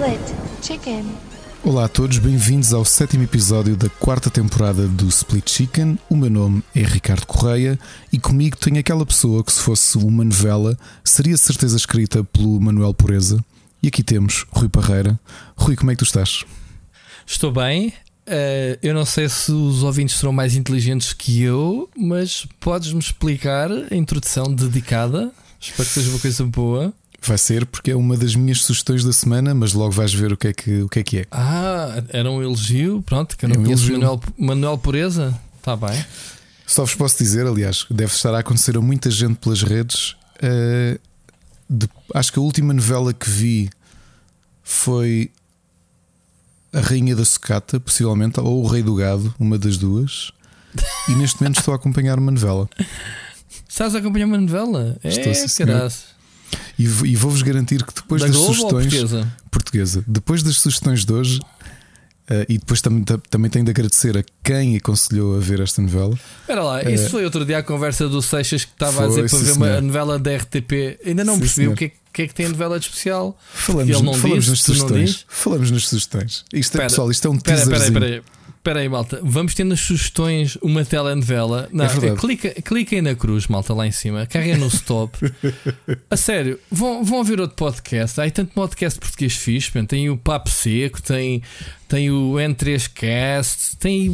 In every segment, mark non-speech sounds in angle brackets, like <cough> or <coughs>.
Split Chicken. Olá a todos, bem-vindos ao sétimo episódio da quarta temporada do Split Chicken. O meu nome é Ricardo Correia e comigo tenho aquela pessoa que, se fosse uma novela, seria de certeza escrita pelo Manuel Pureza. E aqui temos Rui Parreira. Rui, como é que tu estás? Estou bem. Uh, eu não sei se os ouvintes serão mais inteligentes que eu, mas podes-me explicar a introdução dedicada? Espero que seja uma coisa boa. Vai ser porque é uma das minhas sugestões da semana, mas logo vais ver o que é que, o que, é, que é. Ah, era um elogio, pronto, que eu não é um conheço Manuel, Manuel Pureza. Está bem. Só vos posso dizer, aliás, deve estar a acontecer a muita gente pelas redes. Uh, de, acho que a última novela que vi foi A Rainha da Sucata, possivelmente, ou O Rei do Gado, uma das duas. E neste momento estou a acompanhar uma novela. Estás a acompanhar uma novela? Estou é, a e, e vou-vos garantir que depois da das Globo sugestões. portuguesa? portuguesa? Depois das sugestões de hoje. Uh, e depois também, também tenho de agradecer a quem aconselhou a ver esta novela. Espera lá, uh, isso foi outro dia a conversa do Seixas que estava a dizer para ver uma novela da RTP. Ainda não sim, percebi o que é, que é, que tem a novela de especial. Falamos, falamos disse, nas sugestões. Falamos nas sugestões. Isto é, pessoal, isto é um teaser. Espera, espera, espera. Aí, malta. Vamos ter nas sugestões uma telenovela. Não, é clica, cliquem na cruz, malta, lá em cima. Carreguem no stop. <laughs> a sério, vão, vão ouvir outro podcast. Há tanto podcast português fixe. Tem o Papo Seco, tem, tem o N3Cast, tem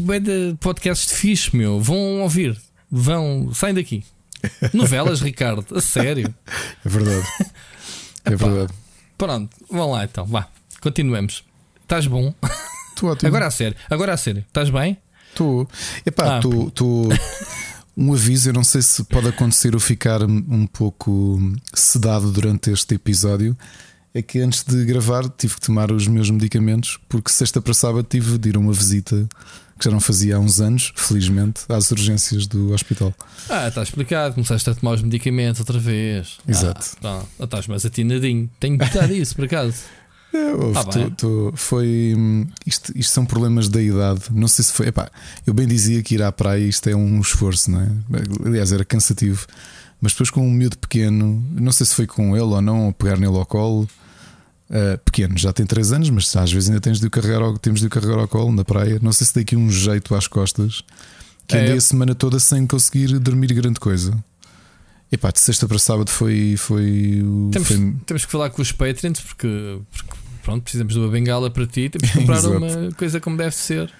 podcasts de fixe, meu. Vão ouvir. Vão, saem daqui. Novelas, <laughs> Ricardo, a sério. É verdade. <laughs> É verdade. Pronto, vão lá então. Vá, continuemos. Estás bom? Estou ótimo. Agora a sério, agora a sério. Estás bem? Estou. Epá, estou. Ah, <laughs> um aviso, eu não sei se pode acontecer eu ficar um pouco sedado durante este episódio. É que antes de gravar tive que tomar os meus medicamentos, porque sexta para sábado tive de ir a uma visita que já não fazia há uns anos, felizmente, às urgências do hospital. Ah, está explicado, começaste a tomar os medicamentos outra vez. Exato. Ah, tá. estás mais atinadinho. Tenho que dar isso, por acaso. É, ouve, ah, tu, tu, foi. Isto, isto são problemas da idade. Não sei se foi. Epá, eu bem dizia que ir à praia isto é um esforço, não é? Aliás, era cansativo. Mas depois com um miúdo pequeno, não sei se foi com ele ou não, ou pegar nele ao colo. Uh, pequeno, já tem 3 anos, mas às vezes ainda tens de o carregar ao, temos de o carregar ao colo na praia. Não sei se dei aqui um jeito às costas que é, andei a semana toda sem conseguir dormir grande coisa. Epá, de sexta para sábado foi. foi, temos, foi... temos que falar com os Patreons porque, porque pronto, precisamos de uma bengala para ti, temos que comprar <laughs> uma coisa como deve ser.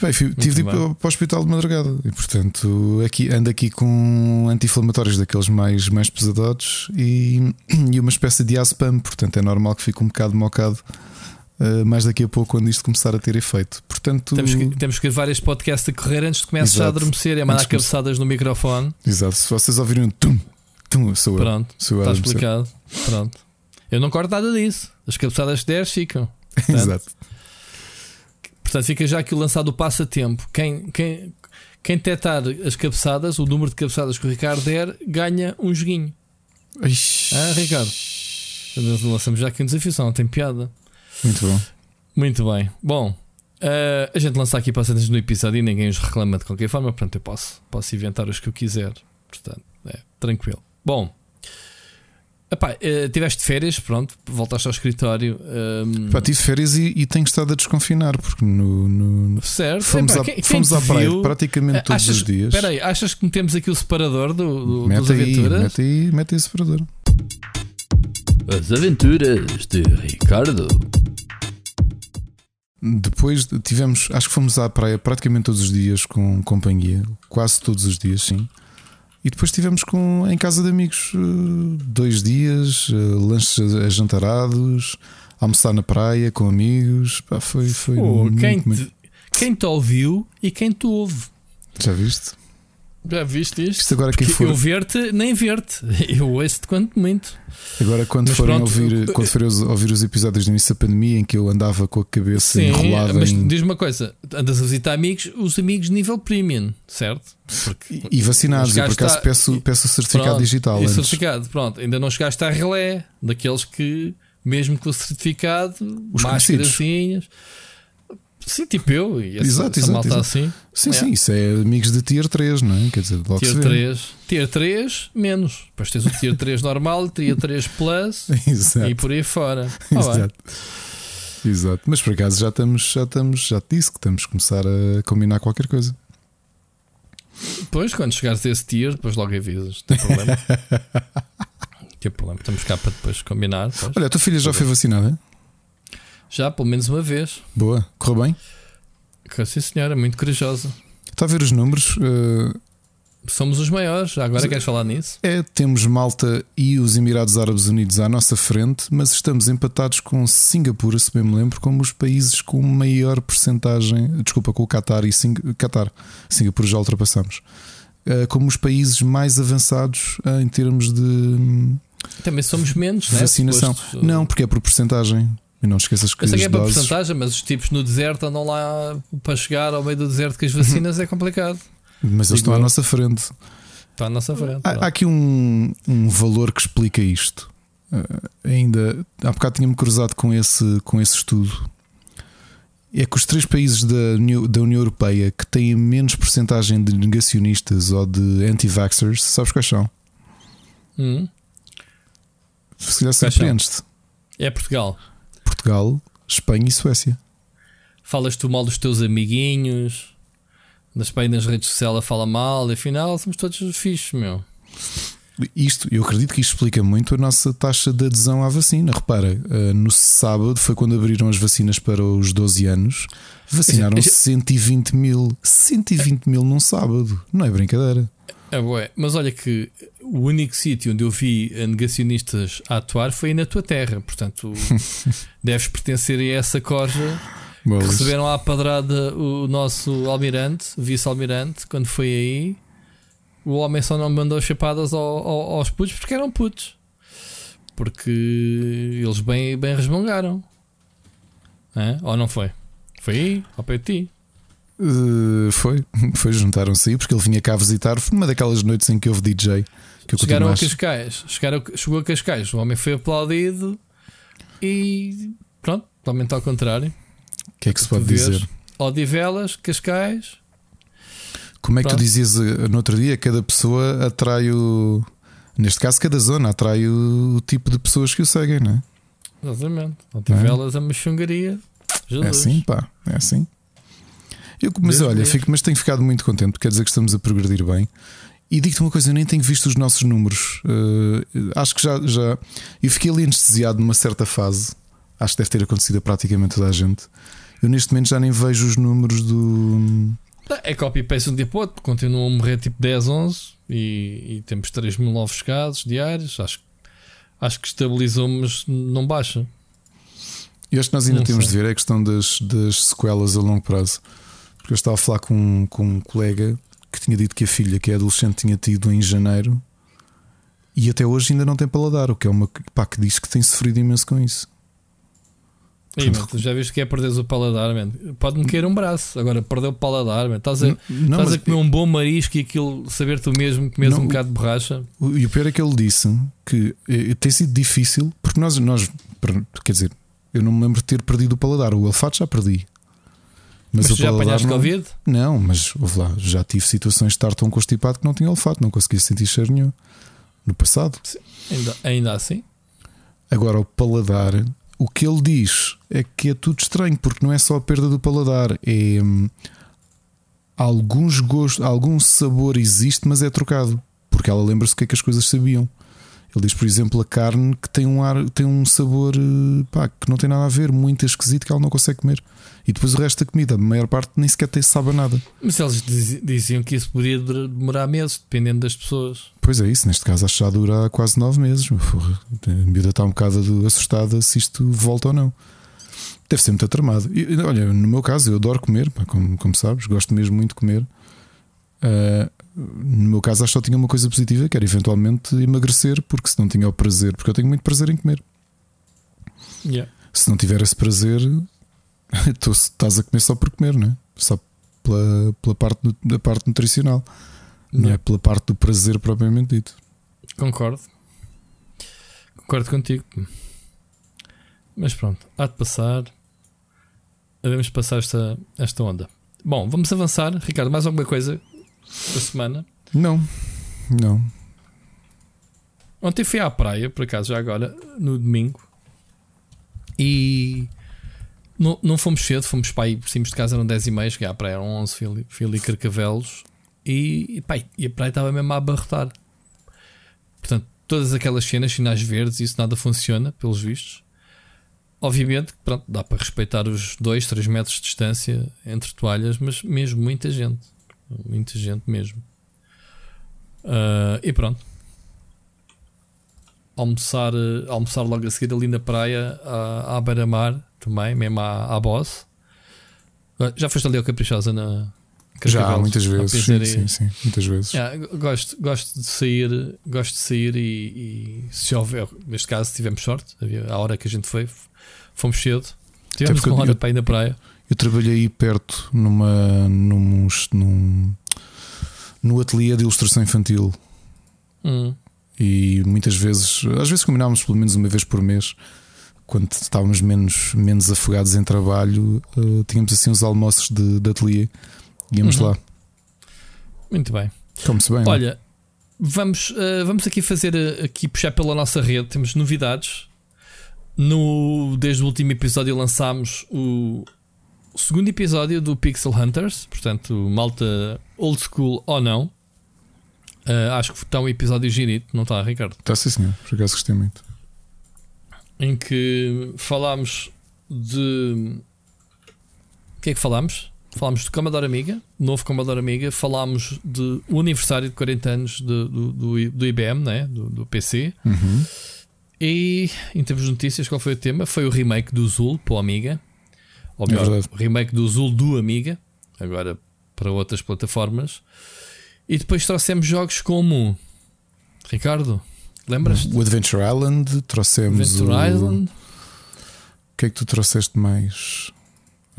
Bem, tive de ir para o hospital de madrugada e, portanto, aqui, ando aqui com anti-inflamatórios daqueles mais, mais pesadotes e, <clears throat> e uma espécie de aspam, portanto, é normal que fique um bocado mocado. Uh, mais daqui a pouco, quando isto começar a ter efeito. Portanto, temos que, temos que vários podcasts a correr antes de começar a adormecer e a mandar cabeçadas no microfone. Exato, se vocês ouvirem um tum, tum, sou eu. Pronto, sou está explicado. Pronto. Eu não corto nada disso. As cabeçadas que 10 ficam. <laughs> Portanto, Exato. Portanto, fica já aqui o lançado o passatempo. Quem, quem, quem detectar as cabeçadas, o número de cabeçadas que o Ricardo der, ganha um joguinho. Ixi. Ah, Ricardo. Lançamos já aqui um desafio, não tem piada. Muito bom. Muito bem. Bom, uh, a gente lança aqui passatempo no episódio e ninguém os reclama de qualquer forma. Portanto, eu posso, posso inventar os que eu quiser. Portanto, é tranquilo. Bom. Epá, uh, tiveste férias, pronto, voltaste ao escritório. Um... Epá, tive férias e, e, tenho estado a desconfinar, porque no. no... Certo, fomos, Epá, quem, fomos quem à praia viu, praticamente todos achas, os dias. Espera aí, achas que metemos aqui o separador do, do, mete dos aí, aventuras? Mete aí, mete aí o separador. As aventuras de Ricardo. Depois tivemos, acho que fomos à praia praticamente todos os dias com companhia, quase todos os dias, sim. E depois estivemos com, em casa de amigos eh, dois dias, eh, lanches ajantarados, almoçar na praia com amigos. Pá, foi foi oh, quem, te, quem te ouviu e quem te ouve. Já viste? Já viste isto? isto agora quem for... Eu ver-te, nem ver-te. <laughs> Eu ouço-te quanto muito. Agora, quando mas forem pronto, ouvir, quando forem ouvir os episódios do início da pandemia em que eu andava com a cabeça sim, enrolada. Mas em... diz uma coisa: andas a visitar amigos, os amigos nível premium, certo? Porque, e vacinados, eu por acaso peço, peço o certificado pronto, digital. E certificado, pronto, ainda não chegaste à relé daqueles que, mesmo com o certificado, os máscarazinhas. Sim, tipo eu e essa, exato, essa exato, exato. assim. Sim, é. sim, isso é amigos de tier 3, não é? Quer dizer, logo tier 3, tier 3 menos. Depois tens o tier 3 normal, tier 3 plus <laughs> exato. e por aí fora. exato. Exato, mas por acaso já estamos, já estamos, já te disse que estamos a começar a combinar qualquer coisa. Pois, quando chegares a esse tier, depois logo avisas. Tem problema. <laughs> tem problema. Estamos cá para depois combinar. Pois. Olha, a tua filha já foi vacinada? Já, pelo menos uma vez. Boa, correu bem? Sim, senhora, muito corajosa. Está a ver os números? Uh, Somos os maiores, agora queres falar nisso? É, temos Malta e os Emirados Árabes Unidos à nossa frente, mas estamos empatados com Singapura, se bem me lembro, como os países com maior porcentagem. Desculpa, com o Qatar e Sing Qatar. Singapura já ultrapassamos. Uh, como os países mais avançados uh, em termos de. Também somos menos, né? vacinação. Não, porque é por porcentagem. E não esqueças que. Eu sei que é para porcentagem, mas os tipos no deserto andam lá para chegar ao meio do deserto com as vacinas é complicado. Mas eles estão à nossa frente. Está à nossa frente. Há, há aqui um, um valor que explica isto. Uh, ainda há bocado tinha-me cruzado com esse, com esse estudo. É que os três países da, da União Europeia que têm menos porcentagem de negacionistas ou de anti-vaxxers, sabes quais são? Hum. Se calhar surpreendes-te. É Portugal. Portugal, Espanha e Suécia. Falas tu mal dos teus amiguinhos nas páginas redes sociais ela fala mal, e afinal somos todos fixos, meu. Isto, eu acredito que isto explica muito a nossa taxa de adesão à vacina. Repara, eh, no sábado foi quando abriram as vacinas para os 12 anos, vacinaram <laughs> 120 mil. 120 mil num sábado, não é brincadeira. É, bué. Mas olha que o único sítio onde eu vi negacionistas a atuar foi na tua terra, portanto <laughs> deves pertencer a essa corja que receberam à padrada o nosso almirante, vice-almirante, quando foi aí. O homem só não mandou chapadas ao, ao, aos putos porque eram putos. Porque eles bem, bem resmungaram. É? Ou não foi? Foi aí, ao pé de ti. Uh, foi, <laughs> foi juntaram-se aí porque ele vinha cá visitar. Foi uma daquelas noites em que houve DJ. Que Chegaram a Cascais, chegaram, chegou a Cascais. O homem foi aplaudido e pronto, totalmente ao contrário. O que é que se pode dizer? Odivelas, Cascais. Como é que Pronto. tu dizias eh, no outro dia? Cada pessoa atrai o. Neste caso, cada zona atrai o, tipo de pessoas que o seguem, não é? Exatamente. Odivelas é? a machungaria. É assim, pá, é assim. Eu, mas Deus olha, fico, mas tenho ficado muito contente, porque quer dizer que estamos a progredir bem. E digo-te uma coisa, eu nem tenho visto os nossos números. Uh, acho que já, já. Eu fiquei ali anestesiado numa certa fase. Acho que deve ter acontecido a praticamente toda a gente. Eu neste momento já nem vejo os números do. É copy-paste um dia para outro, continuam a morrer tipo 10, 11 e, e temos 3 mil novos casos diários. Acho, acho que estabilizou, mas não baixa. E acho que nós ainda não temos sei. de ver é a questão das, das sequelas a longo prazo. Porque eu estava a falar com, com um colega que tinha dito que a filha, que é adolescente, tinha tido em janeiro e até hoje ainda não tem paladar, o que é uma pá, que diz que tem sofrido imenso com isso. Ei, já viste que é perder o paladar, pode-me cair um braço. Agora, perdeu o paladar, man. estás, a, não, estás a comer um bom marisco e aquilo saber tu mesmo comes não, um bocado de borracha. E o pior é que ele disse que eh, tem sido difícil, porque nós, nós, quer dizer, eu não me lembro de ter perdido o paladar. O olfato já perdi. Mas, mas já apanhaste não, Covid? Não, mas lá, já tive situações de estar tão constipado que não tinha olfato, não conseguia sentir cheiro nenhum. No passado. Ainda, ainda assim? Agora, o paladar o que ele diz é que é tudo estranho, porque não é só a perda do paladar, é hum, alguns gostos, algum sabor existe, mas é trocado, porque ela lembra-se o que é que as coisas sabiam. Ele diz, por exemplo, a carne que tem um ar, tem um sabor eh, pá, que não tem nada a ver, muito esquisito que ela não consegue comer. E depois o resto da comida, a maior parte nem sequer tem sabe nada. Mas eles diziam que isso poderia demorar meses, dependendo das pessoas. Pois é, isso. Neste caso, acho que já dura quase nove meses. A miúda está um bocado assustada se isto volta ou não. Deve ser muito tramado. E, olha, no meu caso, eu adoro comer, como, como sabes, gosto mesmo muito de comer. Uh, no meu caso, acho que só tinha uma coisa positiva, que era eventualmente emagrecer, porque se não tinha o prazer, porque eu tenho muito prazer em comer. Yeah. Se não tiver esse prazer, <laughs> tu estás a comer só por comer, não é? Só pela, pela parte, da parte nutricional, não é pela parte do prazer propriamente dito. Concordo, concordo contigo. Mas pronto, há de passar. Devemos passar esta, esta onda. Bom, vamos avançar. Ricardo, mais alguma coisa da semana? Não, não. Ontem fui à praia, por acaso, já agora, no domingo, e não, não fomos cedo, fomos para aí, saímos de casa eram 10 e meia, cheguei à praia eram 11 fili, fili carcavelos e, e, pá, e a praia estava mesmo a abarrotar. Portanto, todas aquelas cenas, sinais verdes, isso nada funciona, pelos vistos. Obviamente, pronto, dá para respeitar os 2, 3 metros de distância entre toalhas, mas mesmo muita gente. Muita gente mesmo. Uh, e pronto. Almoçar, almoçar logo a seguir ali na praia, à, à beira-mar, também, mesmo à, à Boss. Ah, já foste ali ao Caprichosa na. Já, muitas vezes. Sim, sim, sim, muitas vezes. Yeah, gosto, gosto de sair, gosto de sair e, e, se houver, neste caso, tivemos sorte, havia, a hora que a gente foi, fomos cedo. Tivemos uma hora eu, para ir na praia. Eu trabalhei aí perto numa, num, num, no ateliê de ilustração infantil. Hum. E muitas vezes, às vezes combinávamos pelo menos uma vez por mês quando estávamos menos, menos afogados em trabalho, uh, tínhamos assim uns almoços de, de ateliê. Íamos uhum. lá. Muito bem. Como-se bem. Olha, vamos, uh, vamos aqui fazer, uh, aqui puxar pela nossa rede. Temos novidades. No, desde o último episódio lançámos o, o segundo episódio do Pixel Hunters. Portanto, malta old school ou não. Uh, acho que está um episódio girito, não está, Ricardo? Está sim, senhor. Por acaso gostei muito em que falámos de. O que é que falámos? Falámos de Commodore Amiga, novo Commodore Amiga, falámos de o aniversário de 40 anos de, do, do, do, IBM, né? do, do PC. Uhum. E em termos de notícias, qual foi o tema? Foi o remake do Zul para o Amiga, ou melhor, é o remake do Zul do Amiga, agora para outras plataformas. E depois trouxemos jogos como Ricardo, Lembras-te? O Adventure Island, trouxemos Adventure o... Island. O que é que tu trouxeste mais?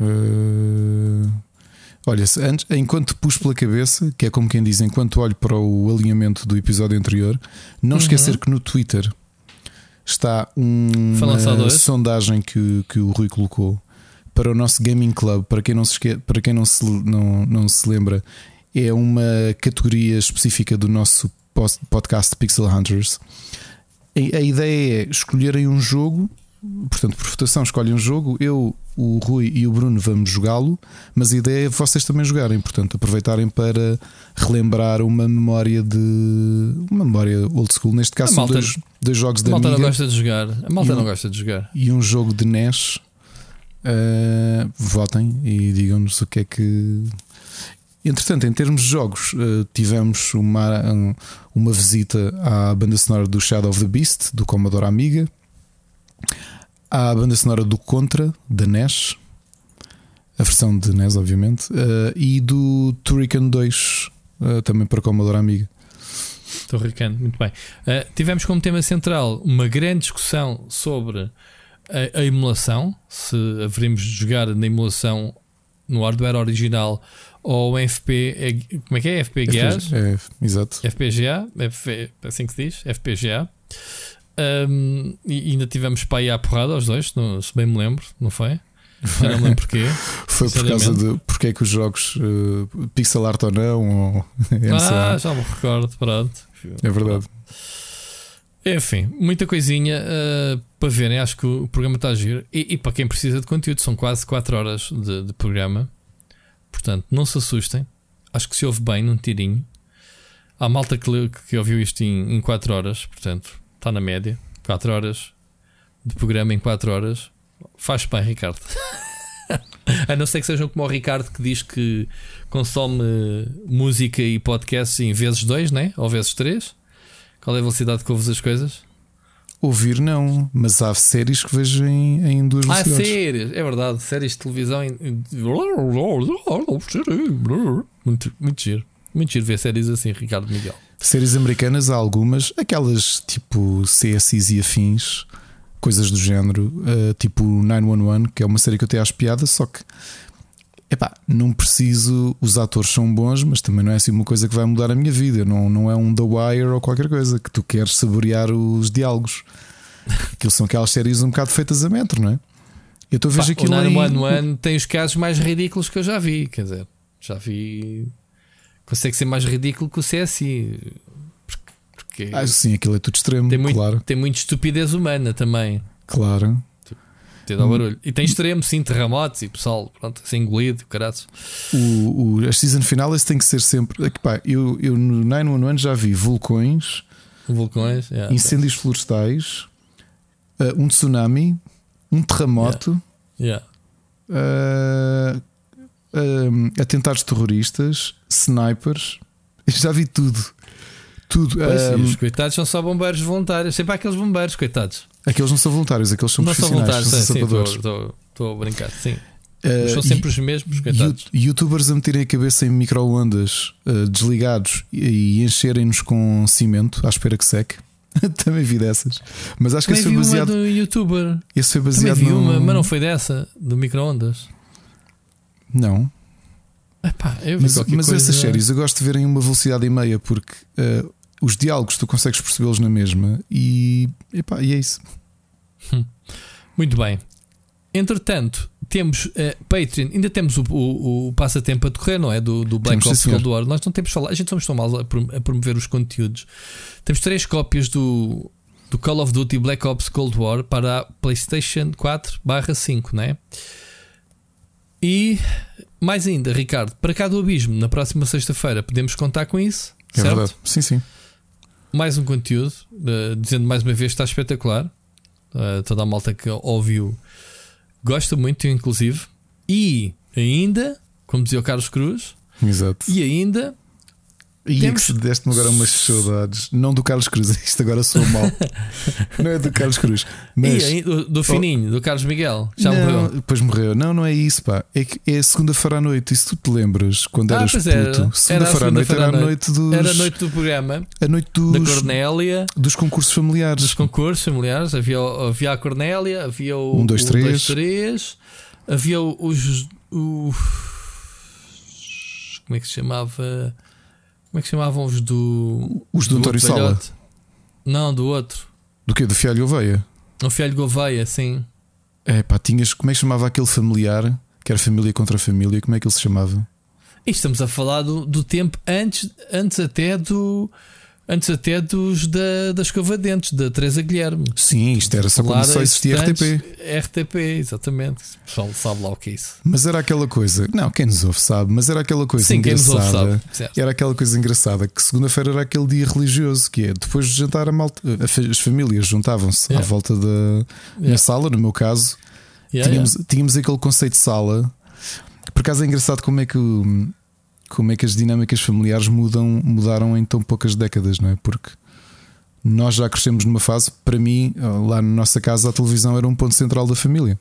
Uh... Olha, antes, enquanto pus pela cabeça, que é como quem diz, enquanto olho para o alinhamento do episódio anterior, não uhum. esquecer que no Twitter está uma sondagem que, que o Rui colocou para o nosso Gaming Club. Para quem não se, esque... para quem não se, não, não se lembra, é uma categoria específica do nosso podcast Pixel Hunters. A, ideia é escolherem um jogo, portanto, por votação, escolhem um jogo. Eu, o Rui e o Bruno vamos jogá-lo, mas a ideia é vocês também jogarem, portanto, aproveitarem para relembrar uma memória de. uma memória old school. Neste caso, são dois, dois jogos da Amiga. A malta não gosta de jogar. A malta um, não gosta de jogar. E um jogo de NES. Uh, votem e digam-nos o que é que Entretanto, em termos de jogos, eh, tivemos uma, uma visita à banda sonora do Shadow of the Beast, do Commodore Amiga, à banda sonora do Contra, da NES, a versão de NES, obviamente, eh, e do Turrican 2, eh, também para Commodore Amiga. Turrican, muito bem. tivemos como tema central uma grande discussão sobre a, a emulação, se haveríamos de jogar na emulação no hardware original ou FP. É, como é que é? FPGA? É, exato. FPGA, FP, é assim que se diz? FPGA. Um, e ainda tivemos para aí à porrada, os dois, no, se bem me lembro, não foi? Já não me lembro porquê. <laughs> Foi por causa de porque é que os jogos uh, pixel art ou não, ou <laughs> Ah, já me recordo, pronto. É verdade. Enfim, muita coisinha uh, para verem. Acho que o programa está a giro. E, e, para quem precisa de conteúdo, são quase 4 horas de, de programa. Portanto, não se assustem. Acho que se ouve bem num tirinho. Há malta que, que ouviu isto em, 4 horas, portanto, está na média. 4 horas de programa em 4 horas. Faz bem, Ricardo. <laughs> a não ser que sejam como o Ricardo que diz que consome música e podcast em vezes 2, né? ou vezes 3. Qual é a velocidade que ouves as coisas? Ouvir não, mas há séries que vejo em, em duas velocidades. Há séries, é verdade, séries de televisão em... muito, muito giro. Muito giro ver séries assim, Ricardo Miguel. Séries americanas há algumas, aquelas tipo CSIs e afins, coisas do género, uh, tipo 911, que é uma série que eu tenho às piadas, só que epá, não preciso, os atores são bons, mas também não é assim uma coisa que vai mudar a minha vida. Não, não é um The Wire ou qualquer coisa que tu queres saborear os diálogos. <laughs> Aquilo são aquelas séries um bocado feitas a metro, não é? Eu estou a ver aquilo. O 911 em... tem os casos mais ridículos que eu já vi, quer dizer, já vi. Consegue ser mais ridículo que o CSI. Porque, ah, sim, aquilo é tudo extremo, tem muito, claro. Tem muita estupidez humana também. Claro. Devido ao barulho. E tem extremo, sim, terremotos e pessoal, pronto, assim engolido, caras. O, o, a season final esse tem que ser sempre. Aqui, pá, eu, eu no 911 já vi vulcões, vulcões yeah, incêndios bem. florestais, uh, um tsunami, um terremoto, yeah. Yeah. Uh, uh, atentados terroristas, snipers. <laughs> Já vi tudo. Tudo. Pois, os coitados são só bombeiros voluntários. Sempre há aqueles bombeiros, coitados. Aqueles não são voluntários, aqueles são não profissionais. São voluntários, são Estou a brincar, sim. Uh, são sempre os mesmos, coitados. Youtubers a meterem a cabeça em micro-ondas uh, desligados e, encherem-nos com cimento à espera que seque. <laughs> Também vi dessas. Mas acho que esse foi baseado. Uma do youtuber. Esse foi baseado Também vi no... uma, mas não foi dessa, do micro-ondas. Não. Epá, mas mas essas séries eu gosto de ver em uma velocidade e meia porque uh, os diálogos tu consegues percebê-los na mesma e, epá, e é isso. Hum. Muito bem. Entretanto, temos uh, Patreon, ainda temos o, o, o, passatempo a decorrer, não é? Do, do Black temos Ops Cold War. Nós não temos falar, a gente somos tão mal a, promover os conteúdos. Temos três cópias do, do Call of Duty Black Ops Cold War para a PlayStation 4/5, não é? E mais ainda, Ricardo, para cá do Abismo, na próxima sexta-feira, podemos contar com isso? É certo? verdade. Sim, sim. Mais um conteúdo, uh, dizendo mais uma vez, está espetacular. Uh, toda a malta que ouviu gosta muito, inclusive. E ainda, como dizia o Carlos Cruz, Exato. e ainda e Temos... que deste-me agora umas saudades. Não do Carlos Cruz, <laughs> isto agora sou mal. <laughs> não é do Carlos Cruz. Mas... E do, do Fininho, oh. do Carlos Miguel. Já não, morreu. Depois morreu. Não, não é isso, pá. É, que é segunda-feira à noite. E se tu te lembras, quando ah, eras puto, segunda-feira segunda à noite era a noite dos. Era a noite do programa. A noite dos. Da Cornélia. Dos concursos familiares. Dos concursos familiares. Havia, havia a Cornélia, havia o. Um, dois, o, três. Um, dois, três. Havia os. O, como é que se chamava? Como é que chamavam os do. Os do, do António Sala? Não, do outro. Do que? Do Fialho Oveia? O Fialho Gouveia, sim. É pá, tinhas. Como é que chamava aquele familiar? Que era família contra família? Como é que ele se chamava? E estamos a falar do, do tempo antes, antes até do Antes até dos da, da escova de dentes, da Teresa Guilherme. Sim, isto era só quando só existia RTP. RTP, exatamente. O pessoal sabe lá o que é isso. Mas era aquela coisa, não, quem nos ouve sabe, mas era aquela coisa Sim, engraçada. Sabe, era aquela coisa engraçada que segunda-feira era aquele dia religioso, que é depois de jantar a malta, as famílias juntavam-se yeah. à volta da yeah. sala, no meu caso. Yeah, tínhamos, tínhamos aquele conceito de sala. Por acaso é engraçado como é que como é que as dinâmicas familiares mudam, mudaram em tão poucas décadas, não é? Porque nós já crescemos numa fase, para mim, lá na nossa casa, a televisão era um ponto central da família.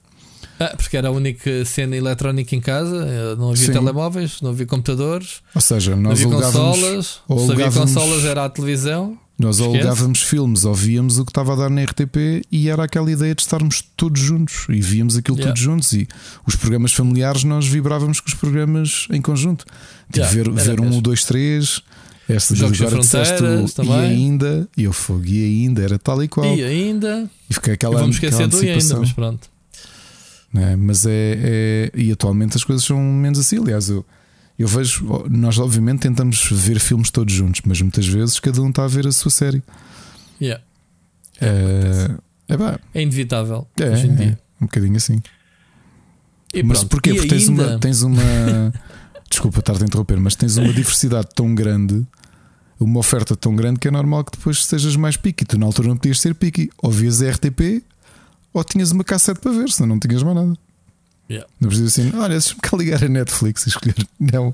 Ah, porque era a única cena eletrónica em casa, eh, não havia Sim. telemóveis, não havia computadores, ou seja, nós não havia consolas, se havia consolas era a televisão. Nós alugávamos filmes ou víamos o que estava a dar na RTP e era aquela ideia de estarmos todos juntos e víamos aquilo yeah. todos juntos. E os programas familiares nós vibrávamos com os programas em conjunto. De yeah, ver, ver um, dois, três. Esta de agora disseste e ainda, e eu fogo, e ainda, era tal e qual. E ainda, e fiquei aquela, vamos esquecer do e ainda, mas pronto. É, mas é, é, e atualmente as coisas são menos assim. Aliás, eu, eu vejo, nós obviamente tentamos ver filmes todos juntos, mas muitas vezes cada um está a ver a sua série. Yeah. É, é, é inevitável é, hoje em dia. É, um bocadinho assim. E mas pronto. porquê? E Porque tens uma, tens uma <laughs> desculpa estar a interromper, mas tens uma diversidade tão grande, uma oferta tão grande que é normal que depois sejas mais pique. Tu na altura não podias ser pique. Ou vias a RTP ou tinhas uma cassete para ver, senão não tinhas mais nada. Yeah. Não precisas assim, olha, deixa-me cá ligar a Netflix e escolher. <laughs> Não.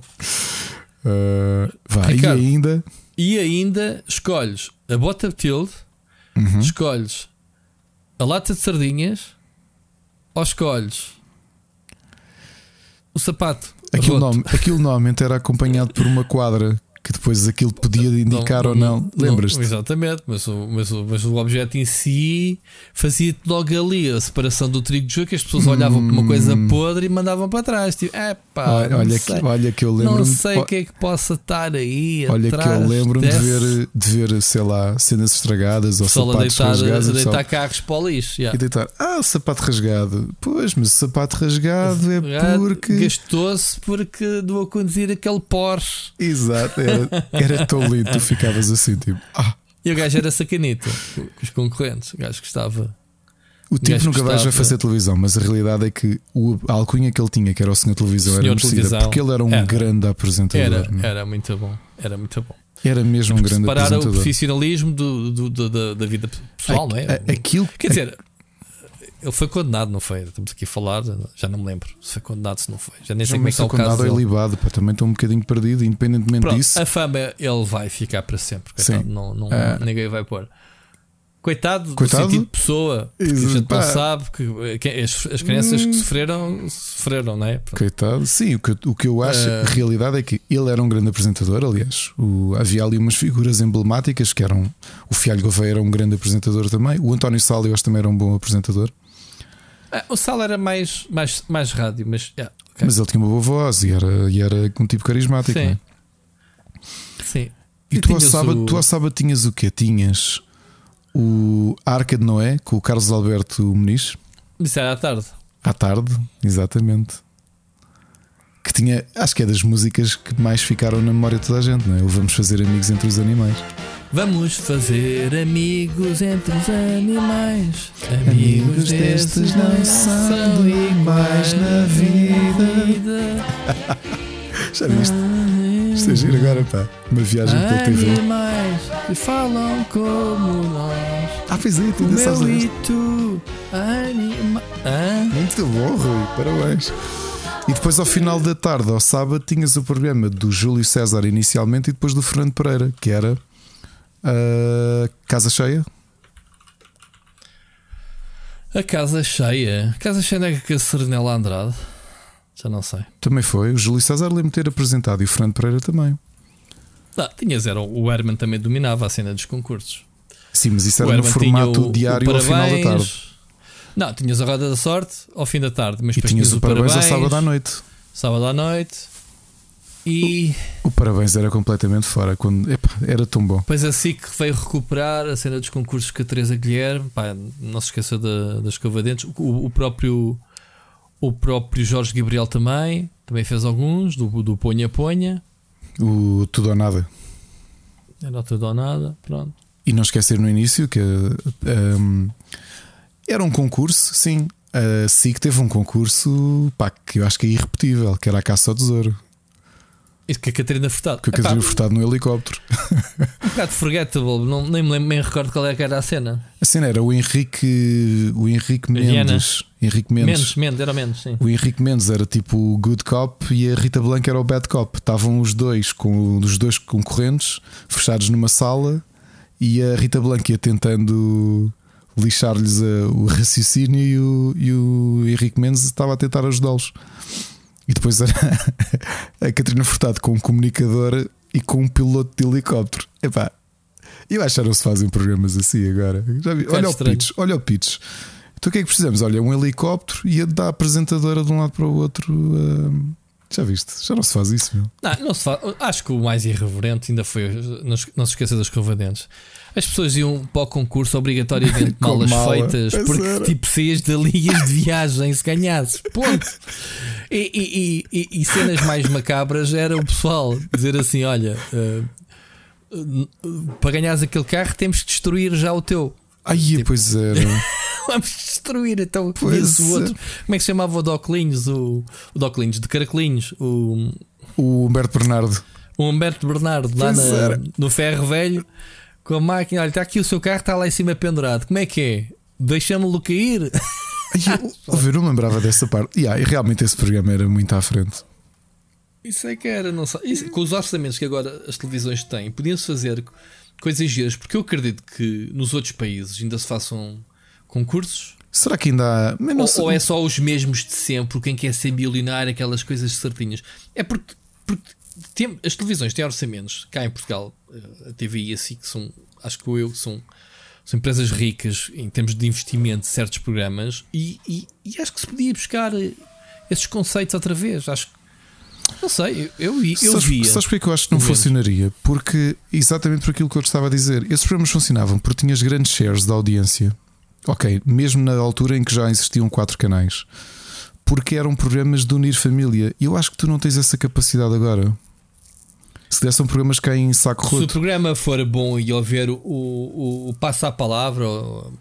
Uh, vai, Ricardo, e ainda. E ainda escolhes a bota tilde, uhum. escolhes a lata de sardinhas ou escolhes o sapato. Aquilo, nome, aquilo normalmente era acompanhado por uma quadra que depois aquilo podia indicar não, ou não. não Lembras-te? Exatamente, mas o, mas, o, mas o objeto em si fazia logo ali a separação do trigo de jogo que as pessoas olhavam hum. para uma coisa hum. podre e mandavam para trás. Tipo, é pá, olha, olha, que, olha que eu lembro Não sei o que é que possa estar aí. Olha que eu lembro-me de ver, de ver, sei lá, cenas estragadas ou sapatos deitar, rasgados. A deitar carros para o lixo. Yeah. E deitar, ah, sapato rasgado. Pois, mas o sapato rasgado é porque. Gastou-se porque do a conduzir aquele Porsche. Exato, é era, era tão lindo, tu ficavas assim, tipo. Ah. E o gajo era sacanito com os concorrentes. O gajo gostava. O tipo nunca vai já fazer televisão, mas a realidade é que o, a alcunha que ele tinha, que era o senhor televisão, senhor era merecida, porque ele era um era, grande apresentador. Era, é? era muito bom, era muito bom. Era mesmo um grande separar apresentador. o profissionalismo do, do, do, da, da, vida pessoal, a, não é? Aquilo, Quer dizer, ele foi condenado, não foi? Estamos aqui a falar, já não me lembro se foi condenado, se não foi. Já nem sei como é que é o condenado caso. é libado, pá, também estou um bocadinho perdido, independentemente Pronto, disso. A fama ele vai ficar para sempre, coitado, não, não, é. ninguém vai pôr. Coitado, Coitado? do sentido de pessoa, porque Isso, a gente pá. não sabe que, que as, as, crianças hum. que sofreram, sofreram, não é? Pronto. Coitado, sim, o que, o que eu acho, uh... a realidade é que ele era um grande apresentador, aliás. O, havia ali umas figuras emblemáticas que eram. O Fialho Gouveia era um grande apresentador também, o António Sala, eu acho também era um bom apresentador. Ah, o Sala era mais, mais, mais rádio, mas. Yeah, okay. Mas ele tinha uma boa voz e era, e era um tipo carismático, sim. Não é? Sim. E, e tu, ao sábado, o... tu ao sábado tinhas o quê? Tinhas o Arca de Noé com o Carlos Alberto Muniz. Isso era à tarde. À tarde, exatamente. Que tinha, acho que é das músicas que mais ficaram na memória de toda a gente, não é? O Vamos Fazer Amigos entre os Animais. Vamos fazer amigos entre os animais. Amigos, destes não são iguais na vida. <laughs> Já viste? Isto é giro agora, pá. Uma viagem pela TV. Animais que falam como nós. Ah, pois é, tu ainda sabes e tu, anima... Muito bom, Rui. Parabéns. E depois, ao final da tarde, ao sábado, tinhas o programa do Júlio César inicialmente e depois do Fernando Pereira, que era a Casa Cheia. A Casa Cheia. Casa Cheia não é com a Serenela Andrade. Já não sei. Também foi. O Júlio César lembro ter apresentado e o Fernando Pereira também. Não, tinhas, era, o Herman também dominava a cena dos concursos. Sim, mas isso era no formato o, diário o ao final da tarde. Não, tinhas a roda da sorte ao fim da tarde, mas e tinhas o parabéns, parabéns ao sábado à noite. Sábado à noite. E. O, o parabéns era completamente fora. Quando, epa, era tão bom. Pois assim que veio recuperar a cena dos concursos com a Teresa Guilherme. Pá, não se esqueça da, das escova-dentes. O, o próprio o próprio Jorge Gabriel também, também fez alguns, do, do Ponha Ponha. O Tudo ou Nada. Era Tudo ou Nada, pronto. E não esquecer no início que um, era um concurso, sim. A SIC teve um concurso pá, que eu acho que é irrepetível, que era a Caça ao Tesouro. Que a Catarina Furtado. Com a Catarina Furtado no helicóptero. Um bocado forgettable, não, nem me lembro, nem recordo qual é que era a cena. A cena era o Henrique, o Henrique Mendes. Henrique Mendes. Mendes, Mendes, era Mendes, sim. O Henrique Mendes era tipo o good cop e a Rita Blanca era o bad cop. Estavam os dois com os dois concorrentes fechados numa sala e a Rita Blanca ia tentando lixar-lhes o raciocínio e o, e o Henrique Mendes estava a tentar ajudá-los. E depois era <laughs> a Catarina Furtado com um comunicador e com um piloto de helicóptero. Epá, eu acho que não se fazem programas assim agora. Vi? Olha o pitch, olha o pitch. Então o que é que precisamos? Olha, um helicóptero e a da apresentadora de um lado para o outro. Uh, já viste? Já não se faz isso, meu. Não, não se faz. Acho que o mais irreverente ainda foi. Não, não se esqueça das escova-dentes. As pessoas iam para o concurso obrigatoriamente <laughs> malas mala. feitas, porque era. tipo saías de linhas de viagem se ganhasses. Ponto. E, e, e, e, cenas mais macabras era o pessoal dizer assim: olha, uh, uh, para ganhares aquele carro temos que destruir já o teu. Ai, tipo, pois <laughs> era. Vamos destruir então pois o outro. Como é que se chamava o Doclinhos? O, o Doclinhos de Caracolinhos. O, o Humberto Bernardo. O Humberto Bernardo lá na, no Ferro Velho com a máquina. Olha, está aqui o seu carro, está lá em cima pendurado. Como é que é? Deixa-me-lo cair. Eu, <laughs> eu não lembrava dessa parte. Yeah, e realmente esse programa era muito à frente. Isso é que era, não sei. Isso, com os orçamentos que agora as televisões têm, podiam-se fazer coisas giras, porque eu acredito que nos outros países ainda se façam concursos. Será que ainda há. Ou, ou, é só os mesmos de sempre, quem quer ser bilionário, aquelas coisas certinhas? É porque, porque tem, as televisões têm orçamentos cá em Portugal, eh, a TV e assim, que são, acho que eu, são, são empresas ricas em termos de investimento de certos programas, e, e, e acho que se podia buscar eh, esses conceitos outra vez. Acho que não sei, eu, eu, eu sabes, via. Sabes porque eu acho que não funcionaria? Porque, exatamente por aquilo que eu estava a dizer, esses programas funcionavam porque tinhas grandes shares da audiência. Ok, mesmo na altura em que já existiam quatro canais porque eram programas de unir família. E eu acho que tu não tens essa capacidade agora. Se se der são programas que caem em saco roto. Se o programa for bom e houver o, o, o passo à palavra,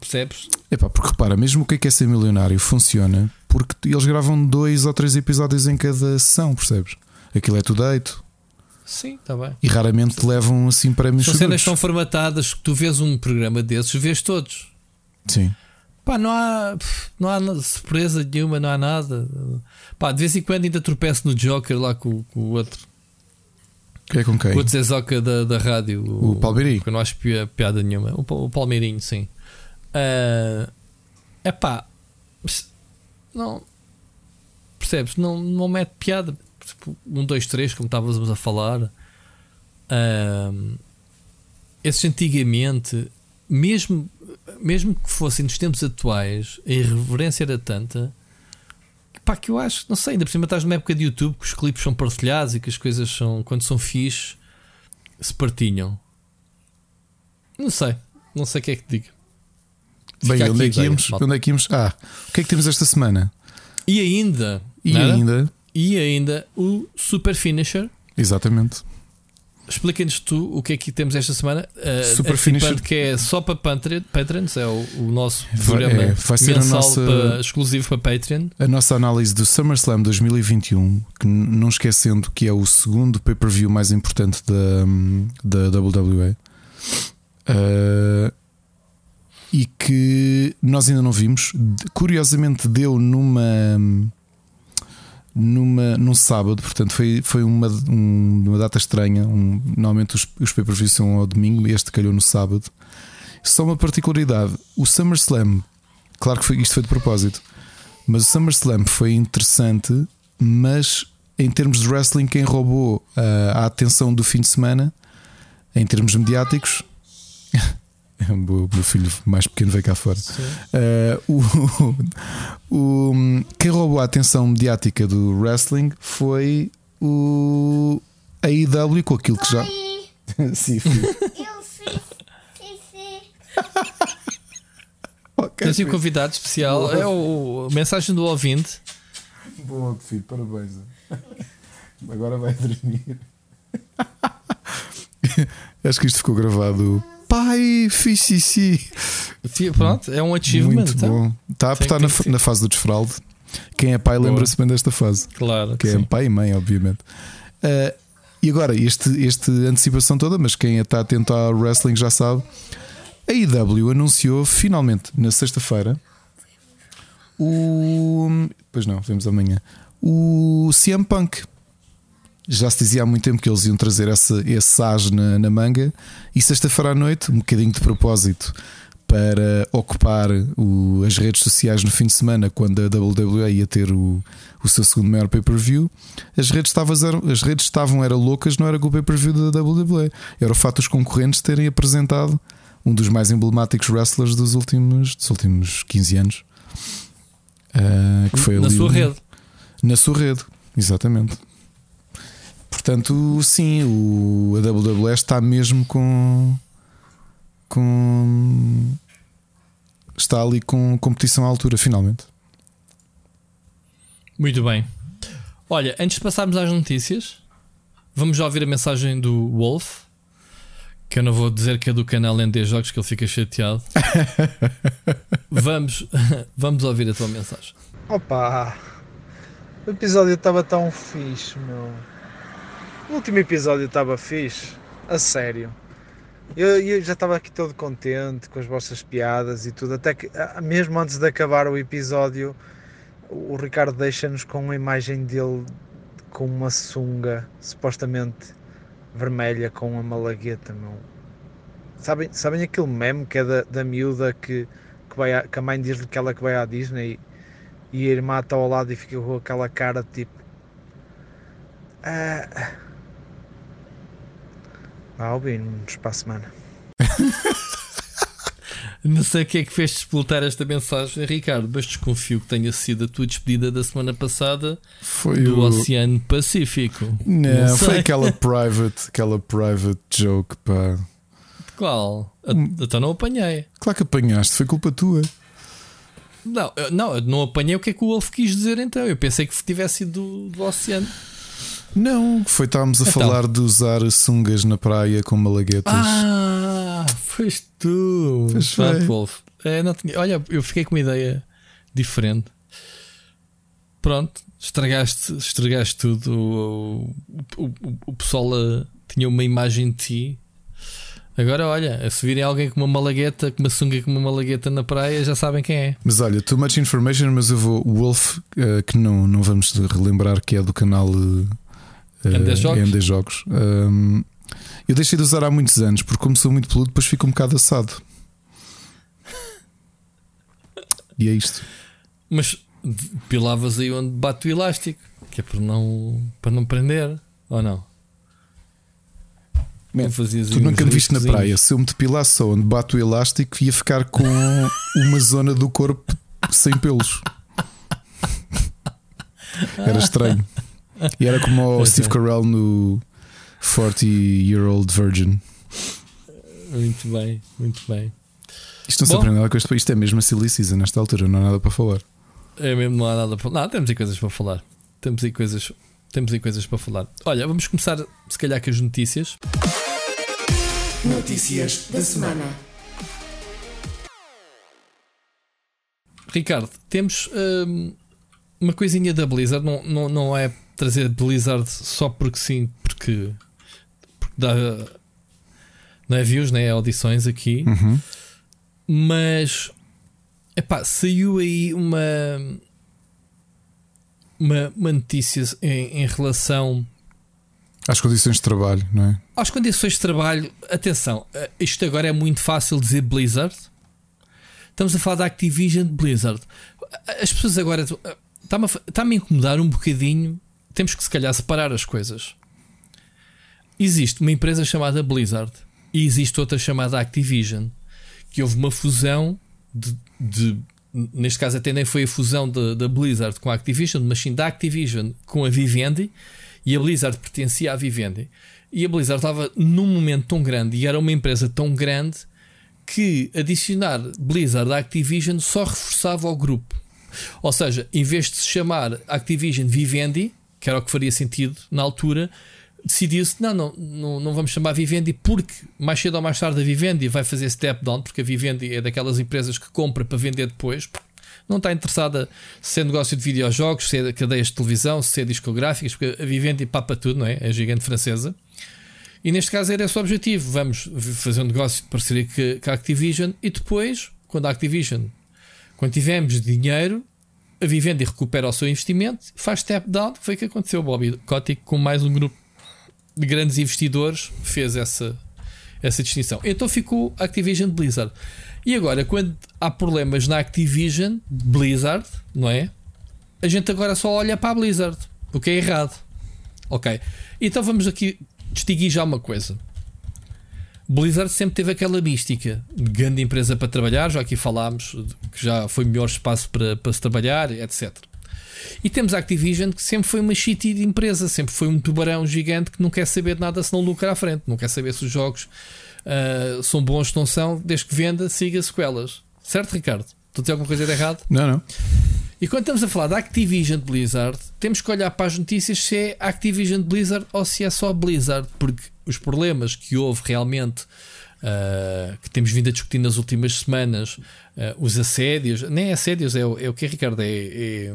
percebes? É pá, porque repara, mesmo o que é, que é ser milionário funciona porque eles gravam dois ou três episódios em cada sessão, percebes? Aquilo é tudo deito. Sim, está bem. E raramente te levam assim prémios São cenas tão formatadas que tu vês um programa desses, vês todos. Sim. Pá, não há, não há surpresa nenhuma, não há nada. Pá, de vez em quando ainda tropeço no Joker lá com, com o outro. É com quem? O Zezoca da, da rádio. O, o Palmeirinho. Que eu não acho piada nenhuma. O, o Palmeirinho, sim. É uh, pá. Não. Percebes? Não, não mete piada. Tipo, um, dois, três, como estávamos a falar. Uh, esses antigamente, mesmo, mesmo que fossem nos tempos atuais, a irreverência era tanta pá, que eu acho, não sei, ainda por cima estás numa época de YouTube que os clipes são partilhados e que as coisas são, quando são fixe, se partilham. Não sei, não sei o que é que te digo. Bem, onde é, que íamos? onde é que íamos? Ah, o que é que temos esta semana? E ainda, e nada? ainda, e ainda o Super Finisher. Exatamente. Explica-nos tu o que é que temos esta semana. Uh, Super Finisher que é só para Patreons, é o, o nosso programa é, vai ser mensal nossa, para, exclusivo para Patreon. A nossa análise do SummerSlam 2021, que não esquecendo que é o segundo pay-per-view mais importante da, da WWE. Uh, e que nós ainda não vimos. Curiosamente, deu numa numa, num sábado, portanto foi, foi uma, um, uma data estranha. Um, normalmente os, os pay-per-views são ao domingo e este calhou no sábado. Só uma particularidade: o SummerSlam, claro que foi, isto foi de propósito, mas o SummerSlam foi interessante, mas em termos de wrestling, quem roubou a, a atenção do fim de semana, em termos mediáticos, <laughs> o meu filho mais pequeno veio cá fora. Uh, o, <laughs> o, quem roubou a atenção mediática do wrestling foi o AEW com aquilo que já. <laughs> Sim, filho. Eu okay, Tens um convidado especial. Boa. É o, a mensagem do ouvinte. Boa, filho, parabéns. Agora vai dormir. Acho que isto ficou gravado pai, fiz xixi. Pronto, é um achievement. Muito então. bom. Está a estar na, na, fase do desfralde. Quem é pai lembra-se bem desta fase. Claro. Quem é sim. pai e mãe, obviamente. Uh, e agora, este, este antecipação toda, mas quem está atento ao wrestling já sabe. A IW anunciou finalmente na sexta-feira o. Pois não, vemos amanhã. O CM Punk já se dizia há muito tempo que eles iam trazer essa, esse as na, na manga. E sexta-feira à noite, um bocadinho de propósito para ocupar o, as redes sociais no fim de semana, quando a WWE ia ter o, o seu segundo maior pay-per-view, as redes estavam, as redes estavam era loucas, não era com o pay-per-view da WWE, era o fato dos concorrentes terem apresentado um dos mais emblemáticos wrestlers dos últimos, dos últimos 15 anos. Uh, que foi na sua rede. Na sua rede, exatamente. Portanto, sim, o, a WWE está mesmo com. com. está ali com competição à altura, finalmente. Muito bem. Olha, antes de passarmos às notícias, vamos já ouvir a mensagem do Wolf. Que eu não vou dizer que é do canal ND Jogos, que ele fica chateado. <laughs> vamos, <laughs> vamos ouvir a tua mensagem. Opa! O episódio estava tão fixe, meu. O último episódio estava fixe, a sério. Eu, eu já estava aqui todo contente com as vossas piadas e tudo, até que mesmo antes de acabar o episódio, o Ricardo deixa-nos com uma imagem dele com uma sunga supostamente vermelha com uma malagueta, meu. Sabem, sabem aquele meme que é da, da miúda que, que, vai a, que a mãe diz-lhe que ela que vai à Disney e, e a irmã está ao lado e fica com aquela cara tipo. Ah, ah, ouvimos para a semana. <laughs> Não sei o que é que fez despoltar esta mensagem, Ricardo, mas desconfio que tenha sido a tua despedida da semana passada foi do o... Oceano Pacífico. Não, Não foi aquela <laughs> private, aquela private joke, pá. Qual? Hum. Então não apanhei. Claro que apanhaste, foi culpa tua. Não, não, não apanhei o que é que o Wolf quis dizer então. Eu pensei que tivesse sido do, do oceano. Não, foi estávamos a então. falar de usar sungas na praia com malaguetas. Ah, foste tu, pois Wolf. É, não tinha, olha, eu fiquei com uma ideia diferente. Pronto, estragaste, estragaste tudo. O, o, o, o pessoal uh, tinha uma imagem de ti. Agora, olha, se virem alguém com uma malagueta, com uma sunga com uma malagueta na praia, já sabem quem é. Mas olha, too much information, mas eu vou. Wolf, uh, que não, não vamos relembrar que é do canal uh, MD Jogos. MD Jogos. Um, eu deixei de usar há muitos anos, porque como sou muito peludo, depois fica um bocado assado. e é isto. Mas pilavas aí onde bate o elástico, que é para não, para não prender, ou não? Man, tu nunca me viste na praia. Se eu me depilasse só onde bate o elástico, ia ficar com <laughs> uma zona do corpo sem pelos. Era estranho. <laughs> E era como o Steve é. Carell no 40 Year Old Virgin. Muito bem, muito bem. Isto não se aprende nada com isto. Isto é mesmo a silly season nesta altura, não há nada para falar. É mesmo, não há nada para falar. Não, temos aí coisas para falar. Temos aí coisas, temos aí coisas para falar. Olha, vamos começar se calhar com as notícias. Notícias da semana. Ricardo, temos hum, uma coisinha da Blizzard. Não, não, não é trazer Blizzard só porque sim, porque, porque dá não é views, né? é audições aqui. Uhum. Mas epá, saiu aí uma, uma, uma notícia em, em relação às condições de trabalho, não é? Às condições de trabalho, atenção, eh, isto agora é muito fácil dizer Blizzard. Estamos a falar da Activision Blizzard. As pessoas agora está-me a, está a incomodar um bocadinho. Temos que se calhar separar as coisas. Existe uma empresa chamada Blizzard e existe outra chamada Activision, que houve uma fusão de, de neste caso até nem foi a fusão da Blizzard com a Activision, mas sim da Activision com a Vivendi e a Blizzard pertencia à Vivendi. E a Blizzard estava num momento tão grande e era uma empresa tão grande que adicionar Blizzard à Activision só reforçava o grupo. Ou seja, em vez de se chamar Activision Vivendi, que era o que faria sentido na altura, decidiu-se: não, não, não, não vamos chamar Vivendi porque mais cedo ou mais tarde a Vivendi vai fazer step down, porque a Vivendi é daquelas empresas que compra para vender depois não está interessada se é negócio de videojogos, se é cadeias de televisão, se é discográficas, porque a Vivendi papa tudo, não é? É gigante francesa. E neste caso era esse o objetivo. Vamos fazer um negócio de parceria com a Activision e depois, quando a Activision, quando tivermos dinheiro, a Vivendi recupera o seu investimento, faz step down, foi o que aconteceu. Bobby Kotick, com mais um grupo de grandes investidores, fez essa, essa distinção. Então ficou Activision Blizzard. E agora, quando há problemas na Activision, Blizzard, não é? A gente agora só olha para a Blizzard, o que é errado. Ok. Então vamos aqui distinguir já uma coisa. Blizzard sempre teve aquela mística de grande empresa para trabalhar, já aqui falámos que já foi melhor espaço para, para se trabalhar, etc. E temos a Activision que sempre foi uma shitty de empresa, sempre foi um tubarão gigante que não quer saber de nada se não lucra à frente, não quer saber se os jogos uh, são bons, não são, desde que venda, siga sequelas. Certo, Ricardo? Estou a dizer alguma coisa de errado? Não, não. E quando estamos a falar da Activision Blizzard, temos que olhar para as notícias se é Activision Blizzard ou se é só Blizzard, porque os problemas que houve realmente uh, que temos vindo a discutir nas últimas semanas, uh, os assédios, nem é assédios, é, é o que, Ricardo? É, é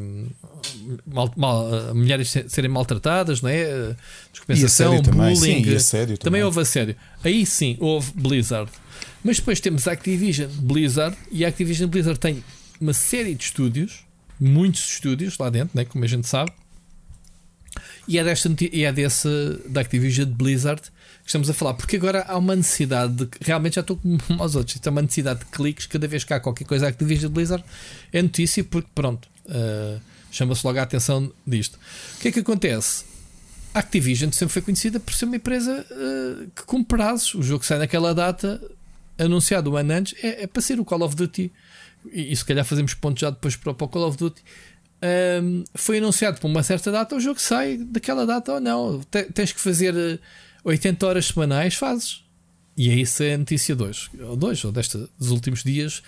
mal, mal, uh, mulheres serem maltratadas, não é? Descompensação, bullying. Também. Sim, também. também houve assédio. Aí sim houve Blizzard. Mas depois temos a Activision Blizzard e a Activision Blizzard tem uma série de estúdios, muitos estúdios lá dentro, né, como a gente sabe. E é, desta, e é desse da Activision Blizzard que estamos a falar, porque agora há uma necessidade de. Realmente já estou como <laughs> aos outros, há uma necessidade de cliques cada vez que há qualquer coisa Activision Blizzard é notícia, porque pronto, uh, chama-se logo a atenção disto. O que é que acontece? A Activision sempre foi conhecida por ser uma empresa uh, que cumpre prazos. O jogo sai naquela data, anunciado um ano antes, é, é para ser o Call of Duty. E, e se calhar fazemos ponto já depois para, para o Call of Duty. Um, foi anunciado por uma certa data, o jogo sai daquela data ou não. Tens que fazer eh, 80 horas semanais fazes. E é isso a notícia de hoje, ou dois, ou desta, dos últimos dias,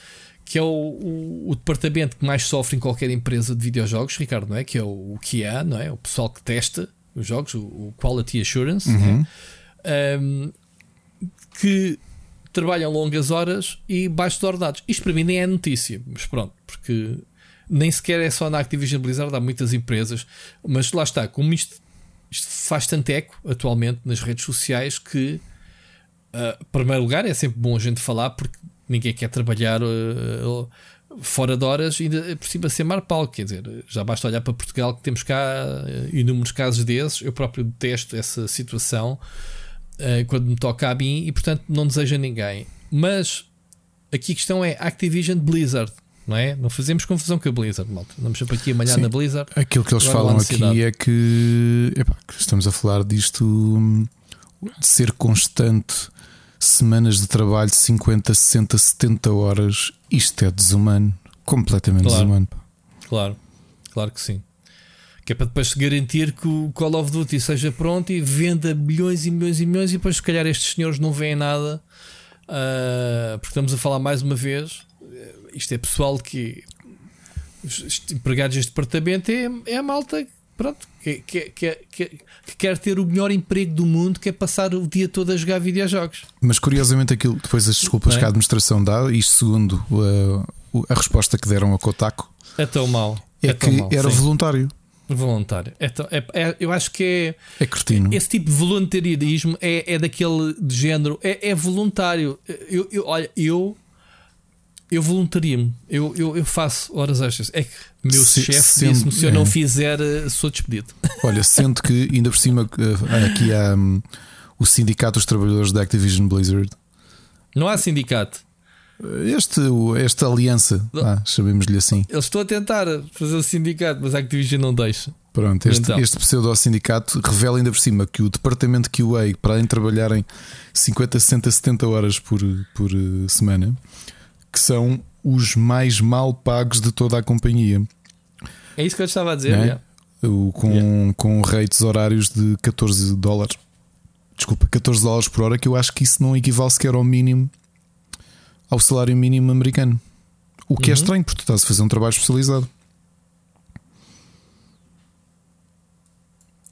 que é o, o, o, departamento que mais sofre em qualquer empresa de videojogos, Ricardo, não é? Que é o, o QA, não é? O pessoal que testa os jogos, o, Quality Assurance, uhum. né? um, que trabalham longas horas e baixos ordenados. Isto para mim nem é notícia, mas pronto, porque nem sequer é só na Activision Blizzard, há muitas empresas, mas lá está, como isto, isto faz tanto eco atualmente nas redes sociais que, uh, em primeiro lugar, é sempre bom a gente falar porque ninguém quer trabalhar uh, fora de horas e por cima ser marpal. Quer dizer, já basta olhar para Portugal que temos cá uh, inúmeros casos desses. Eu próprio detesto essa situação quando me toca a mim e, portanto, não desejo a ninguém. Mas aqui a questão é Activision Blizzard não é? Não fazemos confusão com a Blizzard, malta. Andamos sempre aqui a malhar Sim. na Blizzard. Aquilo que eles falam aqui é que, epá, estamos a falar disto hum, de ser constante, semanas de trabalho, 50, 60, 70 horas. Isto é desumano, completamente claro. desumano. Claro, claro que sim. Que é para depois se garantir que o Call of Duty seja pronto e venda milhões e milhões e milhões, e depois, se calhar, estes senhores não veem nada. Uh, porque estamos a falar mais uma vez isto é pessoal que empregados deste departamento é, é a malta pronto, que, que, que, que, quer ter o melhor emprego do mundo, que é passar o dia todo a jogar videojogos. Mas curiosamente, aquilo depois as desculpas é? que a administração dá, isto segundo a, a resposta que deram a Kotaku, é tão mau. É, é que mal, era sim. voluntário. Voluntário. É, é, é, eu acho que é. É cretino. Esse tipo de voluntarismo é, é daquele de género. É, é voluntário. Eu, eu, olha, eu eu voluntaria-me, eu, eu, eu, faço horas extras. É que meu se, chefe disse-me: se eu é. não fizer, eh, sou despedido. <laughs> Olha, sendo que ainda por cima eh, aqui há um, o Sindicato dos Trabalhadores da Activision Blizzard. Não há sindicato. Este, esta aliança, ah, chamemos-lhe assim. Eles estão a tentar fazer o sindicato, mas a Activision não deixa. Pronto, este, então. este pseudo-sindicato revela ainda por cima que o departamento QA, para além de trabalharem 50, 60, 70 horas por, por eh, semana, que são os mais mal pagos de toda a companhia. É isso que eu estava a dizer, é? o, com, yeah. com rates horários de 14 dólares. Desculpa, 14 dólares por hora, que eu acho que isso não equivale sequer ao mínimo, ao salário mínimo americano. O que é uhum. é estranho, porque tu estás a fazer um trabalho especializado.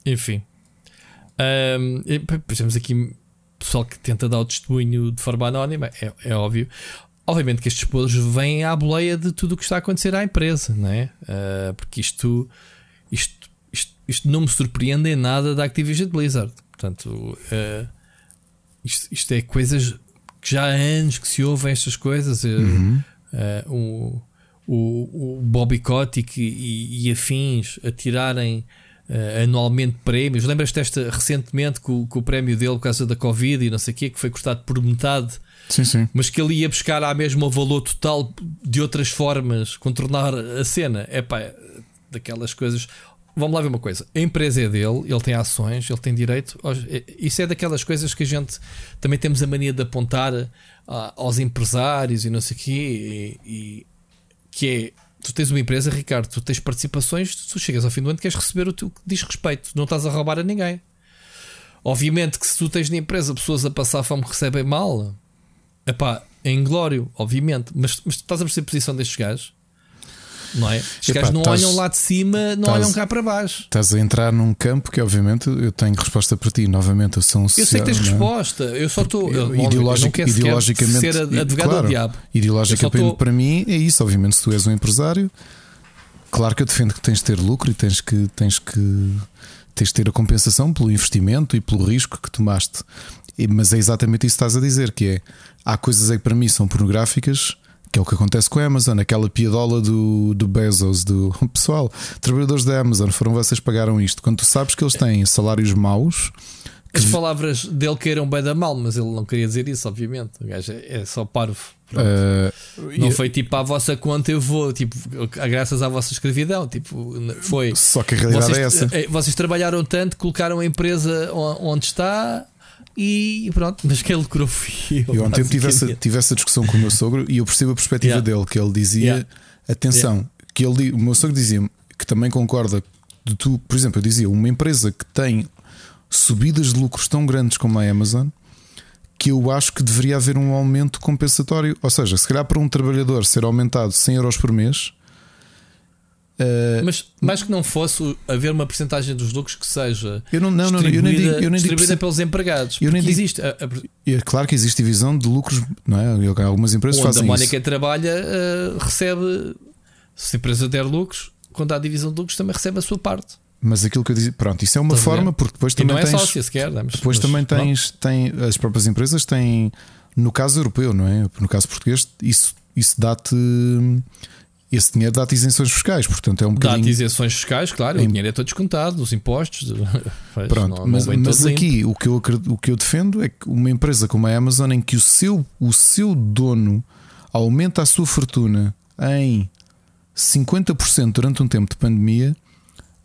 Enfim. Um, temos aqui pessoal que tenta dar o testemunho de forma anónima, é, é óbvio. Obviamente que estes podres vêm à boleia de tudo o que está a acontecer à empresa, não é? Uh, porque isto, isto, isto, isto, não me surpreende em nada da Activision Blizzard. Portanto, uh, isto, isto, é coisas que já há anos que se ouvem estas coisas. Uh, uhum. o, o, o Bobby Kotick e, e, afins a tirarem anualmente prémios. Lembras-te desta recentemente com, com, o prémio dele por causa da Covid e não sei o quê, que foi cortado por metade Sim, sim. Mas que ele ia buscar à mesma o valor total de outras formas, contornar a cena. É pá, daquelas coisas. Vamos lá ver uma coisa: a empresa é dele, ele tem ações, ele tem direito. É, isso é daquelas coisas que a gente também temos a mania de apontar aos empresários e não sei o quê, e, e, que é tu tens uma empresa, Ricardo, tu tens participações, tu chegas ao fim do ano queres receber o teu que diz respeito, não estás a roubar a ninguém. Obviamente que se tu tens na empresa pessoas a passar fome recebem mal, Epá, é inglório, obviamente, mas, mas estás a perceber a posição destes gajos? Não é? Os gajos não tás, olham lá de cima, não tás, olham cá para baixo. Estás a entrar num campo que, obviamente, eu tenho resposta para ti. Novamente, eu sou um social, Eu sei que tens é? resposta, eu só estou. Ideologic, ideologicamente, ser advogado claro, do diabo. Ideologicamente, para mim, é isso. Obviamente, se tu és um empresário, claro que eu defendo que tens de ter lucro e tens que, tens que, tens de ter a compensação pelo investimento e pelo risco que tomaste. Mas é exatamente isso que estás a dizer: que é há coisas aí que para mim são pornográficas. Que é o que acontece com a Amazon, aquela piadola do, do Bezos, do <laughs> pessoal, trabalhadores da Amazon, foram vocês pagaram isto. Quando tu sabes que eles têm salários maus, as palavras dele queiram bem da mal, mas ele não queria dizer isso, obviamente. O gajo é, é só parvo. Uh, não foi tipo à vossa conta, eu vou, tipo, graças à vossa escravidão. Tipo, foi. Só que a realidade vocês, é essa. Eh, vocês trabalharam tanto, colocaram a empresa onde está e pronto, mas quem lucrou fui eu. Eu ontem tive essa, tive essa discussão com o meu sogro e eu percebo a perspectiva yeah. dele, que ele dizia: yeah. atenção, yeah. que ele, o meu sogro dizia que também concorda de tu, por exemplo, eu dizia, uma empresa que tem subidas de lucros tão grandes como a Amazon, que eu acho que deveria haver um aumento compensatório. Ou seja, se calhar para um trabalhador ser aumentado 100 euros por mês, Uh, mas mais que não fosse haver uma porcentagem dos lucros que seja eu não, não, não, eu nem digo, eu nem distribuída digo, pelos empregados. Eu nem digo, existe. A, a, é claro que existe divisão de lucros, não é? Algumas empresas Onde fazem a Mónica isso. trabalha uh, recebe, se a empresa der lucros, quando há divisão de lucros, também recebe a sua parte. Mas aquilo que eu disse, pronto, isso é uma forma, porque depois também não é tens. Sócia sequer, mas, depois mas, também tens, tem, as próprias empresas têm, no caso europeu, não é? No caso português, isso, isso dá-te esse dinheiro dá-te isenções fiscais, portanto é um bocadinho. Dá-te isenções fiscais, claro, em... o dinheiro é todo descontado, os impostos. <laughs> Pronto, não, mas, não mas aqui o que, eu, o que eu defendo é que uma empresa como a Amazon, em que o seu, o seu dono aumenta a sua fortuna em 50% durante um tempo de pandemia,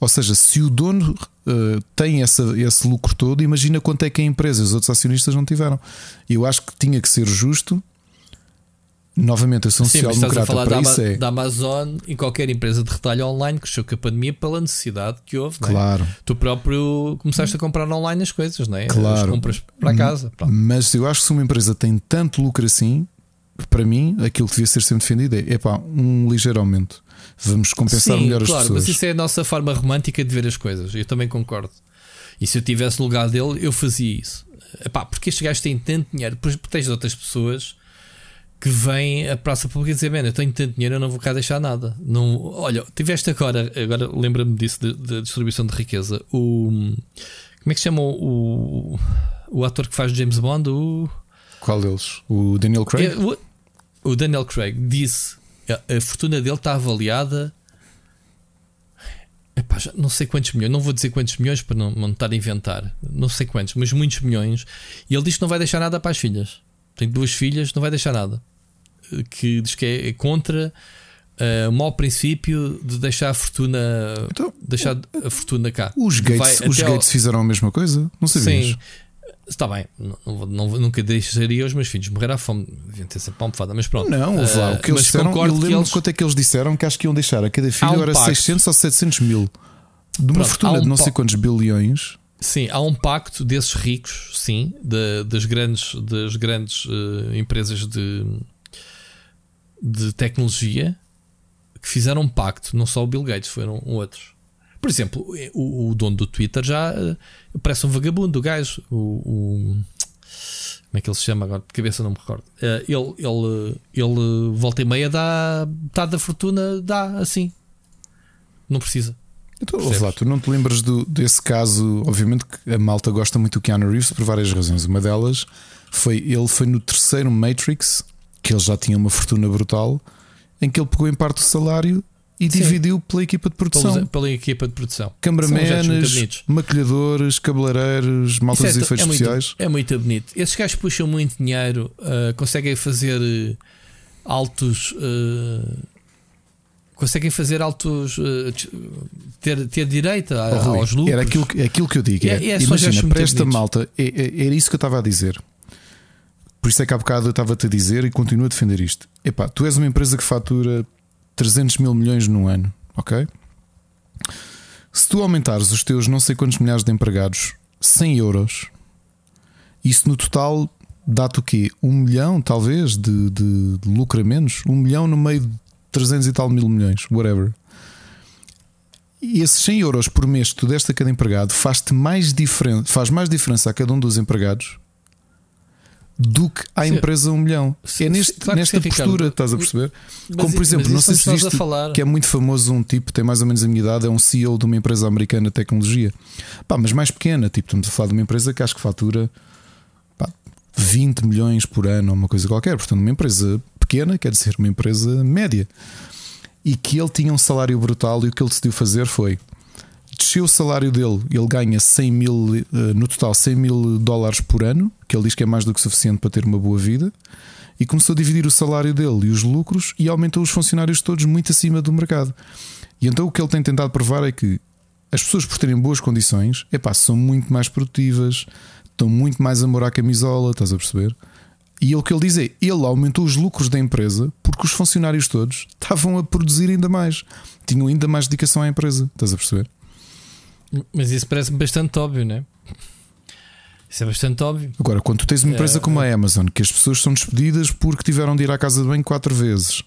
ou seja, se o dono uh, tem essa, esse lucro todo, imagina quanto é que a empresa, os outros acionistas não tiveram. Eu acho que tinha que ser justo Novamente, eu sou um social-democrata para da, isso é... da Amazon e qualquer empresa de retalho online que cresceu com a pandemia pela necessidade que houve. Claro. É? Tu próprio começaste a comprar online as coisas, não é? Claro. As compras para casa. Pronto. Mas eu acho que se uma empresa tem tanto lucro assim, para mim, aquilo que devia ser sempre defendido é pá, um ligeiro aumento. Vamos compensar Sim, melhor claro, as pessoas. Mas isso é a nossa forma romântica de ver as coisas. Eu também concordo. E se eu tivesse no lugar dele, eu fazia isso. Epá, porque estes gajos têm tanto dinheiro, depois tens outras pessoas que vem a praça pública dizer: Bem, eu tenho tanto dinheiro, eu não vou cá deixar nada. Não, olha, tiveste agora, agora lembra-me disso, da distribuição de riqueza. O, como é que se chama o, o ator que faz James Bond? O, Qual deles? O Daniel Craig? É, o, o, Daniel Craig disse: a, a fortuna dele está avaliada. Epá, não sei quantos milhões, não vou dizer quantos milhões para não, não estar a inventar, não sei quantos, mas muitos milhões. E ele diz que não vai deixar nada para as filhas. Tem duas filhas, não vai deixar nada que diz que é contra uh, o mau princípio de deixar a fortuna então, deixar a fortuna cá. Os Gates, os Gates ao... fizeram a mesma coisa? Não sabias? Sim. Está bem, não, não, nunca deixaria os meus filhos morrer à fome. Deviam ter sempre almofada, mas pronto. Não, uh, lá, o que eles disseram, eu lembro eles... quanto é que eles disseram que acho que iam deixar a cada filho um agora pacto. 600 ou 700 mil. De uma pronto, fortuna um de não sei quantos bilhões. Sim, há um pacto desses ricos, sim, de, das grandes, das grandes uh, empresas de, de tecnologia que fizeram um pacto, não só o Bill Gates, foram outros. Por exemplo, o, o dono do Twitter já uh, parece um vagabundo, o gajo. O, o, como é que ele se chama agora? De cabeça não me recordo. Uh, ele, ele, ele volta e meia dá metade da fortuna, dá assim. Não precisa. Então, lá, tu não te lembras do, desse caso? Obviamente que a malta gosta muito do Keanu Reeves por várias razões. Uma delas foi ele foi no terceiro Matrix que ele já tinha uma fortuna brutal, em que ele pegou em parte o salário e Sim. dividiu pela equipa de produção. Pela, pela equipa de produção. Cameramanes, maquilhadores, cabeleireiros, maltas de é, efeitos é especiais. Muito, é muito bonito. Esses gajos puxam muito dinheiro, uh, conseguem fazer uh, altos. Uh, conseguem fazer altos. ter, ter direito a, oh, aos lucros. Era aquilo, aquilo que eu digo. É, é, imagina, para esta malta, é, é, era isso que eu estava a dizer. Por isso é que há bocado eu estava-te a dizer e continuo a defender isto. Epá, tu és uma empresa que fatura 300 mil milhões no ano, ok? Se tu aumentares os teus não sei quantos milhares de empregados 100 euros, isso no total dá-te o quê? Um milhão, talvez, de, de, de lucro a menos? Um milhão no meio de 300 e tal mil milhões, whatever. E esses 100 euros por mês que tu deste a cada empregado faz-te mais diferença, faz mais diferença a cada um dos empregados do que à sim. empresa um milhão. Sim, é neste, claro nesta sim, postura, Ricardo. estás a perceber? Mas, Como por exemplo, não sei se viste que é muito famoso um tipo, tem mais ou menos a minha idade, é um CEO de uma empresa americana de tecnologia. Pá, mas mais pequena, tipo, estamos a falar de uma empresa que acho que fatura pá, 20 milhões por ano ou uma coisa qualquer. Portanto, uma empresa pequena quer dizer uma empresa média. E que ele tinha um salário brutal e o que ele decidiu fazer foi desceu o salário dele, ele ganha 100 mil, eh, no total 100 mil dólares por ano, que ele diz que é mais do que suficiente para ter uma boa vida, e começou a dividir o salário dele e os lucros e aumentou os funcionários todos muito acima do mercado. E então o que ele tem tentado provar é que as pessoas, por terem boas condições, epá, são muito mais produtivas, estão muito mais a morar a camisola, estás a perceber? E o que ele diz é: ele aumentou os lucros da empresa porque os funcionários todos estavam a produzir ainda mais, tinham ainda mais dedicação à empresa, estás a perceber? Mas isso parece bastante óbvio, não é? Isso é bastante óbvio. Agora, quando tu tens uma empresa é, como a Amazon, que as pessoas são despedidas porque tiveram de ir à casa de banho quatro vezes,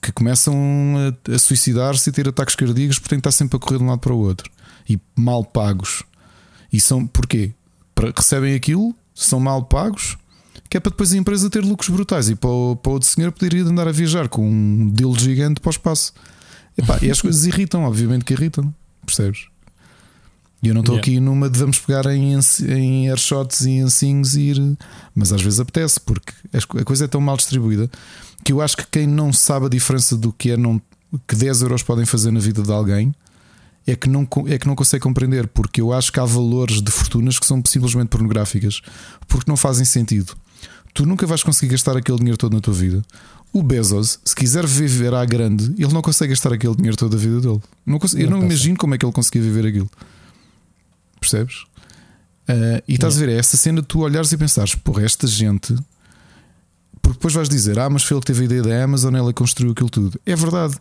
que começam a, a suicidar-se e ter ataques cardíacos porque têm que estar sempre a correr de um lado para o outro e mal pagos. E são porquê? Para, recebem aquilo, são mal pagos, que é para depois a empresa ter lucros brutais e para o, para o outro senhor poder ir andar a viajar com um deal gigante para o espaço. Epá, e as coisas <laughs> irritam, obviamente que irritam, percebes? E eu não estou yeah. aqui numa de vamos pegar em, em airshots e em sings e ir. Mas às vezes apetece, porque a coisa é tão mal distribuída que eu acho que quem não sabe a diferença do que é não, que 10 euros podem fazer na vida de alguém é que, não, é que não consegue compreender, porque eu acho que há valores de fortunas que são simplesmente pornográficas, porque não fazem sentido. Tu nunca vais conseguir gastar aquele dinheiro todo na tua vida. O Bezos, se quiser viver à grande, ele não consegue gastar aquele dinheiro toda a vida dele. Não eu não, não imagino como é que ele conseguia viver aquilo. Percebes? Uh, e estás a ver, é essa cena tu olhares e pensares, porra, esta gente. Porque depois vais dizer, ah, mas foi ele que teve a ideia da Amazon, ela construiu aquilo tudo. É verdade.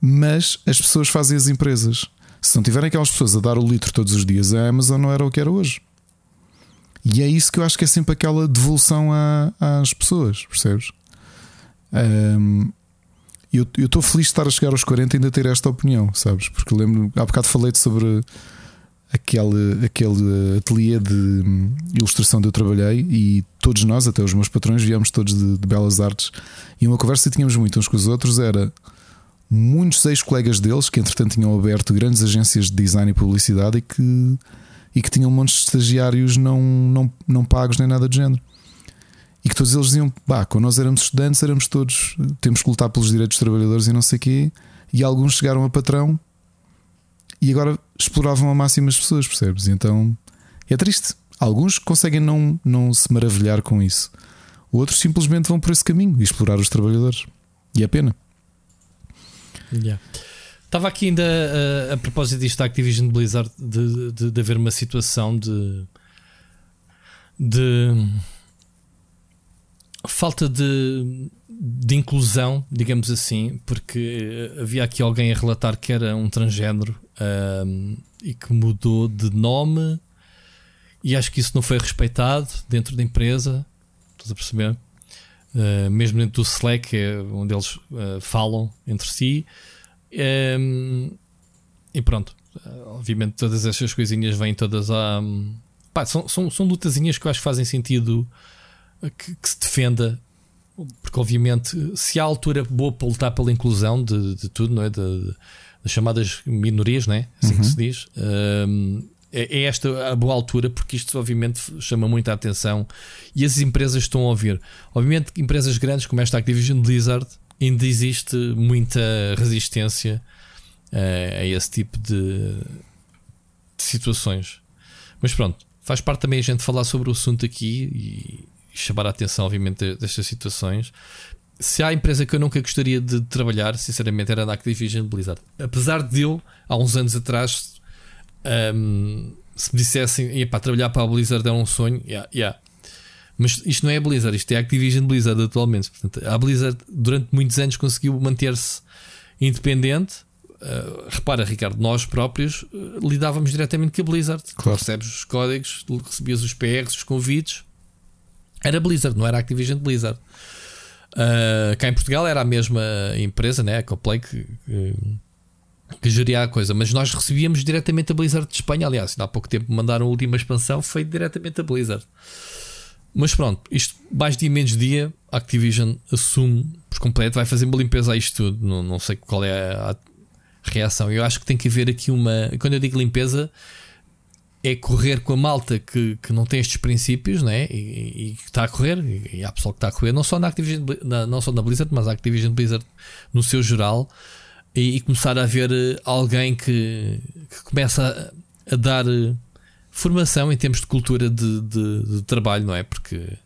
Mas as pessoas fazem as empresas. Se não tiverem aquelas pessoas a dar o litro todos os dias, a Amazon não era o que era hoje. E é isso que eu acho que é sempre aquela devolução à, às pessoas, percebes? Um, eu estou feliz de estar a chegar aos 40 e ainda ter esta opinião, sabes? Porque lembro, há bocado falei-te sobre aquele, aquele ateliê de ilustração que eu trabalhei e todos nós, até os meus patrões, viemos todos de, de belas artes e uma conversa que tínhamos muito uns com os outros era muitos ex-colegas deles que entretanto tinham aberto grandes agências de design e publicidade e que, e que tinham montes de estagiários não, não, não pagos nem nada do género. E que todos eles diziam: bah, quando nós éramos estudantes, éramos todos, temos que lutar pelos direitos dos trabalhadores e não sei o quê. E alguns chegaram a patrão e agora exploravam ao máximo as pessoas, percebes? Então é triste. Alguns conseguem não, não se maravilhar com isso, outros simplesmente vão por esse caminho explorar os trabalhadores. E é pena. Yeah. Estava aqui ainda a, a, propósito disto da Activision Blizzard de, de, de haver uma situação de, de falta de, de inclusão, digamos assim, porque havia aqui alguém a relatar que era um transgênero um, e que mudou de nome e acho que isso não foi respeitado dentro da empresa. Estás a perceber? Uh, mesmo dentro do Slack, é onde eles uh, falam entre si. Um, e pronto, obviamente todas essas coisinhas vêm todas a. Pá, são, são, são lutazinhas que eu acho que fazem sentido que, que, se defenda, porque obviamente se há altura boa para lutar pela inclusão de, de tudo, não é? De, das chamadas minorias, não é? Assim uhum. que se diz. Um, é, é esta a boa altura, porque isto obviamente chama muita atenção e as empresas estão a ouvir. Obviamente, empresas grandes como esta Activision Blizzard ainda existe muita resistência uh, a esse tipo de, de, situações. Mas pronto, faz parte também a gente falar sobre o assunto aqui e chamar a atenção, obviamente, destas situações. Se há empresa que eu nunca gostaria de trabalhar, sinceramente, era da Activision Blizzard. Apesar de eu, há uns anos atrás, um, se me dissessem para trabalhar para a Blizzard é um sonho, yeah, yeah. mas isto não é a Blizzard, isto é a Activision Blizzard atualmente. Portanto, a Blizzard durante muitos anos conseguiu manter-se independente. Uh, repara, Ricardo, nós próprios uh, lidávamos diretamente com a Blizzard. Claro. Recebes os códigos, recebias os PRs, os convites. Era Blizzard, não era Activision Blizzard. Uh, cá em Portugal era a mesma empresa, né? a Coplay, que, que que geria a coisa, mas nós recebíamos diretamente a Blizzard de Espanha. Aliás, há pouco tempo mandaram a última expansão, foi diretamente a Blizzard. Mas pronto, isto mais dia menos dia, a Activision assume por completo, vai fazer uma limpeza a isto tudo. Não, não sei qual é a, reação. Eu acho que tem que haver aqui uma. Quando eu digo limpeza, é correr com a malta que, que não tem estes princípios né? e, que está a correr. E, e há pessoal que está a correr, não só na Activision, na, não só na Blizzard, mas a Activision Blizzard no seu geral e, e começar a haver eh, alguém que, que começa a, a, dar eh, formação em termos de cultura de, de, de, trabalho, não é? Porque,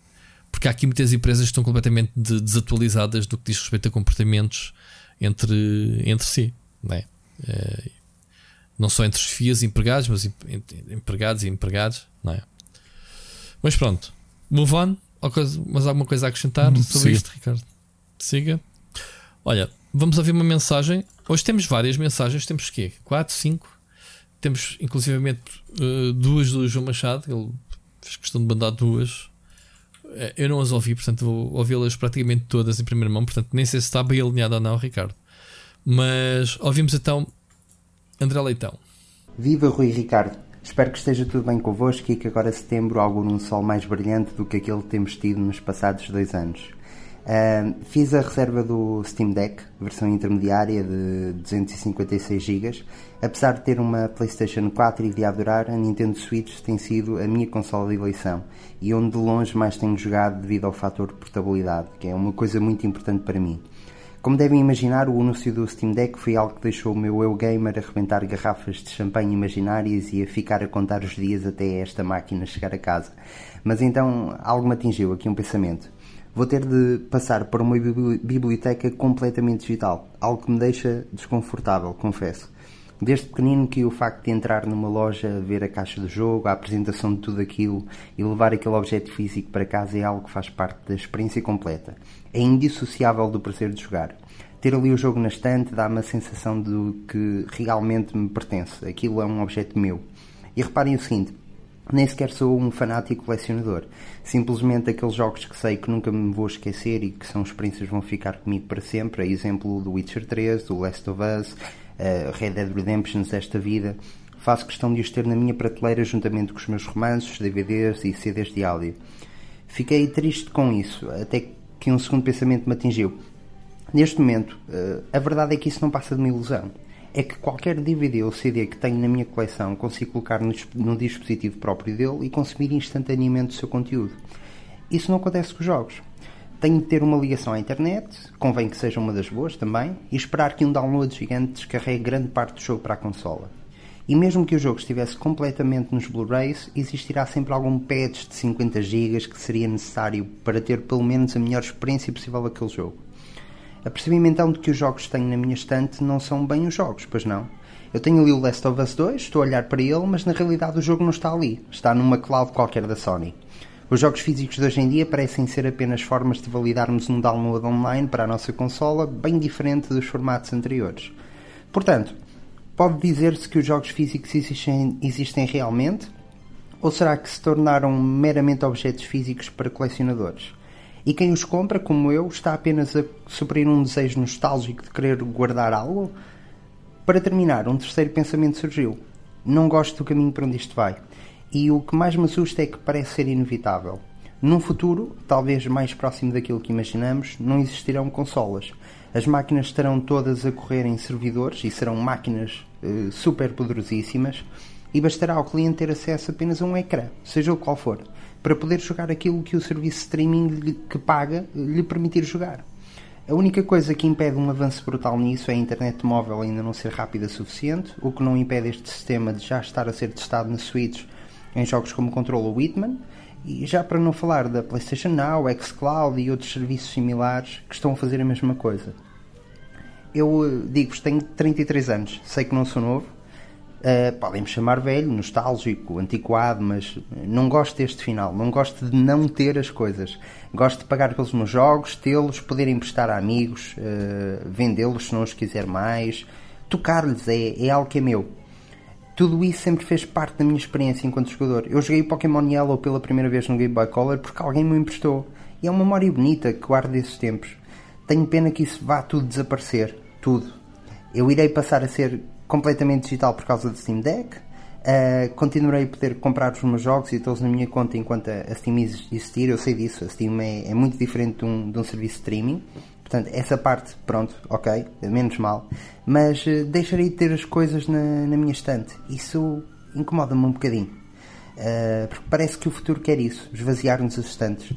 porque há aqui muitas empresas que estão completamente de, desatualizadas do que diz respeito a comportamentos entre, entre si, não é? é não só entre os FIAs e empregados, mas empregados e empregados, não é? Mas pronto, move on. Mas alguma coisa a acrescentar hum, sobre siga. isto, Ricardo? Siga. Olha, vamos ouvir uma mensagem Hoje temos várias mensagens, temos o quê? 4, 5. Temos inclusivamente uh, duas do João Machado, ele fez questão de mandar duas. eh, eu não as ouvi, portanto vou ouvi-las praticamente todas em primeira mão, portanto nem sei se está bem alinhado ou não, Ricardo. Mas ouvimos então André Leitão. Viva Rui Ricardo! Espero que esteja tudo bem convosco e que agora setembro algo num sol mais brilhante do que aquele que temos tido nos passados dois anos. Uh, fiz a reserva do Steam Deck, versão intermediária de 256 GB. Apesar de ter uma PlayStation 4 e de adorar, a Nintendo Switch tem sido a minha consola de eleição e onde de longe mais tenho jogado devido ao fator de portabilidade, que é uma coisa muito importante para mim. Como devem imaginar, o anúncio do Steam Deck foi algo que deixou o meu eu gamer a arrebentar garrafas de champanhe imaginárias e a ficar a contar os dias até esta máquina chegar a casa. Mas então algo me atingiu aqui um pensamento vou ter de passar para uma biblioteca completamente digital, algo que me deixa desconfortável, confesso. Desde pequenino que o facto de entrar numa loja, ver a caixa do jogo, a apresentação de tudo aquilo e levar aquele objeto físico para casa é algo que faz parte da experiência completa. É indissociável do prazer de jogar. Ter ali o jogo na estante dá-me a sensação de que realmente me pertence. Aquilo é um objeto meu. E reparem o seguinte, nem sequer sou um fanático colecionador. Simplesmente aqueles jogos que sei que nunca me vou esquecer e que são experiências que vão ficar comigo para sempre. A exemplo do Witcher 3, do Last of Us, uh, Red Dead Redemption desta vida. Faço questão de os ter na minha prateleira juntamente com os meus romances, DVDs e CDs de áudio. Fiquei triste com isso, até que um segundo pensamento me atingiu. Neste momento, uh, a verdade é que isso não passa de uma ilusão é que qualquer DVD ou CD que tenho na minha coleção consigo colocar no, no dispositivo próprio dele e consumir instantaneamente o seu conteúdo. Isso não acontece com os jogos. Tenho de ter uma ligação à internet, convém que seja uma das boas também, e esperar que um download gigante descarregue grande parte do jogo para a consola. E mesmo que o jogo estivesse completamente nos Blu-rays, existirá sempre algum patch de 50 GB que seria necessário para ter pelo menos a melhor experiência possível daquele jogo. Apercebi-me então de que os jogos que tenho na minha estante não são bem os jogos, pois não. Eu tenho ali o Last of Us 2, estou a olhar para ele, mas na realidade o jogo não está ali. Está numa cloud qualquer da Sony. Os jogos físicos de hoje em dia parecem ser apenas formas de validarmos um download online para a nossa consola, bem diferente dos formatos anteriores. Portanto, pode dizer-se que os jogos físicos existem, existem realmente? Ou será que se tornaram meramente objetos físicos para colecionadores? E quem os compra, como eu, está apenas a suprir um desejo nostálgico de querer guardar algo? Para terminar, um terceiro pensamento surgiu. Não gosto do caminho para onde isto vai. E o que mais me assusta é que parece ser inevitável. Num futuro, talvez mais próximo daquilo que imaginamos, não existirão consolas. As máquinas estarão todas a correr em servidores e serão máquinas uh, super poderosíssimas e bastará ao cliente ter acesso apenas a um ecrã, seja o qual for para poder jogar aquilo que o serviço de streaming que paga lhe permitir jogar. A única coisa que impede um avanço brutal nisso é a internet móvel ainda não ser rápida o suficiente, o que não impede este sistema de já estar a ser testado na Switch em jogos como Control Whitman, e já para não falar da PlayStation Now, xCloud e outros serviços similares que estão a fazer a mesma coisa. Eu eh, digo-vos, tenho 33 anos, sei que não sou novo, Uh, podem me chamar velho, nostálgico, antiquado, mas não gosto deste final. Não gosto de não ter as coisas. Gosto de pagar pelos meus jogos, tê-los, poder emprestar a amigos, uh, vendê-los se não os quiser mais, tocar-lhes, é, é algo que é meu. Tudo isso sempre fez parte da minha experiência enquanto jogador. Eu joguei Pokémon Yellow pela primeira vez no Game Boy Color porque alguém me emprestou. E é uma memória bonita que guardo desses tempos. Tenho pena que isso vá tudo desaparecer. Tudo. Eu irei passar a ser completamente digital por causa do Steam Deck. Uh, continuarei a poder comprar os meus jogos e todos na minha conta enquanto a, Steam existir. Eu sei disso, a Steam é, é muito diferente de um, de um, serviço de streaming. Portanto, essa parte, pronto, ok, menos mal. Mas uh, deixarei de ter as coisas na, na minha estante. Isso incomoda-me um bocadinho. Uh, porque parece que o futuro quer isso, esvaziar-nos as estantes.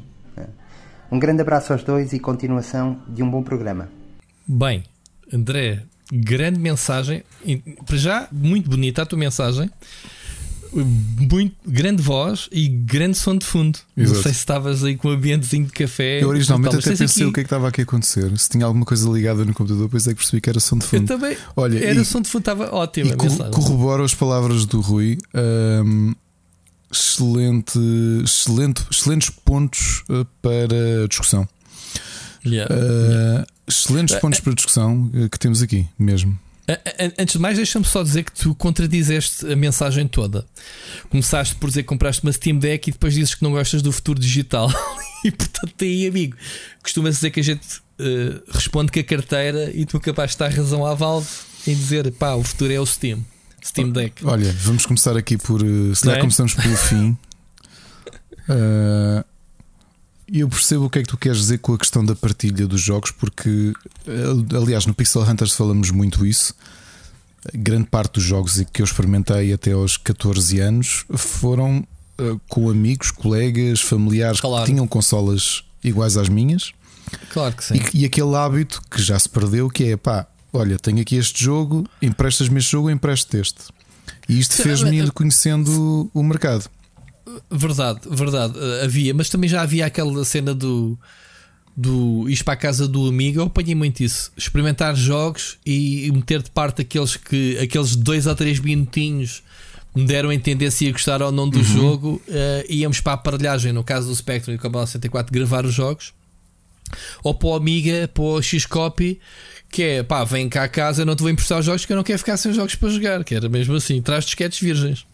Um grande abraço aos dois e continuação de um bom programa. Bem, André, grande mensagem. Para já, muito bonita a tua mensagem. Muito grande voz e grande som de fundo. Exato. Não sei se estavas aí com um ambientezinho de café. Eu originalmente até pensei aqui... o que é que estava aqui a acontecer. Se tinha alguma coisa ligada no computador, depois é que percebi que era som de fundo. Eu também. Olha, era e, som de fundo, estava ótimo. E cor corroboro as palavras do Rui. Um, excelente, excelente, excelentes pontos uh, para discussão. Yeah, uh, yeah. Excelentes pontos para discussão que temos aqui mesmo. Antes de mais, deixa-me só dizer que tu contradizeste a mensagem toda. Começaste por dizer que compraste uma Steam Deck e depois dizes que não gostas do futuro digital. <laughs> E portanto, aí, amigo, costuma-se dizer que a gente uh, responde com a carteira e tu capaz de estar razão à Valve em dizer pá, o futuro é o Steam. Steam Deck. Olha, vamos começar aqui por. Uh, se calhar é? começamos pelo fim. Uh, <laughs> eu percebo o que é que tu queres dizer com a questão da partilha dos jogos, porque, aliás, no Pixel Hunters falamos muito isso. Grande parte dos jogos que eu experimentei até aos 14 anos foram uh, com amigos, colegas, familiares claro. que tinham consolas iguais às minhas. Claro que sim. E, e, aquele hábito que já se perdeu, que é pá, olha, tenho aqui este jogo, emprestas-me este jogo, empresto este. E isto fez-me ir conhecendo o mercado. Verdade, verdade. Uh, havia, mas também já havia aquela cena do do ir para a casa do amigo, eu apanhei muito isso. Experimentar jogos e meter de parte aqueles que aqueles dois ou três minutinhos me deram a entender se ia gostar ou não do uhum. jogo. Uh, íamos para a aparelhagem, no caso do Spectrum e do Commodore 64, gravar os jogos. Ou para o Amiga, para o X-Copy, que é pá, vem cá a casa, eu não te vou emprestar os jogos que eu não quero ficar sem jogos para jogar. Que era mesmo assim, traz disquetes virgens.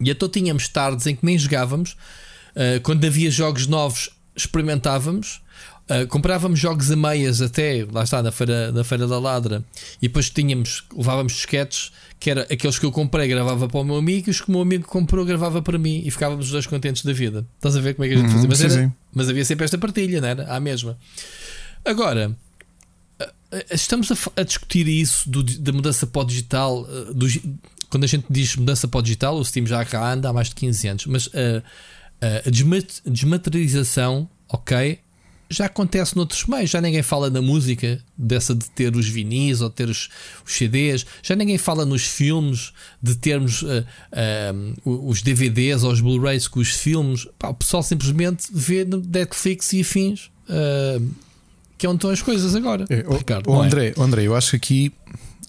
E então tínhamos tardes em que nem jogávamos. Uh, quando havia jogos novos, experimentávamos Uh, comprávamos jogos a meias até, lá está, na feira, na feira da Ladra, e depois tínhamos, levávamos disquetes, que era aqueles que eu comprei, gravava para o meu amigo, e os que o meu amigo comprou, gravava para mim, e ficávamos os dois contentes da vida. Estás a ver como é que a gente uhum, fazia? Mas, sim, era, sim. mas havia sempre esta partilha, não era? À mesma. Agora, estamos a, a discutir isso do, da mudança para o digital. Do, quando a gente diz mudança para o digital, o Steam já cá anda há mais de 15 anos, mas a, a desmaterialização, ok, já acontece noutros meios, já ninguém fala na música, dessa de ter os vinis ou ter os, os CDs, já ninguém fala nos filmes de termos uh, uh, os DVDs ou os Blu-rays com os filmes. Pá, o pessoal simplesmente vê no Netflix e afins. Uh, que é onde estão as coisas agora. É, o, Ricardo, o é? André, é? André, eu acho que aqui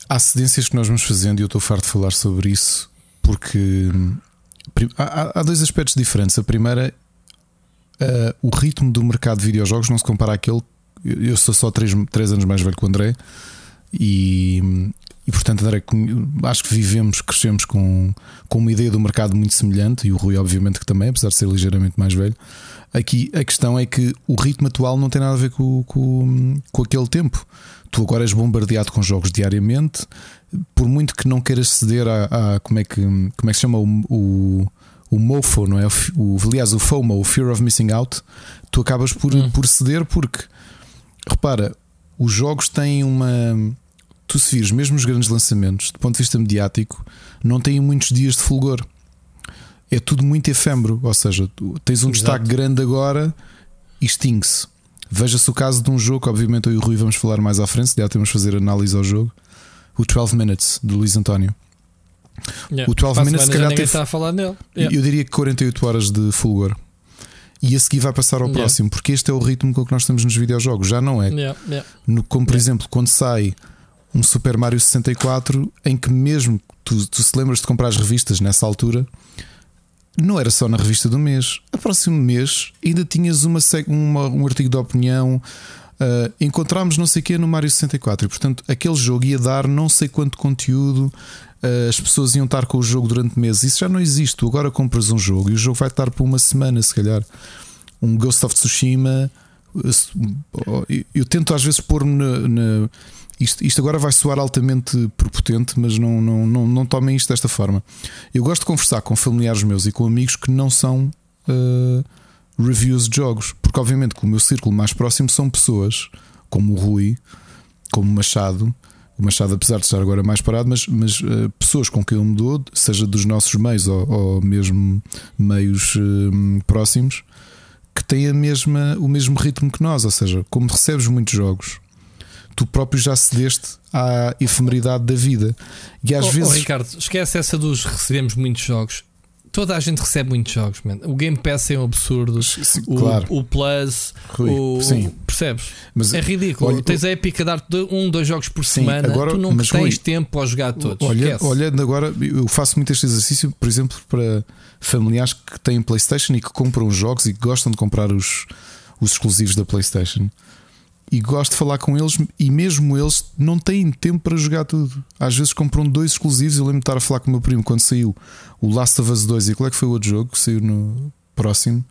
há cedências que nós vamos fazendo e eu estou farto de falar sobre isso porque hum, há, há dois aspectos diferentes. A primeira uh, o ritmo do mercado de videojogos não se compara àquele. Eu sou só 3, 3 anos mais velho que o André e, e portanto, André, acho que vivemos, crescemos com, com uma ideia do mercado muito semelhante e o Rui, obviamente, que também, apesar de ser ligeiramente mais velho. Aqui a questão é que o ritmo atual não tem nada a ver com, com, com aquele tempo. Tu agora és bombardeado com jogos diariamente, por muito que não queiras ceder a, a como, é que, como é que se chama o, o o MOFO, não é? O, aliás, o FOMO, o Fear of Missing Out, tu acabas por, hum. por ceder porque, repara, os jogos têm uma. Tu se vires, mesmo os grandes lançamentos, do ponto de vista mediático, não têm muitos dias de fulgor. É tudo muito efêmero, ou seja, tens um Exato. destaque grande agora e extingue-se. Veja-se o caso de um jogo, obviamente eu e o Rui vamos falar mais à frente, já temos de fazer análise ao jogo. O 12 Minutes, de Luís António. Yeah. O 12 Minutes, se calhar, teve, está a falar nele. Yeah. Eu diria que 48 horas de fulgor. E a seguir vai passar ao yeah. próximo, porque este é o ritmo com que nós estamos nos videojogos. Já não é. No, como, por exemplo, quando sai um Super Mario 64, em que mesmo tu, tu se lembras de comprar as revistas nessa altura, não era só na revista do mês. A próximo mês ainda tinhas uma, uma um artigo de opinião. Uh, encontramos não sei o que no Mario 64 e portanto aquele jogo ia dar não sei quanto conteúdo eh, as pessoas iam estar com o jogo durante meses. Isso já não existe. Tu agora compras um jogo e o jogo vai estar por uma semana, se calhar. Um Ghost of Tsushima. Eu tento às vezes pôr-me na, na. Isto, isto, agora vai soar altamente prepotente, mas não, não, não, não tomem isto desta forma. Eu gosto de conversar com familiares meus e com amigos que não são uh, reviews de jogos, porque obviamente que o meu círculo mais próximo são pessoas como o Rui, como o Machado, o Machado, apesar de estar agora mais parado, mas, mas uh, pessoas com quem ele mudou, seja dos nossos meios ou, ou mesmo meios uh, próximos, que têm a mesma, o mesmo ritmo que nós. Ou seja, como recebes muitos jogos, tu próprio já cedeste à efemeridade da vida. E às oh, vezes. Oh, Ricardo, esquece essa dos recebemos muitos jogos toda a gente recebe muitos jogos, man. O Game Pass é um absurdo. Sim, o, claro. o Plus, Rui, o, sim. percebes? Mas, é ridículo. Olha, tens a Epic a dar um, dois jogos por sim, semana, agora, tu não tens Rui, tempo para jogar todos. Olha, olhando agora, eu faço muito este exercício, por exemplo, para familiares que têm PlayStation e que compram jogos e que gostam de comprar os, os exclusivos da PlayStation e gosto de falar com eles e mesmo eles não têm tempo para jogar tudo. Às vezes compram dois exclusivos. Eu lembro de estar a falar com o meu primo quando saiu o Last of Us 2 e qual é que foi o outro jogo que saiu no próximo?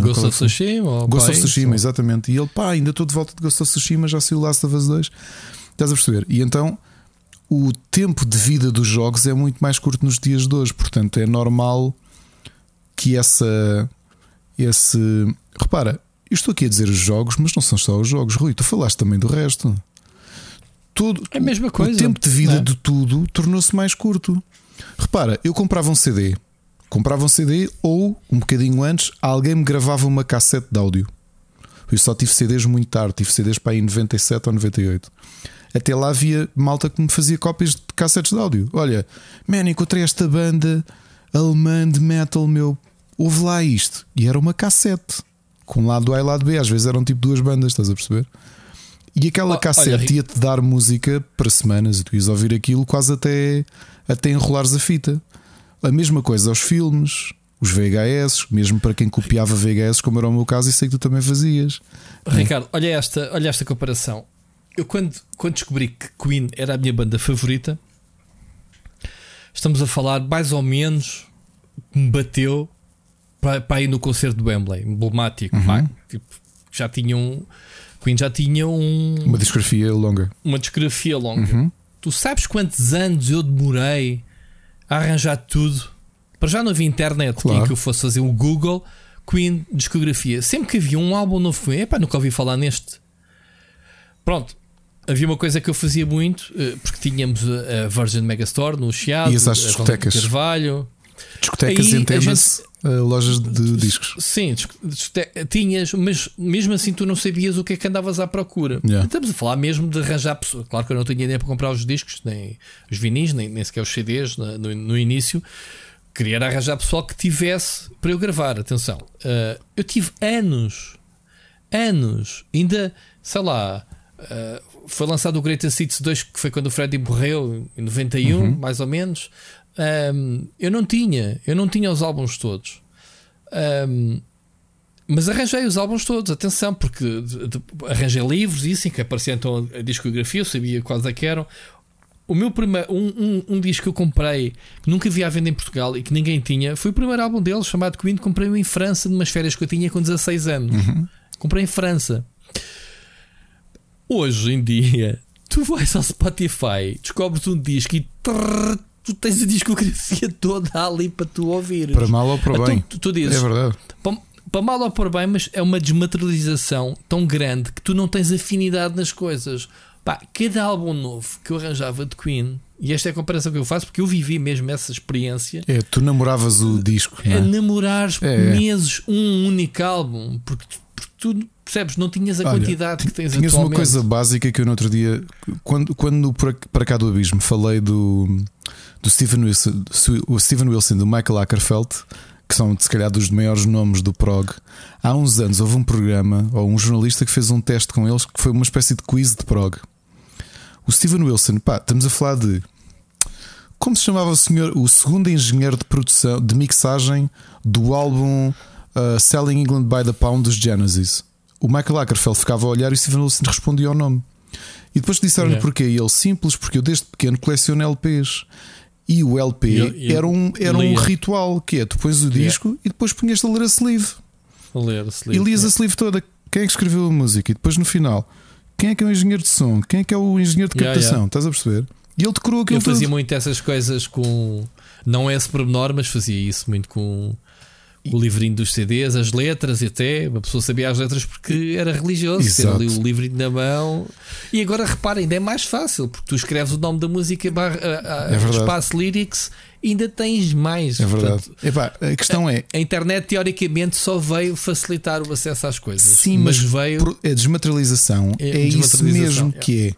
Ghost of Tsushima? Ghost of Tsushima, exatamente. E ele, pá, ainda estou de volta de Ghost of Tsushima, já saiu Last of Us 2. Estás a perceber? E então o tempo de vida dos jogos é muito mais curto nos dias de hoje, portanto é normal que essa. Esse. Repara, eu estou aqui a dizer os jogos, mas não são só os jogos, Rui. Tu falaste também do resto. Tudo, é a mesma coisa. O tempo de vida é? de tudo tornou-se mais curto. Repara, eu comprava um CD, comprava um CD ou um bocadinho antes alguém me gravava uma cassete de áudio. Eu só tive CDs muito tarde, tive CDs para aí em 97 ou 98 até lá havia malta que me fazia cópias de cassetes de áudio. Olha, man, encontrei esta banda alemã de metal, meu, ouve lá isto. E era uma cassete, com lado A e lado B. Às vezes eram tipo duas bandas, estás a perceber? E aquela oh, cassete ia-te dar música para semanas e tu ias ouvir aquilo quase até, até enrolares a fita. A mesma coisa aos filmes, os VHS, mesmo para quem copiava VHS, como era o meu caso, e sei que tu também fazias. Ricardo, olha esta, olha esta comparação eu quando, quando descobri que Queen era a minha banda favorita, estamos a falar mais ou menos me bateu para, para ir no concerto do Wembley, emblemático. Uhum. tipo, já tinham. Queen já tinha um, uma discografia longa. Uma discografia longa. Uhum. Tu sabes quantos anos eu demorei a arranjar tudo? Para já não havia internet claro. que eu fosse fazer o Google Queen discografia. Sempre que havia um álbum novo Queen, epá, nunca ouvi falar neste. Pronto, havia uma coisa que eu fazia muito, eh, porque tínhamos a Virgin Megastore no Chiado, e as discotecas. Carvalho. Discotecas entenda-se Eh, lojas de discos. Sim, tinhas, mas mesmo assim tu não sabias o que é que andavas à procura. Yeah. Estamos a falar mesmo de arranjar pessoas. Claro que eu não tinha ideia para comprar os discos, nem os vinis, nem, nem sequer os CDs no, no, no início. Queria arranjar pessoal que tivesse para eu gravar. Atenção, uh, eu tive anos, anos, ainda sei lá. Uh, foi lançado o Greatest Hits 2, que foi quando o Freddy morreu, em 91, uhum. mais ou menos. Um, eu não tinha, eu não tinha os álbuns todos. Um, mas arranjei os álbuns todos, atenção, porque de, de, arranjei livros e assim que aparecia então a discografia, eu sabia quais é que eram. O meu primeiro, um, um, um, disco que eu comprei, que nunca havia à venda em Portugal e que ninguém tinha, foi o primeiro álbum deles, chamado Queen. Comprei-o em França, numas férias que eu tinha com 16 anos. Uhum. Comprei em França. Hoje em dia, tu vais ao Spotify, descobres um disco e trrr, tu tens a discografia <laughs> toda ali para tu ouvir. Para mal ou para então, bem. Tu, tu dizes, é verdade. Para, para mal ou para bem, mas é uma desmaterialização tão grande que tu não tens afinidade nas coisas. Pá, cada álbum novo que eu arranjava de Queen, e esta é a comparação que eu faço porque eu vivi mesmo essa experiência. É, tu namoravas o disco. É, é namorares é. meses um único álbum, porque, porque tu Percebes? Não tinhas a Olha, quantidade que tens tinhas atualmente. uma coisa básica que eu no outro dia, quando, quando para cá do abismo falei do, do Steven Wilson, o Steven Wilson do Michael Ackerfeld, que são se calhar dos maiores nomes do prog. Há uns anos houve um programa ou um jornalista que fez um teste com eles que foi uma espécie de quiz de prog. O Steven Wilson, pá, estamos a falar de como se chamava o senhor, o segundo engenheiro de produção, de mixagem do álbum uh, Selling England by the Pound dos Genesis o Michael Ackerfeld ficava a olhar e o Steven Wilson respondia ao nome. E depois disseram-lhe yeah. porquê. E ele, simples, porque eu desde pequeno coleciono LPs. E o LP eu, eu era, um, era um ritual que é: tu pões o disco yeah. e depois punhas a ler a sleeve. A ler a sleeve. E lias yeah. a sleeve toda. Quem é que escreveu a música? E depois no final, quem é que é o engenheiro de som? Quem é que é o engenheiro de captação? Estás a perceber? E ele decorou aquilo Eu fazia tudo. muito essas coisas com. Não é esse pormenor, mas fazia isso muito com o livrinho dos CDs, as letras e até a pessoa sabia as letras porque era religioso, Exato. ter ali o livrinho na mão. E agora reparem, ainda é mais fácil porque tu escreves o nome da música barra, a, a, é espaço lyrics ainda tens mais. É verdade. Portanto, Epá, a questão é: a internet teoricamente só veio facilitar o acesso às coisas. Sim, mas, mas veio. É desmaterialização. É, é desmaterialização, isso mesmo é. que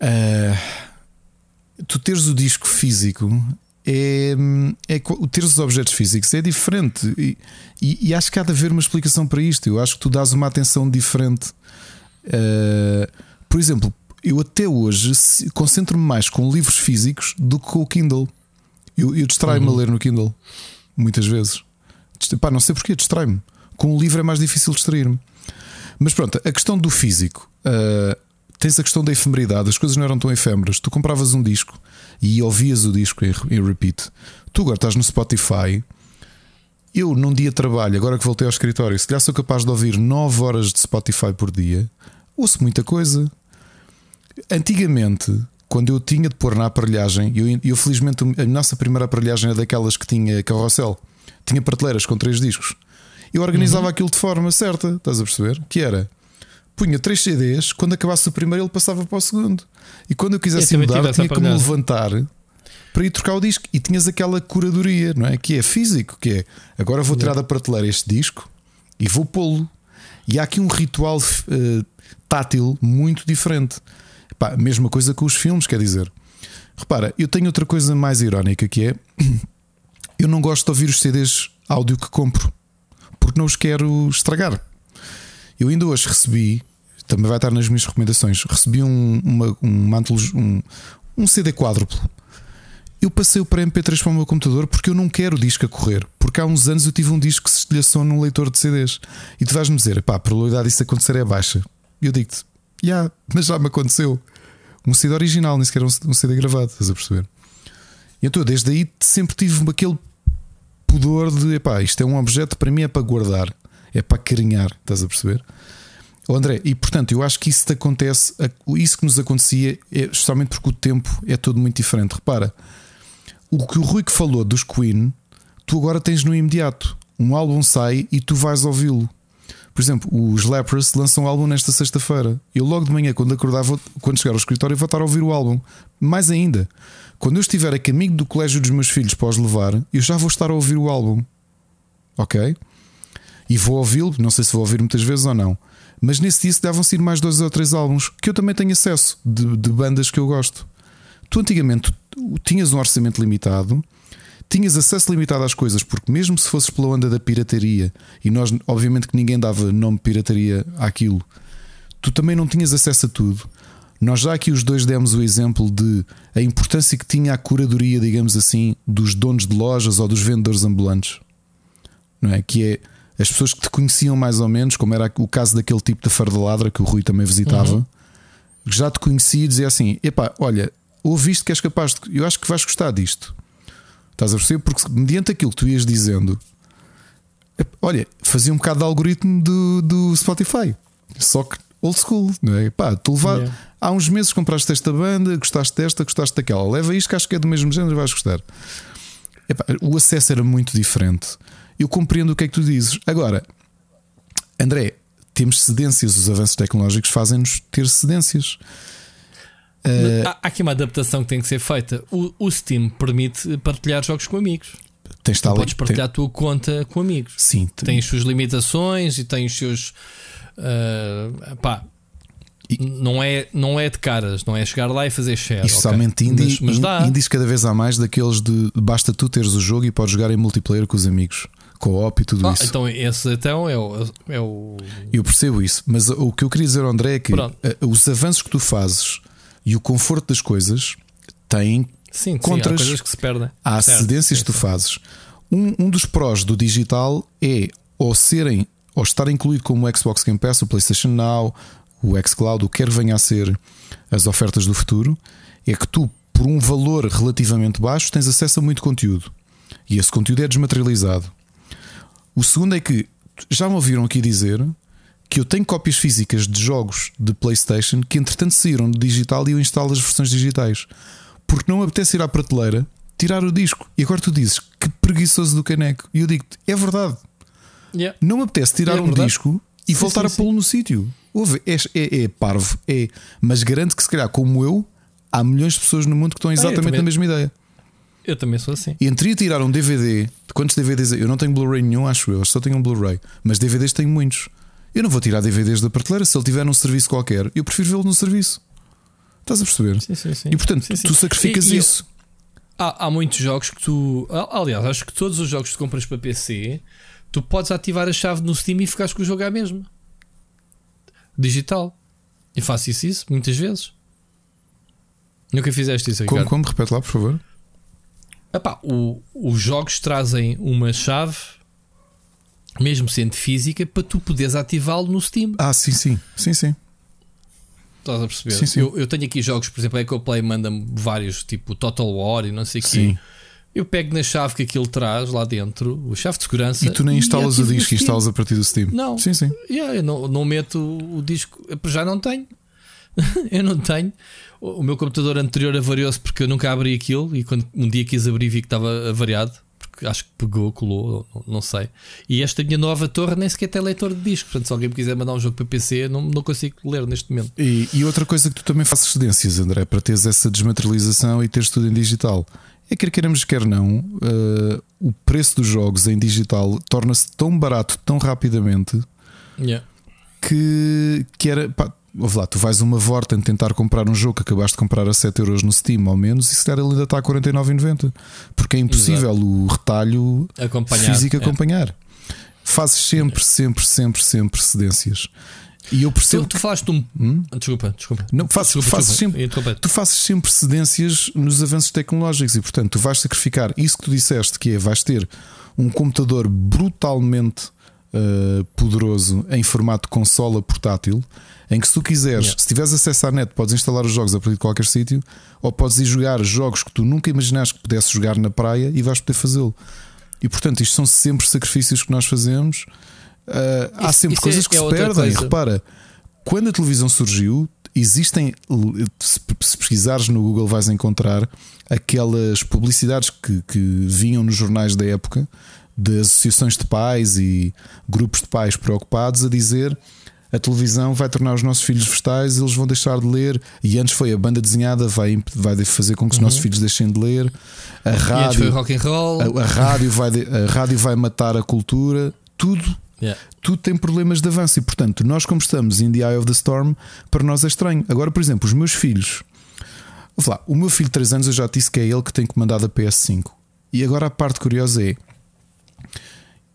é. Uh, tu teres o disco físico é, é ter os objetos físicos é diferente e, e, e, acho que há de haver uma explicação para isto. Eu acho que tu dás uma atenção diferente. Uh, por exemplo, eu até hoje concentro-me mais com livros físicos do que com o Kindle. Eu, eu distraio-me uhum. a ler no Kindle muitas vezes. Pá, não sei porquê, distrai-me. Com o livro é mais difícil distrair-me. Mas pronto, a questão do físico. Uh, tens a questão da efemeridade, as coisas não eram tão efêmeras. Tu compravas um disco e ouvias o disco em, repeat. Tu agora estás no Spotify eu num dia de trabalho, agora que voltei ao escritório, se calhar sou capaz de ouvir 9 horas de Spotify por dia, ouço muita coisa. Antigamente, quando eu tinha de pôr na aparelhagem, eu, eu felizmente a nossa primeira aparelhagem é daquelas que tinha carrossel, tinha prateleiras com três discos. Eu organizava uhum. aquilo de forma certa, estás a perceber? Que era punha três CDs, quando acabasse o primeiro, ele passava para o segundo. E quando eu quisesse eu mudar, tinha que me levantar para ir trocar o disco. E tinhas aquela curadoria, não é? Que é físico, que é agora vou tirar da prateleira este disco e vou pô-lo. E há aqui um ritual uh, tátil muito diferente. Pá, mesma coisa com os filmes, quer dizer. Repara, eu tenho outra coisa mais irónica que é <clears throat> eu não gosto de ouvir os CDs áudio que compro porque não os quero estragar. Eu ainda hoje recebi, também vai estar nas minhas recomendações, recebi um, uma, um mantle, um, um CD quádruplo. Eu passei o para MP3 para o meu computador porque eu não quero o disco a correr. Porque há uns anos eu tive um disco que se estilhaçou num leitor de CDs. E tu vais-me dizer, pá, a probabilidade disso acontecer é baixa. E eu digo-te, já, yeah, mas já me aconteceu um CD original, nem sequer um CD gravado, estás a perceber? E então, desde aí sempre tive aquele pudor de epá, isto é um objeto para mim é para guardar, é para carinhar, estás a perceber? Oh, André, e portanto eu acho que isso te acontece, isso que nos acontecia é justamente porque o tempo é todo muito diferente. Repara, o que o Rui que falou dos Queen, tu agora tens no imediato. Um álbum sai e tu vais ouvi-lo. Por exemplo, os Lepros lançam um álbum nesta sexta-feira. Eu logo de manhã, quando acordar, vou, quando chegar ao escritório, vou estar a ouvir o álbum. Mais ainda, quando eu estiver a caminho do colégio dos meus filhos para os levar, eu já vou estar a ouvir o álbum. Ok? E vou ouvi-lo, não sei se vou ouvir muitas vezes ou não. Mas nesse dia devam ser mais dois ou três álbuns que eu também tenho acesso de, de bandas que eu gosto. Tu antigamente tinhas um orçamento limitado tinhas acesso limitado às coisas, porque mesmo se fosses pela onda da pirataria, e nós, obviamente, que ninguém dava nome pirataria àquilo, tu também não tinhas acesso a tudo. Nós já aqui os dois demos o exemplo de a importância que tinha a curadoria, digamos assim, dos donos de lojas ou dos vendedores ambulantes, não é? Que é as pessoas que te conheciam mais ou menos, como era o caso daquele tipo de fardaladra que o Rui também visitava, uhum. já te conhecia e dizia assim: epá, olha, ouviste que és capaz de. Eu acho que vais gostar disto. Estás a perceber? Porque mediante aquilo que tu ias dizendo, olha, fazia um bocado de algoritmo do, do Spotify, só que old school, não é? Pá, tu levar, yeah. há uns meses compraste esta banda, gostaste desta, gostaste daquela, leva isto que acho que é do mesmo género e vais gostar. Epá, o acesso era muito diferente. Eu compreendo o que é que tu dizes. Agora, André, temos cedências, os avanços tecnológicos fazem-nos ter cedências. Uh, há, aqui uma adaptação que tem que ser feita. O, o Steam permite partilhar jogos com amigos. Tens tu podes partilhar tem... a tua conta com amigos. Sim, tem as suas limitações e tem os seus. Uh, pá, e... não, é, não é de caras, não é chegar lá e fazer share. E somente okay. indie, mas, mas indies cada vez há mais daqueles de basta tu teres o jogo e podes jogar em multiplayer com os amigos co-op e tudo ah, isso. Então, esse então é o, é o. Eu percebo isso, mas o que eu queria dizer, André, é que Pronto. Eh, os avanços que tu fazes e o conforto das coisas têm sim, contras. Sim, há coisas que se perdem. Há cedências que tu fazes. Um, um dos prós do digital é ou serem ou estar incluído como o Xbox Game Pass, o PlayStation Now, o xCloud, o que quer venha a ser as ofertas do futuro, é que tu, por um valor relativamente baixo, tens acesso a muito conteúdo. E esse conteúdo é desmaterializado. O segundo é que já me ouviram aqui dizer que eu tenho cópias físicas de jogos de PlayStation que entretanto saíram do digital e eu instalo as versões digitais. Porque não me apetece ir à prateleira, tirar o disco. E agora tu dizes que preguiçoso do caneco. E eu digo é verdade. Yeah. Não me apetece tirar yeah, é um disco e sim, voltar sim, a pô-lo no sítio. É, é, é, parvo, é. Mas garanto que se calhar, como eu, há milhões de pessoas no mundo que estão ah, exatamente ah, na mesma ideia. Eu também sou assim. Entre ir tirar um DVD, quantos DVDs? Eu não tenho Blu-ray nenhum, acho eu, só tenho um Blu-ray. Mas DVDs tenho muitos. Eu não vou tirar DVDs da prateleira se ele tiver num serviço qualquer. Eu prefiro vê-lo no serviço. Estás a perceber? Sim, sim, sim. E portanto, sim, sim. tu sacrificas e, e isso. Há, há, muitos jogos que tu. Aliás, acho que todos os jogos que tu compras para PC, tu podes ativar a chave no Steam e ficares com o jogo à mesma. Digital. E faço isso, isso muitas vezes. Nunca fizeste isso, Como, como? Repete lá, por favor. Epá, o, os jogos trazem uma chave mesmo sendo física, para tu poderes ativá-lo no Steam. Ah, sim, sim, sim, sim. Estás a perceber? Sim, sim. Eu, eu, tenho aqui jogos, por exemplo, a Ecoplay manda-me vários, tipo Total War e não sei o quê. Eu pego na chave que aquilo traz lá dentro, a chave de segurança. E tu nem instalas o disco, instalas a partir do Steam. Não, sim, sim. Yeah, eu não, não meto o disco, já não tenho. <laughs> eu não tenho. O meu computador anterior avariou-se porque eu nunca abri aquilo e quando um dia quis abrir vi que estava avariado. Porque acho que pegou, colou, não, sei. E esta minha nova torre nem sequer tem leitor de disco. Portanto, se alguém me quiser mandar um jogo para PC, não, não consigo ler neste momento. E, e outra coisa que tu também fazes cedências, André, para teres essa desmaterialização e teres tudo em digital é quer queiramos, quer não, uh, o preço dos jogos em digital torna-se tão barato tão rapidamente yeah. que, que era. Pá, lá, tu vais uma Vorten tentar comprar um jogo que acabaste de comprar a 7 euros no Steam ao menos e se calhar ele ainda está a 49,90 porque é impossível Exato. o retalho acompanhar, físico acompanhar. É. Fazes sempre, sempre, sempre, sempre cedências. E eu percebo. Tu, tu falaste um. Hum? Desculpa, desculpa. Não, faço, desculpa, desculpa. Sempre, tu fazes sempre cedências nos avanços tecnológicos e, portanto, tu vais sacrificar isso que tu disseste, que é vais ter um computador brutalmente uh, poderoso em formato consola portátil, em que se tu quiseres, yeah. se tiveres acesso à net, podes instalar os jogos a partir de qualquer sítio, ou podes ir jogar jogos que tu nunca imaginaste que pudesse jogar na praia e vais poder fazê-lo. E portanto, isto são sempre sacrifícios que nós fazemos Uh, há isso, sempre isso coisas é, que é se perdem. Coisa. Repara, quando a televisão surgiu, existem. Se pesquisares no Google, vais encontrar aquelas publicidades que, que vinham nos jornais da época de associações de pais e grupos de pais preocupados a dizer a televisão vai tornar os nossos filhos vegetais, eles vão deixar de ler. E antes foi a banda desenhada, vai, vai fazer com que os uhum. nossos filhos deixem de ler. A rádio, rock and roll. A, a, rádio vai, a rádio vai matar a cultura. Tudo Yeah. Tudo tem problemas de avanço e, portanto, nós, como estamos in the eye of the storm, para nós é estranho. Agora, por exemplo, os meus filhos. Vou falar, o meu filho de 3 anos eu já disse que é ele que tem comandado a PS5. E agora a parte curiosa é.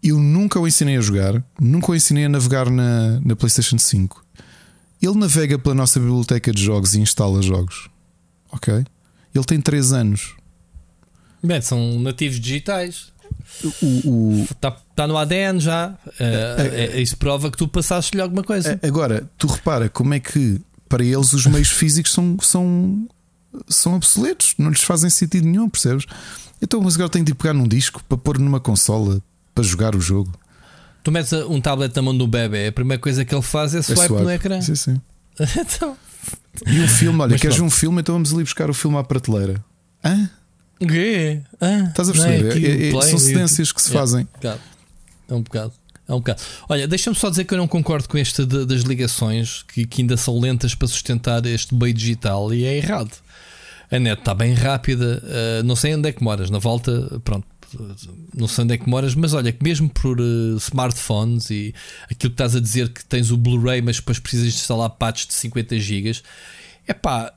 Eu nunca o ensinei a jogar, nunca o ensinei a navegar na, na PlayStation 5. Ele navega pela nossa biblioteca de jogos e instala jogos. Ok? Ele tem 3 anos. Bem, são nativos digitais. Está tá no ADN já. Uh, isso prova que tu passaste-lhe alguma coisa. Agora, tu repara como é que para eles os meios físicos são, são, são obsoletos, não lhes fazem sentido nenhum, percebes? Então, mas agora tenho de pegar num disco para pôr numa consola para jogar o jogo. Tu metes um tablet na mão do bebê, a primeira coisa que ele faz é swipe, é swipe. no ecrã. Sim, sim. <laughs> então... E um filme, olha, mas queres ver um filme? Então vamos ali buscar o filme à prateleira. Hã? Gay. Ah, Estás a perceber? É, é, é, são cedências que se fazem. É um bocado. É um bocado. Olha, deixa-me só dizer que eu não concordo com esta de, das ligações que, que, ainda são lentas para sustentar este meio digital e é errado. A net está bem rápida, uh, não sei onde é que moras, na volta, pronto, não sei onde é que moras, mas olha, que mesmo por uh, smartphones e aquilo que estás a dizer que tens o Blu-ray, mas depois precisas instalar patches de 50 GB, é pá,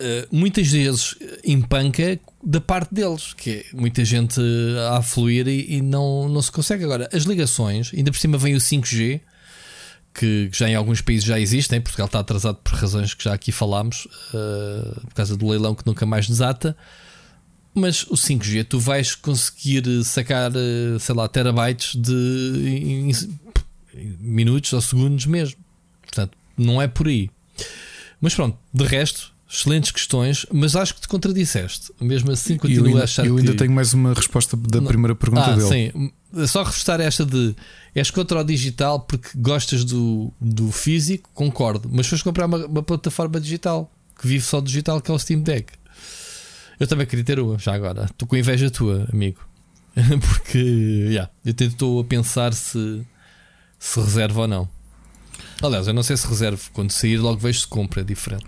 uh, muitas vezes empanca da parte deles, que é muita gente a fluir e, e, não, não se consegue. Agora, as ligações, ainda por cima vem o 5G, que já em alguns países já existem, Portugal está atrasado por razões que já aqui falámos, uh, por causa do leilão que nunca mais desata. Mas o 5G tu vais conseguir sacar, eh, sei lá, terabytes de em, em minutos ou segundos mesmo. Portanto, não é por aí. Mas pronto, de resto, Excelentes questões, mas acho que te contradisseste. Mesmo assim, continuo ainda, a achar Eu ainda que... tenho mais uma resposta da não. primeira pergunta ah, dele. Sim, só reforçar esta de és contra o digital porque gostas do, do físico, concordo, mas foste comprar uma, uma plataforma digital que vive só digital, que é o Steam Deck. Eu também queria ter uma, já agora. Estou com inveja tua, amigo. <laughs> porque yeah, eu estou a pensar se, se reservo ou não. Aliás, eu não sei se reservo. Quando sair, logo vejo se compra, é diferente.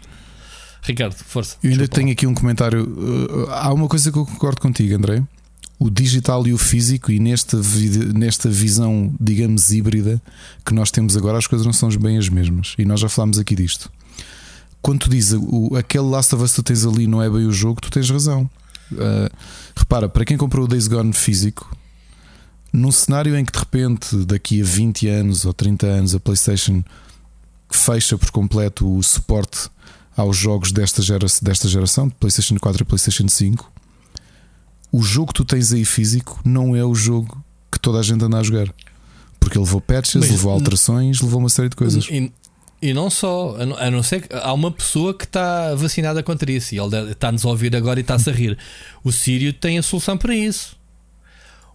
Ricardo, força. Eu ainda tenho aqui um comentário. Uh, há uma coisa que eu concordo contigo, André. O digital e o físico, e nesta, nesta visão, digamos, híbrida que nós temos agora, as coisas não são bem as mesmas. E nós já falámos aqui disto. Quando tu dizes o, aquele Last of Us que tu tens ali não é bem o jogo, tu tens razão. Uh, repara, para quem comprou o Days Gone físico, num cenário em que de repente, daqui a 20 anos ou 30 anos, a PlayStation fecha por completo o suporte aos jogos desta, gera, desta geração, de PlayStation 4 e PlayStation 5, o jogo que tu tens aí físico não é o jogo que toda a gente anda a jogar. Porque ele levou patches, Mas, levou alterações, levou uma série de coisas. E, E não só, a não ser que há uma pessoa que está vacinada contra isso e ele está-nos a ouvir agora e está-se a rir. O Sírio tem a solução para isso.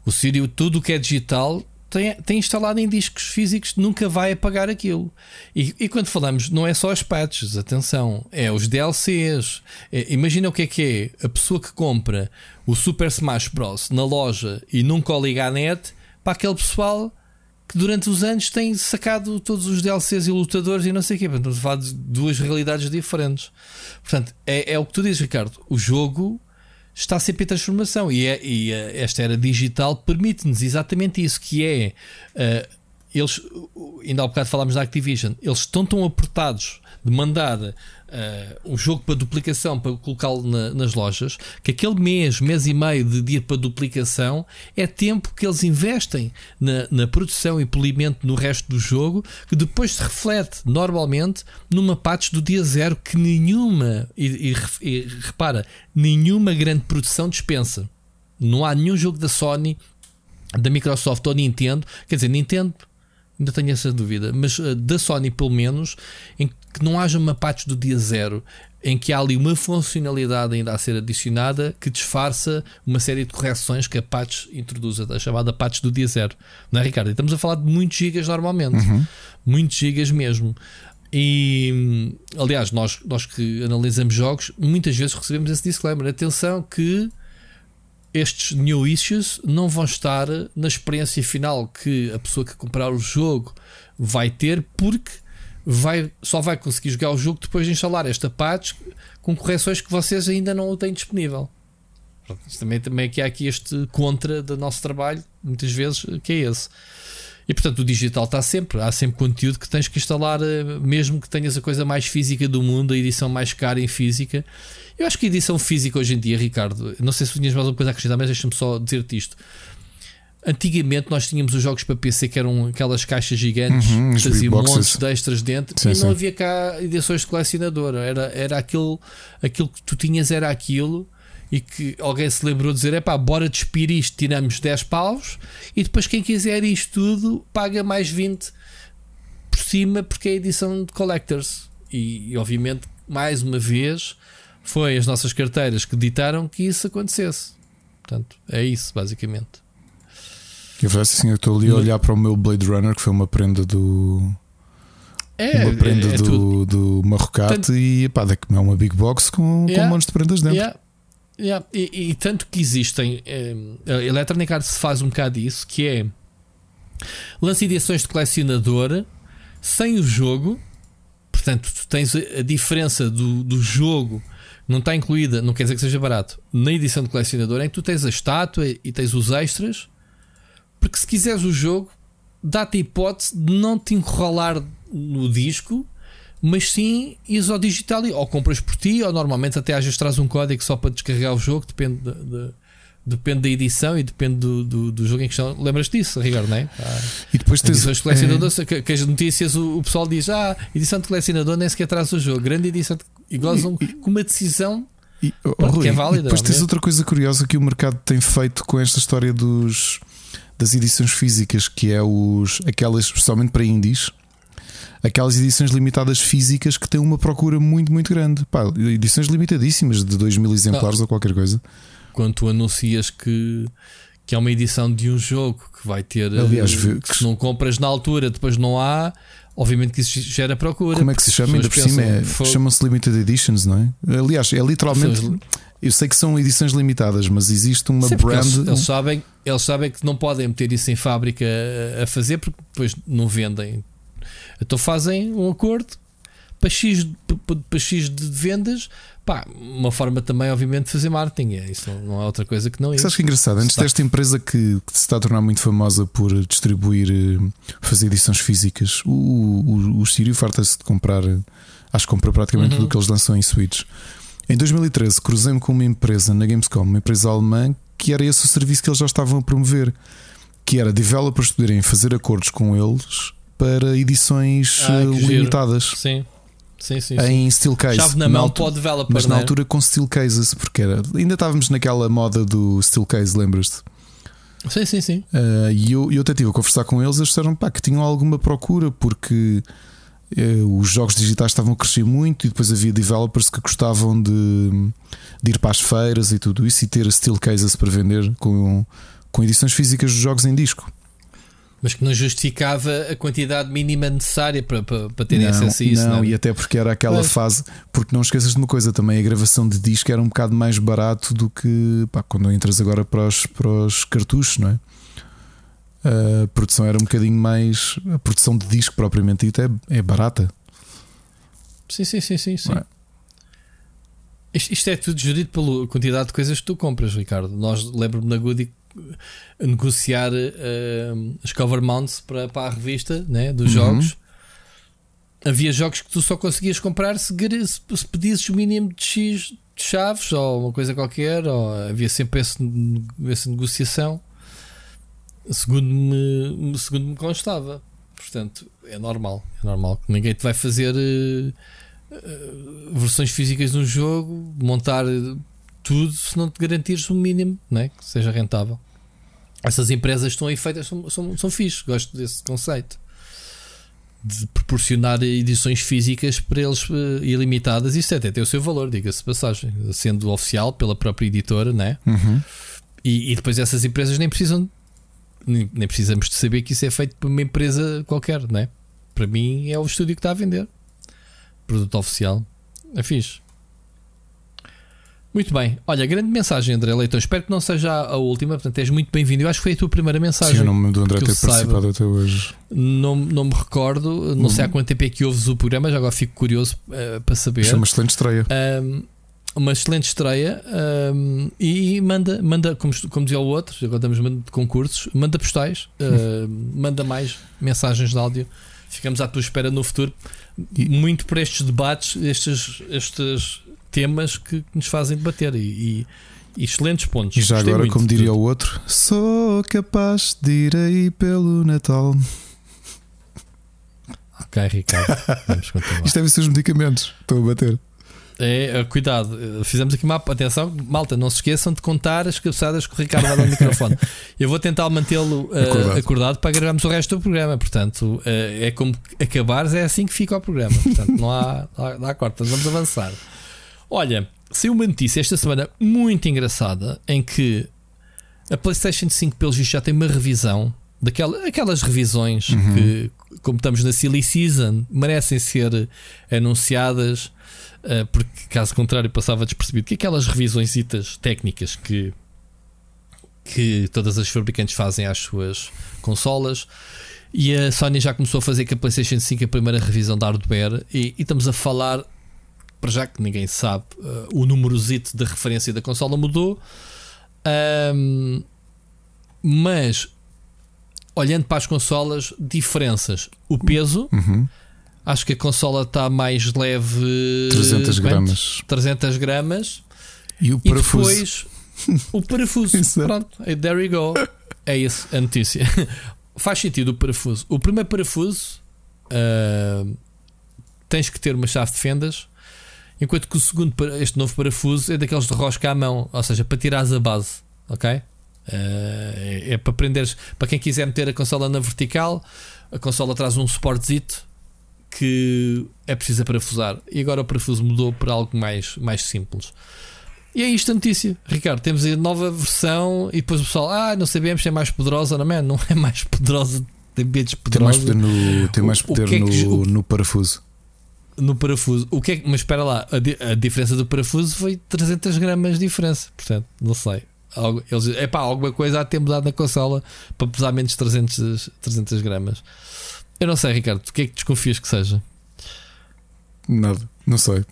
O Sírio, tudo o que é digital, tem, tem instalado em discos físicos, nunca vai apagar aquilo. E, e quando falamos, não é só as patches, atenção, é os DLCs. É, imagina o que é que é a pessoa que compra o Super Smash Bros. na loja e nunca o liga à net para aquele pessoal que durante os anos tem sacado todos os DLCs e lutadores e não sei o quê. Portanto, falar de duas realidades diferentes. Portanto, é, é o que tu dizes, Ricardo. O jogo está sempre em transformação e, é, e uh, esta era digital permite-nos exatamente isso, que é uh, eles, ainda há bocado falámos da Activision, eles estão tão apertados de mandar uh, um jogo para duplicação para colocá-lo na, nas lojas, que aquele mês, mês e meio de dia para duplicação é tempo que eles investem na, na produção e polimento no resto do jogo, que depois se reflete normalmente numa patch do dia zero que nenhuma, e, e, e repara, nenhuma grande produção dispensa. Não há nenhum jogo da Sony, da Microsoft ou Nintendo, quer dizer, Nintendo ainda tenho essa dúvida, mas uh, da Sony pelo menos, em que não haja uma patch do dia zero, em que há ali uma funcionalidade ainda a ser adicionada que disfarça uma série de correções que a patch introduz, a chamada patch do dia zero. Não é, Ricardo? E estamos a falar de muitos gigas normalmente, uhum. muitos gigas mesmo. E aliás, nós, nós que analisamos jogos, muitas vezes recebemos esse disclaimer: atenção que estes new issues não vão estar na experiência final que a pessoa que comprar o jogo vai ter, porque vai, só vai conseguir jogar o jogo depois de instalar esta patch com correções que vocês ainda não têm disponível. Pronto, também, também é que há aqui este contra do nosso trabalho, muitas vezes, que é esse. E portanto o digital está sempre, há sempre conteúdo que tens que instalar, eh, mesmo que tenhas a coisa mais física do mundo, a edição mais cara em física. Eu acho que a edição física hoje em dia, Ricardo, não sei se tinhas mais uma coisa a acrescentar, mas deixa-me só dizer-te isto. Antigamente nós tínhamos os jogos para PC que eram aquelas caixas gigantes uhum, que faziam montes de extras dentro sim, e não sim. havia cá edições de colecionador. Era, era aquilo, aquilo que tu tinhas, era aquilo e que alguém se lembrou de dizer: é pá, bora despir isto, tiramos 10 paus e depois quem quiser isto tudo paga mais 20 por cima porque é edição de collectors. E, e obviamente, mais uma vez, foi as nossas carteiras que ditaram que isso acontecesse. Portanto, é isso, basicamente. E a verdade assim, eu estou ali a olhar para o meu Blade Runner, que foi uma prenda do. É, uma prenda é, é do, do Marrocate Tanto... e pá, é uma big box com, yeah, com um monte de prendas dentro. Yeah. Yeah. E, e, tanto que existem, é, a Electronic Arts faz um bocado isso, que é lança edições de colecionador sem o jogo, portanto, tu tens a diferença do, do jogo, não está incluída, não quer dizer que seja barato, na edição de colecionador, em que tu tens a estátua e tens os extras, porque se quiseres o jogo, dá-te a hipótese de não te enrolar no disco mas sim ires ao digital ou compras por ti, ou normalmente até às vezes traz um código só para descarregar o jogo, depende de, de, depende da edição e depende do, do, do, jogo em questão. Lembras disso, Ricardo, não é? Ah, e depois tens edições de colecionador, é... que, que, as notícias o, o, pessoal diz: Ah, edição de colecionador nem sequer traz o jogo, grande edição de, e gozam com uma decisão. E, oh, Rui, que é válida. Depois tens é? outra coisa curiosa que o mercado tem feito com esta história dos das edições físicas, que é os aquelas especialmente para indies aquelas edições limitadas físicas que têm uma procura muito, muito grande. Pá, edições limitadíssimas de 2 mil exemplares ah, ou qualquer coisa. Quando tu anuncias que, que é uma edição de um jogo que vai ter. Aliás, que, que se não compras na altura, depois não há. Obviamente que isso gera procura. Como é que se chama? Ainda por cima é, chamam-se Limited Editions, não é? Aliás, é literalmente. Eu sei que são edições limitadas, mas existe uma Sim, brand. Eles, eles, sabem, eles sabem que não podem meter isso em fábrica a fazer porque depois não vendem. Então fazem um acordo para X, para X de vendas. Pá, uma forma também, obviamente, de fazer marketing. É, isso não é outra coisa que não isso. Sabes que é engraçado? Antes desta empresa que, que, se está a tornar muito famosa por distribuir, eh, fazer edições físicas, o, o, o Sírio farta-se de comprar. Acho que compra praticamente uhum. tudo que eles lançam em Switch. Em 2013, cruzei-me com uma empresa na Gamescom, uma empresa alemã, que era esse o serviço que eles já estavam a promover. Que era developers poderem fazer acordos com eles para edições ah, limitadas. Sim. Sim, sim, em steel case. Chave na mão para o developer. Mas na é? altura com steel cases, porque era, ainda estávamos naquela moda do steel case, lembras-te? Sim, sim, sim. Uh, e eu, eu até estive a conversar com eles, eles disseram pá, que tinham alguma procura, porque eh, os jogos digitais estavam a crescer muito e depois havia developers que gostavam de, de ir para as feiras e tudo isso e ter steel cases para vender com, com edições físicas dos jogos em disco. Mas que não justificava a quantidade mínima necessária para, para, para terem não, acesso a isso. Não, não, é? e até porque era aquela Mas... fase. Porque não esqueças de uma coisa também: a gravação de disco era um bocado mais barato do que pá, quando entras agora para os, para os cartuchos, não é? A produção era um bocadinho mais. A produção de disco propriamente dita é, é barata. Sim, sim, sim, sim. sim. É? Isto, isto, é tudo gerido pela quantidade de coisas que tu compras, Ricardo. Nós lembro-me na Goody negociar uh, as cover mounts para, para a revista né, dos uhum. jogos. Havia jogos que tu só conseguias comprar se, se pedisses o mínimo de X de chaves ou uma coisa qualquer, ou havia sempre esse, essa negociação, segundo me, segundo me constava. Portanto, é normal. É normal que ninguém te vai fazer uh, uh, versões físicas de um jogo, montar tudo se não te garantires o um mínimo né? que seja rentável. Essas empresas estão aí feitas, são, são, são fixe, gosto desse conceito de proporcionar edições físicas para eles uh, ilimitadas. Isso até tem o seu valor, diga-se passagem, sendo oficial pela própria editora, né? Uhum. E, e, depois essas empresas nem precisam, nem, nem, precisamos de saber que isso é feito por uma empresa qualquer, né? Para mim é o estúdio que está a vender produto oficial. É fixe. Muito bem. Olha, grande mensagem, André Leitão. Espero que não seja a última. Portanto, és muito bem-vindo. Eu acho que foi a tua primeira mensagem. Sim, o nome do André ter participado saiba. até hoje. Não, não me recordo. Não uhum. sei há quanto tempo é que ouves o programa. Já agora fico curioso uh, para saber. É uma excelente estreia. Um, uma excelente estreia. Um, e manda, manda como, como dizia o outro, agora estamos de concursos, manda postais, uh, <laughs> manda mais mensagens de áudio. Ficamos à tua espera no futuro. Muito por estes debates, estes, estes temas que nos fazem debater e, e, e excelentes pontos. E já Gostei agora, como diria o outro, sou capaz de ir aí pelo Natal. Ok, Ricardo, vamos continuar. Isto deve ser os medicamentos, estou a bater. É, cuidado, fizemos aqui uma atenção, malta, não se esqueçam de contar as cabeçadas que o Ricardo dá no <laughs> microfone. Eu vou tentar mantê-lo uh, acordado. acordado. para gravarmos o resto do programa. Portanto, uh, é como acabares, é assim que fica o programa. Portanto, não há, não há, cortas, vamos avançar. Olha, saiu uma notícia esta semana muito engraçada em que a PlayStation 5, pelos vistos, já tem uma revisão daquelas aquelas revisões uhum. que, como estamos na Silly Season, merecem ser anunciadas, porque caso contrário passava despercebido que aquelas revisões técnicas que, que todas as fabricantes fazem às suas consolas. E a Sony já começou a fazer com a PlayStation 5 a primeira revisão da hardware, e, e estamos a falar para já que ninguém sabe, uh, o numerosito da referência da consola mudou. Um, mas olhando para as consolas, diferenças. O peso, uhum. Acho que a consola está mais leve 300 gramas. 300 gramas. E o parafuso. E depois o parafuso. <laughs> Pronto, there you go. É isso a notícia. <laughs> Faz sentido o parafuso. O primeiro parafuso uh, tens que ter uma chave de fendas Enquanto que o segundo, este novo parafuso, é daqueles de rosca à mão, ou seja, para tirares a base, ok? Uh, é, é, para prenderes, para quem quiser meter a consola na vertical, a consola traz um suportezito que é preciso parafusar. E agora o parafuso mudou para algo mais, mais simples. E é isto a notícia, Ricardo. Temos a nova versão e depois o pessoal, ah, não sabemos se é mais poderosa, não é? <laughs> Não é mais poderosa, tem medos poderosos. Tem mais poder no, tem mais poder o, o é no, no parafuso no parafuso. O que é, mas espera lá, a, a, diferença do parafuso foi 300 gramas de diferença. Portanto, não sei. Algo, eles, é pá, alguma coisa há de ter mudado na consola para pesar menos de 300, 300 gramas. Eu não sei, Ricardo, o que é que desconfias que seja? Nada, não sei.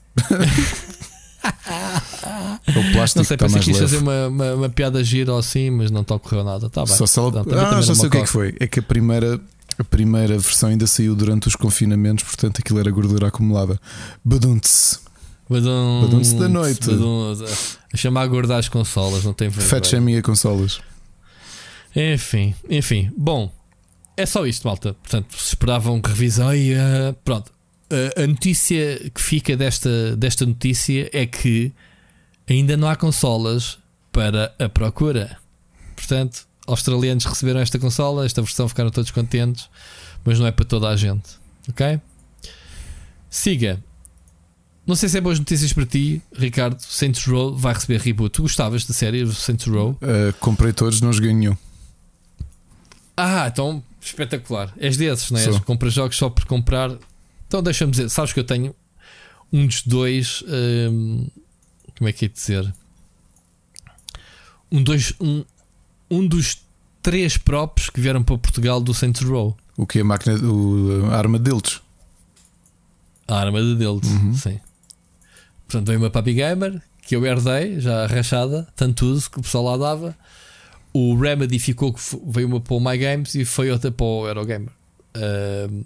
É o plástico não sei, pensei que ias fazer uma, uma, uma, piada gira ou assim, mas não te ocorreu nada. Tá bem. Só se ela... ah, já sei o que é que foi. É que a primeira a primeira versão ainda saiu durante os confinamentos, portanto aquilo era gordura acumulada. Badunce da noite. Badunce. A chamar a gorda às consolas, não tem Fat shaming a consolas. Enfim, enfim. Bom, é só isto, malta. Portanto, se esperavam que revisão e uh, pronto. Uh, a notícia que fica desta, desta notícia é que ainda não há consolas para a procura. Portanto, australianos receberam esta consola, esta versão ficaram todos contentes, mas não é para toda a gente. Ok? Siga. Não sei se é boas notícias para ti, Ricardo. Saints Row vai receber reboot. Tu gostavas da série Saints Row? Uh, comprei todos, não joguei nenhum. Ah, então espetacular. És desses, não é? Compras jogos só por comprar. Então deixa-me dizer, sabes que eu tenho um dos dois. Hum, como é que é dizer? Um, dois, um, um dos três props que vieram para Portugal do Saints Row. O que é a máquina, o, a arma deles? A arma de deles, uhum. sim. Portanto, veio uma Papi Gamer que eu herdei, já rachada, tanto uso que o pessoal lá dava. O Remedy ficou que veio uma para o My Games e foi outra para o Eurogamer. Uh,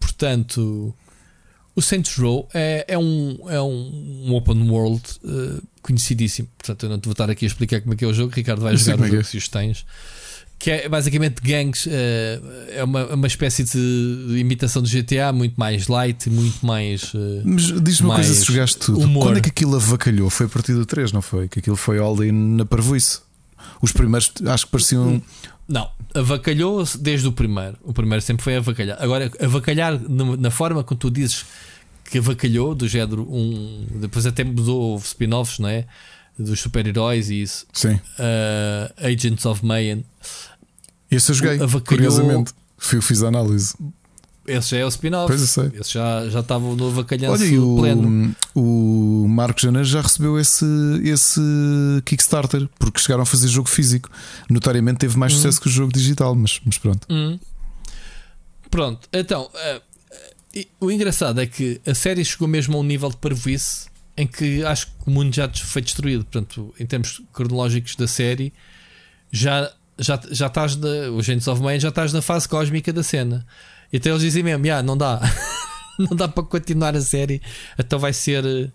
portanto, o Saints Row é, é, um, é um, um open world uh, conhecidíssimo. Portanto, eu não te vou estar aqui a explicar como é que é o jogo. Ricardo vai jogar o é jogo é. se os tens. Que é basicamente gangues, uh, é uma, uma espécie de imitação do GTA, muito mais light, muito mais. Uh, Mas diz-me uma coisa: se jogaste tudo, humor. quando é que aquilo avacalhou? Foi a partir do 3, não foi? Que aquilo foi all in na parvoíce. Os primeiros acho que pareciam. Não, avacalhou desde o primeiro. O primeiro sempre foi avacalhar. Agora, avacalhar na forma como tu dizes que avacalhou, do género um. Depois até mudou spin-offs, não é? Dos super-heróis e isso. Sim. Uh, Agents of Mayhem. Esse eu joguei, avacalhou... curiosamente. Fui, fiz a análise. Esse já é o spin-off. Pois eu sei. Esse já, já estava no avacalhanço Olha, e o, pleno. O Marco Janeiro já recebeu esse, esse Kickstarter porque chegaram a fazer jogo físico. Notariamente teve mais hum. sucesso que o jogo digital, mas, mas pronto. Hum. Pronto, então uh, uh, o engraçado é que a série chegou mesmo a um nível de parvoíce em que acho que o mundo já foi destruído. Portanto, em termos cronológicos da série, já, já, já estás na, o Gentes of já estás na fase cósmica da cena. E até eles dizem mesmo: yeah, não dá, <laughs> não dá para continuar a série, então vai ser,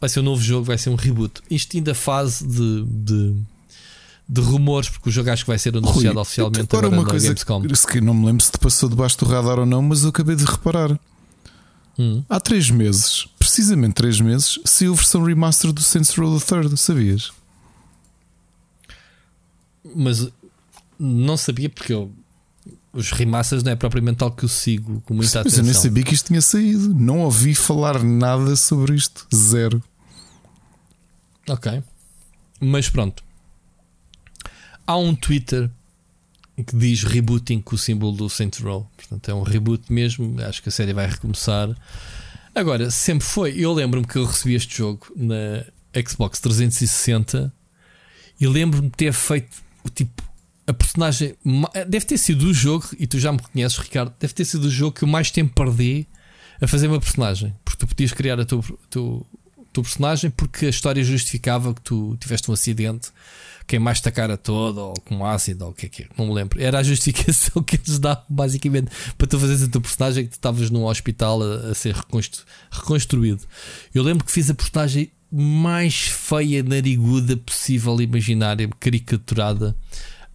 vai ser um novo jogo, vai ser um reboot. Isto ainda fase de, de, de rumores, porque o jogo acho que vai ser anunciado Rui, oficialmente agora, agora uma coisa que não me lembro se te passou debaixo do radar ou não, mas eu acabei de reparar. Hum. Há três meses, precisamente três meses, saiu a versão remaster do Saints Row the Third, sabias? Mas não sabia porque eu os remasters não é propriamente algo que eu sigo com muita atenção. Mas eu nem sabia que isto tinha saído. Não ouvi falar nada sobre isto. Zero. Ok. Mas pronto. Há um Twitter que diz rebooting com o símbolo do Saints Row. Portanto, é um reboot mesmo. Acho que a série vai recomeçar. Agora, sempre foi. Eu lembro-me que eu recebi este jogo na Xbox 360 e lembro-me de ter feito o tipo a personagem deve ter sido o jogo, e tu já me reconheces, Ricardo, deve ter sido o jogo que eu mais tempo perdi a fazer uma personagem. Porque tu podias criar a tua, tua, tua personagem porque a história justificava que tu tiveste um acidente, queimaste a cara toda, ou com ácido, ou o que é que é, não me lembro. Era a justificação <laughs> que eles davam, basicamente, para tu fazeres a tua personagem que tu estavas num hospital a, a ser reconstru, reconstruído. Eu lembro que fiz a personagem mais feia, nariguda possível, imaginária, caricaturada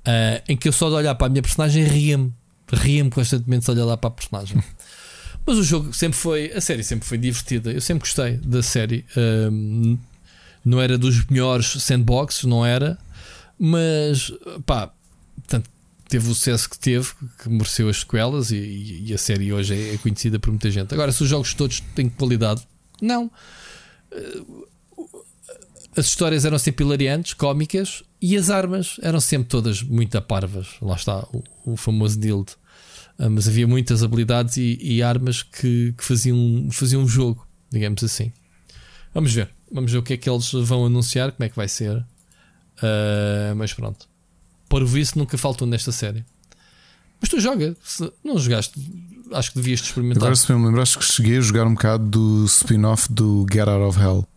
Uh, em que eu só de olhar para a minha personagem ria-me, ria-me constantemente só de olhar para a personagem. <laughs> Mas o jogo sempre foi, a série sempre foi divertida. Eu sempre gostei da série. Um, não era dos melhores sandbox, não era, mas pá, portanto, teve o sucesso que teve, que mereceu as sequelas e, e a série hoje é, é, conhecida por muita gente. Agora, se os jogos todos têm qualidade, não. As histórias eram sempre hilariantes, cómicas, e as armas eram sempre todas muito parvas. Lá está o, o famoso Dild. Uh, mas havia muitas habilidades e, e armas que, que, faziam, faziam um jogo, digamos assim. Vamos ver. Vamos ver o que é que eles vão anunciar, como é que vai ser. Uh, mas pronto. Por isso nunca faltou nesta série. Mas tu joga, se não jogaste, acho que devias experimentar. Agora se me lembro, acho que cheguei a jogar um bocado do spin-off do Get Out of Hell.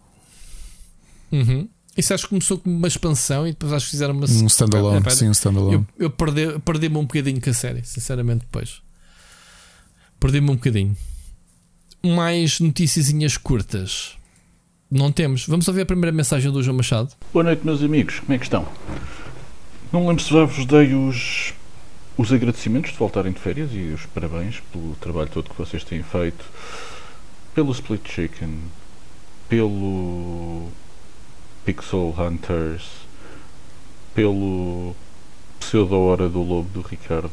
Uhum. Isso acho que começou com uma expansão e depois acho que fizeram uma Um standalone, é, sim, um standalone. Eu, eu perdi-me perdi um bocadinho com a série, sinceramente, depois. Perdi-me um bocadinho. Mais noticiazinhas curtas. Não temos. Vamos ouvir a primeira mensagem do João Machado. Boa noite, meus amigos. Como é que estão? Não lembro se já vos dei os, os agradecimentos de voltarem de férias e os parabéns pelo trabalho todo que vocês têm feito, pelo Split Chicken, pelo Pixel Hunters, pelo pseudo Hora do Lobo do Ricardo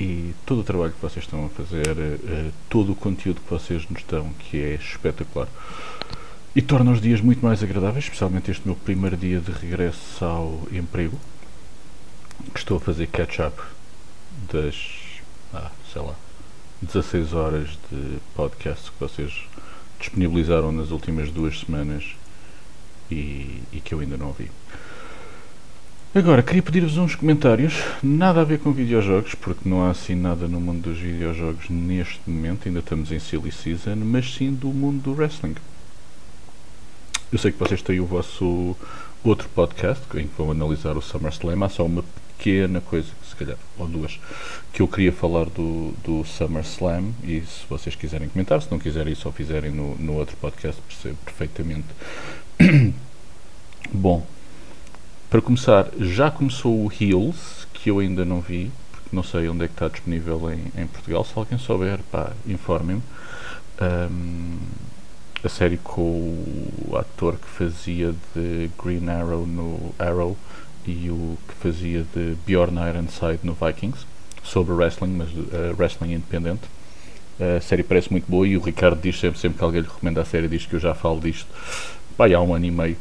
e todo o trabalho que vocês estão a fazer, uh, todo o conteúdo que vocês nos dão, que é espetacular. E torna os dias muito mais agradáveis, especialmente este meu primeiro dia de regresso ao emprego, que estou a fazer catch-up das, ah, sei lá, 16 horas de podcast que vocês disponibilizaram nas últimas duas semanas e, e que eu ainda não ouvi. Agora, queria pedir-vos uns comentários, nada a ver com videojogos, porque não há assim nada no mundo dos videojogos neste momento, ainda estamos em silly season, mas sim do mundo do wrestling. Eu sei que vocês têm o vosso outro podcast, em que vão analisar o SummerSlam, há só uma pequena coisa, se calhar, ou duas, que eu queria falar do, do SummerSlam, e se vocês quiserem comentar, se não quiserem, só fizerem no, no outro podcast, percebo perfeitamente. <clears throat> Bom, para começar, já começou o Heels, que eu ainda não vi, porque não sei onde é que está disponível em, em Portugal. Se alguém souber, pá, informem-me. Um, a série com o ator que fazia de Green Arrow no Arrow e o que fazia de Bjorn Ironside no Vikings, sobre wrestling, mas uh, wrestling independente. A série parece muito boa e o Ricardo diz sempre, sempre que alguém lhe recomenda a série, diz que eu já falo disto pá, há um ano e meio.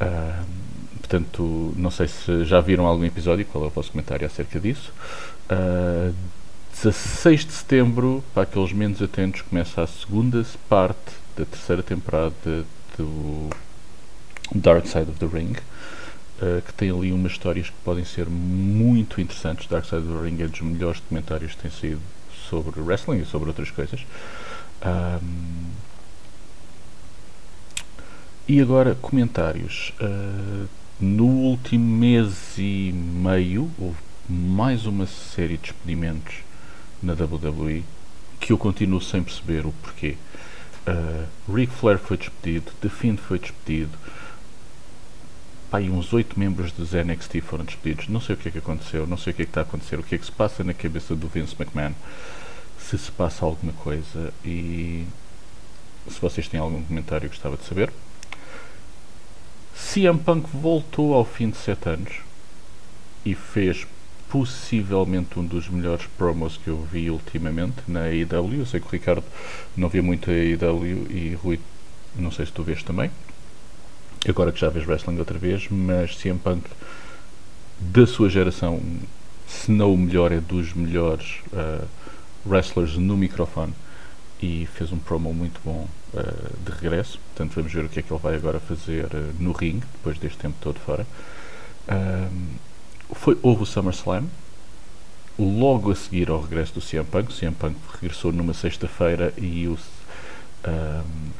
Uh, Portanto, não sei se já viram algum episódio, qual é o vosso comentário acerca disso. Uh, ah, 16 de setembro, para aqueles menos atentos, começa a segunda parte da terceira temporada do Dark Side of the Ring, uh, que tem ali umas histórias que podem ser muito interessantes. Dark Side of the Ring é dos melhores documentários que tem sido sobre wrestling e sobre outras coisas. Um, e agora, comentários. Uh, no último mês e meio houve mais uma série de despedimentos na WWE que eu continuo sem perceber o porquê. Uh, Ric Flair foi despedido, The Fiend foi despedido, Pai, uns oito membros dos NXT foram despedidos. Não sei o que é que aconteceu, não sei o que é que está a acontecer, o que é que se passa na cabeça do Vince McMahon, se se passa alguma coisa e se vocês têm algum comentário gostava de saber. CM Punk voltou ao fim de 7 anos e fez possivelmente um dos melhores promos que eu vi ultimamente na AEW. Eu sei que o Ricardo não via muito a AEW e Rui, não sei se tu vês também. Agora que já vês wrestling outra vez, mas CM Punk da sua geração, se não o melhor, é dos melhores uh, wrestlers no microfone e fez um promo muito bom uh, de regresso. Portanto, vamos ver o que é que ele vai agora fazer uh, no ringue, depois deste tempo todo fora. foi, houve o SummerSlam, logo a seguir ao regresso do CM Punk. O CM Punk regressou numa sexta-feira e o, um,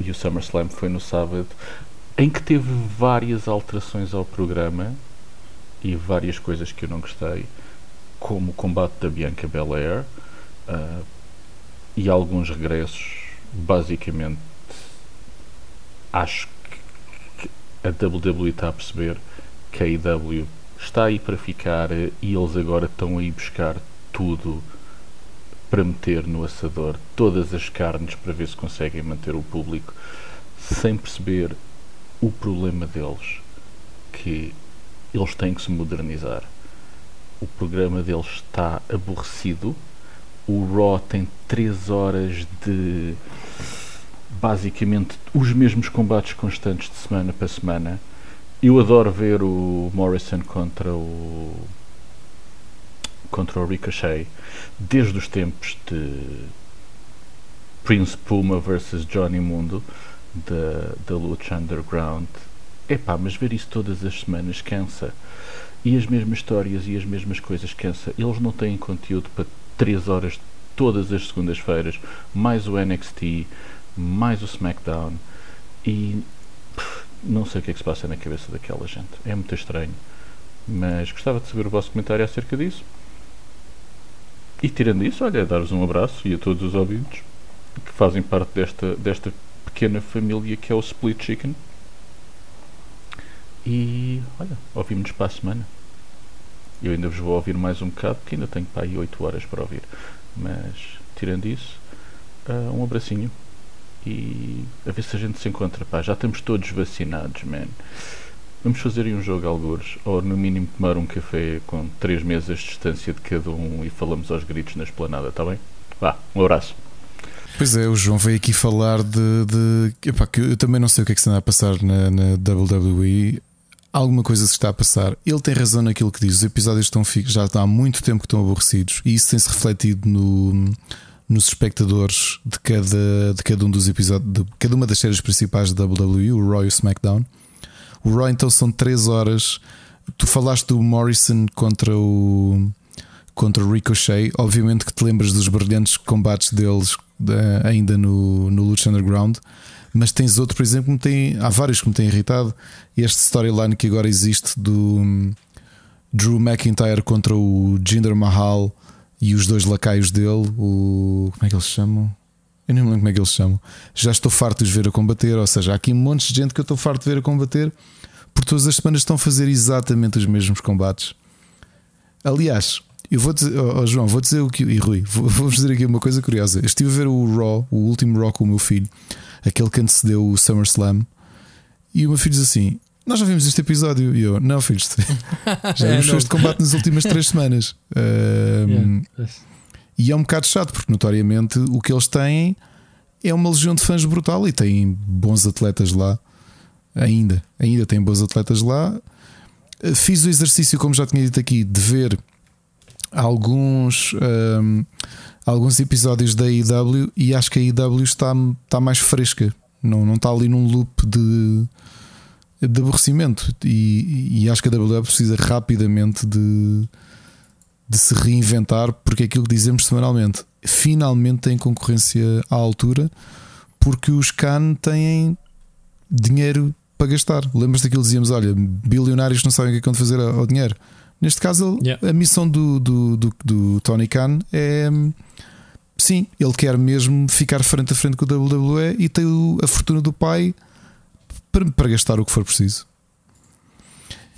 e o SummerSlam foi no sábado, em que teve várias alterações ao programa e várias coisas que eu não gostei, como o combate da Bianca Belair. Uh, e alguns regressos, basicamente, acho que a WWE está a perceber que a IW está aí para ficar e eles agora estão aí buscar tudo para meter no assador todas as carnes para ver se conseguem manter o público sem perceber o problema deles que eles têm que se modernizar. O programa deles está aborrecido. O Raw tem 3 horas de basicamente os mesmos combates constantes de semana para semana. Eu adoro ver o Morrison contra o contra o Ricochet desde os tempos de Prince Puma versus Johnny Mundo da, da Lucha Underground. Epá, mas ver isso todas as semanas cansa. E as mesmas histórias e as mesmas coisas cansa. Eles não têm conteúdo para 3 horas todas as segundas-feiras, mais o NXT, mais o SmackDown e pff, não sei o que é que se passa na cabeça daquela gente. É muito estranho. Mas gostava de saber o vosso comentário acerca disso. E tirando isso, olha, dar-vos um abraço e a todos os ouvintes que fazem parte desta, desta pequena família que é o Split Chicken. E olha, ouvimos para a semana. Eu ainda vos vou ouvir mais um bocado, porque ainda tenho para aí 8 horas para ouvir. Mas, tirando isso, uh, um abracinho e a ver se a gente se encontra. Pá, já estamos todos vacinados, man. Vamos fazer aí um jogo algures, ou no mínimo tomar um café com 3 mesas de distância de cada um e falamos aos gritos na esplanada, está bem? Vá, um abraço. Pois é, o João veio aqui falar de. de epá, que eu também não sei o que é que se anda a passar na, na WWE. Alguma coisa se está a passar. Ele tem razão naquilo que diz. Os episódios estão já há muito tempo que estão aborrecidos e isso tem-se refletido no, nos espectadores de cada, de cada um dos episódios, de cada uma das séries principais da WWE, o Raw e o SmackDown. O Raw então são 3 horas. Tu falaste do Morrison contra o contra o Ricochet. Obviamente que te lembras dos brilhantes combates deles ainda no, no Lucha Underground. Mas tens outro, por exemplo, que me tem, há vários que me têm irritado. Este storyline que agora existe do hum, Drew McIntyre contra o Jinder Mahal e os dois lacaios dele. O, como é que eles chamam? Eu nem me lembro como é que eles chamam. Já estou farto de os ver a combater. Ou seja, há aqui um monte de gente que eu estou farto de ver a combater. Por todas as semanas estão a fazer exatamente os mesmos combates. Aliás, eu vou dizer, oh, João, vou dizer o que. E Rui, <laughs> vou-vos dizer aqui uma coisa curiosa. Eu estive a ver o Raw, o último Raw com o meu filho, aquele que antecedeu o SummerSlam, e o meu filho diz assim: Nós já vimos este episódio. E eu, não, filhos, <laughs> já vimos é, este combate nas últimas três semanas. Um, <laughs> yeah. E é um bocado chato, porque notoriamente o que eles têm é uma legião de fãs brutal e têm bons atletas lá. Ainda, ainda têm bons atletas lá. Fiz o exercício, como já tinha dito aqui, de ver alguns, um, alguns episódios da IW e acho que a IW está, está mais fresca, não, não está ali num loop de, de aborrecimento. E, e acho que a WWE precisa rapidamente de, de se reinventar, porque é aquilo que dizemos semanalmente. Finalmente tem concorrência à altura, porque os Khan têm dinheiro para gastar. Lembras daquilo que dizíamos: olha, bilionários não sabem o que é que fazer ao dinheiro. Neste caso, yeah. a missão do, do, do, do, Tony Khan é. Sim, ele quer mesmo ficar frente a frente com o WWE e tem a fortuna do pai para, para gastar o que for preciso.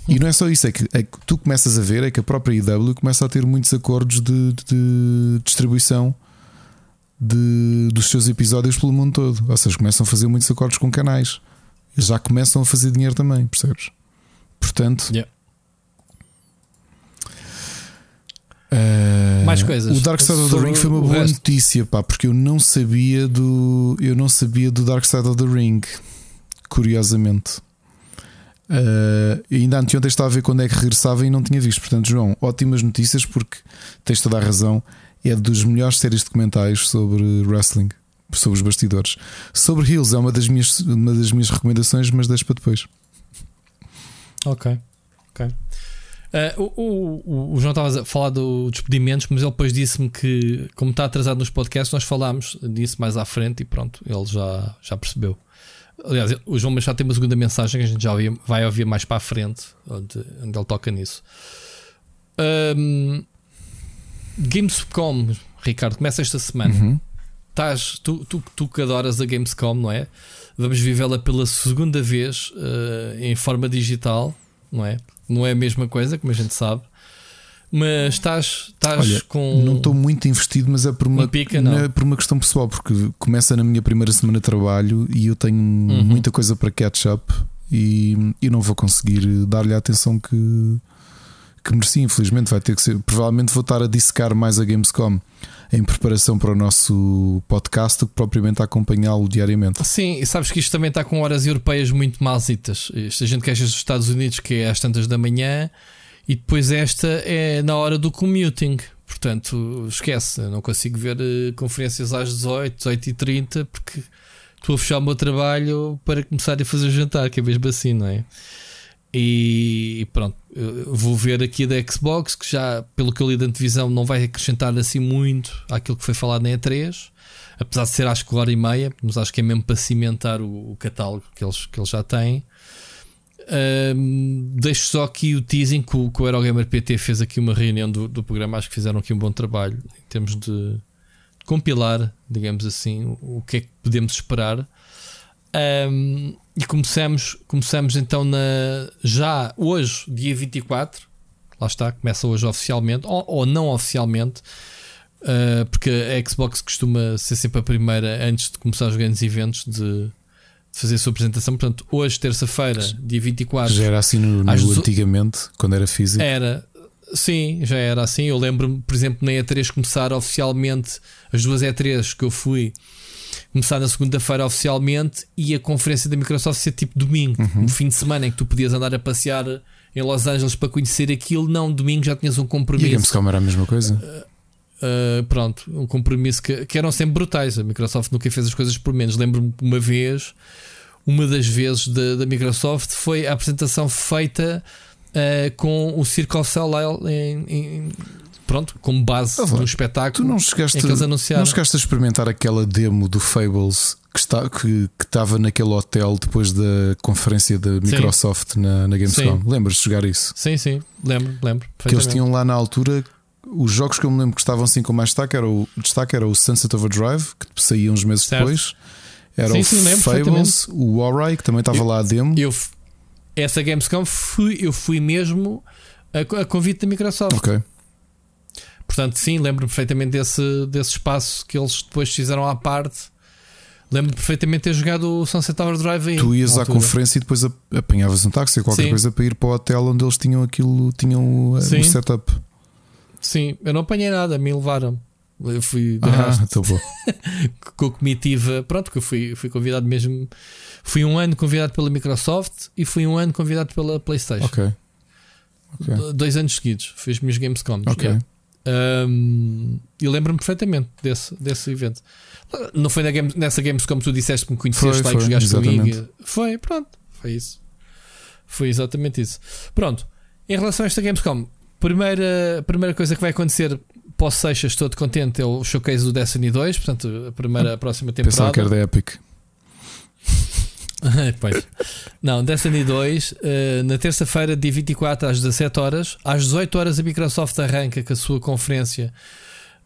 E não é só isso, é que, é que, tu começas a ver é que a própria IW começa a ter muitos acordos de, de, distribuição de, dos seus episódios pelo mundo todo. Ou seja, começam a fazer muitos acordos com canais. Já começam a fazer dinheiro também, percebes? Portanto, yeah. Uh, Mais coisas. O Dark Side of the Ring foi uma boa resto. notícia, pá, porque eu não sabia do eu não sabia do Dark Side of the Ring, curiosamente. Uh, ainda anteontem estava a ver quando é que regressava e não tinha visto. Portanto, João, ótimas notícias porque tens toda a razão. É dos melhores séries de comentários sobre wrestling, sobre os bastidores. Sobre Hills é uma das minhas, uma das minhas recomendações, mas deixo para depois. Ok, ok. Uh, o, o, o, João estava a falar dos despedimentos, mas ele depois disse-me que, como está atrasado nos podcasts, nós falámos disso mais à frente e pronto, ele já, já percebeu. Aliás, o João Machado tem uma segunda mensagem que a gente já ouvia, vai ouvir mais para a frente, onde, onde ele toca nisso. Um, Gamescom, Ricardo, começa esta semana. Uhum. Estás, tu, tu, tu que adoras a Gamescom, não é? Vamos vivê-la pela segunda vez uh, em forma digital, não é? não é a mesma coisa, como a gente sabe. Mas estás, estás Olha, com. Não estou muito investido, mas é por uma, um pica. É por uma questão pessoal, porque começa na minha primeira semana de trabalho e eu tenho uhum. muita coisa para catch up e, e não vou conseguir dar-lhe a atenção que, que mereci. Infelizmente, vai ter que ser. Provavelmente vou estar a dissecar mais a Gamescom em preparação para o nosso podcast do que propriamente a acompanhá-lo diariamente. Sim, e sabes que isto também está com horas europeias muito malzitas. Esta gente queixa dos Estados Unidos que é às tantas da manhã e depois esta é na hora do commuting. Portanto, esquece, não consigo ver uh, conferências às 18, 18 e 30 porque estou a fechar o meu trabalho para começar a fazer jantar, que é mesmo assim, não é? E pronto, vou ver aqui da Xbox, que já, pelo que eu li da antevisão, não vai acrescentar assim muito àquilo que foi falado na E3, apesar de ser que hora e meia, mas acho que é mesmo para cimentar o, o catálogo que eles, que eles já têm. Um, deixo só aqui o teasing que o, que o Eurogamer PT fez aqui uma reunião do, do programa. Acho que fizeram aqui um bom trabalho em termos de compilar, digamos assim, o, o que é que podemos esperar. Um, e começamos, começamos então na, já hoje, dia 24. Lá está, começa hoje oficialmente, ou, ou não oficialmente, uh, porque a Xbox costuma ser sempre a primeira antes de começar os grandes eventos de, fazer a sua apresentação. Portanto, hoje, terça-feira, dia 24. Já era assim no, no antigamente, quando era físico? Era, sim, já era assim. Eu lembro-me, por exemplo, na E3 começar oficialmente, as duas E3 que eu fui, começar na segunda-feira oficialmente e a conferência da Microsoft ser tipo domingo, uhum. um fim de semana em que tu podias andar a passear em Los Angeles para conhecer aquilo. Não, domingo já tinhas um compromisso. E a Gamescom era a mesma coisa? Uh, pronto, um compromisso que, que, eram sempre brutais. A Microsoft nunca fez as coisas por menos. Lembro-me uma vez, uma das vezes da, da Microsoft foi a apresentação feita uh, com o Circle Cell em, em, pronto, como base ah, no espetáculo. Tu não chegaste, não chegaste a experimentar aquela demo do Fables que, está, que, que estava naquele hotel depois da conferência da Microsoft na, na Gamescom? Lembras de jogar isso? Sim, sim, lembro, lembro. Que eles tinham lá na altura os jogos que eu me lembro que estavam assim com mais destaque era o, destaque era o Sunset Overdrive, que saía uns meses certo. depois. Era sim, o sim, Fables, o Warray, que também estava eu, lá a demo. Eu, essa Gamescom fui, eu fui mesmo a, a convite da Microsoft. Ok. Portanto, sim, lembro-me perfeitamente desse, desse espaço que eles depois fizeram à parte. Lembro-me perfeitamente ter jogado o Sunset Overdrive aí. Tu ias à conferência e depois apanhavas um táxi ou qualquer sim. coisa para ir para o hotel onde eles tinham aquilo, tinham o setup. Sim, eu não apanhei nada, me levaram. Eu fui de ah, bom. <laughs> com a comitiva. Pronto, que eu fui, fui convidado mesmo. Fui um ano convidado pela Microsoft e fui um ano convidado pela PlayStation. Ok. okay. Dois anos seguidos. Fiz meus Gamescom. Ok. Yeah. Um, eu lembro-me perfeitamente desse, desse evento. Não foi na game, nessa Gamescom tu disseste que me conheceste lá e jogaste comigo. Foi, pronto. Foi isso. Foi exatamente isso. Pronto. Em relação a esta Gamescom, Primeira, primeira coisa que vai acontecer pós Seixas, estou contente, é o showcase do Destiny 2, portanto, a primeira, a próxima temporada. Pensava que era da Epic. <laughs> pois. Não, Destiny 2, uh, na terça-feira, dia 24 às 17 horas, às 18 horas a Microsoft arranca com a sua conferência,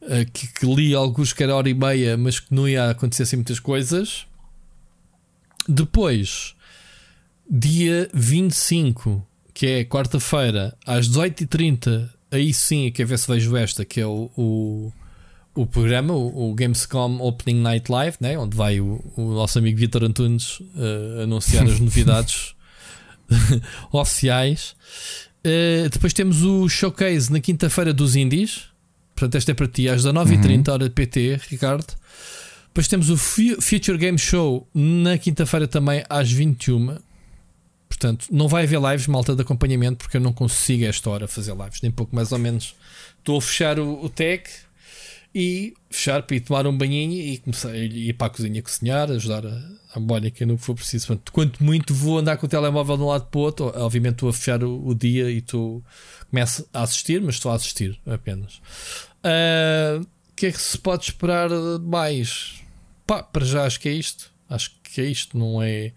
uh, que, que, li alguns que era hora e meia, mas que não ia acontecer assim muitas coisas. Depois, dia 25 que é quarta-feira às 18h30. Aí sim é que a ver se vejo esta, que é o, o, o programa, o, o, Gamescom Opening Night Live, né? onde vai o, o nosso amigo Vitor Antunes uh, anunciar as <laughs> novidades <laughs> oficiais. Uh, depois temos o showcase na quinta-feira dos Indies. Portanto, esta é para ti às 19h30, uhum. hora de PT, Ricardo. Depois temos o Future Game Show na quinta-feira também às 21 Portanto, não vai haver lives, malta de acompanhamento, porque eu não consigo a esta hora fazer lives, nem pouco mais ou menos. Estou a fechar o, o tech e fechar para ir tomar um banhinho e começar ir para a cozinha cozinhar, ajudar a, a Mónica no que for preciso. Portanto, quanto muito vou andar com o telemóvel de um lado para o outro, obviamente estou a fechar o, o dia e estou começo a assistir, mas estou a assistir apenas. Ah, o uh, que é que se pode esperar mais? Pá, para já acho que é isto. Acho que é isto, não é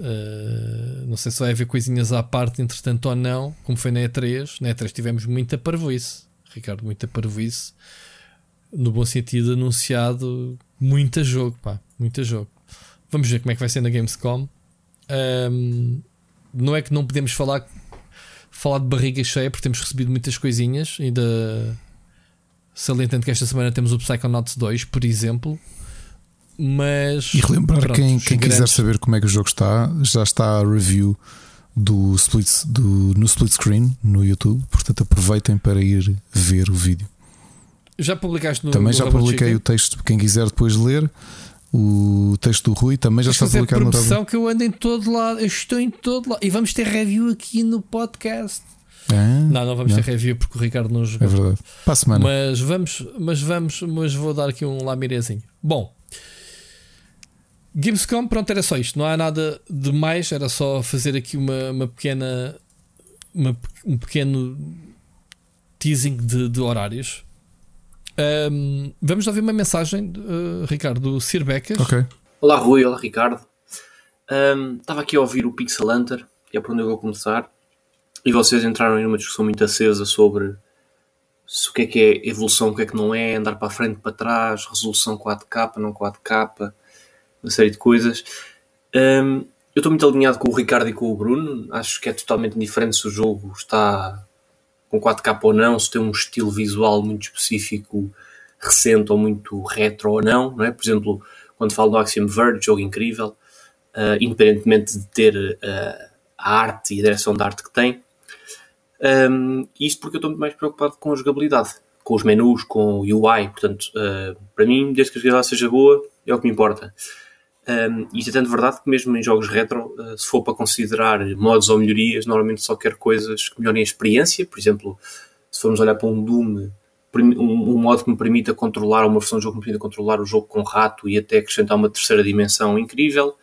Uh, não sei se vai haver coisinhas à parte, entretanto, ou não, como foi na E3. Na E3 tivemos muita parvoíce, Ricardo, muita parvoíce, no bom sentido, anunciado muita jogo, pá, muita jogo. Vamos ver como é que vai ser na Gamescom. Um, não é que não podemos falar, falar de barriga cheia, porque temos recebido muitas coisinhas. Ainda salientando que esta semana temos o Psychonauts 2, por exemplo. Mas. E relembrar pronto, quem, quem quiser saber como é que o jogo está, já está a review do split, do, no split screen no YouTube, portanto aproveitem para ir ver o vídeo. Já publicaste no Também já publiquei o texto, quem quiser depois ler. O texto do Rui também já está publicado no promoção que eu ando em todo lado, eu estou em todo lado. E vamos ter review aqui no podcast. É? não, não vamos não. ter review porque o Ricardo não jogou. É verdade. Para a semana. Mas vamos, mas vamos, mas vou dar aqui um lamirezinho. Bom, Gamescom, pronto, era só isto. Não há nada de mais, era só fazer aqui uma, uma pequena. Uma, um pequeno teasing de, de horários. Um, vamos ouvir uma mensagem, uh, Ricardo, do Sir Becas. Ok. Olá, Rui. Olá, Ricardo. Um, estava aqui a ouvir o Pixel Hunter, que é por onde eu vou começar. E vocês entraram em uma discussão muito acesa sobre se o que é que é evolução, o que é que não é, andar para a frente, para trás, resolução 4K, não 4K uma série de coisas. Um, eu estou muito alinhado com o Ricardo e com o Bruno. Acho que é totalmente diferente se o jogo está com 4K ou não, se tem um estilo visual muito específico, recente ou muito retro ou não, não é? Por exemplo, quando falo do Axiom Verge, jogo incrível, uh, independentemente de ter uh, a arte e a direção de arte que tem. Um, isto porque eu estou muito mais preocupado com a jogabilidade, com os menus, com o UI. Portanto, uh, para mim, desde que a jogabilidade seja boa, é o que me importa. Um, é tanto verdade que, mesmo em jogos retro, uh, se for para considerar modos ou melhorias, normalmente só quero coisas que melhorem a experiência. Por exemplo, se formos olhar para um Doom, um, um modo que me permita controlar, uma versão de jogo que me permita controlar o jogo com rato e até acrescentar uma terceira dimensão incrível.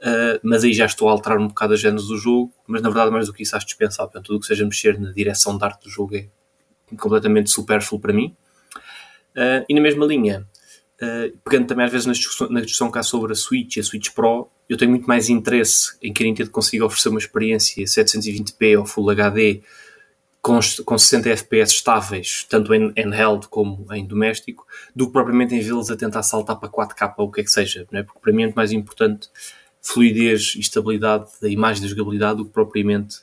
Uh, mas aí já estou a alterar um bocado a gênese do jogo, mas na verdade mais do que isso acho dispensável. Portanto, tudo o que seja mexer na direção de arte do jogo é completamente supérfluo para mim. Uh, e na mesma linha, uh, pegando também às vezes na discussão, na discussão cá sobre a Switch e a Switch Pro, eu tenho muito mais interesse em que a Nintendo consiga oferecer uma experiência 720p ou Full HD com, com 60 FPS estáveis, tanto em handheld como em doméstico, do que propriamente em vê-los a tentar saltar para 4K ou o que é que seja, é? porque para mim é muito mais importante fluidez e estabilidade da imagem da jogabilidade do que propriamente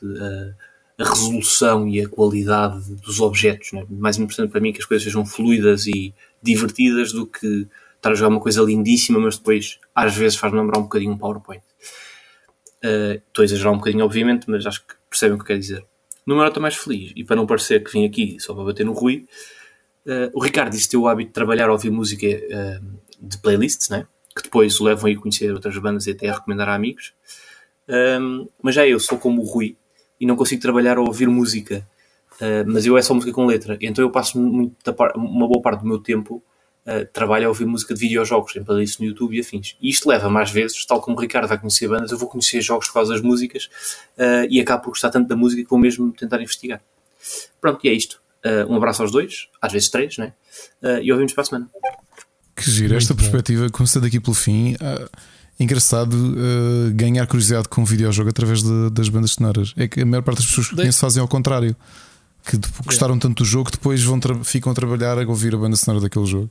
a, a resolução e a qualidade dos objetos. É? Mais importante para mim que as coisas sejam fluidas e divertidas do que estar a jogar uma coisa lindíssima, mas depois às vezes faz-me lembrar um bocadinho um PowerPoint. Uh, estou a exagerar um bocadinho, obviamente, mas acho que percebem o que quero dizer. No meu estou mais feliz, e para não parecer que vim aqui só para bater no Rui, uh, o Ricardo disse ter o hábito de trabalhar a ouvir música uh, de playlists, né? que depois o levam a ir conhecer outras bandas e até a recomendar a amigos. Um, mas já eu sou como o Rui e não consigo trabalhar ou ouvir música, uh, mas eu é só música com letra. Então eu passo muita uma boa parte do meu tempo uh, trabalho a ouvir música de videojogos, em playlists no YouTube e afins. E isto leva mais vezes, tal como o Ricardo vai conhecer bandas, eu vou conhecer jogos por causa das músicas uh, e acabo por gostar tanto da música que vou mesmo tentar investigar. Pronto, e é isto. Uh, um abraço aos dois, às vezes três, né? e ouvimos para a semana. Que gira esta Muito perspectiva, bom. começando aqui pelo fim. Uh, engraçado uh, ganhar curiosidade com o videojogo através de, das bandas sonoras. É que a maior parte das pessoas que de... conheço fazem ao contrário. Que gostaram yeah. tanto do jogo que depois vão ficam a trabalhar a ouvir a banda sonora daquele jogo.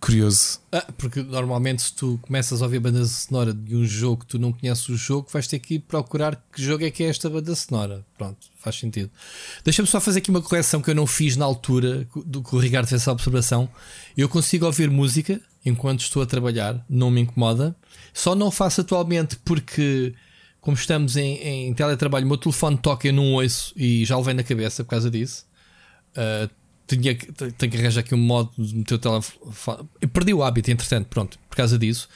Curioso. Ah, porque normalmente se tu começas a ouvir a banda sonora de um jogo que tu não conheces o jogo, vais ter que ir procurar que jogo é que é esta banda sonora. Pronto, faz sentido. Deixa-me só fazer aqui uma correção que eu não fiz na altura do que o Ricardo fez essa observação. Eu consigo ouvir música enquanto estou a trabalhar, não me incomoda. Só não faço atualmente porque, como estamos em, em teletrabalho, o meu telefone toca, eu não ouço e já levei na cabeça por causa disso. Uh, tinha que, tenho que arranjar aqui um modo de meter o telefone. Eu perdi o hábito, entretanto, pronto, por causa disso.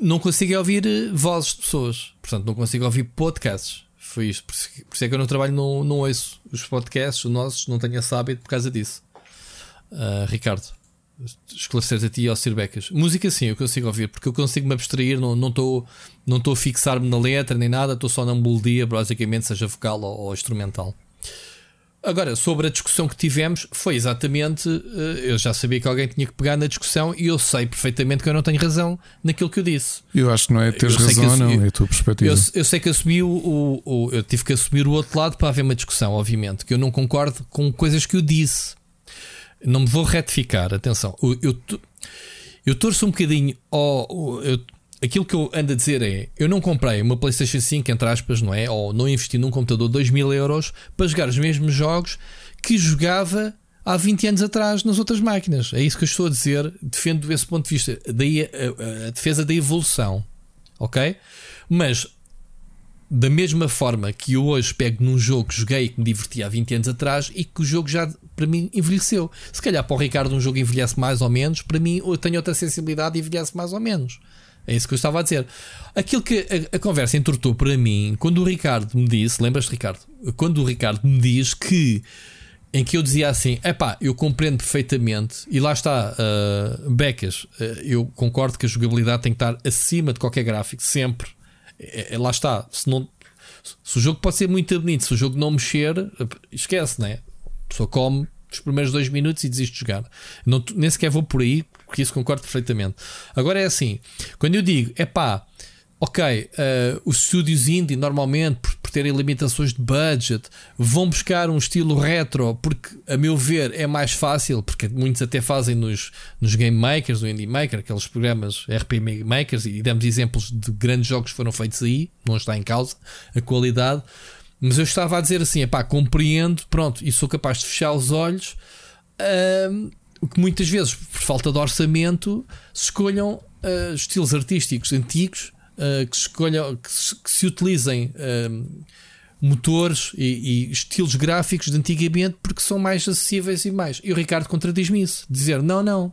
Não consigo ouvir eh, vozes de pessoas, portanto, não consigo ouvir podcasts. Foi isto, por isso é que eu no trabalho não, não ouço os podcasts, os nossos, não tenho esse hábito por causa disso. Uh, Ricardo, esclarecer a ti e ao Sir Becas. Música sim, eu consigo ouvir, porque eu consigo me abstrair, não estou não não a fixar-me na letra nem nada, estou só na melodia, basicamente, seja vocal ou, ou instrumental. Agora, sobre a discussão que tivemos, foi exatamente. Eh, eu já sabia que alguém tinha que pegar na discussão e eu sei perfeitamente que eu não tenho razão naquilo que eu disse. Eu acho que não é teres razão, não, é a tua perspectiva. Eu, eu sei que assumi o, o, o, Eu tive que assumir o outro lado para haver uma discussão, obviamente, que eu não concordo com coisas que eu disse. Não me vou retificar, atenção. Eu, eu, eu torço um bocadinho ao. Eu, aquilo que eu ando a dizer é: eu não comprei uma PlayStation 5, entre aspas, não é? Ou não investi num computador de 2 mil euros para jogar os mesmos jogos que jogava há 20 anos atrás nas outras máquinas. É isso que eu estou a dizer. Defendo esse ponto de vista. Daí a, a, a defesa da evolução. Ok? Mas da mesma forma que eu hoje pego num jogo que joguei que me diverti há 20 anos atrás e que o jogo já para mim envelheceu. Se calhar para o Ricardo um jogo envelhece mais ou menos, para mim eu tenho outra sensibilidade e envelhece mais ou menos. É isso que eu estava a dizer. Aquilo que a, a conversa entortou para mim, quando o Ricardo me disse, lembras-te, Ricardo? Quando o Ricardo me diz que em que eu dizia assim: é pá, eu compreendo perfeitamente, e lá está, uh, Becas, uh, eu concordo que a jogabilidade tem que estar acima de qualquer gráfico, sempre. É, é, lá está, se, não, se o jogo pode ser muito bonito, se o jogo não mexer, esquece, né? A pessoa come os primeiros dois minutos e desiste de jogar. Não, nem sequer vou por aí, porque isso concordo perfeitamente. Agora é assim, quando eu digo, é pá, ok, uh, os estúdios indie normalmente, por, por, terem limitações de budget, vão buscar um estilo retro, porque a meu ver é mais fácil, porque muitos até fazem nos, nos Game Makers, no Indie Maker, aqueles programas RP Makers, e damos exemplos de grandes jogos que foram feitos aí, não está em causa a qualidade. Mas eu estava a dizer assim, pá, compreendo, pronto, e sou capaz de fechar os olhos. Uh, o que muitas vezes, por falta de orçamento, se escolham uh, estilos artísticos antigos uh, que, escolham, que, se, que se utilizem uh, motores e, e, estilos gráficos de antigamente porque são mais acessíveis e mais. E o Ricardo contradiz-me isso: dizer não, não.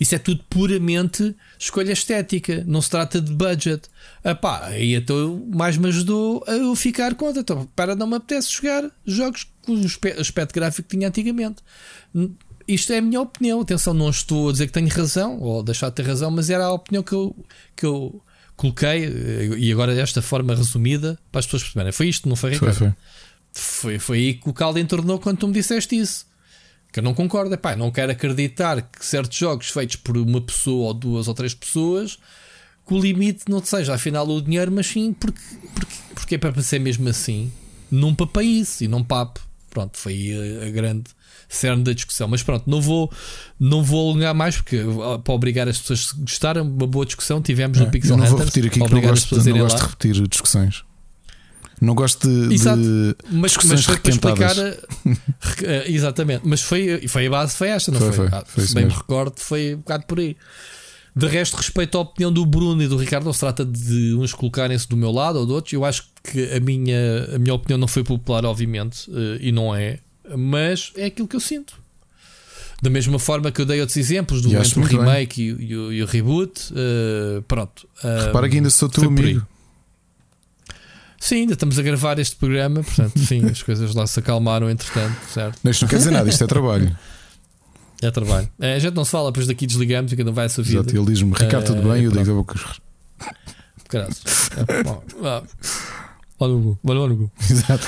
Isso é tudo puramente escolha estética, não se trata de budget. Epá, aí então mais me ajudou a eu ficar contra. Então, para não me apetece jogar jogos com o aspecto gráfico que tinha antigamente. Isto é a minha opinião. Atenção, não estou a dizer que tenho razão ou deixar de ter razão, mas era a opinião que eu, que eu coloquei e agora desta forma resumida para as pessoas perceberem. Foi isto, não foi, Ricardo? Foi, foi. Foi, aí que o caldo entornou quando tu me disseste isso. Que eu não concordo. Epá, não quero acreditar que certos jogos feitos por uma pessoa ou duas ou três pessoas que o limite não seja afinal o dinheiro, mas sim porque, porque, porque é para ser mesmo assim num papaíce e num papo. Pronto, foi a, a grande cerne da discussão. Mas pronto, não vou, não vou alongar mais porque para obrigar as pessoas a gostarem, uma boa discussão tivemos é, no Pixel Eu não Hunters, vou repetir aqui que não gosto, não gosto de repetir discussões. Não gosto de, Exato. de mas, mas foi para explicar. Eh, exatamente, mas foi, foi a base, foi esta, não foi? foi? foi, ah, foi se bem mesmo. me recordo, foi um bocado por aí. De resto, respeito à opinião do Bruno e do Ricardo, não se trata de uns colocarem-se do meu lado ou do outro. Eu acho que a minha, a minha opinião não foi popular, obviamente, eh, e não é, mas é aquilo que eu sinto. Da mesma forma que eu dei outros exemplos do entre o remake e, e, o, e, o, reboot, uh, pronto. Uh, Repara que ainda sou teu amigo. Sim, ainda estamos a gravar este programa, portanto, sim, <laughs> as coisas lá se acalmaram entretanto, certo? Mas isto não quer dizer nada, isto é trabalho. <laughs> É trabalho. É, a gente não se fala, depois daqui desligamos e cada um vai a sua vida. Exato, ele diz-me, Ricardo, tudo bem? E eu digo, Graças. É, olha o olha o Gu. <laughs> Exato.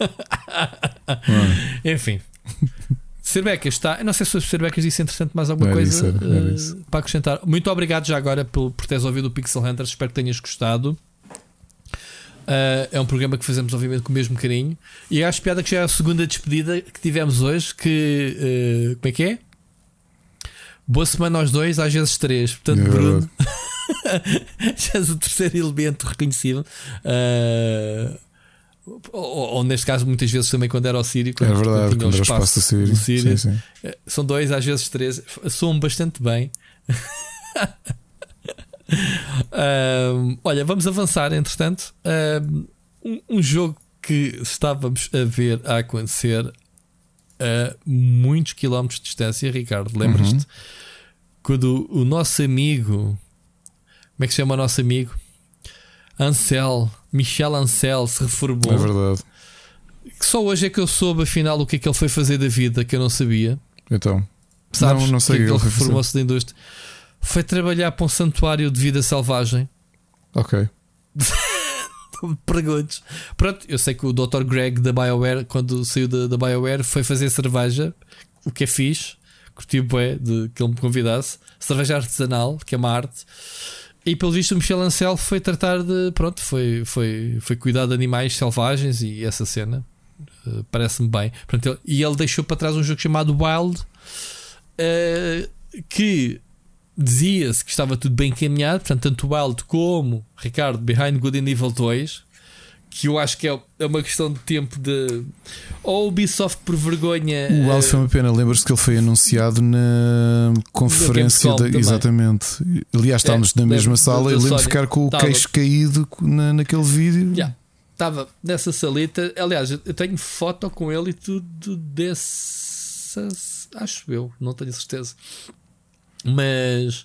<laughs> Enfim. Cerbeca está. não sei se o Cerbecas disse entretanto mais alguma coisa uh, para acrescentar. Muito obrigado já agora por, por teres ouvido o Pixel Hunter. Espero que tenhas gostado. Uh, é um programa que fazemos, obviamente, com o mesmo carinho. E acho piada que já é a segunda despedida que tivemos hoje. Que uh, como é que é? Boa semana aos dois, às vezes três. Portanto, é Bruno, <laughs> já és o terceiro elemento reconhecido. Uh, ou, ou, neste caso, muitas vezes também quando era o Sírio. Quando, é verdade, quando, era o espaço, espaço do Sírio. Sírio. Sim, sim. São dois, às vezes três. Soam bastante bem. <laughs> um, olha, vamos avançar, entretanto. Um, um, jogo que estávamos a ver a acontecer a muitos quilómetros de distância, Ricardo, lembras-te? Uhum. Quando o nosso amigo, como é que se chama o nosso amigo? Ansel, Michel Ansel, se reformou. É verdade. Que só hoje é que eu soube afinal o que é que ele foi fazer da vida, que eu não sabia. Então, Sabes não, não sei que, que ele reformou-se da indústria foi trabalhar para um santuário de vida selvagem. Ok. <laughs> Perguntes. Pronto, eu sei que o Dr. Greg da BioWare, quando saiu da, da BioWare, foi fazer cerveja, o que é fixe. Curti o bué de que ele me convidasse. Cerveja artesanal, que é uma arte. E pelo visto o Michel Ancel foi tratar de. Pronto, foi, foi, foi cuidar de animais selvagens e essa cena. Uh, Parece-me bem. Pronto, ele, e ele deixou para trás um jogo chamado Wild. Uh, que dizia-se que estava tudo bem encaminhado, portanto, tanto Wild como Ricardo Behind Good and Evil 2, que eu acho que é, é uma questão de tempo de. Ou Ubisoft por vergonha. O Wild foi uma pena, lembras-te que ele foi anunciado na conferência. Da, exatamente. Aliás, estávamos é, na mesma sala e lembro de ficar com o Tava. queixo caído na, naquele vídeo. Yeah. Estava nessa salita. Aliás, eu tenho foto com ele e tudo dessas. Acho eu, não tenho certeza. Mas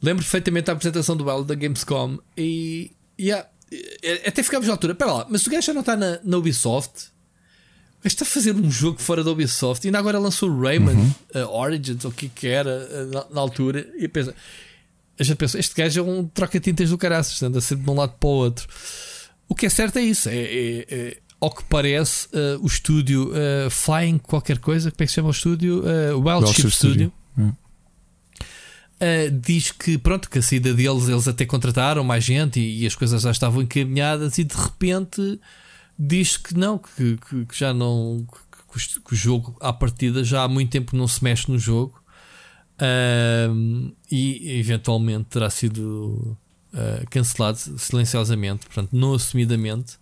lembro perfeitamente a apresentação do Wild da Gamescom e yeah, até ficámos na altura. Espera lá, mas o gajo já não está na, na Ubisoft. Gajo está a fazer um jogo fora da Ubisoft e ainda agora lançou o Rayman uhum. uh, Origins, ou o que que era uh, na, na, altura. E pensa, a gente pensa, este gajo é um troca-tintas do caraças, anda sempre de um lado para o outro. O que é certo é isso. É, é, é ao que parece, uh, o estúdio Flying qualquer coisa, como é que se chama o estúdio? Wild, Wild Ship Studio. Studio. Uh, diz que pronto, que a saída deles eles até contrataram mais gente e, e, as coisas já estavam encaminhadas e de repente diz que não, que, que, que já não que, que, o jogo à partida já há muito tempo não se mexe no jogo. Uh, e eventualmente terá sido uh, cancelado silenciosamente, portanto, não assumidamente,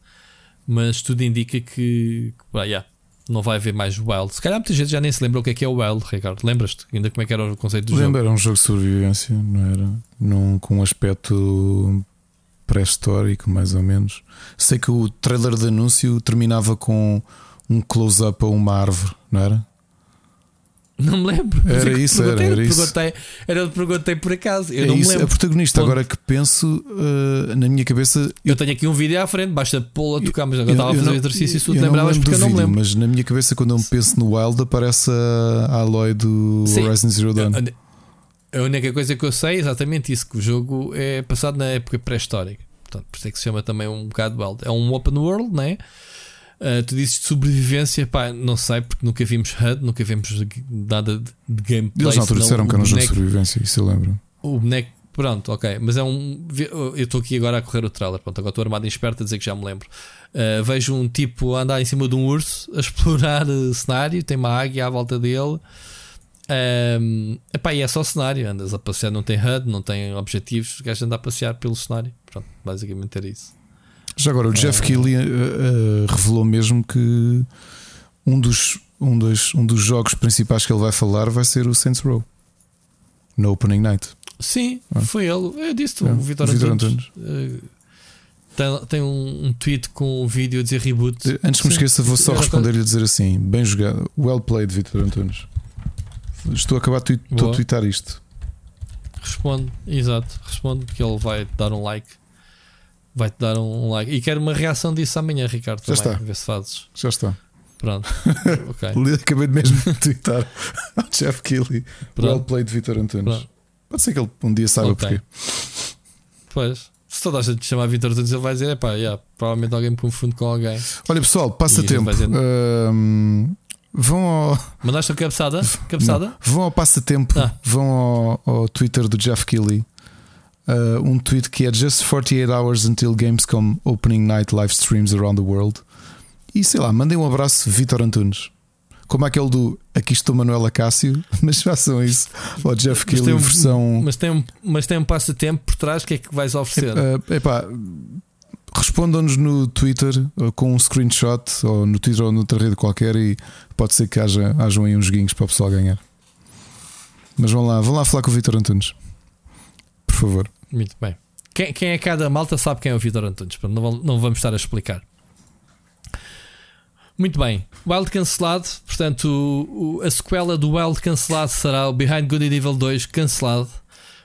mas tudo indica que, que yeah, Não vai haver mais Wild. Se calhar muita gente já nem se lembra o que é que é o Wild, Ricardo. Lembras-te ainda como é que era o conceito do Lembra, jogo? Era um jogo de sobrevivência, não era? Num, com um aspecto pré-histórico, mais ou menos. Sei que o trailer de anúncio terminava com um close-up a uma árvore, não era? Não me lembro. Era isso, era, era isso. Perguntei, era eu perguntei por acaso. Eu é não isso, me lembro. A protagonista, Ponto. agora que penso uh, na minha cabeça. Eu, eu, tenho aqui um vídeo à frente, basta pô-lo a tocar, mas agora eu, estava a fazer o exercício e se tu lembravas porque eu não me lembro. Mas na minha cabeça, quando eu penso no Wild, aparece a Aloy do Sim. Horizon Zero Dawn. A única coisa que eu sei é exatamente isso: que o jogo é passado na época pré-histórica. Portanto, por isso é que se chama também um bocado Wild. É um open world, não é? Uh, tu dizes de sobrevivência, pá, não sei, porque nunca vimos HUD, nunca vimos nada de, de gameplay. Eles na altura disseram que era um jogo de sobrevivência, isso eu lembro. O boneco, pronto, ok, mas é um. Eu estou aqui agora a correr o trailer, pronto, agora estou armado em esperto a dizer que já me lembro. Uh, vejo um tipo a andar em cima de um urso, a <laughs> explorar cenário, tem uma águia à volta dele. Um, epá, e é só cenário, andas a passear, não tem HUD, não tem objetivos, o gajo anda a passear pelo cenário. Pronto, basicamente era isso. Já agora, o Jeff uh, Keighley uh, uh, revelou mesmo que um dos, um, dos, um dos jogos principais que ele vai falar vai ser o Saints Row no Opening Night. Sim, ah. foi ele. Eu disse-te, é, o Vitor Antunes. Tem, tem um, um, tweet com o vídeo a dizer reboot. Antes que me esqueça, vou só responder-lhe a dizer assim: bem jogado, well played, Vitor Antunes. Estou a acabar de tweetar isto. Responde, exato, responde que ele vai dar um like vai-te dar um, like. E quero uma reação disso amanhã, Ricardo. Já também, está. Ver se fazes. Já está. Pronto. <laughs> ok. Acabei de mesmo de twittar <laughs> ao Jeff Keighley. Well played, Vitor Antunes. Pronto. Pode ser que ele um dia saiba okay. porquê. Pois. Se toda a gente chamar Vitor Antunes, ele vai dizer: é pá, yeah, provavelmente alguém me confunde com alguém. Olha, pessoal, passa e tempo. Dizer... Um, vão ao. Mandaste a cabeçada? cabeçada? Não. Vão ao passatempo. Ah. Vão ao, ao Twitter do Jeff Keighley uh, um tweet que é Just 48 hours until Gamescom opening night live streams around the world. E sei lá, mandem um abraço, Vitor Antunes. Como aquele do Aqui estou Manuela Cássio, <laughs> mas façam isso. Ou Jeff Kill um, versão. Mas tem, um, mas tem um passatempo por trás, o que é que vais oferecer? Uh, epá, respondam-nos no Twitter com um screenshot, ou no Twitter ou noutra rede qualquer, e pode ser que haja, hajam aí uns joguinhos para o pessoal ganhar. Mas vão lá, vão lá falar com o Vitor Antunes. Por favor. Muito bem. Quem, quem é cada malta sabe quem é o Vitor Antunes, não, não vamos estar a explicar. Muito bem, Wild cancelado, portanto, o, o, a sequela do Wild cancelado será o Behind Good and Evil 2 cancelado.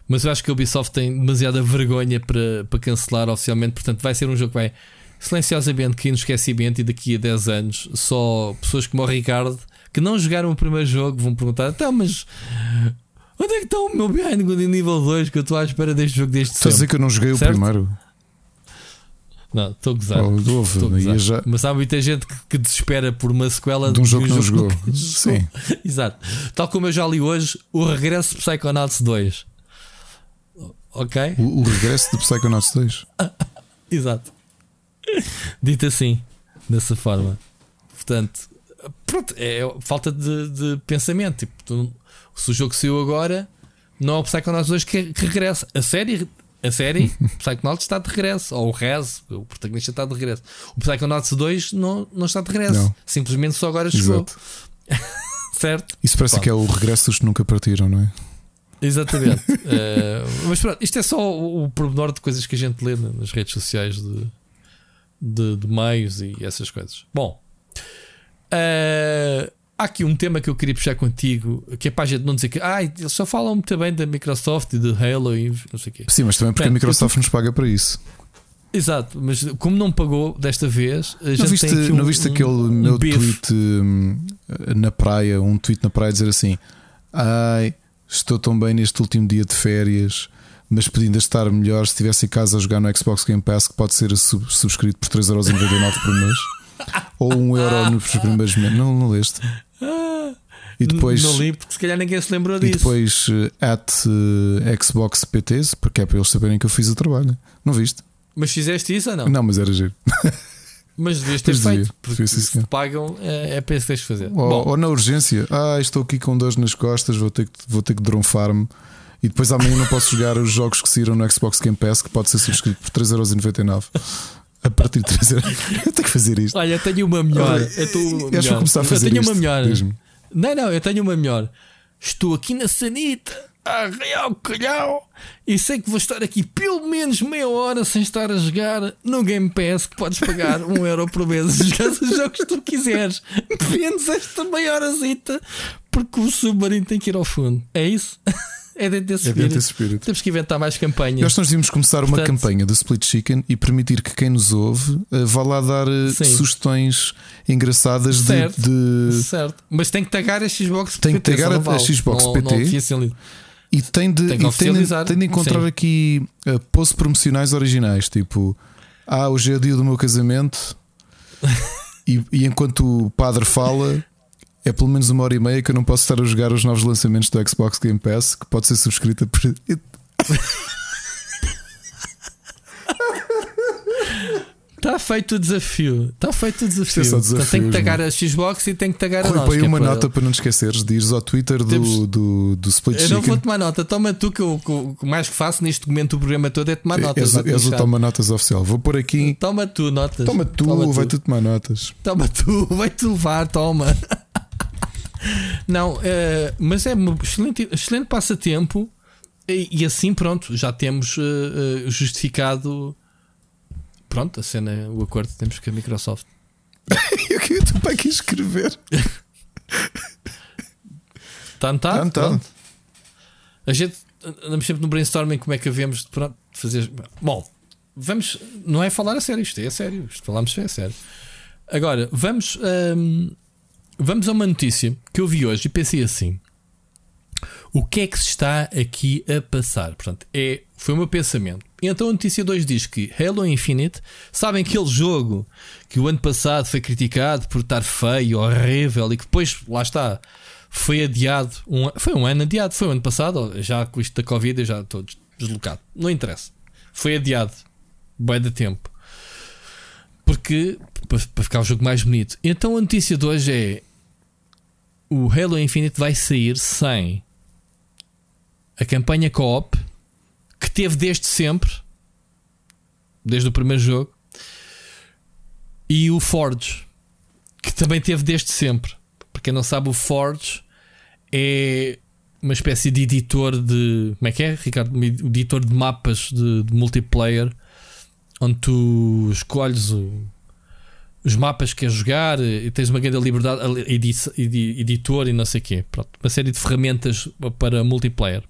Mas eu acho que a Ubisoft tem demasiada vergonha para, para cancelar oficialmente, portanto, vai ser um jogo que vai silenciosamente cair no esquecimento e daqui a 10 anos só pessoas como o Ricardo que não jogaram o primeiro jogo vão perguntar: então, mas Onde é que está o meu Behind Good nível 2 que eu estou à espera deste jogo deste Estás a dizer que eu não joguei certo? o primeiro? Não, estou a gozar. Oh, já... Mas há muita gente que, que desespera por uma sequela de um jogo que não jogou. Sim. <laughs> Exato. Tal como eu já li hoje, o regresso de Psychonauts 2. Ok? O, o regresso de Psychonauts 2. <laughs> Exato. Dito assim, dessa forma. Portanto, pronto, é falta de, de pensamento. Tipo, tu, se o jogo saiu agora, não é o Psychonauts 2 que, que regressa. A série, a série <laughs> Psychonauts está de regresso. Ou o Rez, o protagonista está de regresso. O Psychonauts 2 não, não está de regresso. Não. Simplesmente só agora chegou. <laughs> certo? Isso parece pronto. que é o regresso dos que nunca partiram, não é? Exatamente. uh, <laughs> mas pronto, isto é só o, o pormenor de coisas que a gente lê nas redes sociais de, de, de meios e essas coisas. Bom, uh, Há aqui um tema que eu queria puxar contigo, que é para a gente não dizer que ah, eles só falam muito bem da Microsoft e de Halo e não sei o quê. Sim, mas também porque a Microsoft nos paga para isso. Exato, mas como não pagou desta vez, a não viste, um, não viste um, aquele um meu tweet um, na praia, um tweet na praia dizer assim: Ai, estou tão bem neste último dia de férias, mas pedindo a estar melhor se estivesse em casa a jogar no Xbox Game Pass, que pode ser subscrito por 3,99€ por mês. <laughs> Ou 1€ euro <laughs> nos primeiros meses. Não, não leste? E depois, não li porque se calhar ninguém se lembrou disso. E depois eh, at uh, Xbox PTs, porque é para eles saberem que eu fiz o trabalho. Não viste? Mas fizeste isso ou não? Não, mas era giro. <laughs> Mas devias ter feito, porque se pagam é, é para isso que tens de fazer. Ou, ou, na urgência, ah, estou aqui com dores nas costas, vou ter que, vou ter que dronfar-me. E depois amanhã não posso jogar os jogos que saíram no Xbox Game Pass, que pode ser subscrito por 3,99€. A partir de 3 euros. <laughs> Eu tenho que fazer isto. Olha, eu tenho uma melhor. eu, estou eu começar a fazer eu tenho isto. uma melhor. Não, não, eu tenho uma melhor. Estou aqui na Sanita arrear o calhau e sei que vou estar aqui pelo menos meia hora sem estar a jogar no Game Pass que podes pagar um euro por mês <laughs> e jogar os jogos que tu quiseres. Menos esta meia horazita porque o submarino tem que ir ao fundo. É isso? <laughs> É dentro desse, é dentro desse espírito. Temos que inventar mais campanhas. Nós, nós devíamos começar Portanto, uma campanha do Split Chicken e permitir que quem nos ouve uh, vá lá dar uh, sugestões engraçadas certo, de, de, Certo, mas tem que tagar a Xbox Tem que tagar a, a Xbox não, PT. Não e tem de, tem, e tem, de, tem de encontrar Sim. aqui uh, posts promocionais originais, tipo, ah, hoje é o dia do meu casamento. <laughs> e, e, enquanto o padre fala, é pelo menos uma hora e meia que eu não posso estar a jogar os novos lançamentos do Xbox Game Pass, que pode ser subscrita por. Está <laughs> feito o desafio. Está feito o desafio. É desafio então, tem que tagar a Xbox e tem que tagar a nós. Põe uma nota para... para não te esqueceres. Dizes ao Twitter do, Temos... do, do Split Eu Chicken. não vou tomar nota. Toma tu que o mais que faço neste momento do programa todo é tomar notas. És, és o Toma Notas oficial. Vou pôr aqui. Toma tu notas. Toma tu, toma vai tu. tu tomar notas. Toma tu, <laughs> vai-te levar, toma. Não, uh, mas é um excelente, excelente passatempo. E, e, assim, pronto, já temos uh, justificado pronto, a cena, o acordo que temos com a Microsoft. <laughs> eu queria estou para aqui escrever. Está anotado? Está anotado. A gente andamos sempre no brainstorming como é que havemos de pronto, fazer. Bom, vamos. Não é falar a sério, isto é a sério. Isto falamos é a sério. Agora, vamos. Hum, vamos a uma notícia que eu vi hoje e pensei assim. O que é que se está aqui a passar? Portanto, é, foi o meu pensamento. Então a notícia 2 diz que Halo Infinite, sabem aquele jogo que o ano passado foi criticado por estar feio, horrível e que depois, lá está, foi adiado. Um, foi um ano adiado, foi o ano passado, já com isto da Covid eu já estou deslocado. Não interessa. Foi adiado. Bem de tempo. Porque para ficar o jogo mais bonito. Então a notícia de hoje é o Halo Infinite vai sair sem a campanha co-op que teve desde sempre, desde o primeiro jogo, e o Forge, que também teve desde sempre. Para quem não sabe, o Forge é uma espécie de editor de. Como é que é, Ricardo? Um editor de mapas de, de multiplayer, onde tu escolhes o, os mapas que queres jogar e tens uma grande liberdade, editor e não sei o quê. Pronto, uma série de ferramentas para multiplayer.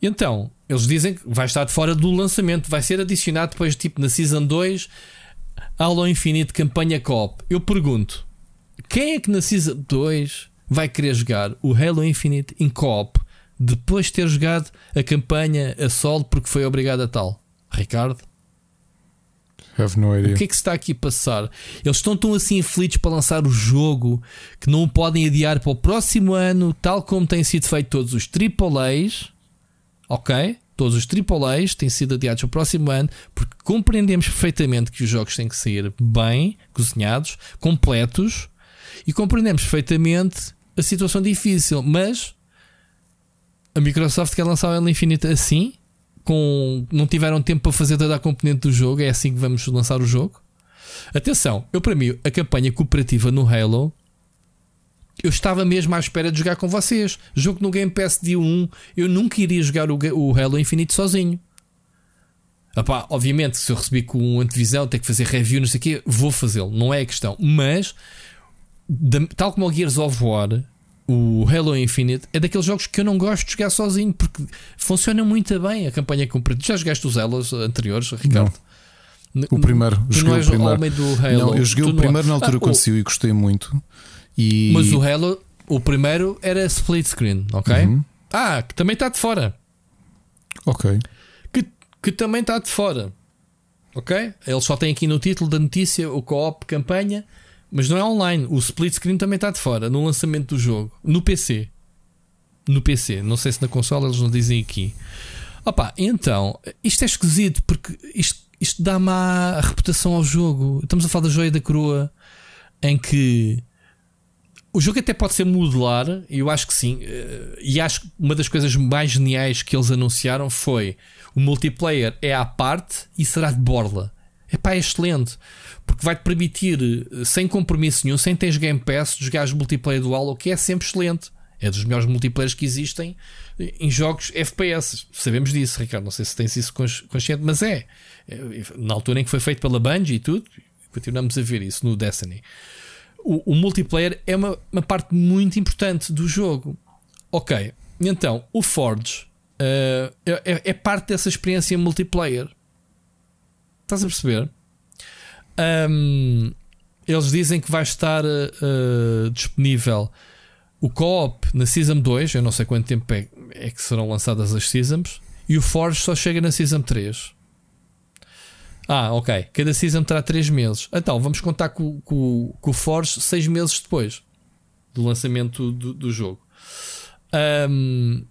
E então, eles dizem que vai estar de fora do lançamento, vai ser adicionado depois, tipo na Season 2, Halo Infinite Campanha Co-op. Eu pergunto, quem é que na Season 2 vai querer jogar o Halo Infinite em Co-op depois de ter jogado a campanha a solo porque foi obrigado a tal? Ricardo? Have no idea. O que é que se está aqui a passar? Eles estão tão assim aflitos para lançar o jogo que não o podem adiar para o próximo ano, tal como tem sido feito todos os AAAs ok? Todos os AAAs têm sido adiados para o próximo ano porque compreendemos perfeitamente que os jogos têm que sair bem cozinhados, completos e compreendemos perfeitamente a situação difícil. Mas a Microsoft quer lançar o Halo Infinite assim, com não tiveram tempo para fazer toda a componente do jogo. É assim que vamos lançar o jogo. Atenção, eu para mim, a campanha cooperativa no Halo eu estava mesmo à espera de jogar com vocês. Jogo no Game Pass dia 1, eu nunca iria jogar o, o Halo Infinite sozinho. Epá, obviamente, se eu recebi com um antevisão, ter que fazer review, não sei o quê, vou fazê-lo, não é a questão. Mas, tal como o Gears of War, o Halo Infinite é daqueles jogos que eu não gosto de jogar sozinho porque funciona muito bem a campanha comprida. Já jogaste os Halos anteriores, Ricardo? Não. O primeiro, tu joguei não és o primeiro. homem do Halo. Não, eu joguei tu o primeiro na altura ah, quando saiu e gostei muito. E... Mas o Halo, o primeiro era split screen, ok? Uhum. Ah, que também está de fora. Ok. Que, que também está de fora. Ok? Eles só têm aqui no título da notícia o co-op campanha, mas não é online. O split screen também está de fora no lançamento do jogo. No PC. No PC. Não sei se na consola eles não dizem aqui. Opa, então, isto é esquisito porque isto, isto dá má reputação ao jogo. Estamos a falar da joia da coroa em que o jogo até pode ser modular, eu acho que sim. Eh, e acho que uma das coisas mais geniais que eles anunciaram foi o multiplayer é à parte e será de borla. Epá, é excelente. Porque vai-te permitir, eh, sem compromisso nenhum, sem teres Game Pass, jogar multiplayer dual, o que é sempre excelente. É dos melhores multiplayers que existem em jogos FPS. Sabemos disso, Ricardo. Não sei se tens isso consciente, mas é. é. Na altura em que foi feito pela Bungie e tudo, continuamos a ver isso no Destiny. O, o multiplayer é uma, uma, parte muito importante do jogo. Ok, então o Forge uh, é, é, parte dessa experiência multiplayer. Estás a perceber? Um, eles dizem que vai estar uh, disponível o co-op na Season 2, eu não sei quanto tempo é, é, que serão lançadas as Seasons, e o Forge só chega na Season 3. Ah, ok. Cada Season terá 3 meses. Então, vamos contar com, com, com o Forge 6 meses depois do lançamento do, do jogo. Um,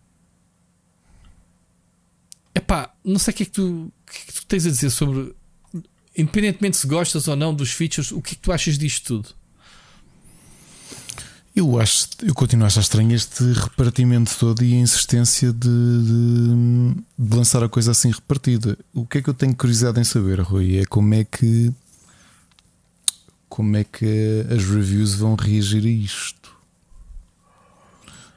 epá, não sei o que é que tu, que é que tu tens a dizer sobre. Independentemente se gostas ou não dos features, o que é que tu achas disto tudo? Eu acho, eu continuo a achar estranho este repartimento todo e a insistência de, de, de, lançar a coisa assim repartida. O que é que eu tenho curiosidade em saber, Rui? É como é que como é que as reviews vão reagir a isto?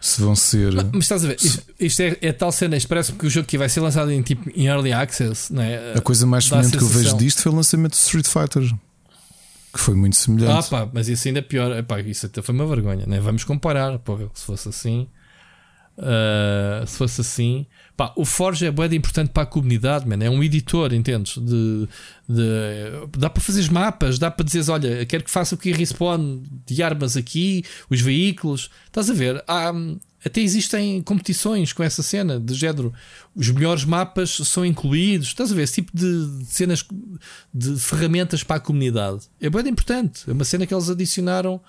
Se vão ser. Mas, mas estás a ver, isto, isto é, é, tal cena, parece-me que o jogo que vai ser lançado em, tipo, em early access, não é? A coisa mais semelhante que eu vejo disto foi o lançamento de Street Fighter que foi muito semelhante. Ah, pá, mas isso ainda é pior. Epá, isso até foi uma vergonha, né? Vamos comparar, porra, se fosse assim. Uh, se fosse assim, pá, o Forge é bem importante para a comunidade, man. é um editor, entendes? De, de, dá para fazer mapas, dá para dizer: olha, quero que faça o que respawn de armas aqui, os veículos. Estás a ver? Há, até existem competições com essa cena de género. Os melhores mapas são incluídos. Estás a ver? Esse tipo de, cenas, de ferramentas para a comunidade. É bem importante. É uma cena que eles adicionaram.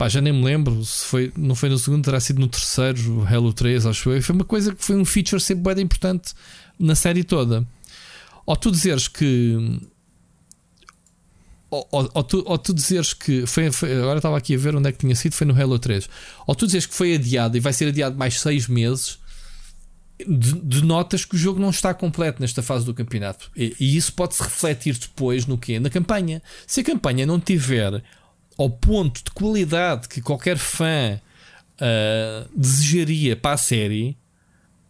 Pá, já nem me lembro se foi, não foi no segundo, terá sido no terceiro, Halo 3, acho eu. Foi uma coisa que foi um feature sempre bem importante na série toda. Ou tu dizeres que ou, ou, ou, tu, ou tu dizeres que foi, foi, agora estava aqui a ver onde é que tinha sido, foi no Halo 3. Ou tu dizes que foi adiado e vai ser adiado mais 6 meses, denotas que o jogo não está completo nesta fase do campeonato. E, e isso pode-se refletir depois no quê? Na campanha. Se a campanha não tiver ao ponto de qualidade que qualquer fã uh, desejaria para a série,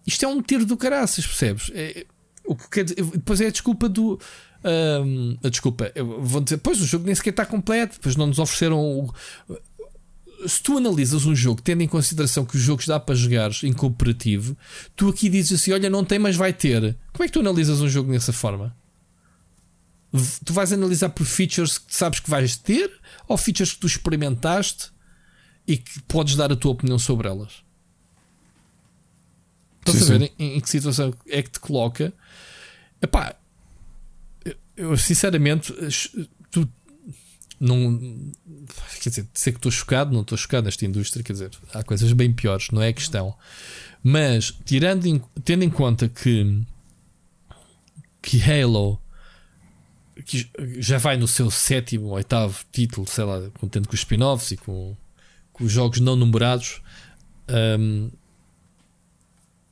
isto é um tiro do caraças, percebes? É, o que quer dizer, depois é a desculpa do um, desculpa, vou dizer, pois o jogo nem sequer está completo, depois não nos ofereceram. O... Se tu analisas um jogo tendo em consideração que os jogos dá para jogar em cooperativo, tu aqui dizes assim: olha, não tem, mas vai ter. Como é que tu analisas um jogo dessa forma? Tu vais analisar por features que sabes que vais ter ou features que tu experimentaste e que podes dar a tua opinião sobre elas? Estás a ver em, em, que situação é que te coloca? Epá, eu sinceramente, tu não. Quer dizer, sei que estou chocado, não estou chocado nesta indústria, quer dizer, há coisas bem piores, não é a questão. Mas, tirando tendo em conta que, que Halo que já vai no seu sétimo, oitavo título, sei lá, contente com os spin-offs e com, com, os jogos não numerados, um,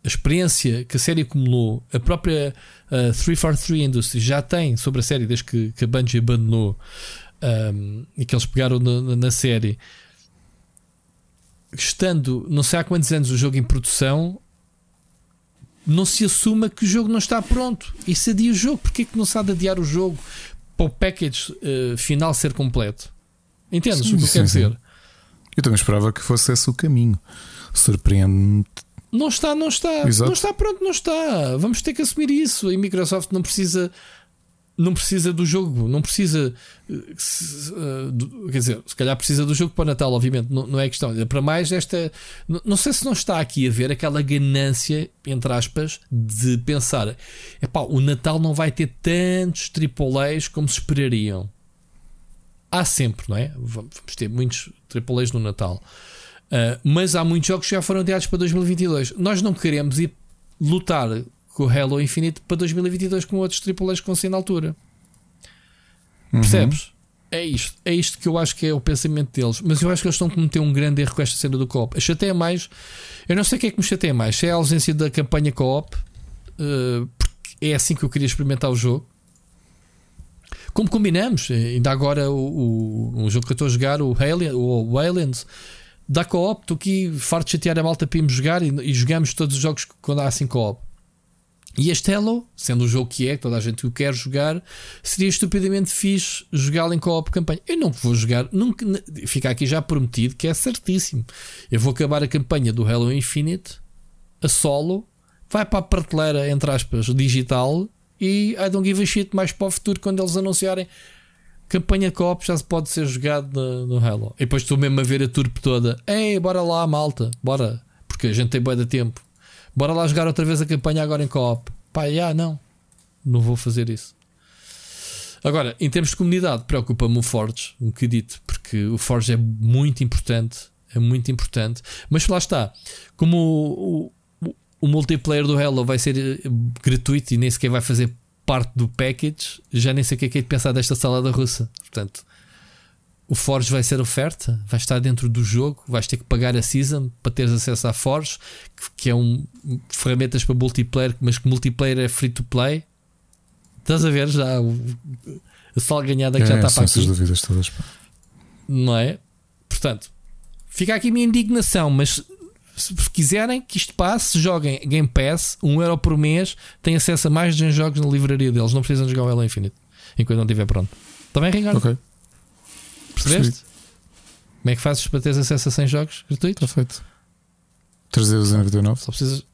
a experiência que a série acumulou, a própria uh, 343 Industries já tem sobre a série desde que, que a Bungie abandonou um, e que eles pegaram na, série, estando não sei há quantos anos o jogo em produção, não se assuma que o jogo não está pronto e se adia o jogo. Porquê que não se há de adiar o jogo para o package uh, final ser completo? Entendes sim, o que eu quero dizer? Eu também esperava que fosse esse o caminho. Surpreende-me não está, não está. Exato. Não está, pronto, não está. Vamos ter que assumir isso. A Microsoft não precisa. Não precisa do jogo, não precisa. Quer dizer, se calhar precisa do jogo para o Natal, obviamente, não, não é questão. Para mais, esta. Não sei se não está aqui a ver aquela ganância, entre aspas, de pensar: epá, o Natal não vai ter tantos AAAs como se esperariam. Há sempre, não é? Vamos ter muitos AAAs no Natal. Uh, mas há muitos jogos que já foram adiados para 2022. Nós não queremos ir lutar com o Halo Infinite para 2022 com outros AAAs que vão na altura. Uhum. Percebes? É isto, é isto que eu acho que é o pensamento deles. Mas eu acho que eles estão a cometer um grande erro com esta cena do co-op. A chateia mais, eu não sei o que é que me chateia mais. Se é a ausência da campanha co-op, uh, porque é assim que eu queria experimentar o jogo. como combinamos, ainda agora o, o, um jogo que eu estou a jogar, o, Alien, o Aliens, dá co-op, estou aqui farto de chatear a malta para irmos jogar e, e jogamos todos os jogos quando há assim co-op. E este Hello, sendo o jogo que é, toda a gente o quer jogar, seria estupidamente fixe jogá-lo em co-op campanha. Eu não vou jogar, nunca, fica aqui já prometido que é certíssimo. Eu vou acabar a campanha do Halo Infinite a solo, vai para a prateleira, entre aspas, digital e I don't give a shit mais para o futuro quando eles anunciarem campanha co-op já se pode ser jogado no, no Halo. E depois estou mesmo a ver a turpe toda. Ei, bora lá, malta, bora, porque a gente tem boa de tempo. Bora lá jogar outra vez a campanha agora em co-op. Pá, já não. Não vou fazer isso. Agora, em termos de comunidade, preocupa-me o Forge um bocadito, porque o Forge é muito importante. É muito importante. Mas lá está. Como o, o, o multiplayer do Hello vai ser eh, gratuito e nem sequer vai fazer parte do package, já nem sei o que é que é de pensar desta salada russa. Portanto, o Forge vai ser oferta, vai estar dentro do jogo, vais ter que pagar a season para teres acesso à Forge, que, é um ferramentas para multiplayer, mas que multiplayer é free to play. Estás a ver já o, a salganhada que é, já está para aqui. dúvidas todas. Não é? Portanto, fica aqui a minha indignação, mas se quiserem que isto passe, joguem Game Pass, 1 euro por mês, têm acesso a mais de 100 jogos na livraria deles, não precisam jogar o Halo Infinite enquanto não estiver pronto. Está bem, Ricardo? Ok. Percebeste? Como é que fazes para teres acesso a 100 jogos gratuitos? Está feito. 3,99€. Só precisas.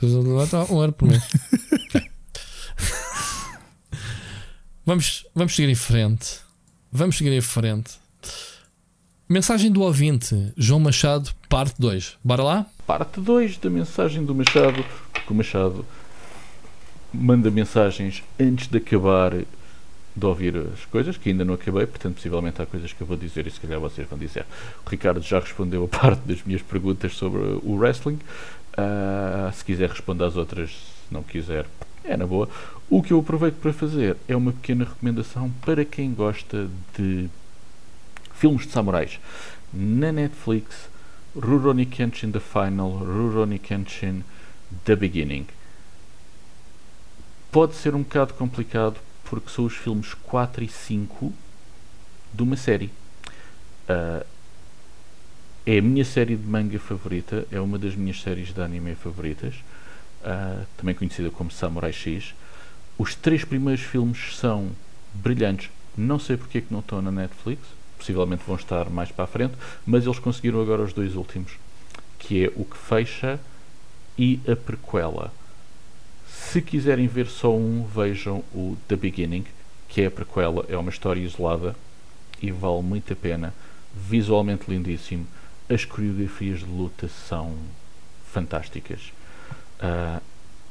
3,99€ um euro por mês. <laughs> vamos, vamos seguir em frente. Vamos seguir em frente. Mensagem do ouvinte, João Machado, parte 2. Bora lá? Parte 2 da mensagem do Machado. Que o Machado manda mensagens antes de acabar de ouvir as coisas, que ainda não acabei, portanto, possivelmente há coisas que eu vou dizer e se calhar vocês vão dizer. O Ricardo já respondeu a parte das minhas perguntas sobre o wrestling. Uh, se quiser responder às outras, se não quiser, é na boa. O que eu aproveito para fazer é uma pequena recomendação para quem gosta de filmes de samurais. Na Netflix, Rurouni Kenshin The Final, Rurouni Kenshin The Beginning. Pode ser um bocado complicado porque são os filmes 4 e 5 de uma série. Uh, é a minha série de manga favorita, é uma das minhas séries de anime favoritas, uh, também conhecida como Samurai X. Os três primeiros filmes são brilhantes, não sei porque é que não estão na Netflix, possivelmente vão estar mais para a frente, mas eles conseguiram agora os dois últimos, que é o que fecha e a prequela. Se quiserem ver só um, vejam o The Beginning, que é a prequela, é uma história isolada e vale muito a pena. Visualmente lindíssimo. As coreografias de luta são fantásticas. Uh,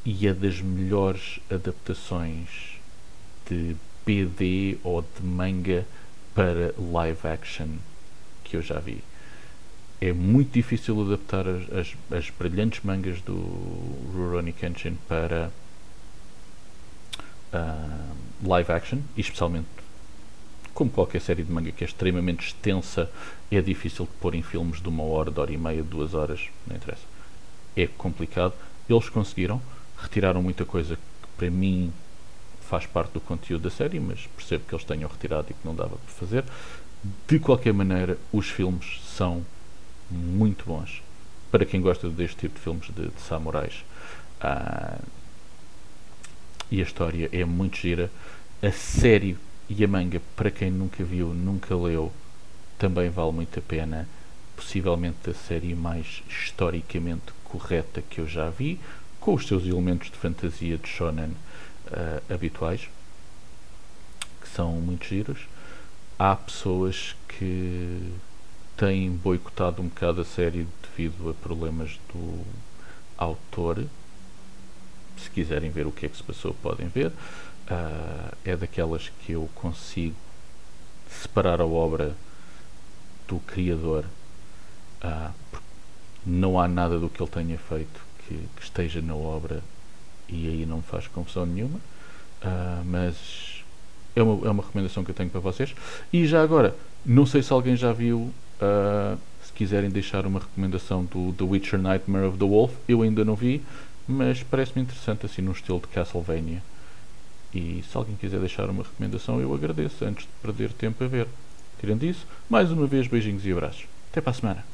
e é das melhores adaptações de BD ou de manga para live action que eu já vi. É muito difícil adaptar as, as, as brilhantes mangas do Rurouni Kenshin para uh, live action, e especialmente como qualquer série de manga que é extremamente extensa, é difícil de pôr em filmes de uma hora, de hora e meia, duas horas, não interessa. É complicado. Eles conseguiram, retiraram muita coisa que para mim faz parte do conteúdo da série, mas percebo que eles tenham retirado e que não dava para fazer. De qualquer maneira, os filmes são muito bons. Para quem gosta deste tipo de filmes de, de samurais. Uh, e a história é muito gira. A série e a manga, para quem nunca viu, nunca leu, também vale muito a pena. Possivelmente a série mais historicamente correta que eu já vi, com os seus elementos de fantasia de shonen uh, habituais, que são muito giros. Há pessoas que têm boicotado um bocado a série devido a problemas do autor se quiserem ver o que é que se passou, podem ver. Uh, é daquelas que eu consigo separar a obra do criador. Uh, não há nada do que ele tenha feito que, que, esteja na obra e aí não faz confusão nenhuma. Uh, mas é uma, é uma recomendação que eu tenho para vocês. E já agora, não sei se alguém já viu. se quiserem deixar uma recomendação do The Witcher Nightmare of the Wolf, eu ainda não vi mas parece-me interessante assim no estilo de Castlevania. E se alguém quiser deixar uma recomendação, eu agradeço antes de perder tempo a ver. Tirando isso, mais uma vez, beijinhos e abraços. Até para a semana.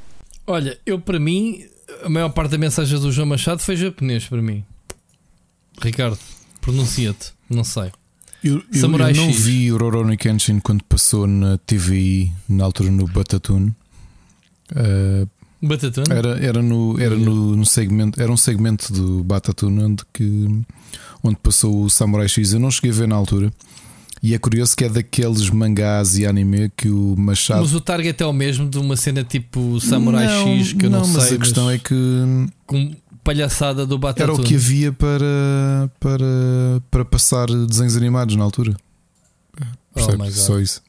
Olha, eu para mim, a maior parte da mensagem do João Machado foi japonês para mim. Ricardo, pronuncia-te, não sei. Eu, eu, eu não X. vi o Rurouni Kenshin quando passou na TVI, na altura no Batatune. Uh, Batatune? Era, era, no, era no, no, segmento, era um segmento do Batatune onde, que, onde passou o Samurai X. Eu não cheguei a ver na altura. E é curioso que é daqueles mangás e anime que o Machado. Mas o target é o mesmo de uma cena tipo Samurai não, X que eu não, não mas sei. a questão mas... é que. Com palhaçada do Batatune. Era o que havia para, para, para passar desenhos animados na altura. Oh Só isso.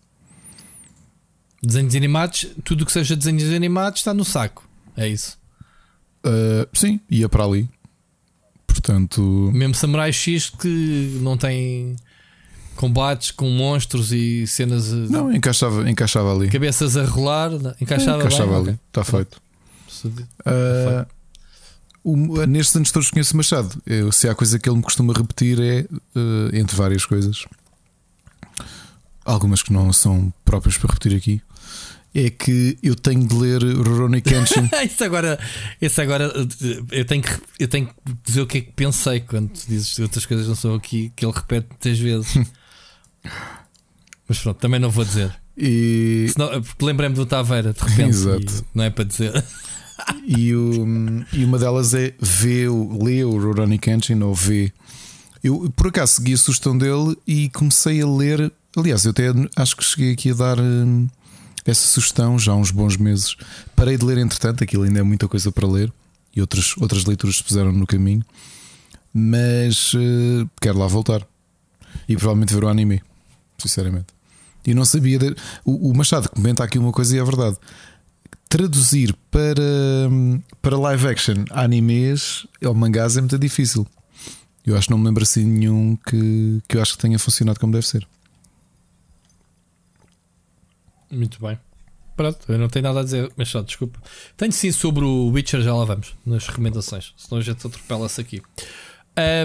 Desenhos animados, tudo que seja desenhos animados está no saco. É isso. Uh, sim, ia para ali. Portanto. Mesmo Samurai X que não tem combates com monstros e cenas. Não, encaixava, encaixava ali. Cabeças a rolar, encaixava, encaixava bem, ali. Está okay. feito. Uh, o, nestes anos todos conheço Machado. Eu, se há coisa que ele me costuma repetir é, uh, entre várias coisas, algumas que não são próprias para repetir aqui, é que eu tenho de ler Rurouni Kenshin. <laughs> isso agora, isso agora eu tenho, que, eu tenho que dizer o que é que pensei quando dizes outras coisas não são aqui, que ele repete muitas vezes. <laughs> Mas pronto, também não vou dizer. E... Lembrei-me do Taveira de repente. Exato. não é para dizer. e, o, e uma delas é vê, lê o Rurouni Kenshin ou vê. Eu por acaso segui a sugestão dele e comecei a ler. Aliás, eu até acho que cheguei aqui a dar hum, essa sugestão já há uns bons meses. Parei de ler, entretanto, aquilo ainda é muita coisa para ler e outras, outras leituras se puseram no caminho, mas uh, quero lá voltar e provavelmente ver o anime, sinceramente. E não sabia. De... O, o Machado comenta aqui uma coisa e é verdade traduzir para, para live action animes ou mangás é muito difícil. Eu acho que não me lembro assim nenhum que, que eu acho que tenha funcionado como deve ser. Muito bem. Pronto, eu não tenho nada a dizer, mas só desculpa. Tenho sim sobre o Witcher, já lá vamos, nas recomendações, senão a gente atropela-se aqui.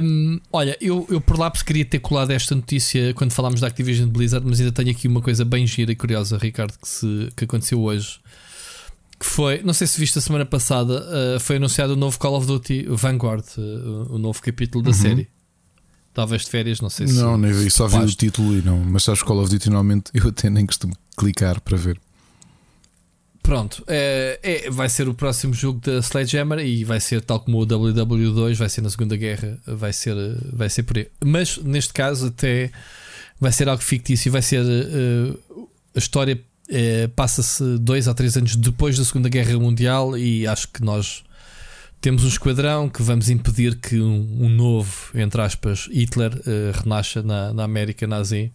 Um, olha, eu, eu por lápis queria ter colado esta notícia quando falámos da Activision Blizzard, mas ainda tenho aqui uma coisa bem gira e curiosa, Ricardo, que, se, que aconteceu hoje que foi, não sei se viste a semana passada, uh, foi anunciado o novo Call of Duty Vanguard, uh, o novo capítulo da uhum. série. Talvez de férias, não sei se. Não, nem vi, só vi o título e não. Mas sabes, Call of Duty normalmente <laughs> eu até nem costumo clicar para ver. Pronto, é, é, vai ser o próximo jogo da Sledgehammer e vai ser tal como o WW2, vai ser na Segunda Guerra, vai ser, vai ser por aí. Mas neste caso, até vai ser algo fictício, vai ser uh, a história é, passa-se dois a três anos depois da Segunda Guerra Mundial e acho que nós temos um esquadrão que vamos impedir que um, um novo, entre aspas, Hitler uh, renasça na, na, América nazi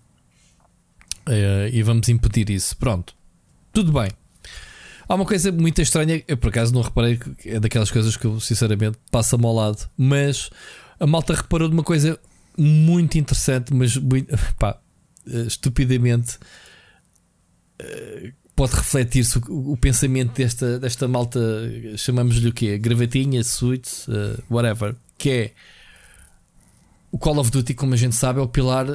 uh, e vamos impedir isso. Pronto, tudo bem. Há uma coisa muito estranha, eu por acaso não reparei, é daquelas coisas que eu sinceramente passa-me ao lado, mas a malta reparou de uma coisa muito interessante, mas muito, <laughs> pá, estupidamente pode refletir-se o, o, pensamento desta, desta malta, chamamos-lhe o quê? Gravatinha, suits, uh, whatever, que é o Call of Duty, como a gente sabe, é o pilar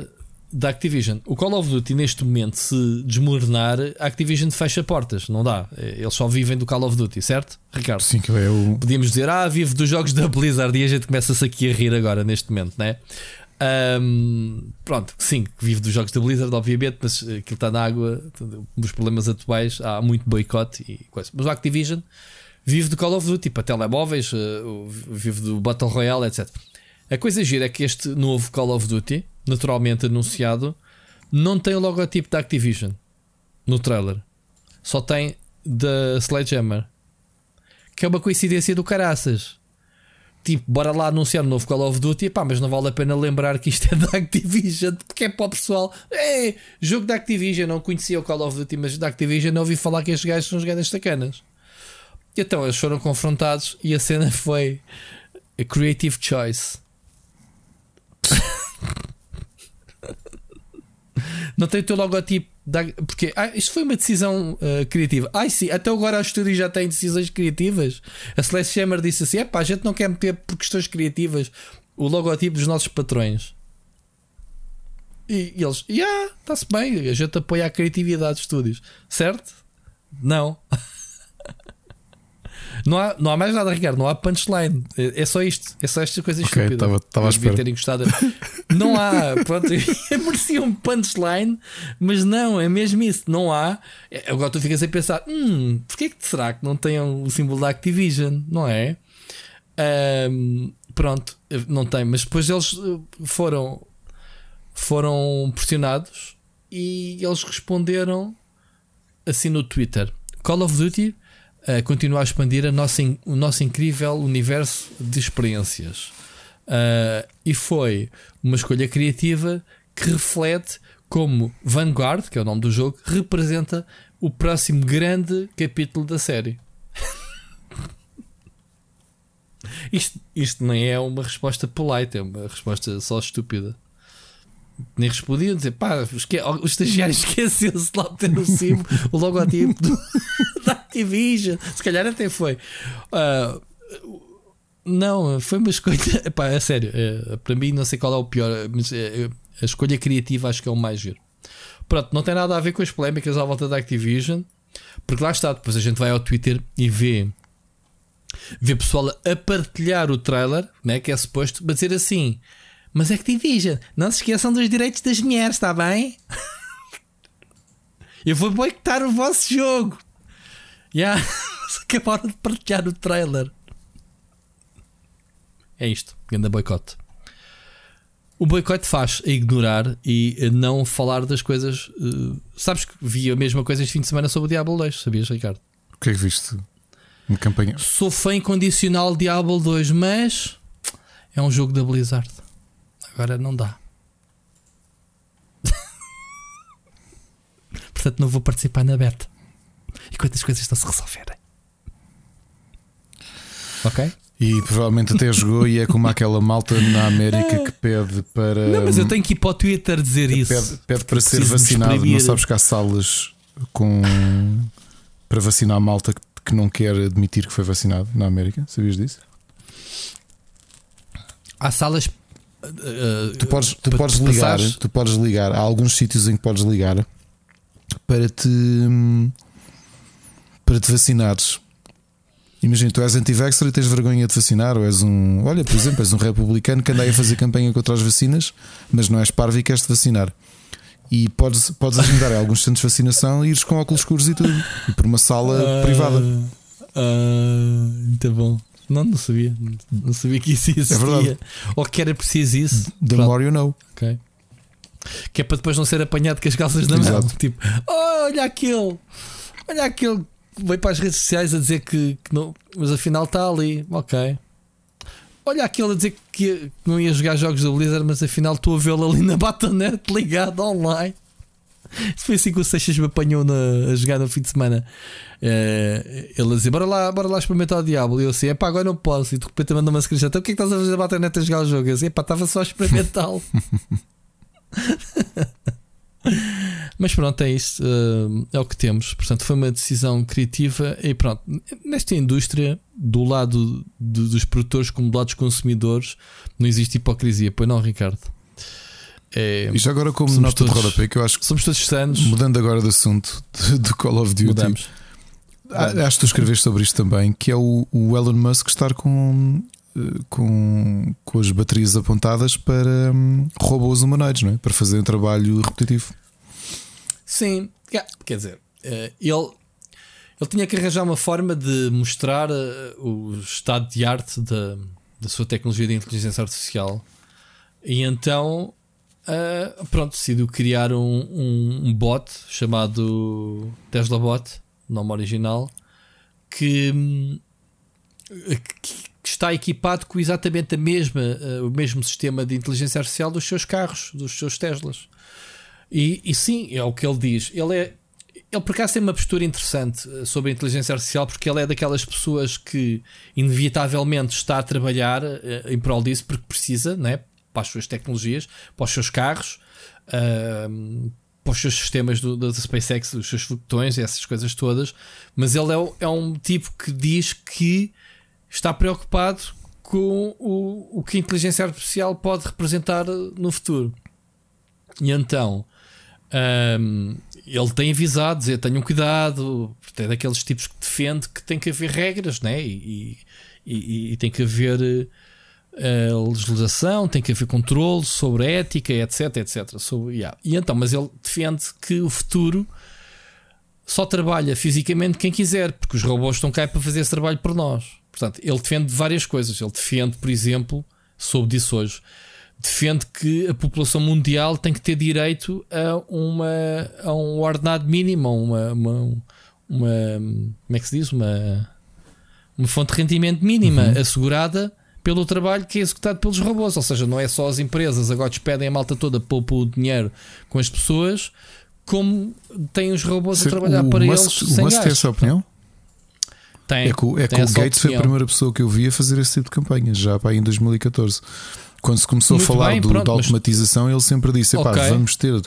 da Activision. O Call of Duty, neste momento, se desmoronar, a Activision fecha portas, não dá. Eles só vivem do Call of Duty, certo, Ricardo? Sim, que é o. Podíamos dizer, ah, vive dos jogos da Blizzard e a gente começa-se aqui a rir agora, neste momento, né? Um, pronto, sim, vive dos jogos da Blizzard, obviamente, mas aquilo está na água. Os problemas atuais há muito boicote e coisa. Mas o Activision vive do Call of Duty para telemóveis, uh, vive do Battle Royale, etc. A coisa gira é que este novo Call of Duty, naturalmente anunciado, não tem o logotipo da Activision no trailer, só tem da Sledgehammer, que é uma coincidência do caraças tipo, bora lá anunciar um novo Call of Duty, pá, mas não vale a pena lembrar que isto é da Activision, porque é para o pessoal, é, jogo da Activision, não conhecia o Call of Duty, mas da Activision não ouvi falar que estes gajos são os gajos sacanas. E então eles foram confrontados e a cena <laughs> foi a creative choice. <laughs> não tem o teu logotipo porque ah, isto foi uma decisão uh, criativa. Ai sim, até agora a estúdio já tem decisões criativas. A Celeste Hammer disse assim: é pá, a gente não quer meter por questões criativas o logotipo dos nossos patrões. E, e eles, yeah, está-se bem, a gente apoia a criatividade de estúdios, certo? Não. <laughs> Não há, não há mais nada, Ricardo. Não há punchline. É, é só isto. É só estas coisas okay, estúpidas. Estava a esperar. terem gostado. Não há. Pronto, <laughs> merecia um punchline, mas não, é mesmo isso. Não há. É, agora tu ficas a pensar: hum, porquê que será que não tem o símbolo da Activision? Não é? Um, pronto, não tem. Mas depois eles eh, foram, foram pressionados e eles responderam assim no Twitter: Call of Duty uh, continua a expandir a nossa, o nosso incrível universo de experiências. Uh, e foi uma escolha criativa que reflete como Vanguard, que é o nome do jogo, representa o próximo grande capítulo da série. isto, isto nem é uma resposta polite, é uma resposta só estúpida nem respondiam, dizer pá, esque... o estagiário <laughs> esqueceu-se de lá ter o símbolo, o logotipo do... <laughs> da Activision, se calhar até foi. Uh, não, foi uma escolha, <laughs> pá, é sério, é, para mim não sei qual é o pior, mas é, a escolha criativa acho que é o mais giro. Pronto, não tem nada a ver com as polémicas à volta da Activision, porque lá está, depois a gente vai ao Twitter e vê vê pessoal a partilhar o trailer, né, que é suposto, mas dizer assim mas Activision, não se esqueçam dos direitos das mulheres, está bem? <laughs> Eu vou boicotar o vosso jogo. Já, yeah. <laughs> acabaram de partilhar o trailer. É isto, grande boicote. O boicote faz a ignorar e não falar das coisas. Uh, sabes que vi a mesma coisa este fim de semana sobre o Diablo 2, sabias, Ricardo? O que é que viste? Uma campanha. Sou fã incondicional de Diablo 2, mas é um jogo da Blizzard. Agora não dá. <laughs> Portanto, não vou participar na beta. Enquanto as coisas não se resolverem. Ok? E provavelmente até jogou e é como aquela malta na América que pede para. Não, mas eu tenho que ir para o Twitter dizer pede, isso. Pede para ser vacinado. Não sabes que há salas com para vacinar a malta que não quer admitir que foi vacinado na América? Sabias disso? Há salas tu podes, tu podes ligar, tu podes ligar. Há alguns sítios em que podes ligar para te para te vacinares. Imagina, tu és anti-vaxxer e tens vergonha de vacinar, ou és um, olha, por exemplo, és um republicano que anda aí a fazer campanha contra as vacinas, mas não és parvo e queres te vacinar. E podes, podes agendar alguns centros de vacinação e ires com óculos escuros e tudo, e por uma sala uh, privada. Uh, muito bom. Não, não sabia. Não sabia que isso existia. É. Ou que era preciso isso. The Pronto. more you know. Ok. Que é para depois não ser apanhado com as calças na mão. <laughs> Tipo, oh, olha aquele. Olha aquele veio para as redes sociais a dizer que, que não, mas afinal está ali. Ok. Olha aquele a dizer que não ia jogar jogos da Blizzard, mas afinal estou a vê-lo ali na <laughs> Battle.net ligado online. Foi assim que o Seixas me apanhou na, a jogar no fim de semana. É, ele dizia: bora lá, bora lá experimentar o Diablo. E eu assim: é pá, agora não posso. E de repente manda uma screenshot: então o que é que estás a fazer a bater net a jogar o jogo? Eu assim: é pá, estava só a experimentá-lo. <laughs> Mas pronto, é isso. Uh, é o que temos. Portanto, foi uma decisão criativa. E pronto, nesta indústria, do lado de, dos produtores como do lado dos consumidores, não existe hipocrisia. Pois não, Ricardo? É, e já agora, como nota todos, de rodapé, que eu acho que somos todos sanos. Mudando agora de assunto <laughs> de, Call of Duty, Mudamos. Ah, acho que tu escreveste sobre isto também, que é o, o Elon Musk estar com, eh, com, com as baterias apontadas para um, robôs humanoides, não é? para fazer um trabalho repetitivo. Sim, quer dizer, eh, ele, ele tinha que arranjar uma forma de mostrar eh, o estado de arte da, da sua tecnologia de inteligência artificial. E então uh, pronto, decidiu criar um, um, um, bot chamado Tesla Bot, nome original, que, que, está equipado com exatamente a mesma, uh, o mesmo sistema de inteligência artificial dos seus carros, dos seus Teslas. E, e sim, é o que ele diz. Ele é. Ele por acaso tem uma postura interessante ah, sobre a inteligência artificial, porque ele é daquelas pessoas que inevitavelmente está a trabalhar em prol disso porque precisa, né? Para as suas tecnologias, para os seus carros, uh, para os seus sistemas do, da SpaceX, os seus foguetões, essas coisas todas. Mas ele é, é, um tipo que diz que está preocupado com o, o que a inteligência artificial pode representar no futuro. E então um, ele tem avisado, dizer tenham cuidado, é daqueles tipos que defende que tem que haver regras, né? E, e, e tem que haver uh, legislação, tem que haver controle sobre a ética, etc, etc. Sobre, yeah. E então, mas ele defende que o futuro só trabalha fisicamente quem quiser, porque os robôs estão cá para fazer esse trabalho por nós. Portanto, ele defende várias coisas. Ele defende, por exemplo, soube disso hoje, defende que a população mundial tem que ter direito a, uma, a um ordenado mínimo, uma, uma, uma como é que se diz? Uma, uma fonte de rendimento mínima uhum. assegurada pelo trabalho que é executado pelos robôs. Ou seja, não é só as empresas agora despedem a malta toda para o dinheiro com as pessoas, como têm os robôs a trabalhar para eles. sem o Musk tem essa opinião? Tem. É que, é que o Gates opinião. foi a primeira pessoa que eu vi a fazer esse tipo de campanha, já para aí em 2014. Quando se começou Muito a falar bem, do, pronto, da automatização, mas... ele sempre disse: okay. vamos ter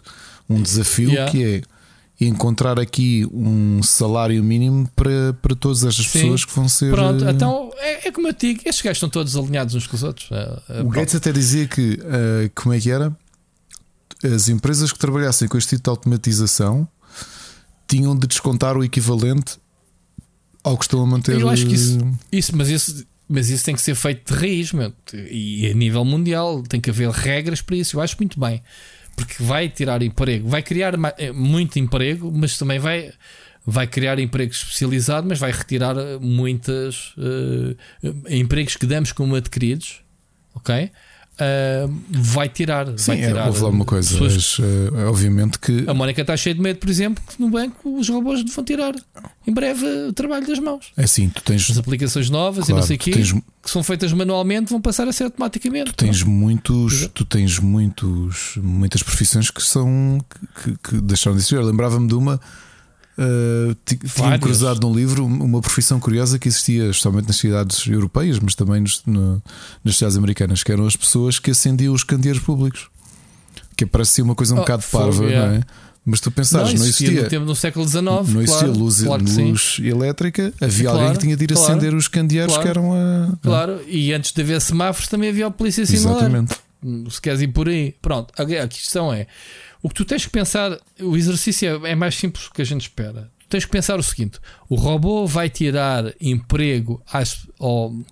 um desafio yeah. que é encontrar aqui um salário mínimo para, para todas estas Sim. pessoas que vão ser. Pronto, uh... então é, é, como eu digo: estes gajos estão todos alinhados uns com os outros. É, é, o Gates até dizia que, uh, como é que era? As empresas que trabalhassem com este tipo de automatização tinham de descontar o equivalente ao que estão a manter. Eu acho que isso, isso mas isso mas isso tem que ser feito de raiz, meu. e a nível mundial tem que haver regras para isso. Eu acho muito bem, porque vai tirar emprego, vai criar eh, muito emprego, mas também vai, vai criar emprego especializado, mas vai retirar muitos uh, empregos que damos como adquiridos, ok? Uh, vai tirar. Sim, vai tirar, é, vou falar uma coisa. Pessoas... Mas, uh, obviamente que. A Mónica está cheia de medo, por exemplo, que no banco os robôs vão tirar em breve o trabalho das mãos. É assim, tu tens. As aplicações novas claro, e não sei o quê, tens... que são feitas manualmente, vão passar a ser automaticamente. Tu tens não? muitos. Tu tens muitos, muitas profissões que são. que, que deixaram de existir. Lembrava-me de uma Uh, tinha cruzado no livro uma profissão curiosa que existia, especialmente nas cidades europeias, mas também nos, no, nas cidades americanas, que eram as pessoas que acendiam os candeeiros públicos. Que parecia uma coisa um oh, bocado parva, yeah. não é? Mas tu pensares, não, não existia. No, no século XIX, não claro, existia luz, claro luz elétrica, havia claro, alguém que tinha de ir claro, acender os candeeiros que eram a. Claro, e antes de haver semáforos também havia a polícia similar. Exatamente. Se queres ir por aí. Pronto, a questão é o que tu tens que pensar, o exercício é, é mais simples do que a gente espera. Tu tens que pensar o seguinte: o robô vai tirar emprego às, ou,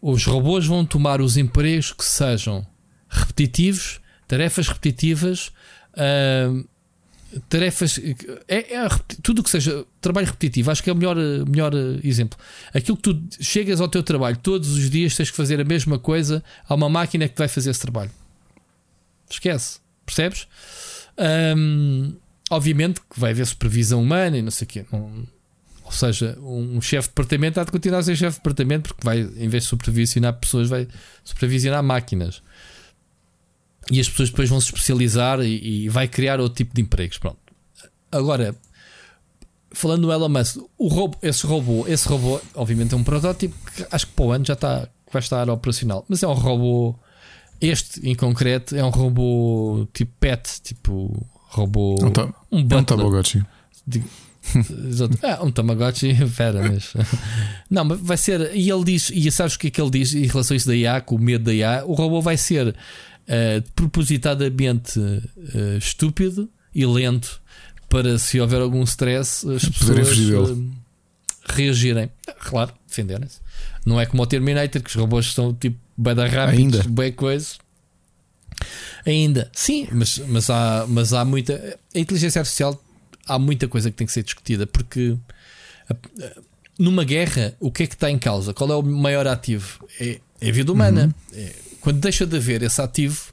os robôs vão tomar os empregos que sejam repetitivos, tarefas repetitivas, uh, tarefas. É, é, tudo que seja trabalho repetitivo, acho que é o melhor, melhor exemplo. Aquilo que tu chegas ao teu trabalho todos os dias, tens que fazer a mesma coisa a uma máquina que vai fazer esse trabalho. Esquece. Percebes? Um, obviamente que vai haver supervisão humana e não sei o quê. Não, ou seja, um chefe de departamento há de continuar a ser chefe de departamento porque vai, em vez de supervisionar pessoas, vai supervisionar máquinas. E as pessoas depois vão se especializar e, e vai criar outro tipo de empregos. Pronto. Agora, falando no Elon Musk, o robô, esse robô, esse robô, obviamente é um protótipo que acho que para o ano já está, vai estar operacional, mas é um robô este, em concreto, é um robô tipo pet, tipo robô. Um, ta um, é um Tamagotchi. ah, <laughs> um Tamagotchi, <laughs> pera, mas. <laughs> Não, mas vai ser. E ele diz, e sabes o que é que ele diz em relação a isso da IA, com o medo da IA? O robô vai ser uh, propositadamente uh, estúpido e lento para se houver algum stress as pessoas uh, reagirem. Claro, defenderem-se. Não é como o Terminator, que os robôs estão tipo bem da rápido, bem coisa. Ainda, sim, mas, mas, há, mas há muita. A inteligência artificial há muita coisa que tem que ser discutida porque numa guerra, o que é que está em causa? Qual é o maior ativo? É, é a vida humana. Uhum. É, quando deixa de haver esse ativo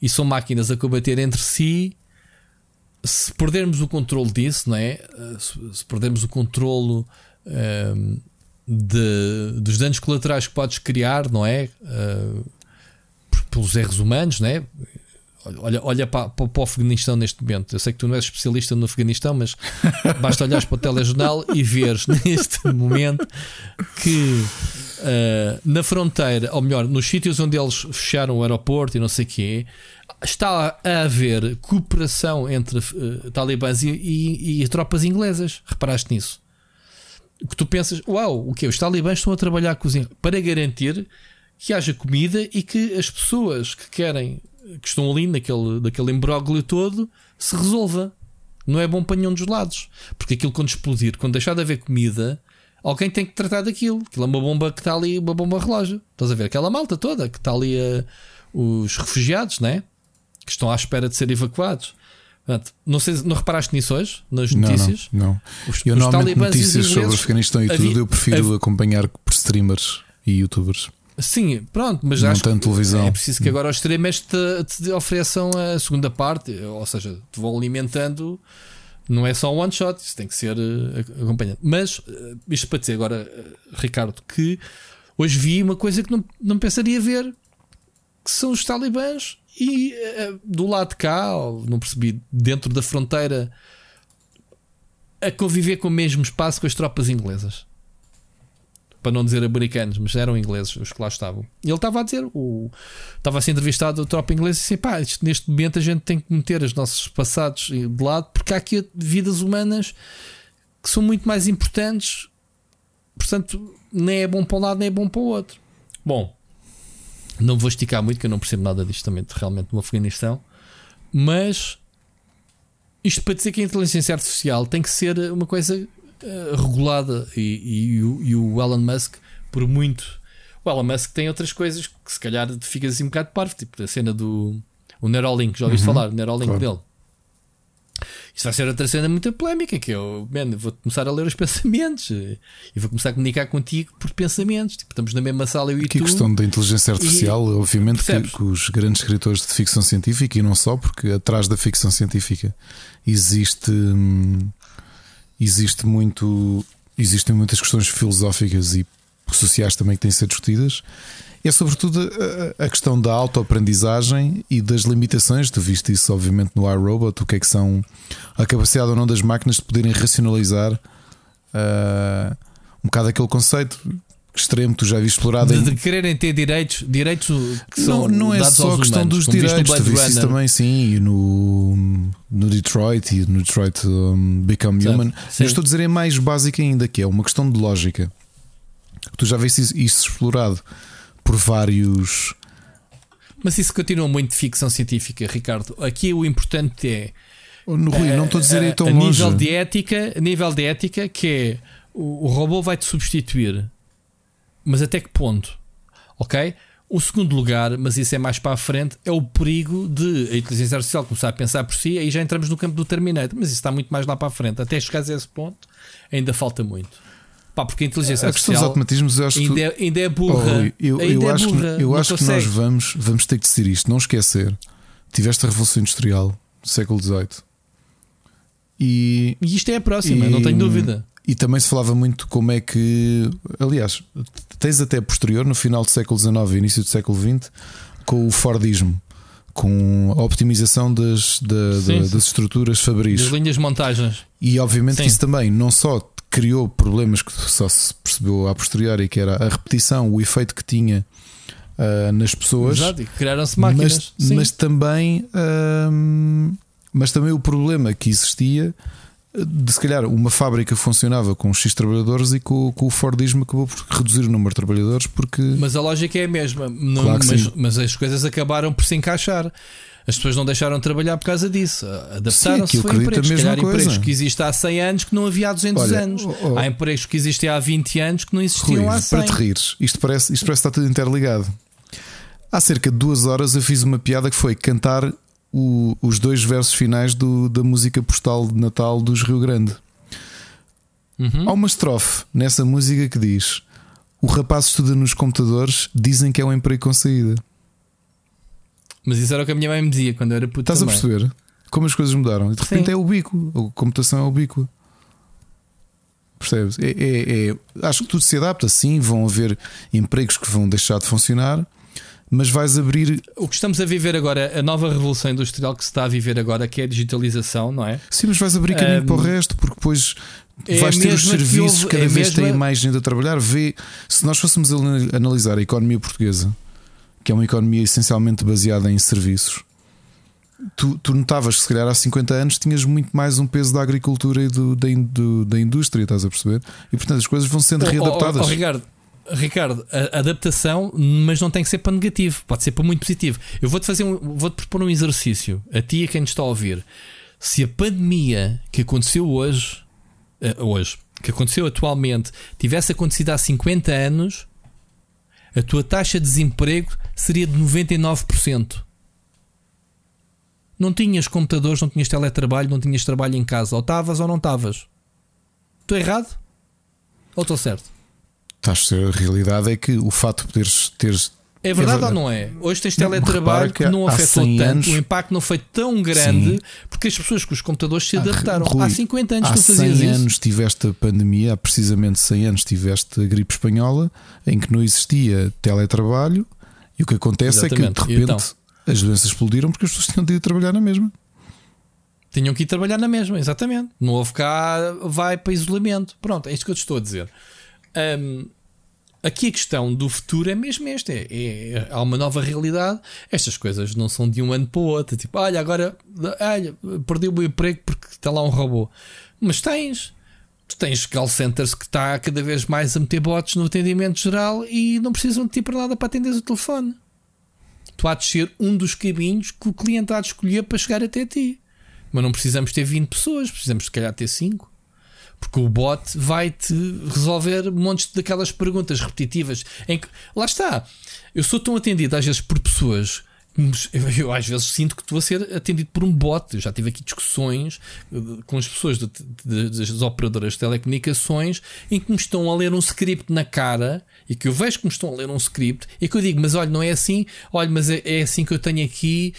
e são máquinas a combater entre si, se perdermos o controle disso, não é? Se, se perdermos o controle um, de, dos danos colaterais que podes criar, não é? Uh, pelos erros humanos, não é? Olha, olha para, para, para, o Afeganistão neste momento. Eu sei que tu não és especialista no Afeganistão, mas <laughs> basta olhares para o telejornal e veres neste momento que uh, na fronteira, ou melhor, nos sítios onde eles fecharam o aeroporto e não sei o quê, está a haver cooperação entre uh, talibãs e, e, e tropas inglesas. Reparaste nisso? Que tu pensas, uau, o que Os talibãs estão a trabalhar cozinha para garantir que haja comida e que as pessoas que querem que estão ali naquele, naquele imbróglio todo se resolva. Não é bom para nenhum dos lados. Porque aquilo quando explodir, quando deixar de haver comida, alguém tem que tratar daquilo. Aquilo é uma bomba que está ali, uma bomba relógio. Estás a ver? Aquela malta toda que está ali, uh, os refugiados, né? Que estão à espera de ser evacuados. Portanto, não, sei, não reparaste nisso hoje, nas notícias? Não, não. não. Os, eu os normalmente notícias sobre o Afeganistão e havia, tudo, eu prefiro acompanhar por streamers e youtubers. Sim, pronto, mas não acho tanto televisão. é preciso que agora os extremos te, te ofereçam a segunda parte, ou seja, te vão alimentando. Não é só um one shot, isso tem que ser uh, acompanhado. Mas uh, isto para dizer agora, uh, Ricardo, que hoje vi uma coisa que não, não pensaria ver, que são os talibãs e uh, do lado de cá, não percebi, dentro da fronteira, a conviver com o mesmo espaço com as tropas inglesas para não dizer americanos, mas eram ingleses os que lá estavam. E ele estava a dizer, o, estava a ser entrevistado o tropa inglês e disse: pá, neste momento a gente tem que meter os nossos passados de lado porque há aqui vidas humanas que são muito mais importantes, portanto, nem é bom para um lado, nem é bom para o outro. Bom, não vou esticar muito, que eu não percebo nada disto também, realmente, no Afeganistão, mas isto para dizer que a inteligência artificial tem que ser uma coisa eh, regulada e, e, e, o Elon Musk, por muito. O Elon Musk tem outras coisas que se calhar fica assim um bocado parvo, tipo a cena do o Neuralink, já ouviste uhum, falar, o Neuralink claro. dele. Isso vai ser outra cena muito polémica, que eu, man, vou começar a ler os <laughs> pensamentos e vou começar a comunicar contigo por pensamentos. Tipo, estamos na mesma sala eu e Aqui tu. a questão da inteligência artificial, e, obviamente que, que, os grandes escritores de ficção científica e não só, porque atrás da ficção científica existe hum, existe muito, existem muitas questões filosóficas e sociais também que têm de ser discutidas. É sobretudo a, questão da autoaprendizagem e das limitações. Tu viste isso, obviamente, no iRobot, o que é que são a capacidade ou não das máquinas de poderem racionalizar uh, um bocado aquele conceito extremo tu já viste explorado de, em... de quererem ter direitos direitos que são não, não é só a questão humanos, dos direitos tu viste isso também sim no, no Detroit e no Detroit um, Become certo, Human sim. eu estou a dizer é mais básico ainda que é uma questão de lógica tu já viste isso, isso explorado por vários mas isso continua muito de ficção científica Ricardo aqui o importante é no Rui, não estou a dizer a, tão a longe. nível de ética nível de ética que é o, o robô vai te substituir mas até que ponto? Ok? O segundo lugar, mas isso é mais para a frente, é o perigo de a inteligência artificial começar a pensar por si, aí já entramos no campo do Terminator, mas isso está muito mais lá para a frente. Até chegar a esse ponto, ainda falta muito. Pá, porque a inteligência a artificial dos automatismos, eu acho ainda, que é, ainda é burra. Oh, eu, eu é acho, burra, que, eu acho que nós vamos, vamos ter que decidir isto. Não esquecer, tiveste a Revolução Industrial do século XVIII. E, e isto é a próxima, e, não tenho dúvida. E também se falava muito como é que, aliás, tens até posterior, no final do século XIX e início do século XX, com o Fordismo, com a optimização das, da, sim, da, sim. das estruturas fabris. Das linhas de montagens. E obviamente que isso também não só criou problemas que só se percebeu a posteriori, que era a repetição, o efeito que tinha uh, nas pessoas. Exato, criaram-se máquinas. Mas, mas também, uh, mas também o problema que existia de se calhar uma fábrica funcionava com X trabalhadores e com, com o Fordismo acabou por reduzir o número de trabalhadores porque. Mas a lógica é a mesma, não, claro mas, mas, as coisas acabaram por se encaixar. As pessoas não deixaram de trabalhar por causa disso. Adaptaram-se a empregos. Se calhar empregos que existem há 100 anos que não havia há 200 Olha, anos. Oh, oh, há empregos que existem há 20 anos que não existiam Rui, há 100. Para te rires, isto parece, isto parece está tudo interligado. Há cerca de duas horas eu fiz uma piada que foi cantar o, os dois versos finais do, da música postal de Natal dos Rio Grande. Uhum. Há uma estrofe nessa música que diz: O rapaz estuda nos computadores, dizem que é um emprego com saída. Mas isso era o que a minha mãe me dizia quando eu era puto. Estás também. a perceber como as coisas mudaram? E de repente Sim. é ubico, a computação é ubíqua. Percebes? É, é, é, acho que tudo se adapta. Sim, vão haver empregos que vão deixar de funcionar, mas vais abrir. O que estamos a viver agora, a nova revolução industrial que se está a viver agora, que é a digitalização, não é? Sim, mas vais abrir caminho um, para o resto, porque depois é vais ter os serviços, houve, cada é vez mesma... tem mais gente a trabalhar. Vê, se nós fôssemos analisar a economia portuguesa, que é uma economia essencialmente baseada em serviços. Tu, tu notavas que se calhar há 50 anos tinhas muito mais um peso da agricultura e do, da, do, da indústria, estás a perceber? E portanto as coisas vão sendo readaptadas. Oh, oh, oh, Ricardo, Ricardo, a adaptação, mas não tem que ser para negativo, pode ser para muito positivo. Eu vou-te fazer um, vou-te propor um exercício, a ti e a quem nos está a ouvir. Se a pandemia que aconteceu hoje, uh, hoje, que aconteceu atualmente, tivesse acontecido há 50 anos, a tua taxa de desemprego seria de 99%. Não tinhas computadores, não tinhas teletrabalho, não tinhas trabalho em casa. Ou estavas ou não estavas. Estou errado? Ou estou certo? Estás a realidade é que o fato de poderes teres é verdade, é ou não é? Hoje tens teletrabalho que, que não afetou tanto, anos, o impacto não foi tão grande sim. porque as pessoas com os computadores se adaptaram. Rui, há 50 anos há tu fazias 100 anos tiveste a pandemia, há precisamente 100 anos tiveste a gripe espanhola, em que não existia teletrabalho, e o que acontece Exatamente. é que de repente então? as doenças explodiram porque as pessoas tinham de ir trabalhar na mesma. Tinham que ir trabalhar na mesma, exatamente. Não houve cá, vai para isolamento. Pronto, é isto que eu te estou a dizer. Um, Aqui a questão do futuro é mesmo esta: é, é, há uma nova realidade. Estas coisas não são de um ano para o outro. Tipo, olha, agora olha, perdi o meu emprego porque está lá um robô. Mas tens. Tu tens call centers que está cada vez mais a meter bots no atendimento geral e não precisam de ti para nada para atender o telefone. Tu há de ser um dos caminhos que o cliente há de escolher para chegar até ti. Mas não precisamos ter 20 pessoas, precisamos se calhar ter 5. Porque o bot vai-te resolver montes daquelas perguntas repetitivas em que, lá está, eu sou tão atendido às vezes por pessoas eu às vezes sinto que estou a ser atendido por um bot. Eu já tive aqui discussões eh, com as pessoas de, de, das operadoras de telecomunicações em que me estão a ler um script na cara e que eu vejo que me estão a ler um script e que eu digo, mas olha, não é assim, olha, mas é, é assim que eu tenho aqui,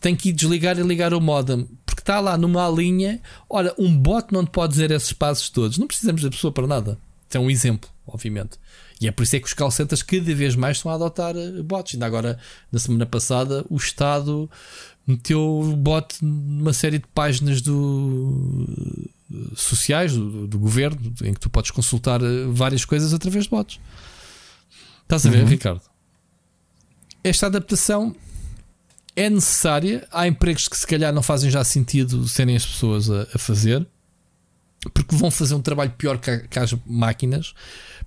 tenho que desligar e ligar o modem porque está lá numa linha. Olha, um bot não te pode dizer esses passos todos. Não precisamos da pessoa para nada. Isso é um exemplo, obviamente. E é por isso é que os call centers cada vez mais estão a adotar eh, bots. Ainda agora, na semana passada, o Estado meteu bot numa série de páginas do, eh, sociais do, do, governo em que tu podes consultar eh, várias coisas através de bots. Estás a ver, uhum. Ricardo? Esta adaptação é necessária. Há empregos que se calhar não fazem já sentido serem as pessoas a, a fazer, porque vão fazer um trabalho pior que, que, as máquinas.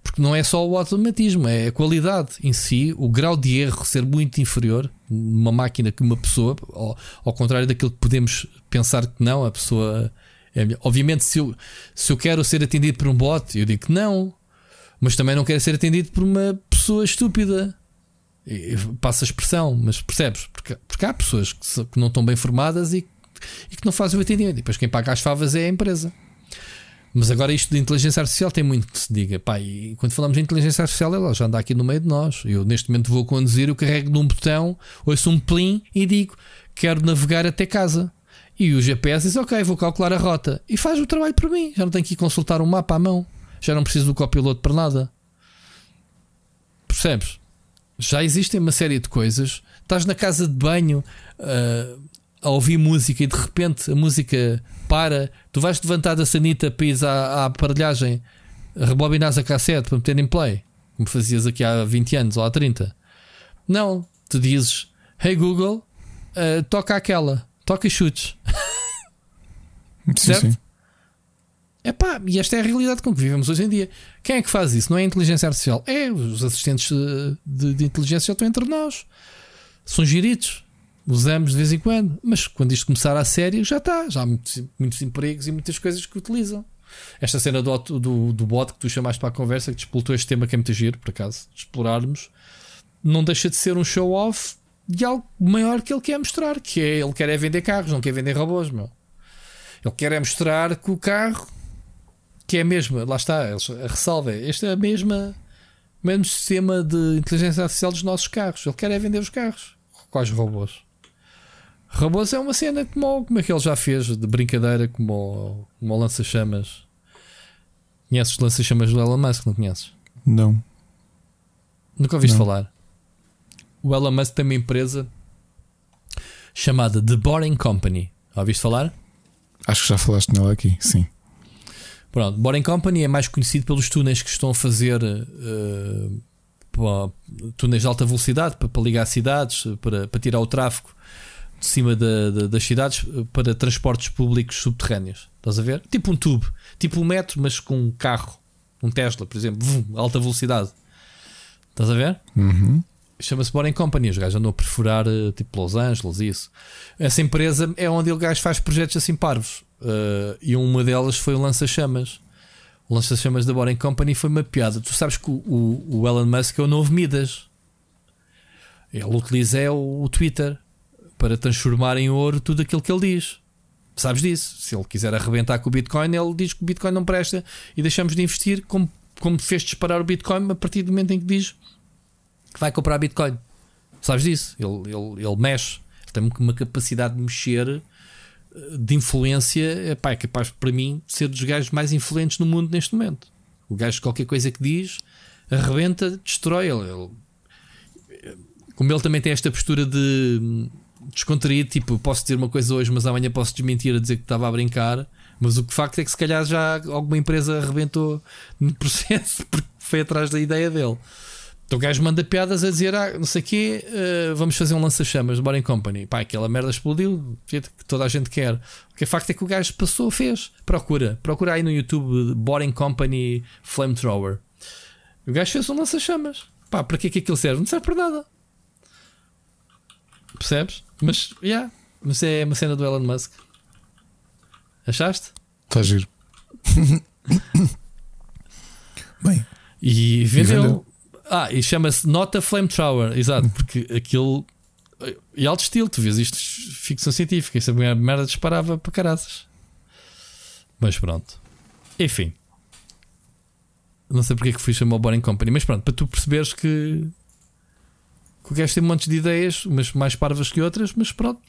Porque não é só o automatismo, é a qualidade em si, o grau de erro ser muito inferior numa máquina que uma pessoa, ao, ao contrário daquilo que podemos pensar que não, a pessoa é. Obviamente, se eu, se eu quero ser atendido por um bot, eu digo que não, mas também não quero ser atendido por uma pessoa estúpida passa a expressão, mas percebes? Porque, porque há pessoas que, que não estão bem formadas e, e, que não fazem o atendimento. E depois quem paga as favas é a empresa. Mas agora isto de inteligência artificial tem muito que se diga. Pá, e quando falamos de inteligência artificial, ela já anda aqui no meio de nós. Eu neste momento vou conduzir, eu carrego num botão, ouço um plim e digo: quero navegar até casa. E o GPS diz: ok, vou calcular a rota. E faz o trabalho por mim. Já não tenho que ir consultar um mapa à mão. Já não preciso do copiloto para nada. Percebes? Já existem uma série de coisas. Estás na casa de banho uh, a ouvir música e de repente a música para. Tu vais levantar da sanita para ir à, à aparelhagem, rebobinares a cassete para meter em play, como fazias aqui há 20 anos ou há 30. Não, tu dizes: Hey Google, uh, toca aquela, toca e chutes. certo? Sim, sim. Epá, e esta é a realidade com que vivemos hoje em dia. Quem é que faz isso? Não é a inteligência artificial. É, os assistentes eh, de, de inteligência já estão entre nós. São giritos. Usamos de vez em quando. Mas quando isto começar a sério, já está. Já há muitos, muitos empregos e muitas coisas que utilizam. Esta cena do, do, do bot que tu chamaste para a conversa, que explotou este tema que é muito giro, por acaso, de explorarmos, não deixa de ser um show-off de algo maior que ele quer mostrar. Que é, ele quer é vender carros, não quer vender robôs, meu. Ele quer é mostrar que o carro que é a mesma, lá está, a ressalva é, este é a mesma, o mesmo sistema de inteligência artificial dos nossos carros. Ele quer é vender os carros. Quais robôs? Robôs é uma cena como, como é que ele já fez de brincadeira, como, como o lança-chamas. Conheces os lança-chamas do Elon Musk? Não conheces? Não. Nunca ouviste não. falar? O Elon Musk tem uma empresa chamada The Boring Company. Ouviste falar? Acho que já falaste nela aqui, sim. Pronto, Boring Company é mais conhecido pelos túneis que estão a fazer uh, túneis de alta velocidade para, para, ligar cidades, para, para tirar o tráfego de cima da, da, das cidades para transportes públicos subterrâneos. Estás a ver? Tipo um tubo, tipo um metro, mas com um carro, um Tesla, por exemplo, vum, alta velocidade. Estás a ver? Uhum. Chama-se Boring Company. Os gajos andam a perfurar uh, tipo Los Angeles isso. Essa empresa é onde o gajo faz projetos assim parvos. Uh, e uma delas foi o Lança-Chamas. O Lança-Chamas da Boring Company foi uma piada. Tu sabes que o, o, o Elon Musk é o novo Midas. Ele utiliza é o, o Twitter para transformar em ouro tudo aquilo que ele diz. Sabes disso? Se ele quiser arrebentar com o Bitcoin, ele diz que o Bitcoin não presta e deixamos de investir, como, como fez disparar o Bitcoin a partir do momento em que diz que vai comprar Bitcoin. Sabes disso? Ele, ele, ele mexe, ele tem uma capacidade de mexer eh, de influência. É capaz para mim de ser dos gajos mais influentes no mundo neste momento. O gajo, qualquer coisa que diz, arrebenta, destrói. Ele, ele, como ele também tem esta postura de descontraído, tipo, posso dizer uma coisa hoje, mas amanhã posso desmentir a dizer que estava a brincar. Mas o facto é que se calhar já alguma empresa arrebentou no <laughs> processo porque foi atrás da ideia dele. Então o gajo manda piadas a dizer, ah, não sei o quê, uh, vamos fazer um lança-chamas de Boring Company. Pá, aquela merda explodiu, que toda a gente quer. O que é facto é que o gajo passou, fez. Procura, procura aí no YouTube Boring Company Flamethrower. O gajo fez um lança-chamas. Pá, para que é que aquilo serve? Não serve para nada. Percebes? Mas, yeah, mas é uma cena do Elon Musk. Achaste? Está giro. <coughs> Bem. E vendeu. E vendeu. Ah, e chama-se Nota Flamethrower, exato, porque aquilo. E alto estilo, tu vês isto ficção científica, essa merda disparava para caraças. Mas pronto. Enfim. Não sei porque é que fui chamar o Boring Company, mas pronto, para tu perceberes que que o gajo tem um monte de ideias, umas mais parvas que outras, mas pronto.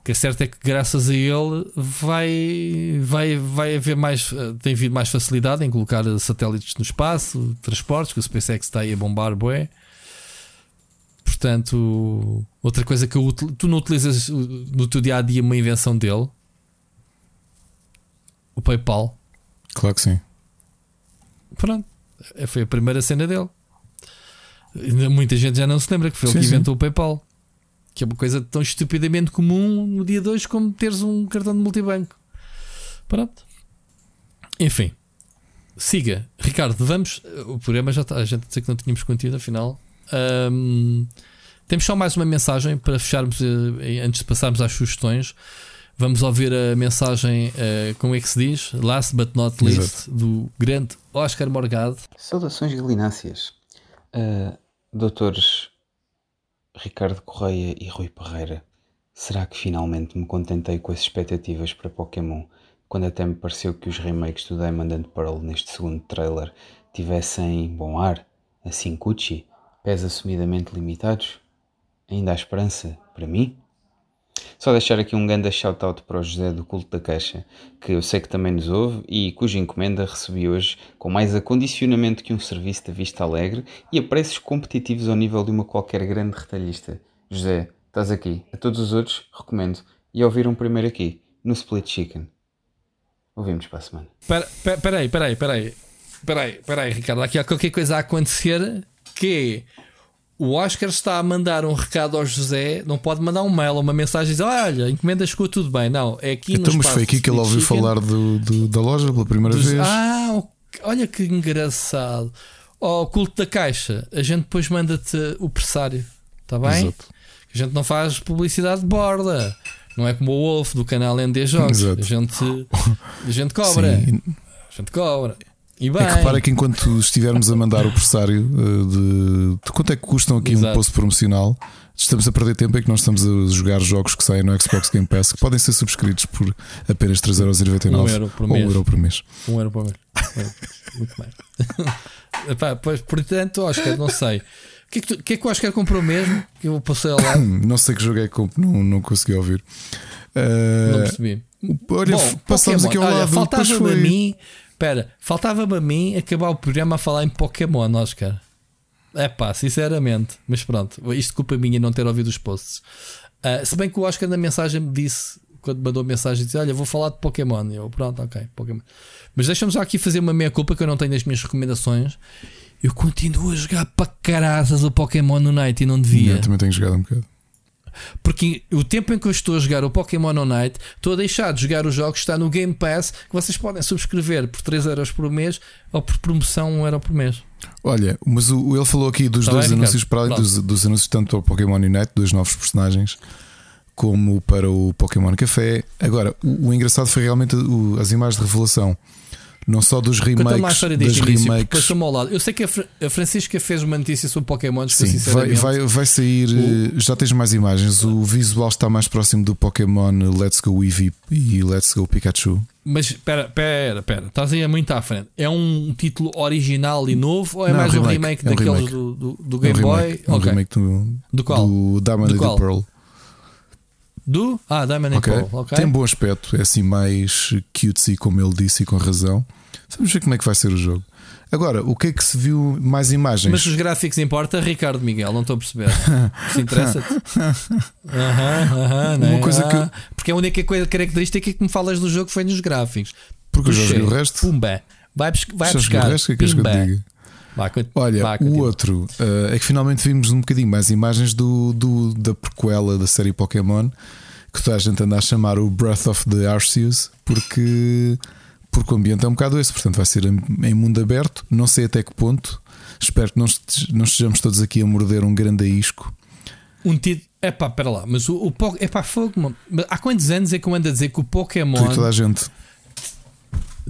O que é certo é que graças a ele vai, vai, vai haver mais, eh, tem havido mais facilidade em colocar satélites no espaço, transportes, que o SpaceX está aí a bombar, boé. Portanto, outra coisa que eu, tu não utilizas no teu dia a dia uma invenção dele, o PayPal. Claro que sim. Pronto, foi a primeira cena dele. Muita gente já não se lembra que foi sim, ele que inventou sim. o PayPal. Que é uma coisa tão estupidamente comum no dia de hoje como teres um cartão de multibanco. Pronto. Enfim. Siga. Ricardo, vamos. O programa já está. A gente disse que não tínhamos conteúdo, afinal. Um, temos só mais uma mensagem para fecharmos eh, antes de passarmos às sugestões. Vamos ouvir a mensagem, uh, como é que se diz? Last but not least, Exato. do grande Oscar Morgado. Saudações galináceas. Uh, doutores Ricardo Correia e Rui Parreira, será que finalmente me contentei com as expectativas para Pokémon quando até me pareceu que os remakes do Diamond and Pearl neste segundo trailer tivessem bom ar, assim cuchi, pés assumidamente limitados? Ainda há esperança para mim? Só deixar aqui um grande shout-out para o José do Culto da Caixa, que eu sei que também nos ouve e cuja encomenda recebi hoje com mais acondicionamento que um serviço da Vista Alegre e a preços competitivos ao nível de uma qualquer grande retalhista. José, estás aqui. A todos os outros, recomendo. E ouviram primeiro aqui, no Split Chicken. Ouvimos para a semana. Espera aí, espera aí, espera aí. Espera aí, espera aí, Ricardo. Aqui há qualquer coisa a acontecer que o Oscar está a mandar um recado ao José, não pode mandar um mail ou uma mensagem e dizer: Olha, encomenda ficou tudo bem. Não, é aqui então, no Mas foi aqui que ele ouviu Chicken, falar do, do, da loja pela primeira dos, vez. Ah, olha que engraçado. Ó, oh, culto da caixa, a gente depois manda-te o pressário, está bem? Exato. A gente não faz publicidade de borda, não é como o Wolf do canal ND Jogos. Exato. A gente, a gente <laughs> cobra. Sim. A gente cobra. E bem. É que repara que enquanto estivermos a mandar o pressário eh, de, de quanto é que custam aqui Exato. um post promocional, estamos a perder tempo em que nós estamos a jogar jogos que saem no Xbox Game Pass que podem ser subscritos por apenas 3,99€ um por mês. Um euro por mês. Um euro por mês. Muito bem. <laughs> Epá, pois, portanto, Oscar, não sei. O que, é que, tu, que é que o Oscar comprou mesmo? Que eu passei lá. <coughs> não sei que jogo é que não, não consegui ouvir. Uh, não percebi. Olha, Bom, passamos Pokémon. aqui ao lado. Faltava-me a mim Espera, faltava-me a mim acabar o programa a falar em Pokémon, Oscar. É pá, sinceramente. Mas pronto, isto culpa minha não ter ouvido os posts. Uh, se bem que o Oscar na mensagem me disse, quando mandou a mensagem, disse: Olha, vou falar de Pokémon. E eu, pronto, ok, Pokémon. Mas deixa-me só aqui fazer uma meia-culpa que eu não tenho as minhas recomendações. Eu continuo a jogar para caraças o Pokémon no Night e não devia. Eu também tenho jogado um bocado. Porque o tempo em que eu estou a jogar o Pokémon Unite, estou a deixar de jogar os jogos que está no Game Pass, que vocês podem subscrever por 3 euros por mês ou por promoção 1 euro por mês. Olha, mas o, ele falou aqui dos tá dois bem, anúncios, para além dos, dos, anúncios tanto para o Pokémon Unite, dois novos personagens, como para o Pokémon Café. Agora, o, o engraçado foi realmente o, as imagens de revelação não só dos remakes, das início, remakes. Ao lado. Eu sei que a, Francisca fez uma notícia sobre Pokémon. Sim, vai, vai, vai sair. O... Já tens mais imagens. O visual está mais próximo do Pokémon Let's Go Eevee e Let's Go Pikachu. Mas espera, espera, espera, estás aí muito à frente. É um título original e novo ou é não, mais um remake, é um daqueles remake. Do, do, do, Game é um Boy? Remake, é um okay. remake do, do qual? Do Diamond do and Pearl. Do? Ah, Diamond okay. and Pearl. Okay. Tem bom aspecto, é assim mais cutesy, como ele disse, e com razão. Vamos ver como é que vai ser o jogo. Agora, o que é que se viu mais imagens? Mas os gráficos importa, Ricardo Miguel, não estou a perceber. Se <laughs> interessa-te? Uma é? coisa que. Porque a única coisa característica que me falas do jogo foi nos gráficos. Porque eu já vi o resto. Pumba. Vai, vai buscar. O resto, que é que que eu? Vai, Olha, vai, o outro uh, é que finalmente vimos um bocadinho mais imagens do, do, da prequela da série Pokémon que toda a gente anda a chamar o Breath of the Arceus porque porque o ambiente é um bocado esse, portanto vai ser em mundo aberto, não sei até que ponto. Espero que não, não estejamos todos aqui a morder um grande isco. Um título. É pá, espera lá, mas o, o é pá, fogo. Há quantos anos é que eu ando a dizer que o Pokémon. Tu e toda a gente.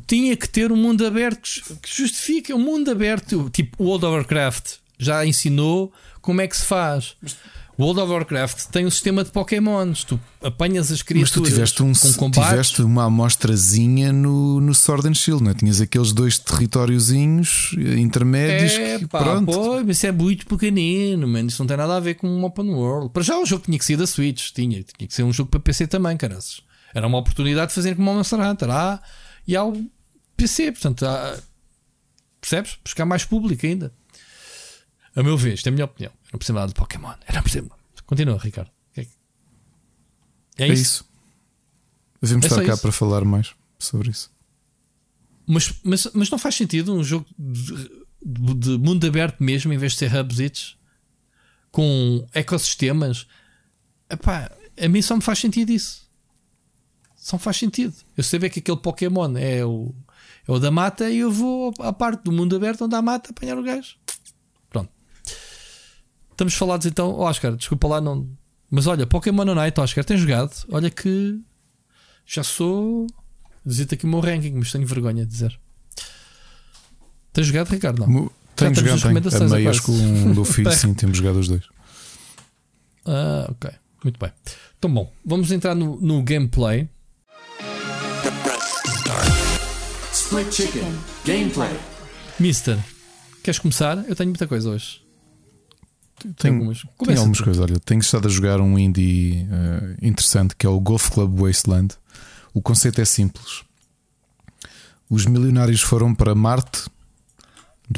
Tinha que ter um mundo aberto que justifique um mundo aberto. Tipo, World of Warcraft já ensinou como é que se faz. Mas World of Warcraft tem um sistema de Pokémons. Tu apanhas as criaturas. Mas tu tiveste, um, com tiveste uma amostrazinha no, no Sword and Shield, não é? Tinhas aqueles dois territóriozinhos intermédios. É, que, pá, pronto. Pô, mas isso é muito pequenino, man. Isso não tem nada a ver com um open world. Para já o jogo tinha que ser da Switch, tinha, tinha que ser um jogo para PC também, caras. Era uma oportunidade de fazer como o Monster Hunter. Ah, e ao PC, portanto, há, percebes? Buscar mais público ainda. A meu ver, isto é a minha opinião. Não precisava de Pokémon. Era preciso. Continua, Ricardo. É, é, é isso. Devemos é estar cá isso. para falar mais sobre isso. Mas, mas, mas não faz sentido um jogo de, de, de mundo aberto mesmo, em vez de ser hubs com ecossistemas. Epá, a mim só me faz sentido isso. Só me faz sentido. Eu sei ver que aquele Pokémon é o, é o da mata e eu vou à parte do mundo aberto onde há mata apanhar o gajo. Estamos falados então, oh, Oscar, desculpa lá, não. Mas olha, Pokémon Unite, Oscar, tem jogado? Olha que já sou. Dizer-te aqui o meu ranking, mas tenho vergonha de dizer. Tens jogado, Ricardo? Não. Tenho jogado, tenho. A meias com o meu filho, sim, temos jogado os dois. Ah, ok. Muito bem. Então, bom, vamos entrar no, no gameplay. Split Chicken Gameplay. Mister, queres começar? Eu tenho muita coisa hoje. Tenho, algumas, algumas coisas. Olha, tenho estado a jogar um indie uh, interessante que é o Golf Club Wasteland. O conceito é simples. Os milionários foram para Marte,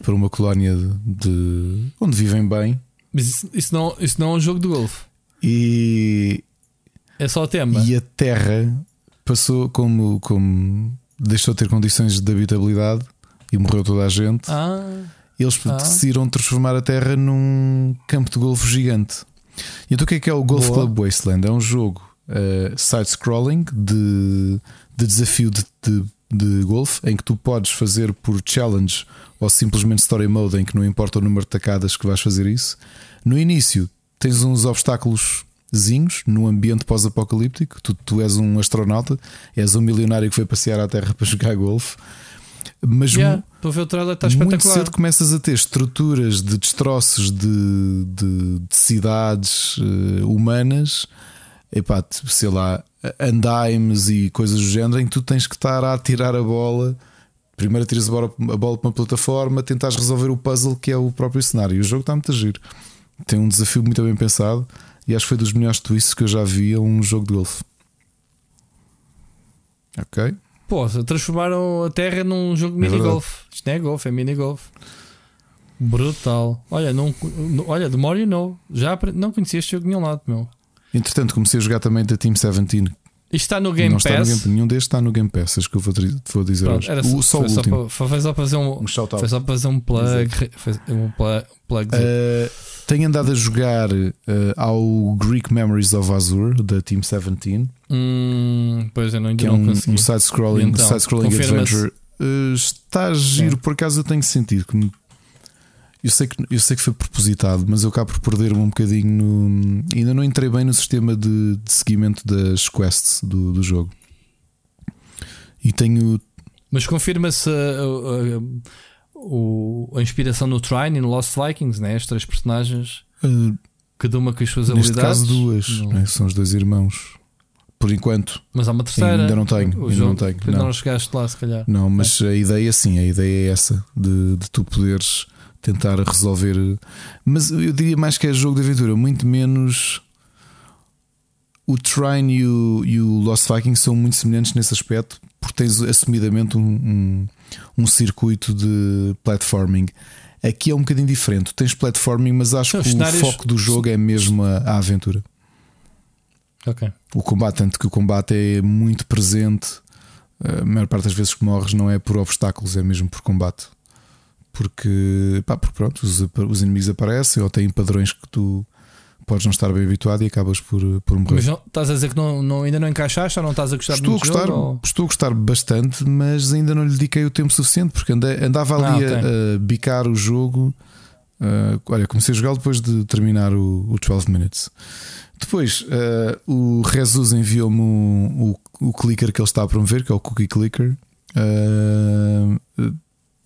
para uma colónia de, de onde vivem bem. Mas isso, isso, não, isso não é um jogo de golfe. E é só o tema. E a Terra passou como, como deixou de ter condições de habitabilidade e morreu toda a gente. Ah eles ah. decidiram transformar a Terra num campo de golfe gigante. E então o que é que é o Golf Boa. Club Wasteland? É um jogo uh, side-scrolling de, de, desafio de, de, de golfe em que tu podes fazer por challenge ou simplesmente story mode em que não importa o número de tacadas que vais fazer isso. No início tens uns obstáculos no ambiente pós-apocalíptico. Tu, tu és um astronauta, és um milionário que foi passear à Terra <laughs> para jogar golfe. Mas yeah, estou a ver o trailer, está muito cedo começas a ter estruturas de destroços de, de, de cidades uh, humanas, epá, sei lá, andaimes e coisas do género, em que tu tens que estar a atirar a bola. Primeiro tiras a bola, a bola para uma plataforma, tentas resolver o puzzle que é o próprio cenário. E o jogo está muito a giro. Tem um desafio muito bem pensado e acho que foi dos melhores twists que eu já vi a um jogo de golfe. Ok? Pô, transformaram a Terra num jogo de é mini-golf. Isto não é golf, é mini-golf. Brutal. Olha, não, olha, The More You Know. Já não conhecia este jogo de nenhum lado, meu. Entretanto, comecei a jogar também da Team 17. Isto está no Game não Pass. Está no Game, nenhum destes está no Game Pass, acho que eu vou, vou dizer Pronto, hoje. o, só o último. Só para, foi só para fazer um, um foi só para fazer um plug. Um plug, plug uh, tenho andado a jogar uh, ao Greek Memories of Azure da Team 17. Hum, pois eu não, que é um, um side-scrolling então, side adventure. Uh, está giro, por acaso eu tenho sentido que eu sei que, eu sei que foi propositado, mas eu acabo por perder-me um bocadinho no. Ainda não entrei bem no sistema de, de seguimento das quests do, do jogo. E tenho. Mas confirma-se a, a, a, a, inspiração no Trine e no Lost Vikings, né? As três personagens, uh, cada uma com as suas neste habilidades. Neste caso, duas, né? são os dois irmãos. Por enquanto. Mas há uma terceira. Ainda não tenho. Ainda não tenho. Não. não chegaste lá, se calhar. Não, mas é. a ideia sim, a ideia é essa: de, de tu poderes tentar resolver. Mas eu diria mais que é jogo de aventura, muito menos. O Trine e o, e o Lost Vikings são muito semelhantes nesse aspecto, porque tens assumidamente um, um, um circuito de platforming. Aqui é um bocadinho diferente. Tens platforming, mas acho que cenários... o foco do jogo é mesmo a, a aventura. Okay. O combate, tanto que o combate é muito presente. A maior parte das vezes que morres não é por obstáculos, é mesmo por combate porque, pá, porque pronto, os, os inimigos aparecem ou têm padrões que tu podes não estar bem habituado e acabas por, por morrer. Mas não, estás a dizer que não, não, ainda não encaixaste ou não estás a gostar estou a gostar, jogo, Estou a gostar bastante, mas ainda não lhe dediquei o tempo suficiente porque andei, andava ali ah, okay. a, a, bicar o jogo. Uh, olha, comecei a jogar depois de terminar o, o 12 Minutes. Depois uh, o Jesus enviou-me o, o, o, clicker que ele está a promover, que é o Cookie Clicker. Uh,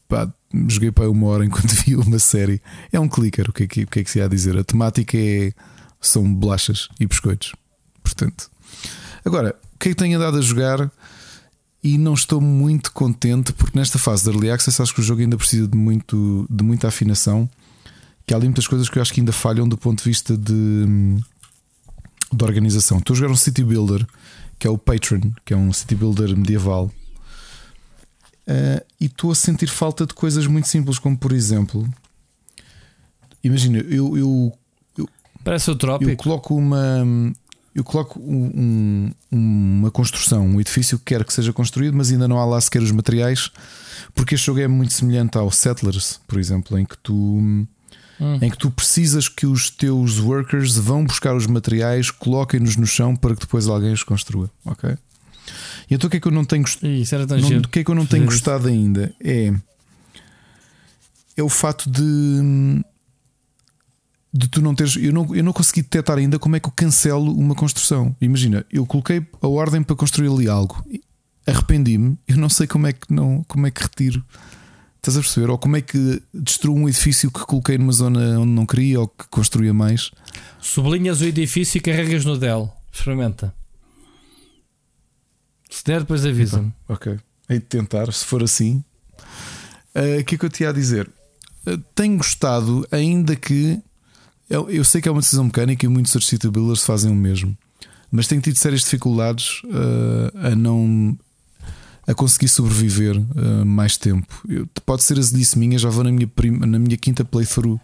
pá, joguei para uma hora enquanto <laughs> vi uma série. É um clicker, o que é que, o que, é que se ia dizer? A temática é são bolachas e biscoitos. Portanto, agora, o que é que tenho andado a jogar? E não estou muito contente porque nesta fase da Early Access acho que o jogo ainda precisa de, muito, de muita afinação. Que há ali muitas coisas que eu acho que ainda falham do ponto de vista de, de organização. Estou a jogar um City Builder que é o Patron, que é um City Builder medieval Uh, e estou a sentir falta de coisas muito simples, como por exemplo, imagina, eu, eu, eu parece o trópico. Eu coloco uma, eu coloco um, uma construção, um edifício que quero que seja construído, mas ainda não há lá sequer os materiais, porque este jogo é muito semelhante ao Settlers, por exemplo, em que tu. Hum. Em que tu precisas que os teus workers vão buscar os materiais, coloquem-nos no chão para que depois alguém os construa. Ok? E então o que é que eu não tenho gostado? O que é que eu não tenho gostado ainda é, é o fato de de tu não teres. Eu não, eu não consegui detectar ainda como é que eu cancelo uma construção. Imagina, eu coloquei a ordem para construir ali algo, arrependi-me, eu não sei como é que não, como é que retiro. Estás a perceber? Ou como é que destruo um edifício que coloquei numa zona onde não queria ou que construía mais. Sublinhas o edifício e carregas no Dell. Experimenta. Se der, depois avisa-me. Ok. Hei de tentar, se for assim. Uh, o que é que eu te ia dizer? Uh, tenho gostado, ainda que. Eu, eu, sei que é uma decisão mecânica e muitos artistas builders fazem o mesmo. Mas tenho tido sérias dificuldades uh, a não. a conseguir sobreviver mais tempo. Eu, pode ser disse minha, já vou na minha, prima, na minha quinta playthrough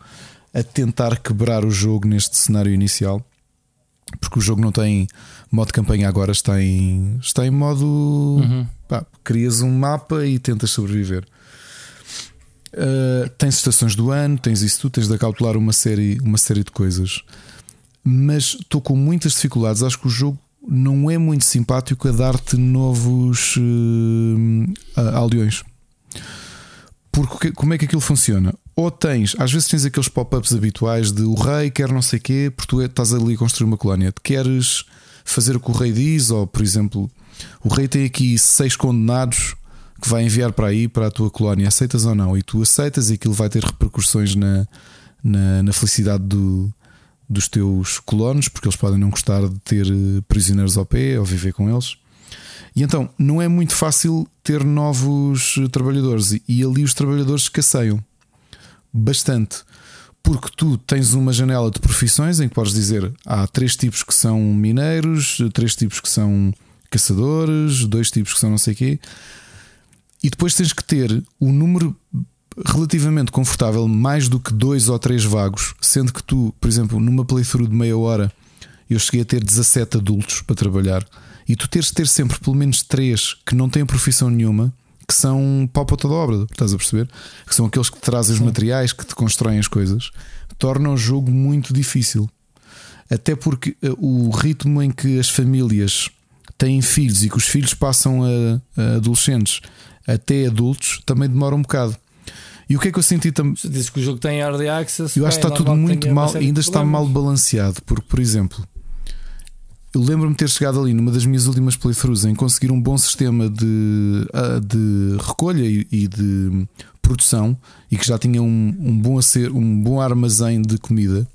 a tentar quebrar o jogo neste cenário inicial. Porque o jogo não tem modo campanha agora está em, está em modo. Uhum. Pá, crias um mapa e tentas sobreviver. Uh, tens estações do ano, tens isso tudo, tens de acautelar uma série, uma série de coisas. Mas estou com muitas dificuldades. Acho que o jogo não é muito simpático a dar-te novos uh, aldeões. Porque como é que aquilo funciona? Ou tens, às vezes tens aqueles pop-ups habituais de o rei quer não sei o quê, porque tu estás ali a construir uma colónia. Queres fazer o que o rei diz, ou por exemplo, o rei tem aqui seis condenados que vai enviar para aí, para a tua colónia, aceitas ou não? E tu aceitas e aquilo vai ter repercussões na, na, na felicidade do, dos teus colonos, porque eles podem não gostar de ter eh, prisioneiros ao pé ou viver com eles. E então não é muito fácil ter novos eh, trabalhadores e ali os trabalhadores escasseiam bastante porque tu tens uma janela de profissões em que podes dizer há três tipos que são mineiros, três tipos que são caçadores, dois tipos que são não sei quê, e depois tens que ter um número relativamente confortável, mais do que dois ou três vagos, sendo que tu, por exemplo, numa playthrough de meia hora, eu cheguei a ter 17 adultos para trabalhar, e tu teres de ter sempre pelo menos três que não têm profissão nenhuma que são pau toda obra, estás a perceber? Que são aqueles que te trazem os materiais, que te constroem as coisas. torna o jogo muito difícil. Até porque uh, o ritmo em que as famílias têm filhos e que os filhos passam a, a adolescentes até adultos também demora um bocado. E o que é que eu senti também? Diz que o jogo tem early access. Eu acho que está tudo muito mal, ainda está mal balanceado, porque, por exemplo, eu lembro-me de ter chegado ali numa das minhas últimas playthroughs em conseguir um bom sistema de, ah, de recolha e de produção e que já tinha um, um, bom, um bom armazém de comida.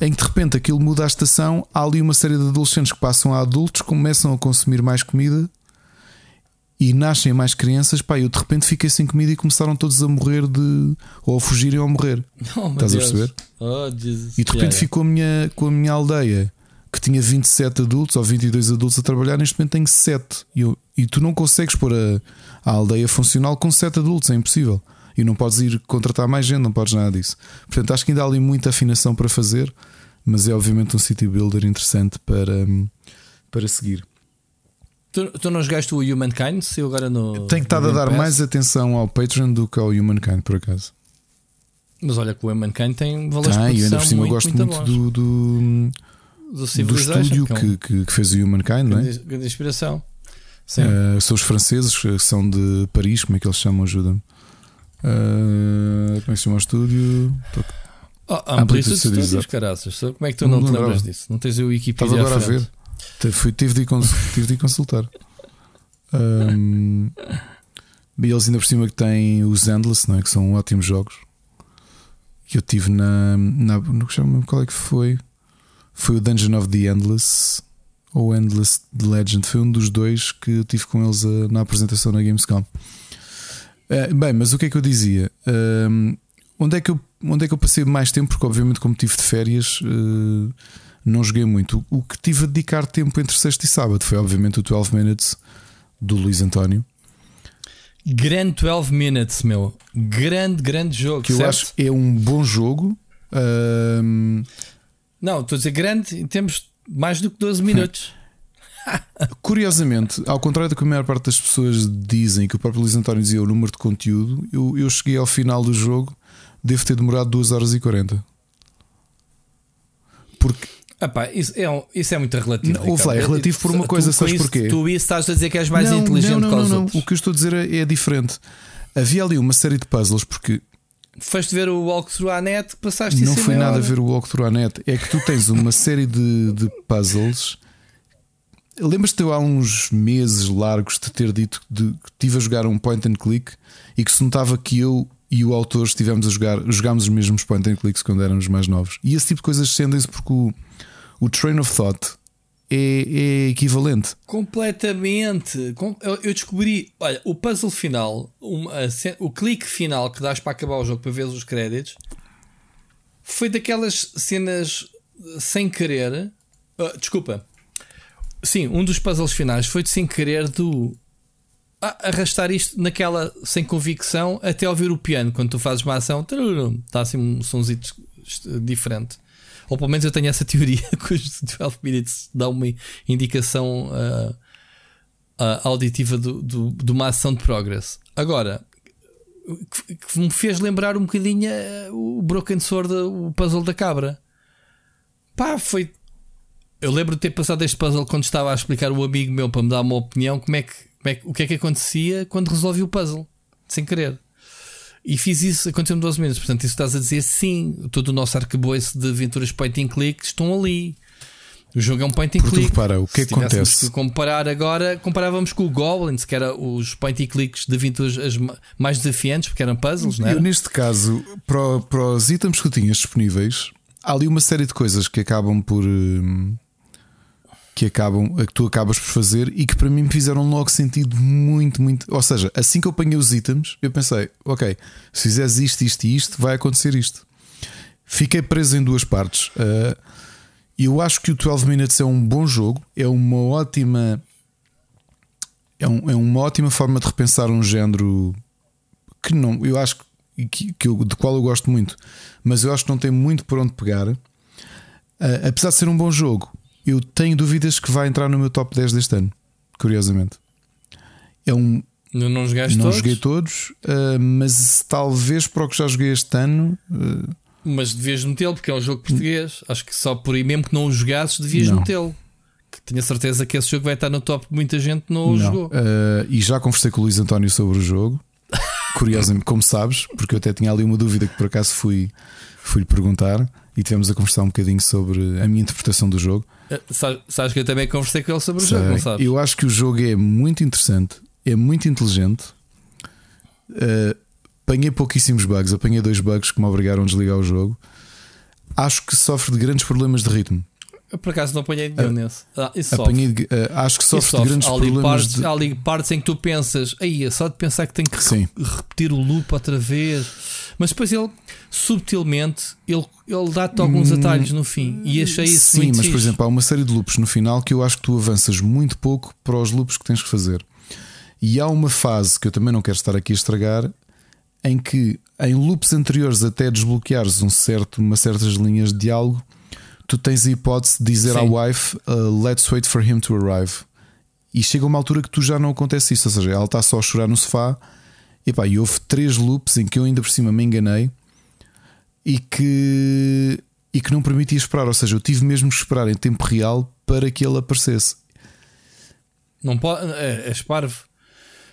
Em que de repente aquilo muda a estação, há ali uma série de adolescentes que passam a adultos, começam a consumir mais comida e nascem mais crianças, pá, eu de repente fiquei sem comida e começaram todos a morrer de. ou a fugirem ou a morrer. Oh, Estás Deus. a perceber? Oh. E de repente yeah, ficou a minha, com a minha aldeia que tinha 27 adultos ou 22 adultos a trabalhar, neste momento tenho 7. E, eu, e tu não consegues pôr a, a aldeia funcional com 7 adultos, é impossível. E não podes ir contratar mais gente, não podes nada disso. Portanto, acho que ainda há ali muita afinação para fazer, mas é obviamente um city builder interessante para, para seguir. Tu, tu não jogaste o Humankind? Se eu agora no. Tenho estado a dar Pass. mais atenção ao Patreon do que ao Humankind, por acaso. Mas olha que o Humankind tem valores ah, de e ainda por cima muito, eu gosto muito, muito do, do, do, do estúdio que, é um, que, que, fez o Humankind, não é? Grande inspiração. Sim. Uh, são os franceses que são de Paris, como é que eles chamam? Ajuda-me. Uh, como é que se chama o estúdio? Oh, Amplitude Studios, caraças. Como é que tu não, não te lembras disso? Não tens o Wikipedia Estava agora a ver. Fui, tive, de, <laughs> tive de consultar. Um, e eles ainda por cima que têm os Endless, não é? que são ótimos jogos. Que eu tive na. na não chamo qual é que foi. Foi o Dungeon of the Endless ou Endless Legend. Foi um dos dois que eu tive com eles uh, na apresentação na Gamescom. Uh, bem, mas o que é que eu dizia? Uh, onde, é que eu, onde é que eu passei mais tempo? Porque, obviamente, como tive de férias, uh, não joguei muito. O que tive a dedicar tempo entre sexta e sábado foi, obviamente, o 12 Minutes do Luís António. Grande 12 Minutes, meu. Grande, grande jogo. Que eu certo? acho é um bom jogo. Um... Não, estou a dizer grande em termos mais do que 12 minutos. <laughs> Curiosamente, ao contrário do que a maior parte das pessoas dizem, que o próprio Luís António dizia o número de conteúdo, eu, eu cheguei ao final do jogo, devo ter demorado 2 horas e 40. Porque Epá, isso, é, isso é muito relativo. Não, é relativo por uma coisa, tu, sabes isso, porquê? Tu isso estás a dizer que és mais não, inteligente não, não, que os não, outros. O que eu estou a dizer é, é diferente. Havia ali uma série de puzzles porque. Foste ver o walkthrough à net, passaste Não foi nada hora. ver o walkthrough à net. É que tu tens uma <laughs> série de, de puzzles. Lembras-te há uns meses largos de ter dito de, que estive a jogar um point and click e que se notava que eu e o autor estivemos a jogar, jogámos os mesmos point and clicks quando éramos mais novos. E esse tipo de coisas sentem-se porque o, o train of thought é, é equivalente. Completamente. Eu descobri, olha, o puzzle final, o clique final que dás para acabar o jogo para ver os créditos, foi daquelas cenas sem querer. Uh, desculpa. Sim, um dos puzzles finais foi de sem querer do arrastar isto naquela sem convicção até ouvir o piano quando tu fazes uma ação, está assim um sonzito diferente. Ou pelo menos eu tenho essa teoria <laughs> que os 12 minutes dão uma indicação uh, uh, auditiva do, do, de uma ação de progress. Agora, que, que me fez lembrar um bocadinho uh, o Broken Sword, o puzzle da cabra. Pá, foi. Eu lembro de ter passado este puzzle quando estava a explicar o amigo meu para me dar uma opinião como é que, como é que, o que é que acontecia quando resolvi o puzzle, sem querer. E fiz isso, aconteceu-me 12 minutos. Portanto, isso estás a dizer sim. Todo o nosso arcabouço de aventuras point and click estão ali. O jogo é um point and Porque click. Repara, o que é que acontece? Que comparar agora, comparávamos com o Goblins, que era os point and clicks de aventuras mais desafiantes, porque eram puzzles, não é? Eu, neste caso, para, para os itens que eu tinha disponíveis, há ali uma série de coisas que acabam por. Hum, que acabam, que tu acabas por fazer e que para mim me fizeram logo sentido muito, muito. Ou seja, assim que eu apanhei os itens, eu pensei, ok, se fizeres isto, isto e isto, vai acontecer isto. Fiquei preso em duas partes. Uh, eu acho que o 12 Minutes é um bom jogo, é uma ótima. É, um, é uma ótima forma de repensar um género que não, eu acho que, que eu, de qual eu gosto muito, mas eu acho que não tem muito por onde pegar. Uh, apesar de ser um bom jogo, eu tenho dúvidas que vai entrar no meu top 10 deste ano, curiosamente. É um. Eu não não todos? joguei todos, uh, mas talvez para o que já joguei este ano, uh, Mas devias metê-lo porque é um jogo português. Acho que só por aí, mesmo que não o jogasses, devias metê-lo. Tinha certeza que esse jogo vai estar no top, muita gente não o jogou. Uh, e já conversei com o Luís António sobre o jogo. Curiosamente, como sabes, porque eu até tinha ali uma dúvida que por acaso fui, fui lhe perguntar e tivemos a conversar um bocadinho sobre a minha interpretação do jogo. Uh, sabes que eu também conversei com ele sobre Sei. o jogo, não sabes? Eu acho que o jogo é muito interessante, é muito inteligente. Uh, apanhei pouquíssimos bugs, apanhei dois bugs que me obrigaram a desligar o jogo. Acho que sofre de grandes problemas de ritmo. Eu por apanhei não apanhei nenhum uh, nesse. Ah, apanhei, uh, acho que sofre, sofre de grandes há problemas. Partes, de... Há ali partes em que tu pensas, aí é só de pensar que tem que Sim. repetir o loop outra vez. Mas depois ele, subtilmente, ele, ele dá-te alguns hum, atalhos no fim. E achei isso Sim, mas fixe. por exemplo, há uma série de loops no final que eu acho que tu avanças muito pouco para os loops que tens que fazer. E há uma fase que eu também não quero estar aqui a estragar, em que em loops anteriores até desbloqueares um certo, uma certas linhas de diálogo tu tens a hipótese de dizer Sim. à wife uh, let's wait for him to arrive. E chega uma altura que tu já não acontece isso, ou seja, ela está só a chorar no sofá. E, pá, e houve três loops em que eu ainda por cima me enganei e que, e que não permitia esperar. Ou seja, eu tive mesmo que esperar em tempo real para que ele aparecesse. Não pode, é, és parvo.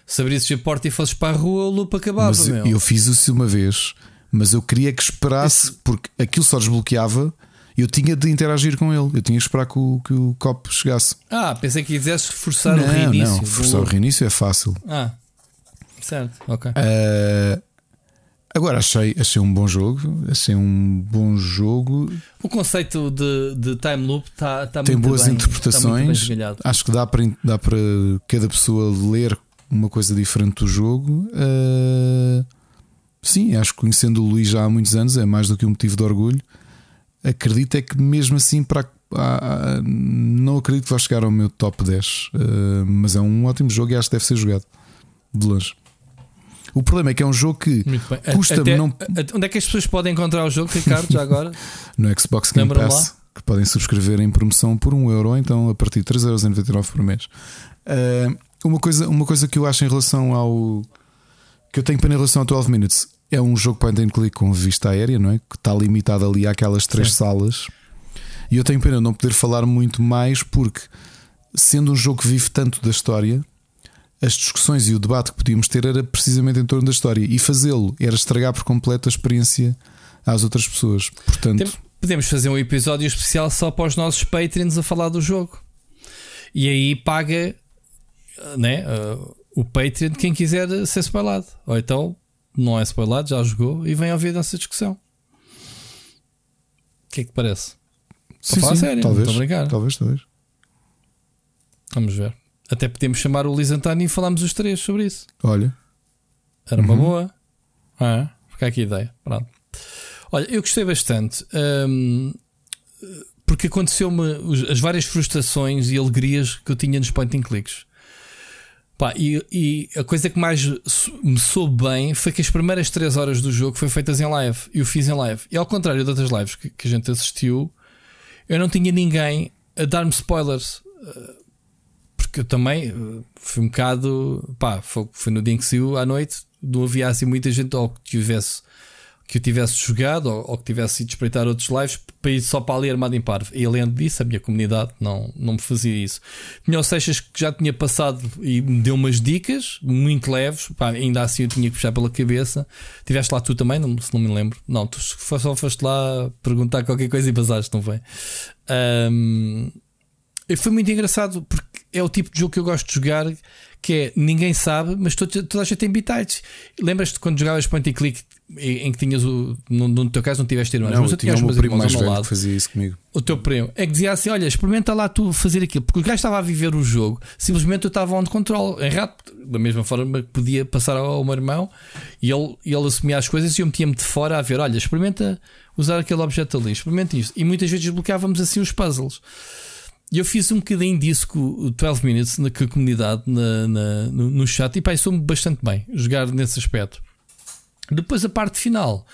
Se abrisses a porta e fosses para a rua, o loop acabava. Mas eu, eu fiz isso uma vez, mas eu queria que esperasse, Esse... porque aquilo só desbloqueava eu tinha de interagir com ele, eu tinha de esperar que o, que o copo chegasse. Ah, pensei que quisesse forçar não, o reinício. Não, forçar o reinício é fácil. Ah, certo, ok. Uh, agora achei, achei um bom jogo. Achei um bom jogo. O conceito de, de time loop está tá Tem boas bem, interpretações. Tá Acho que dá para, dá para cada pessoa ler uma coisa diferente do jogo. Uh, sim, acho que conhecendo o Luís já há muitos anos é mais do que um motivo de orgulho acredito é que mesmo assim para ah, não acredito que vá chegar ao meu top 10, uh, eh, mas é um ótimo jogo e acho que deve ser jogado de longe. O problema é que é um jogo que custa-me não. Onde é que as pessoas podem encontrar o jogo, Ricardo, já agora? <laughs> no Xbox Game Pass, que podem subscrever em promoção por 1 euro, então a partir de 3,99€ por mês. Uh, uma, coisa, uma coisa que eu acho em relação ao. que eu tenho para em relação a 12 Minutes é um jogo point and click com vista aérea, não é? Que está limitado ali àquelas três Sim. salas. E eu tenho pena de não poder falar muito mais porque, sendo um jogo que vive tanto da história, as discussões e o debate que podíamos ter era precisamente em torno da história. E fazê-lo era estragar por completo a experiência às outras pessoas. Portanto, podemos fazer um episódio especial só para os nossos Patreons a falar do jogo. E aí paga né, uh, o Patreon quem quiser ser spoilado. Ou então não é spoilado, já jogou e vem ouvir essa discussão. O que é que parece? Sim, sim, sério, talvez, estou a brincar. Talvez, talvez. Vamos ver. Até podemos chamar o Liz António e falarmos os três sobre isso. Olha. Era uma uhum. boa. Ah, fica aqui a ideia. Pronto. Olha, eu gostei bastante. Hum, porque aconteceu-me as várias frustrações e alegrias que eu tinha nos point and clicks. Pá, e, e, a coisa que mais me soube bem foi que as primeiras 3 horas do jogo foi feitas em live. E eu fiz em live. E ao contrário de outras lives que, que a gente assistiu, eu não tinha ninguém a dar-me spoilers. Porque eu também eh, fui um bocado. Pá, foi, foi no dia em que saiu à noite. Não havia assim muita gente ou que tivesse que eu tivesse jogado ou, ou, que tivesse ido espreitar outros lives para ir só para ali armado em parvo. E além disso, a minha comunidade não, não me fazia isso. Tinha o Seixas que já tinha passado e me deu umas dicas muito leves, pá, ainda assim eu tinha que puxar pela cabeça. Tiveste lá tu também, não, se não me lembro. Não, tu só foste lá perguntar qualquer coisa e passaste, não foi? Um, foi muito engraçado porque é o tipo de jogo que eu gosto de jogar que é ninguém sabe, mas toda, toda a gente tem bitites. Lembras-te quando jogavas point and click em que tinhas o. No, no teu caso não tiveste irmãos, não, mas eu tinha o meu primo mais velho lado, que fazia isso comigo. O teu primo é que dizia assim: Olha, experimenta lá tu fazer aquilo, porque o gajo estava a viver o jogo, simplesmente eu estava on control, errado, da mesma forma que podia passar ao meu irmão e ele, ele assumia as coisas e eu metia-me de fora a ver: Olha, experimenta usar aquele objeto ali, experimenta isto. E muitas vezes desbloqueávamos assim os puzzles. E eu fiz um bocadinho disso com o 12 Minutes na comunidade na, na no, no, chat e pá, sou-me bastante bem jogar nesse aspecto. Depois a parte final,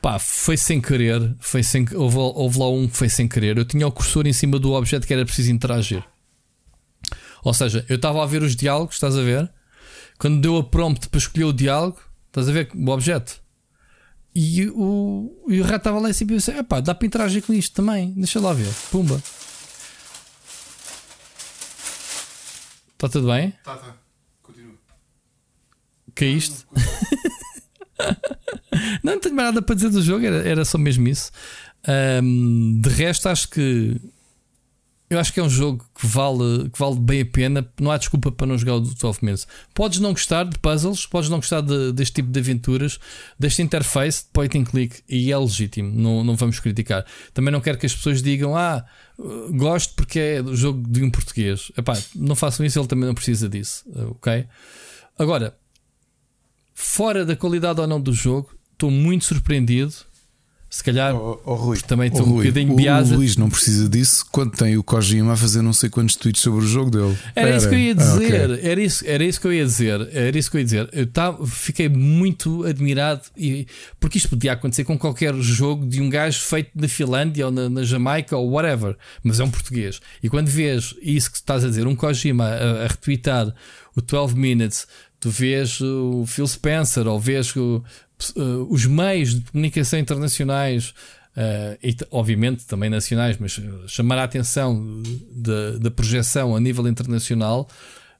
pá, foi sem querer, foi sem, houve, houve lá um que foi sem querer. Eu tinha o cursor em cima do objeto que era preciso interagir. Ou seja, eu estava a ver os diálogos, estás a ver? Quando deu a prompt para escolher o diálogo, estás a ver o objeto. E o, e o rato estava lá e sempre disse: pá, dá para interagir com isto também. Deixa lá ver. Pumba. Está tudo bem? Tá, tá. Continua. Caíste? <laughs> Não, não tenho mais nada para dizer do jogo, era, era só mesmo isso. Um, de resto, acho que eu acho que é um jogo que vale, que vale bem a pena. Não há desculpa para não jogar o 12 Minutes. Podes não gostar de puzzles, podes não gostar de, deste tipo de aventuras, desta interface de point and click, e é legítimo, não, não vamos criticar. Também não quero que as pessoas digam, ah, gosto porque é do jogo de um português. Epá, não façam isso, ele também não precisa disso, ok? Agora, fora da qualidade ou não do jogo, estou muito surpreendido se calhar oh, oh, Rui, também estou oh, um bocadinho biasa. O Luís não precisa disso quando tem o Kojima a fazer não sei quantos tweets sobre o jogo dele. Era, era. isso que eu ia dizer. Ah, okay. era, isso, era isso que eu ia dizer. Era isso que eu ia dizer. Eu tava, fiquei muito admirado e, porque isto podia acontecer com qualquer jogo de um gajo feito na Finlândia ou na, na Jamaica ou whatever, mas é um português. E quando vês isso que estás a dizer, um Kojima a, a retweetar o 12 Minutes, tu vês o Phil Spencer ou vês o, uh, os meios de comunicação internacionais uh, e obviamente também nacionais, mas chamar a atenção da projeção a nível internacional,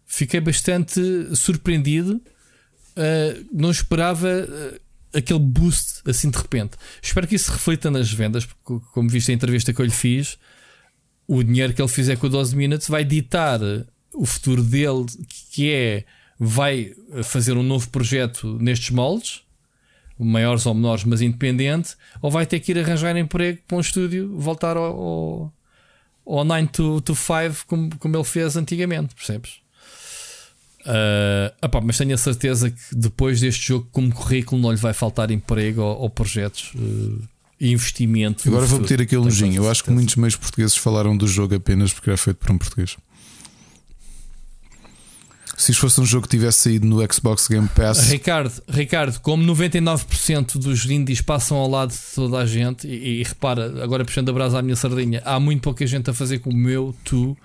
fiquei bastante surpreendido. Uh, não esperava aquele boost assim de repente. Espero que isso reflita nas vendas, porque, como viste a entrevista que eu lhe fiz, o dinheiro que ele fizer com o 12 Minutes vai ditar o futuro dele, que é vai fazer um novo projeto nestes moldes maiores ou menores, mas independente, ou vai ter que ir arranjar emprego para um estúdio, voltar ao, ao, ao 9 to, to 5 como, como ele fez antigamente, percebes? Uh, opa, mas tenho a certeza que depois deste jogo, como currículo, não lhe vai faltar emprego ou, ou projetos uh, e investimento. Agora vou meter aquele nojinho. Eu acho que muitos meios portugueses falaram do jogo apenas porque era feito por um português. Se isto fosse um jogo que tivesse saído no Xbox Game Pass. Ricardo, Ricardo como 99% dos indies passam ao lado de toda a gente, e, e, repara, agora puxando a brasa à minha sardinha, há muito pouca gente a fazer como o meu, tu,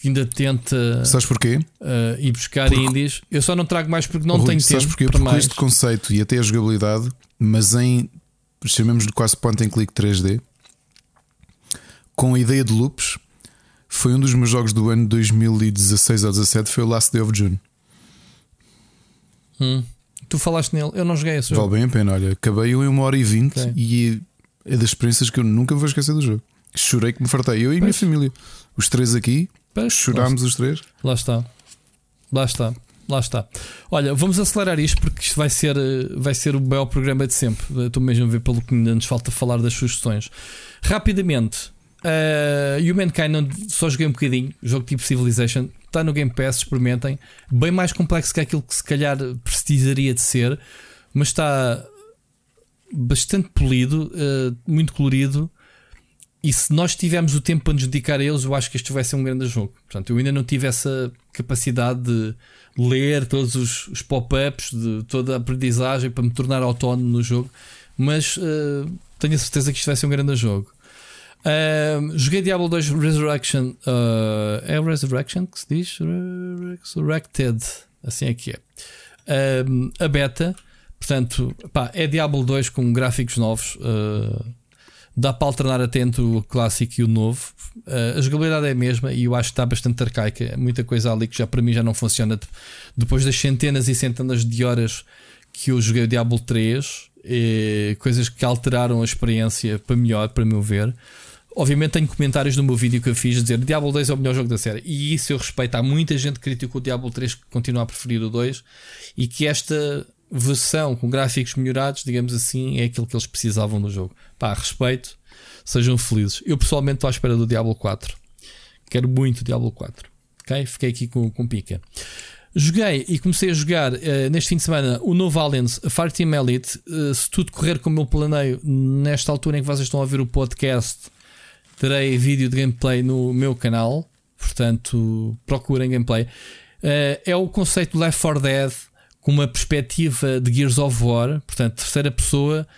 que ainda tenta. Sabes porquê? Uh, ir buscar porque... indies. Eu só não trago mais porque não Rui, tenho sabes tempo. Porquê? Para porque mais. este conceito e até a jogabilidade, mas em chamemos-lhe quase point and click 3D, com a ideia de loops foi um dos meus jogos do ano 2016 ou 2017. Foi o Last Day of June. Hum. Tu falaste nele, eu não joguei esse jogo. Vale bem a pena, olha. Acabei em uma hora e vinte okay. e é das experiências que eu nunca vou esquecer do jogo. Chorei que me fartei. Eu e a minha família. Os três aqui, pois, chorámos os três. Lá está. Lá está. Lá está. Olha, vamos acelerar isto porque isto vai ser, vai ser o belo programa de sempre. Estou mesmo a ver pelo que ainda nos falta falar das sugestões. Rapidamente, Uh, Humankind não, só joguei um bocadinho, jogo tipo Civilization, está no Game Pass, experimentem. Bem mais complexo que aquilo que se calhar precisaria de ser, mas está bastante polido, uh, muito colorido. E se nós tivermos o tempo para nos dedicar a eles, eu acho que este vai ser um grande jogo. Portanto, eu ainda não tive essa capacidade de ler todos os, os pop-ups, de toda a aprendizagem para me tornar autónomo no jogo, mas uh, tenho a certeza que isto vai ser um grande jogo. Uh, joguei Diablo 2 Resurrection. Uh, é Resurrection que se diz? Resurrected. Assim é que é. Uh, a beta. Portanto, pá, é Diablo 2 com gráficos novos. Ah, dá para alternar atento o clássico e o novo. a jogabilidade é a mesma e eu acho que está bastante arcaica. Muita coisa ali que já para mim já não funciona. Depois das centenas e centenas de horas que eu joguei o Diablo 3, e coisas que alteraram a experiência para melhor, para meu ver. Obviamente tenho comentários no meu vídeo que eu fiz dizer Diablo 2 é o melhor jogo da série. E isso eu respeito. Há muita gente que criticou o Diablo 3 que continua a preferir o 2 e que esta versão com gráficos melhorados, digamos assim, é aquilo que eles precisavam no jogo. Pá, respeito, sejam felizes. Eu pessoalmente estou à espera do Diablo 4. Quero muito o Diablo 4. Ok? Fiquei aqui com, com pica. Joguei e comecei a jogar uh, neste fim de semana o novo Aliens Fireteam Elite. Uh, se tudo correr como eu planeio, nesta altura em que vocês estão a ouvir o podcast, terei vídeo de gameplay no meu canal, portanto procurem gameplay. Uh, é o conceito Left 4 Dead com uma perspectiva de Gears of War, portanto, terceira pessoa,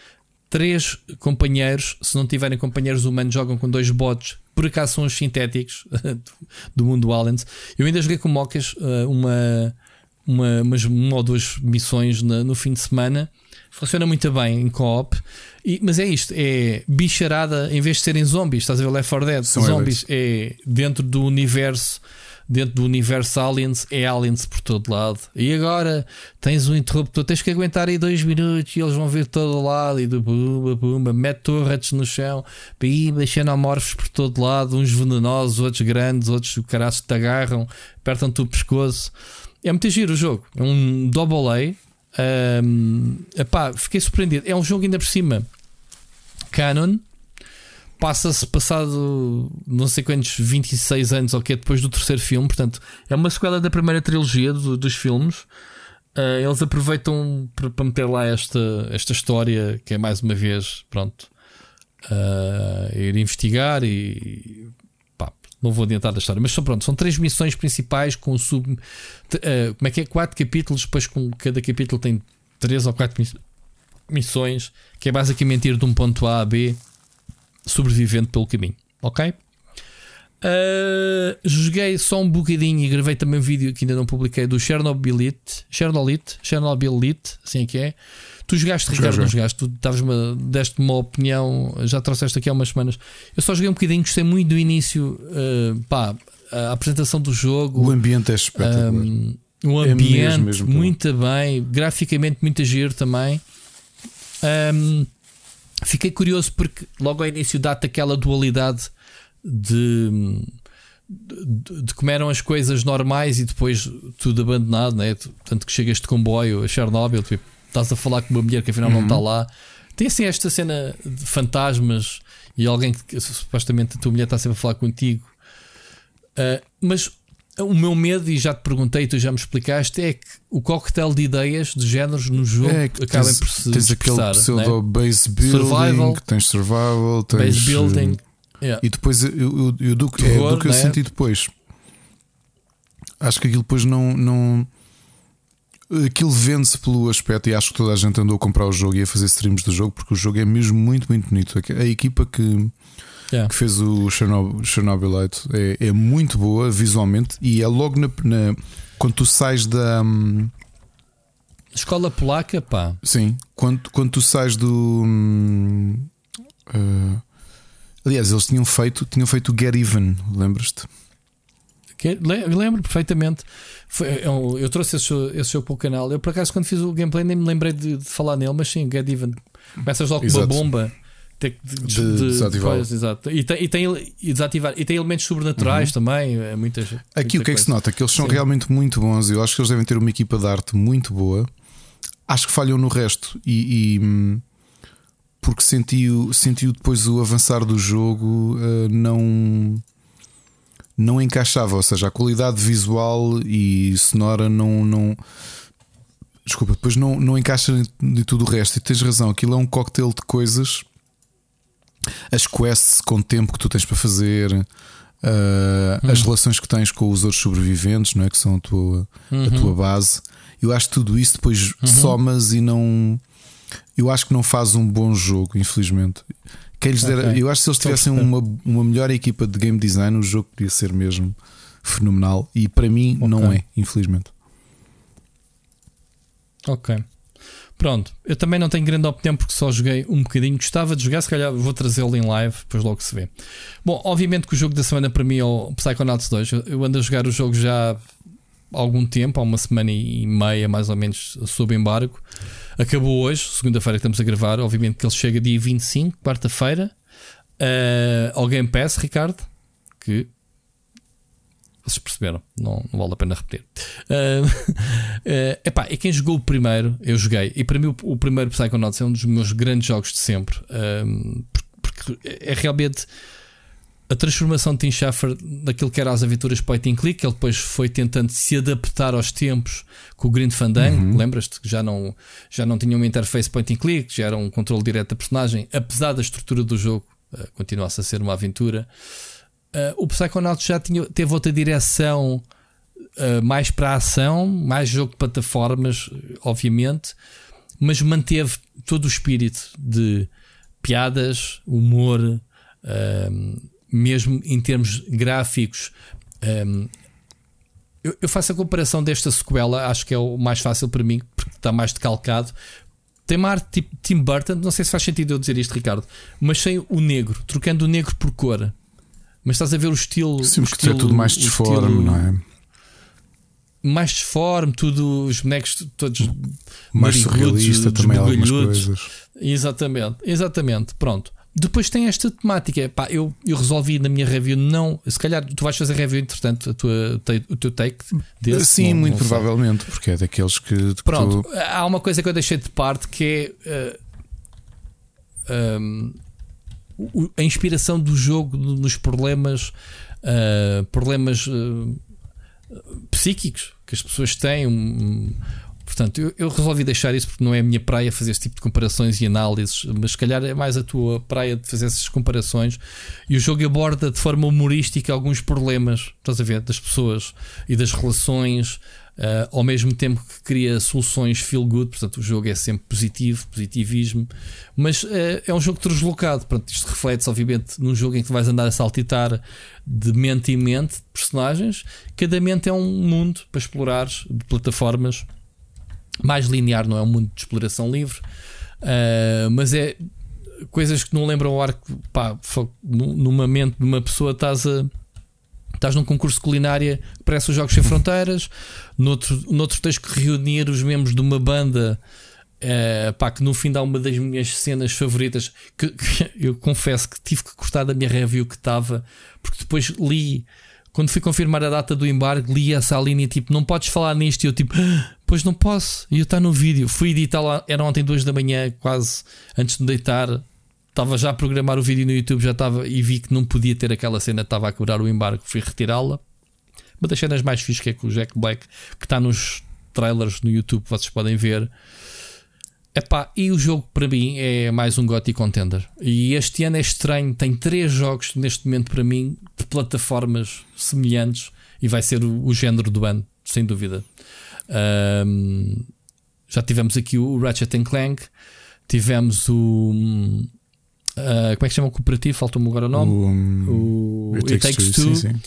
três companheiros, se não tiverem companheiros humanos, jogam com dois bots, por acaso são os sintéticos <laughs> do mundo Aliens. Eu ainda joguei com Mocas uh, uma, uma, umas, uma ou duas missões no fim de semana. Funciona muito bem em co-op. Mas é isto: é bicharada em vez de serem zombies. Estás a ver Left 4 Dead? São zombies é dentro do universo dentro do universo Aliens, é Aliens por todo lado. E agora tens um interruptor, tens que aguentar aí dois minutos e eles vão vir todo lado e do bumba, bumba, mete torres no chão, pimba, xenomorfos por todo lado, uns venenosos, outros grandes, outros caras que te agarram, apertam-te o pescoço. É muito giro o jogo, é um double A. Um, epá, fiquei surpreendido. É um jogo ainda por cima canon, passa-se passado não sei quantos 26 anos ou que é depois do terceiro filme, portanto é uma sequela da primeira trilogia do, dos filmes. Uh, eles aproveitam para meter lá esta, esta história que é mais uma vez, pronto, uh, ir investigar e não vou adiantar da história, mas são pronto, são três missões principais com sub, uh, como é que é? Quatro capítulos, depois com cada capítulo tem três ou quatro missões, que é basicamente ir de um ponto A a B sobrevivente pelo caminho, ok? Uh, joguei só um bocadinho e gravei também um vídeo que ainda não publiquei do Chernobylite, Chernolite, Chernobylite, assim é que é. Tu jogaste, Ricardo, não jogaste? Tu deste-me uma opinião, já trouxeste aqui há umas semanas. Eu só joguei um bocadinho, gostei muito do início, uh, pá, a apresentação do jogo. O ambiente é espetacular. Um, o é ambiente, é mesmo, mesmo muito bem, graficamente muito giro também. Um, Fiquei curioso porque logo ao início dá-te aquela dualidade de, de, de, como eram as coisas normais e depois tudo abandonado, né? tanto que chegas de comboio a Chernobyl, tipo, estás a falar com uma mulher que afinal uhum. não está lá. Tem assim esta cena de fantasmas e alguém que supostamente a tua mulher está sempre a falar contigo. Uh, mas o meu medo, e já te perguntei, tu já me explicaste, é que o coquetel de ideias, de géneros no jogo é que acaba por se Tens aquele pseudo né? base building, survival, tens survival, tens base building. Yeah. E depois eu, eu, eu do, Terror, é, do que eu né? senti depois. Acho que aquilo depois não. não aquilo vende-se pelo aspecto, e acho que toda a gente andou a comprar o jogo e a fazer streams do jogo, porque o jogo é mesmo muito, muito bonito. A equipa que yeah. que fez o Chernobyl, Chernobylite é, é, muito boa visualmente e é logo na, na quando tu sais da. Hum, Escola polaca, pá. Sim, quando, quando tu sais do. Hum, uh, aliás, eles tinham feito, tinham feito o Get Even, lembras-te? Lembro perfeitamente. Foi, eu, é eu, trouxe esse, esse jogo para o canal. Eu, por acaso, quando fiz o gameplay, nem me lembrei de, de falar nele, mas sim, Get Even. Começas logo com uma bomba de, de, de desativar. Coisas, exato. E tem, e tem, e desativar. E tem elementos sobrenaturais uhum. também. É muitas, Aqui muita o que é que se nota? Que eles são Sim. realmente muito bons. Eu acho que eles devem ter uma equipa de arte muito boa. Acho que falham no resto. E, e porque sentiu, sentiu depois o avançar do jogo uh, não não encaixava, ou seja, a qualidade visual e sonora não, não desculpa, depois não, não encaixa de tudo o resto. E tens razão, aquilo é um cocktail de coisas as quests com o tempo que tu tens para fazer, uh, uhum. as relações que tens com os outros sobreviventes, não é? Que são a tua, uhum. a tua base. Eu acho que tudo isso depois uhum. somas e não. Eu acho que não faz um bom jogo, infelizmente. Quem lhes okay. Eu acho que se eles tivessem uma, uma melhor equipa de game design, o jogo podia ser mesmo fenomenal. E para mim okay. não é, infelizmente. Ok. Pronto, eu também não tenho grande opinião porque só joguei um bocadinho. Gostava de jogar, se calhar vou trazê-lo em live, depois logo se vê. Bom, obviamente que o jogo da semana para mim é o Psychonauts 2. Eu ando a jogar o jogo já há algum tempo, há uma semana e meia mais ou menos sob embargo. Acabou hoje, segunda-feira que estamos a gravar. Obviamente que ele chega dia 25, quarta-feira, uh, Game Pass, Ricardo. Que vocês perceberam, não, não vale a pena repetir. Uh, uh, <laughs> epá, e quem jogou o primeiro, eu joguei, e para mim o, o primeiro Psychonauts é um dos meus grandes jogos de sempre, uh, porque, é realmente a transformação de Tim Schafer daquilo que era as aventuras point and click, ele depois foi tentando se adaptar aos tempos com o Green Fandango, uhum. lembras-te que já não, já não tinha uma interface point and click, já era um controle direto da personagem, apesar da estrutura do jogo, uh, continuasse a ser uma aventura. Uh, o Psychonauts já tinha, teve outra direção uh, mais para a ação, mais jogo de plataformas, obviamente, mas manteve todo o espírito de piadas, humor, mesmo em termos gráficos. Um, eu, eu, faço a comparação desta sequela, acho que é o mais fácil para mim, porque está mais decalcado tem uma arte tipo Tim Burton, não sei se faz sentido eu dizer isto, Ricardo, mas sem o negro, trocando o negro por cor. Mas estás a ver o estilo. Sim, o estilo, é tudo mais disforme, não é? Mais disforme, tudo, os bonecos todos mais surrealista também algumas coisas. Exatamente, exatamente. Pronto. Depois tem esta temática. Pá, eu, eu resolvi na minha review não. Se calhar tu vais fazer review, entretanto, a tua, o teu take desse. Sim, não, muito não provavelmente, porque é daqueles que. Pronto, tu... há uma coisa que eu deixei de parte que é. Uh, um, a inspiração do jogo nos problemas. Uh, problemas uh, psíquicos que as pessoas têm. Um, Portanto, eu, eu, resolvi deixar isso porque não é a minha praia fazer esse tipo de comparações e análises, mas se calhar é mais a tua praia de fazer essas comparações. E o jogo aborda de forma humorística alguns problemas, estás a ver, das pessoas e das relações, uh, ao mesmo tempo que cria soluções feel good. Portanto, o jogo é sempre positivo, positivismo, mas uh, é um jogo deslocado. Portanto, isto reflete obviamente, num jogo em que vais andar a saltitar de mente em mente de personagens. Cada mente é um mundo para explorar de plataformas mais linear, não é um mundo de exploração livre, uh, mas é coisas que não lembram o arco. Pá, numa mente de uma pessoa estás a. Estás num concurso culinária que parece os Jogos Sem Fronteiras, noutro, noutro tens que reunir os membros de uma banda Uh, pá, que no fim dá uma das minhas cenas favoritas que, que, eu confesso que tive que cortar da minha review que estava, porque depois li quando fui confirmar a data do embargo, li essa linha tipo, não podes falar nisto. E eu tipo, ah, pois não posso. E eu está no vídeo. Fui editar lá, era ontem duas da manhã, quase antes de me deitar. Estava já a programar o vídeo no YouTube, já estava e vi que não podia ter aquela cena, estava a cobrar o embargo, fui retirá-la. Uma das cenas mais fixas que é com o Jack Black, que está nos trailers no YouTube, vocês podem ver. Epá, e o jogo para mim é mais um GOTY Contender. E este ano é estranho, tem três jogos neste momento para mim de plataformas semelhantes e vai ser o, o género do ano, sem dúvida. Um, já tivemos aqui o Ratchet Clank, tivemos o. Uh, como é que chama o cooperativo? Faltou-me agora o nome. O, um, o It Takes, Takes Two. Sim, sim.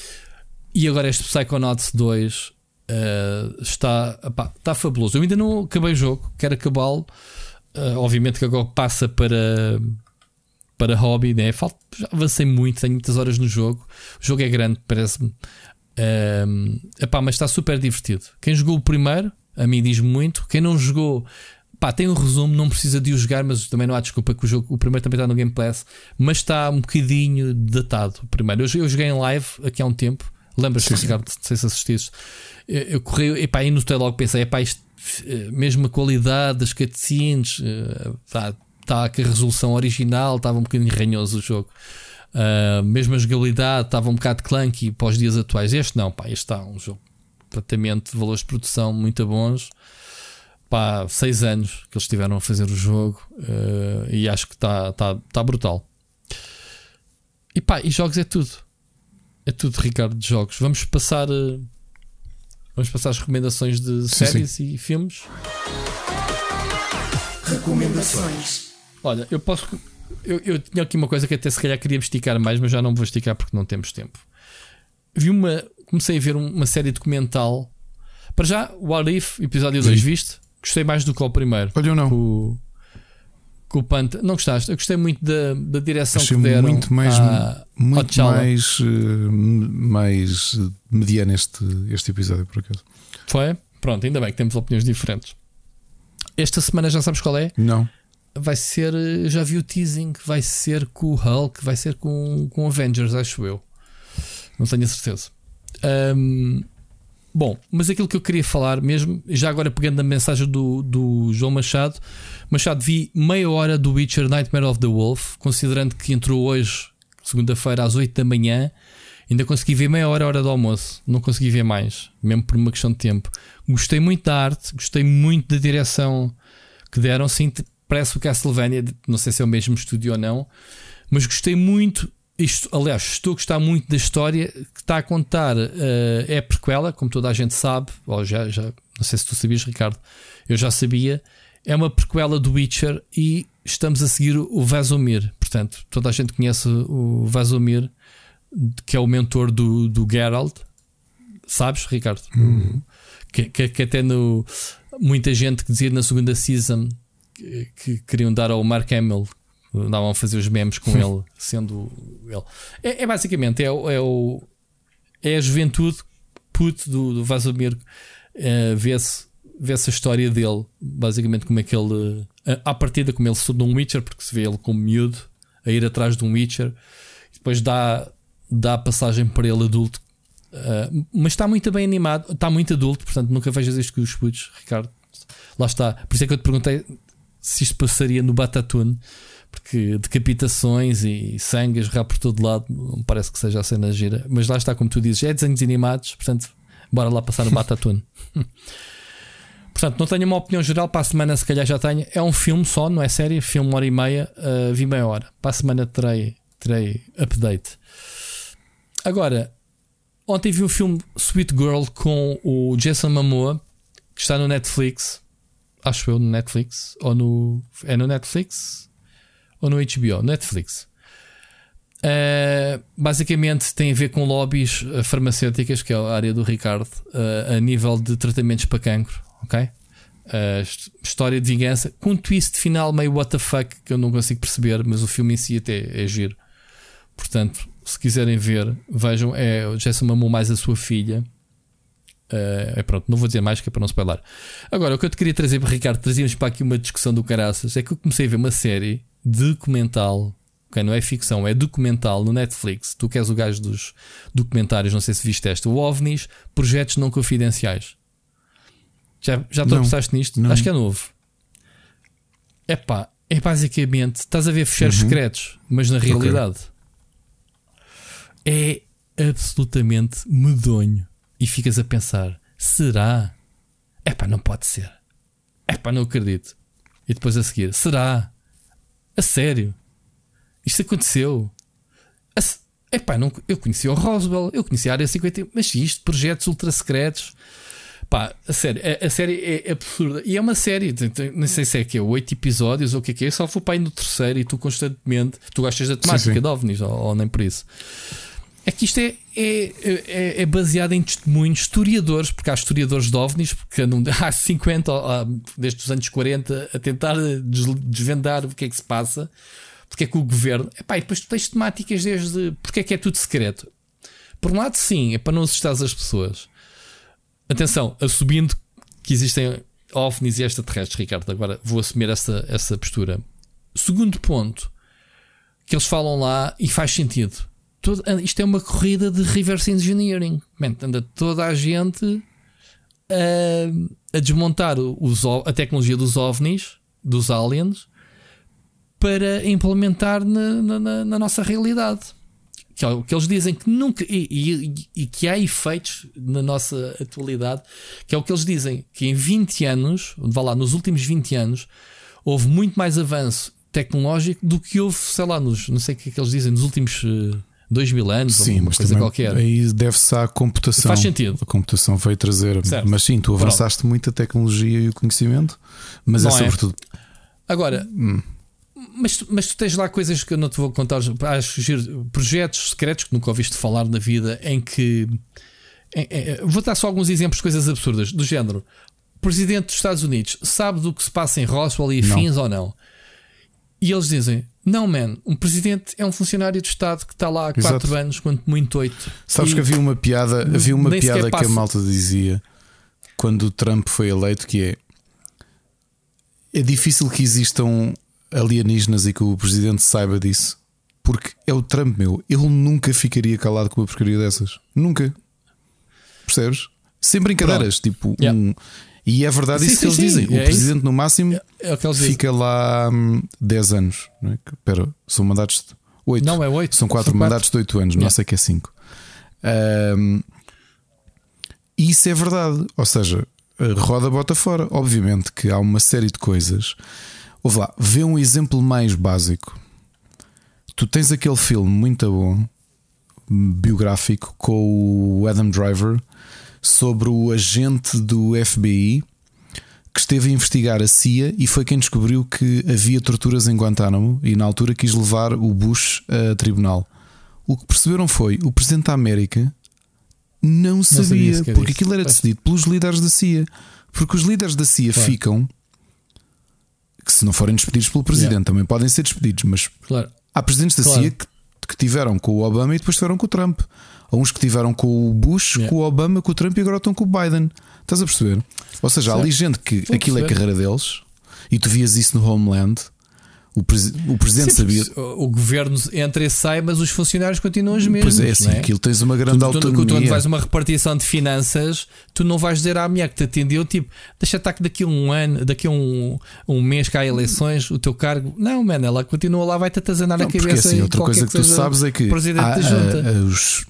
E agora este Psychonauts 2 uh, está, está fabuloso. Eu ainda não acabei o jogo, quero acabá-lo. Uh, obviamente que agora passa para, para hobby, né? Falta, já avancei muito, tenho muitas horas no jogo. O jogo é grande, parece-me. Epá, mas está super divertido. Quem jogou o primeiro, a mim diz muito. Quem não jogou, pá, tem um resumo, não precisa de o jogar, mas também não há desculpa que o jogo, o primeiro também está no Game Pass, mas está um bocadinho datado. O primeiro, eu, eu joguei em live aqui há um tempo. Lembras-te, Ricardo? Não sei se assististe. Eu, corri, epá, aí no logo pensei, epá, isto eh, mesmo a qualidade das cutscenes, está, eh, tá, que a resolução original estava um bocadinho ranhoso o jogo. Uh, mesmo a jogabilidade estava um bocado clunky para os dias atuais. Este não, pá, este está um jogo completamente de valores de produção muito bons. Pá, seis anos que eles estiveram a fazer o jogo uh, e acho que está tá, tá brutal. E pá, e jogos é tudo. É tudo, Ricardo, de jogos. Vamos passar. Uh, Vamos passar as recomendações de sim, séries sim. e filmes. Recomendações. Olha, eu posso. Eu, eu tinha aqui uma coisa que até se calhar queríamos esticar mais, mas já não vou esticar porque não temos tempo. Vi uma. Comecei a ver uma série documental. Para já, o Arif, episódio 2, viste? Gostei mais do que o primeiro. Olha, ou não. O Panta. Não gostaste? Eu gostei muito da, da direção Achei que deram. Muito mais, à, muito mais, uh, mais mediano este, este episódio, por acaso. Foi? Pronto, ainda bem que temos opiniões diferentes. Esta semana já sabes qual é? Não. Vai ser, eh, já vi o teasing, vai ser com o Hulk, vai ser com, com Avengers, acho eu. Não tenho a certeza. Um, bom, mas aquilo que eu queria falar mesmo, já agora pegando a mensagem do, do João Machado, Machado, vi meia hora do Witcher Nightmare of the Wolf, considerando que entrou hoje, segunda-feira, às 8 da manhã. Ainda consegui ver meia hora, hora do almoço. Não consegui ver mais, mesmo por uma questão de tempo. Gostei muito da arte, gostei muito da direção que deram. Sim, parece o Castlevania, não sei se é o mesmo estúdio ou não, mas gostei muito. Isto, aliás, estou a gostar muito da história que está a contar. Uh, é a prequela, como toda a gente sabe, ou já, já não sei se tu sabias, Ricardo, eu já sabia é uma prequela do Witcher e estamos a seguir o Vazomir. Portanto, toda a gente conhece o Vazomir, que é o mentor do, do Geralt. Sabes, Ricardo? Uhum. Que, que, que, até no. Muita gente que dizia na segunda season que, que queriam dar ao Mark Hamill, andavam a fazer os memes com <laughs> ele, sendo ele. É, é basicamente é, é, o, é a juventude puto do, do Vazomir. Uh, vê-se vê a história dele, basicamente como é que ele, uh, à partida, como ele se tornou um Witcher, porque se vê ele como miúdo a ir atrás de um Witcher, depois dá, dá passagem para ele adulto. Uh, mas está muito bem animado, está muito adulto, portanto nunca vejas isto com os putos, Ricardo. Lá está. Por isso é que eu te perguntei se isto passaria no Batatune porque decapitações e sangue jorrar por todo lado não parece que seja a cena gira. Mas lá está, como tu dizes, é desenhos animados, portanto, bora lá passar no Batatune. <laughs> portanto, não tenho uma opinião geral. Para a semana, se calhar já tenho. É um filme só, não é série. Filme, uma hora e meia, uh, vi meia hora. Para a semana terei, terei update. Agora, ontem vi o filme Sweet Girl com o Jason Momoa, que está no Netflix. Acho eu, no Netflix. Ou no. É no Netflix? Ou no HBO? Netflix. Uh, basicamente tem a ver com lobbies eh, farmacêuticas, que é a área do Ricardo, uh, a nível de tratamentos para cancro, ok? Uh, história de vingança, com um twist final meio what the fuck que eu não consigo perceber, mas o filme em si até é giro. Portanto, se quiserem ver, vejam. É Jason mamou mais a sua filha. É pronto, não vou dizer mais que é para não spoiler. Agora, o que eu te queria trazer para Ricardo, trazíamos para aqui uma discussão do caraças. É que eu comecei a ver uma série documental. Okay, não é ficção, é documental no Netflix. Tu que és o gajo dos documentários, não sei se viste esta. O OVNIs, projetos não confidenciais. Já, já tu pensaste nisto? Não. Acho que é novo. É pá, é basicamente, estás a ver fecheiros uhum. secretos, mas na realidade okay. é absolutamente medonho. E ficas a pensar: será? É pá, não pode ser. É pá, não acredito. E depois a seguir: será? A sério? Isto aconteceu? A, epá, não, eu conheci o Roswell, eu conheci a Área 50, mas isto, projetos ultra secretos. Pá, a série, a, a série é absurda. E é uma série, não sei se é que é oito episódios ou o que é que é. Só vou para aí no terceiro e tu constantemente. Tu gostas da temática sim, sim. de OVNIs ou, ou, nem por isso. É que isto é, é, é, é, baseado em testemunhos, historiadores, porque há historiadores de OVNIs, porque <laughs> há 50, desde os anos 40, a tentar desvendar o que é que se passa, porque é que o governo. Epá, e depois tu tens temáticas desde porque é que é tudo secreto. Por um lado, sim, é para não assustar as pessoas. Atenção, assumindo que existem OVNIs e extraterrestres, Ricardo, agora vou assumir essa, essa postura. Segundo ponto, que eles falam lá e faz sentido todo, isto é uma corrida de reverse engineering. Man, anda toda a gente a, a desmontar os, a tecnologia dos ovnis, dos aliens, para implementar na, na, na nossa realidade. Que, é que eles dizem que nunca. E, e, e, que há efeitos na nossa atualidade, que é o que eles dizem, que em 20 anos, vá lá, nos últimos 20 anos, houve muito mais avanço tecnológico do que houve, sei lá, nos, não sei o que é que eles dizem, nos últimos uh, dois mil anos, sim, uma coisa qualquer. Aí deve-se à computação. Faz sentido. A computação veio trazer. Certo. Mas sim, tu avançaste Pronto. muito a tecnologia e o conhecimento, mas é Não é sobretudo. Agora. Hum. Mas, mas tu tens lá coisas que eu não te vou contar. Acho projetos secretos que nunca ouviste falar na vida em que. Em, em, vou dar só alguns exemplos de coisas absurdas, do género. O presidente dos Estados Unidos sabe do que se passa em Roswell e afins ou não? E eles dizem: não, man, um presidente é um funcionário de Estado que está lá há 4 anos, quanto muito 8. Sabes que havia uma piada, havia uma piada que a malta dizia quando o Trump foi eleito que é é difícil que existam alienígenas e que o presidente saiba disso. Porque é o Trump, meu. Ele nunca ficaria calado com uma porcaria dessas. Nunca. Percebes? Sem brincadeiras. Pronto. Tipo, yeah. um, e é verdade sim, isso sim, que eles sim. dizem. É o presidente, isso. no máximo, é, é fica dizem. lá hum, 10 anos. Não é? Espera, são mandatos de 8. Não, é 8. São 4 mandatos de 8 anos, yeah. não sei que é 5. Um, e isso é verdade. Ou seja, roda bota fora. Obviamente que há uma série de coisas. Ouve lá, vê um exemplo mais básico. Tu tens aquele filme muito bom, biográfico, com o Adam Driver sobre o agente do FBI que esteve a investigar a CIA e foi quem descobriu que havia torturas em Guantánamo e na altura quis levar o Bush a tribunal. O que perceberam foi o Presidente da América não sabia, não sabia porque aquilo era decidido pelos líderes da CIA. Porque os líderes da CIA claro. ficam que se não forem despedidos pelo presidente, yeah. também podem ser despedidos, mas claro. há presidentes da claro. CIA que, que tiveram com o Obama e depois tiveram com o Trump. Há uns que tiveram com o Bush, yeah. com o Obama, com o Trump e agora estão com o Biden. Estás a perceber? Ou seja, há ali gente que Vou aquilo é perceber. é carreira deles e tu vias isso no Homeland o, pres o presidente Sim, sabia. O governo entra e sai, mas os funcionários continuam os mesmos. Pois é, assim, é? aquilo tens uma grande tu, autonomia. Tu, quando vais uma repartição de finanças, tu não vais dizer à mulher que te atendeu, tipo, deixa estar que daqui a um ano, daqui a um, um mês que há eleições, o teu cargo. Não, mano, ela continua lá, vai-te atazanar na cabeça. Assim, outra coisa que tu sabes é que há, há, os, essa,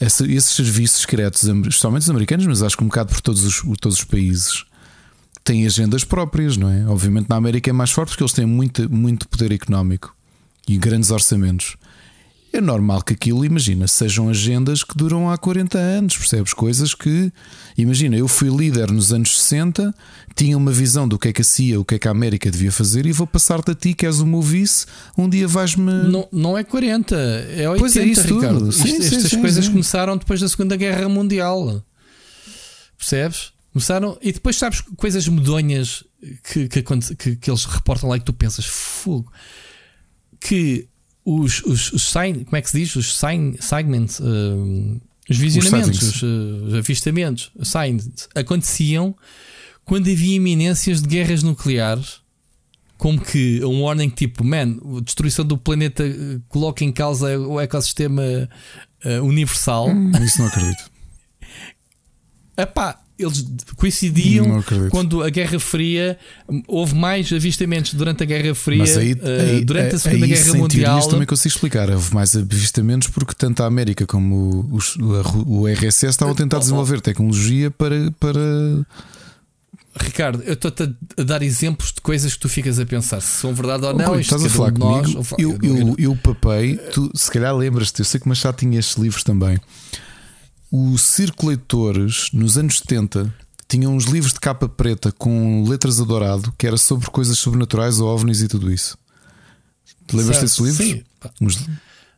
esses serviços secretos, especialmente os americanos, mas acho que um bocado por todos os, todos os países têm agendas próprias, não é? Obviamente na América é mais forte porque eles têm muito, muito poder económico e grandes orçamentos. É normal que aquilo, imagina, sejam agendas que duram há 40 anos, percebes? Coisas que, imagina, eu fui líder nos anos 60, tinha uma visão do que é que a CIA, o que é que a América devia fazer e vou passar-te a ti, que és o meu vice, um dia vais-me. Não, não é 40, é 80, pois é isso Ricardo. Tudo. Sim, Isto, sim, estas sim, coisas começaram depois da Segunda Guerra Mundial. Percebes? Começaram, e depois sabes coisas medonhas que, que, que, que eles reportam lá e que tu pensas, fogo, que os, os, os sign, como é que se diz? Os sign, segments, uh, os visionamentos, os, uh, os, avistamentos, signs, aconteciam quando havia iminências de guerras nucleares. Como que um warning tipo, man, a destruição do planeta eh, coloca em causa o ecossistema uh, universal. Hum, isso não acredito. Epá, eles coincidiam quando a Guerra Fria houve mais avistamentos durante a Guerra Fria, Mas aí, aí, durante a Segunda aí, Guerra Mundial. também consigo explicar. Houve mais avistamentos porque tanto a América como os, o RSS estavam a tentar desenvolver tecnologia para. para... Ricardo, eu estou-te a dar exemplos de coisas que tu ficas a pensar se são verdade ou não. Oh, estás a falar comigo? Nós, eu, eu, eu, eu papei, tu se calhar lembras-te, eu sei que Machado tinha estes livros também os circuladores nos anos 70 tinham uns livros de capa preta com letras a dourado que era sobre coisas sobrenaturais, ovnis e tudo isso. Te lembras desses livros? Sim. Uns...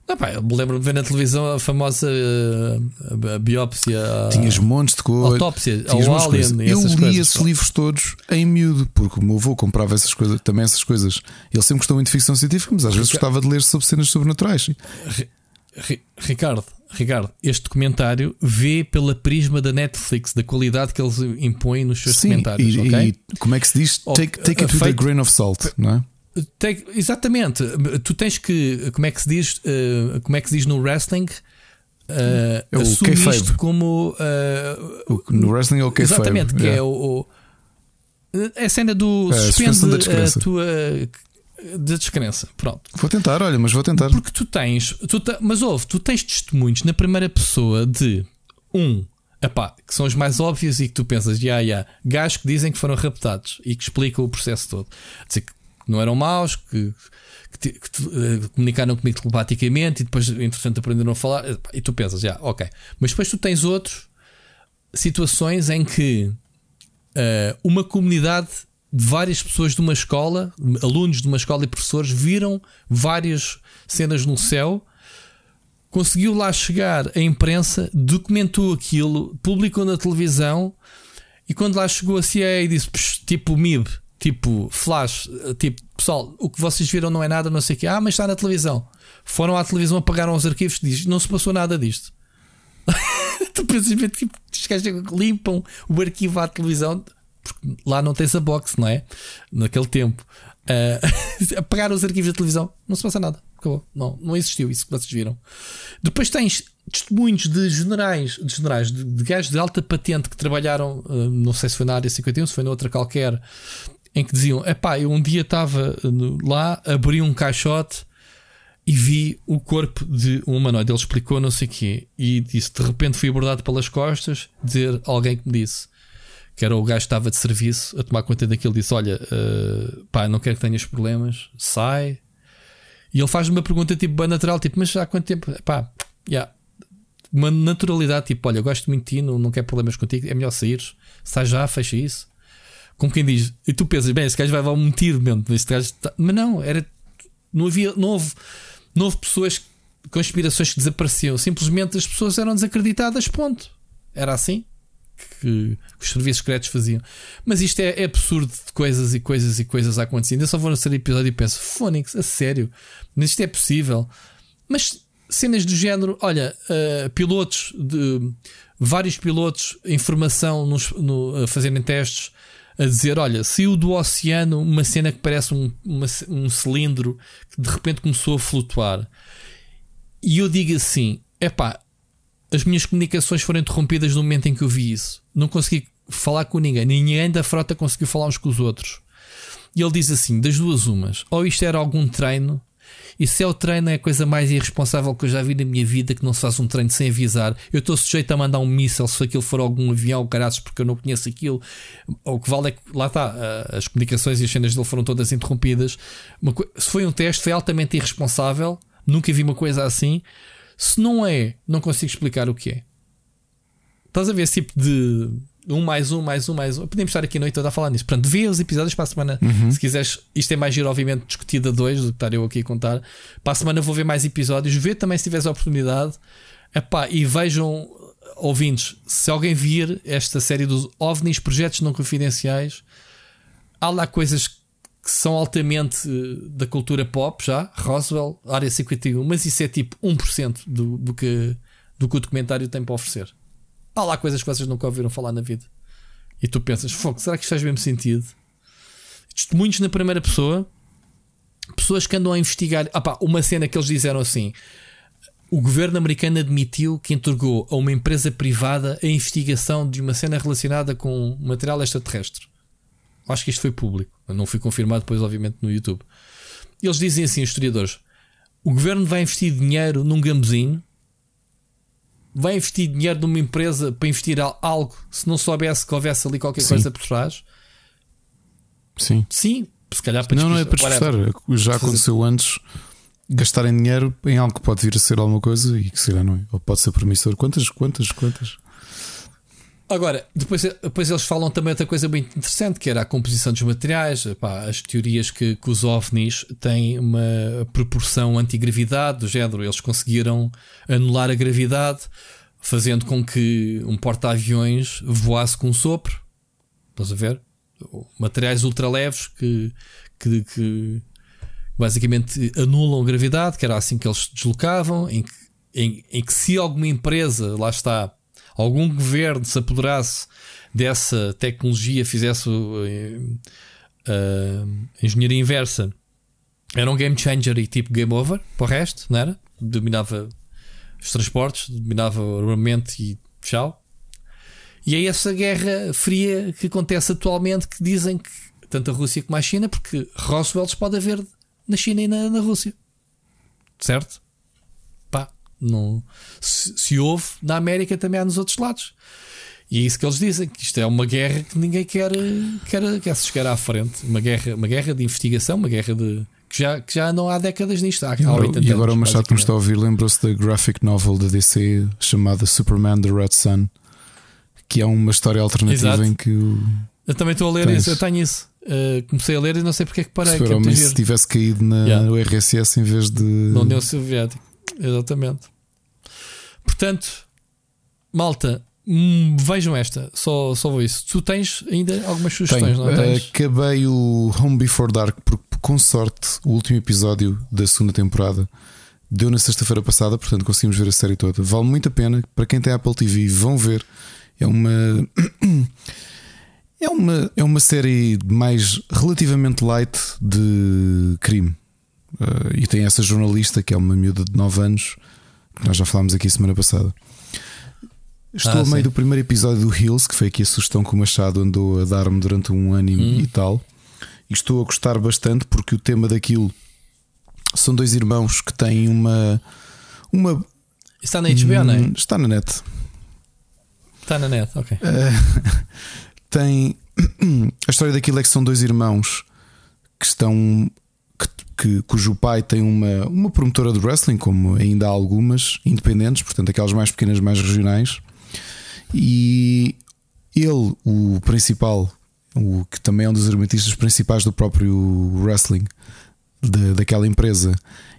Não, pá, eu me lembro de ver na televisão a famosa uh, a biópsia. Tinhas montes de coisas. Autópsia, ao alien. Eu li coisas, esses pô. livros todos em miúdo, porque o meu avô comprava essas coisas, também essas coisas. Ele sempre gostou muito de ficção científica, mas às vezes gostava de ler sobre cenas sobrenaturais. Ricardo, Ricardo, este documentário vê pela prisma da Netflix, da qualidade que eles impõem nos seus Sim, documentários. E, okay? e como é que se diz? Take, take it with a grain of salt, não é? Take, exatamente, tu tens que, como é que se diz, uh, como é que se diz no wrestling? Uh, é assume isto como uh, no wrestling é o kayfabe. Exatamente, que yeah. é o, o, é a cena do é, suspende a tua de descrença. Pronto. Vou tentar, olha, mas vou tentar. Porque tu tens, tu mas ouve, tu tens testemunhos na primeira pessoa de um, epá, que são os mais óbvios e que tu pensas, já, yeah, yeah, gajos que dizem que foram raptados e que explicam o processo todo. Dizer que não eram maus, que, que, que uh, comunicaram comigo telepaticamente e depois, entretanto, aprenderam a falar. E tu pensas, já, yeah, ok. Mas depois tu tens outros situações em que uh, uma comunidade de várias pessoas de uma escola, alunos de uma escola e professores, viram várias cenas no céu. Conseguiu lá chegar a imprensa, documentou aquilo, publicou na televisão e quando lá chegou a CIA disse tipo MIB, tipo flash, tipo pessoal, o que vocês viram não é nada, não sei o que, ah, mas está na televisão. Foram à televisão, apagaram os arquivos diz: não se passou nada disto. <laughs> tu pensas, tipo, limpam o arquivo à televisão porque lá não tens a box, não é? Naquele tempo. Uh, <laughs> apagar os arquivos da televisão, não se passa nada. Acabou. Não, não existiu isso que vocês viram. Depois tens testemunhos de generais, de generais, de, de gajos de alta patente que trabalharam, uh, não sei se foi na área 51, se foi noutra qualquer, em que diziam: Epá, eu um dia estava lá, abri um caixote e vi o corpo de um humanoide. Ele explicou não sei o quê e disse: De repente fui abordado pelas costas, dizer alguém que me disse que era o gajo que estava de serviço a tomar conta daquilo, disse: Olha, uh, pá, não quero que tenhas problemas, sai. E ele faz-me uma pergunta tipo bem natural, tipo, mas há quanto tempo? Pá, yeah. uma naturalidade, tipo, olha, gosto muito de ti, não, não quero problemas contigo, é melhor saíres, sai já, fecha isso. Como quem diz, e tu pensas, bem, esse gajo vai levar um tiro mesmo, este gajo tá... mas não, era, não havia, não houve, não houve pessoas, conspirações que desapareciam, simplesmente as pessoas eram desacreditadas, ponto. Era assim. Que, os serviços secretos faziam. Mas isto é, é, absurdo de coisas e coisas e coisas a acontecer. Ainda só vou ser episódio e penso, Phonics, a sério, mas isto é possível. Mas cenas do género, olha, uh, pilotos de vários pilotos, informação nos, no, a fazerem testes, a dizer: olha, saiu do oceano uma cena que parece um, uma, um cilindro que de repente começou a flutuar. E eu digo assim: epá, as minhas comunicações foram interrompidas no momento em que eu vi isso. Não consegui falar com ninguém, ninguém da frota conseguiu falar uns com os outros. E ele diz assim: das duas, umas, ou isto era algum treino e se é o treino, é a coisa mais irresponsável que eu já vi na minha vida, que não se faz um treino sem avisar. Eu estou sujeito a mandar um míssel se aquilo for algum avião ou caraças, porque eu não conheço aquilo. O que vale é que, lá está, as comunicações e as cenas dele foram todas interrompidas. se foi um teste, foi altamente irresponsável. Nunca vi uma coisa assim. Se não é, não consigo explicar o que é. Estás a ver esse tipo de um mais um, mais um, mais um. Podemos estar aqui a noite toda a falar nisso. Portanto, vê os episódios para a semana. Uhum. Se quiseres, isto é mais giro, obviamente, discutido a dois do que estar eu aqui a contar. Para a semana vou ver mais episódios. Vê também se tiveres a oportunidade. Epá, e vejam, ouvintes, se alguém vir esta série dos OVNIs, projetos não confidenciais, há lá coisas que são altamente eh, da cultura pop já. Roswell, Área 51, mas isso é tipo 1% do, do, que, do que o documentário tem para oferecer. Há lá coisas que vocês nunca ouviram falar na vida. E tu pensas, fogo, será que isto faz mesmo sentido? Testemunhos na primeira pessoa, pessoas que andam a investigar. Opa, uma cena que eles disseram assim: o governo americano admitiu que entregou a uma empresa privada a investigação de uma cena relacionada com material extraterrestre. Acho que isto foi público. Não foi confirmado depois, obviamente, no YouTube. Eles dizem assim, os historiadores: o governo vai investir dinheiro num gambezinho vai investir dinheiro numa empresa para investir algo se não soubesse que houvesse ali qualquer Sim. coisa por trás? Sim. Sim, se calhar para Não, não é para disfarçar. Já aconteceu antes gastarem dinheiro em algo que pode vir a ser alguma coisa e que se calhar não é. Ou pode ser promissor. Quantas, quantas, quantas? Agora, depois, depois eles falam também outra coisa muito interessante, que era a composição dos materiais, pá, as teorias que, que, os OVNIs têm uma proporção antigravidade, do género, eles conseguiram anular a gravidade, fazendo com que um porta-aviões voasse com um sopro. Estás a ver? Materiais ultraleves que, que, que basicamente anulam a gravidade, que era assim que eles se deslocavam, em que, em, em que se alguma empresa, lá está, algum governo se apoderasse dessa tecnologia, fizesse uh, uh, engenharia inversa, era um game changer e tipo game over para o resto, não era? Dominava os transportes, dominava o armamento e tchau. E é essa guerra fria que acontece atualmente que dizem que tanto a Rússia como a China, porque Roswell pode haver na China e na, na Rússia. Certo? Não, se, se houve, na América também há nos outros lados. E é isso que eles dizem, que isto é uma guerra que ninguém quer, quer, quer se chegar à frente. Uma guerra, uma guerra de investigação, uma guerra de. Que já, que já não há décadas nisto. Há, há e agora o Machado que nos está a ouvir lembrou-se da graphic novel da DC chamada Superman the Red Sun, que é uma história alternativa Exato. em que o. Eu também estou a ler Tens. isso, eu tenho isso. Uh, comecei a ler e não sei porque é que parei. Se, é se tivesse caído na yeah. RSS em vez de. Na União Soviética. Exatamente. Portanto, malta, hum, vejam esta, só, só vou isso. Tu tens ainda algumas sugestões, Tenho. não tens? Acabei o Home Before Dark, porque com sorte o último episódio da segunda temporada deu na sexta-feira passada, portanto conseguimos ver a série toda. Vale muito a pena. Para quem tem Apple TV, vão ver. É uma. <coughs> É uma, é uma série mais relativamente light de crime. Uh, e tem essa jornalista que é uma miúda de 9 anos, que nós já falámos aqui semana passada. Estou ah, a meio sim. do primeiro episódio do Hills, que foi aqui a sugestão que o Machado andou a dar-me durante um ano hum. e tal. E estou a gostar bastante porque o tema daquilo são dois irmãos que têm uma. uma está na HBO, hum, não é? Está na net. Está na net, ok. Uh, <laughs> tem. <clears throat> A história daquilo é que são dois irmãos que estão que, cujo pai tem uma, uma promotora de wrestling, como ainda há algumas independentes, portanto, aquelas mais pequenas, mais regionais. E ele, o principal, o que também é um dos argumentistas principais do próprio wrestling de, daquela empresa,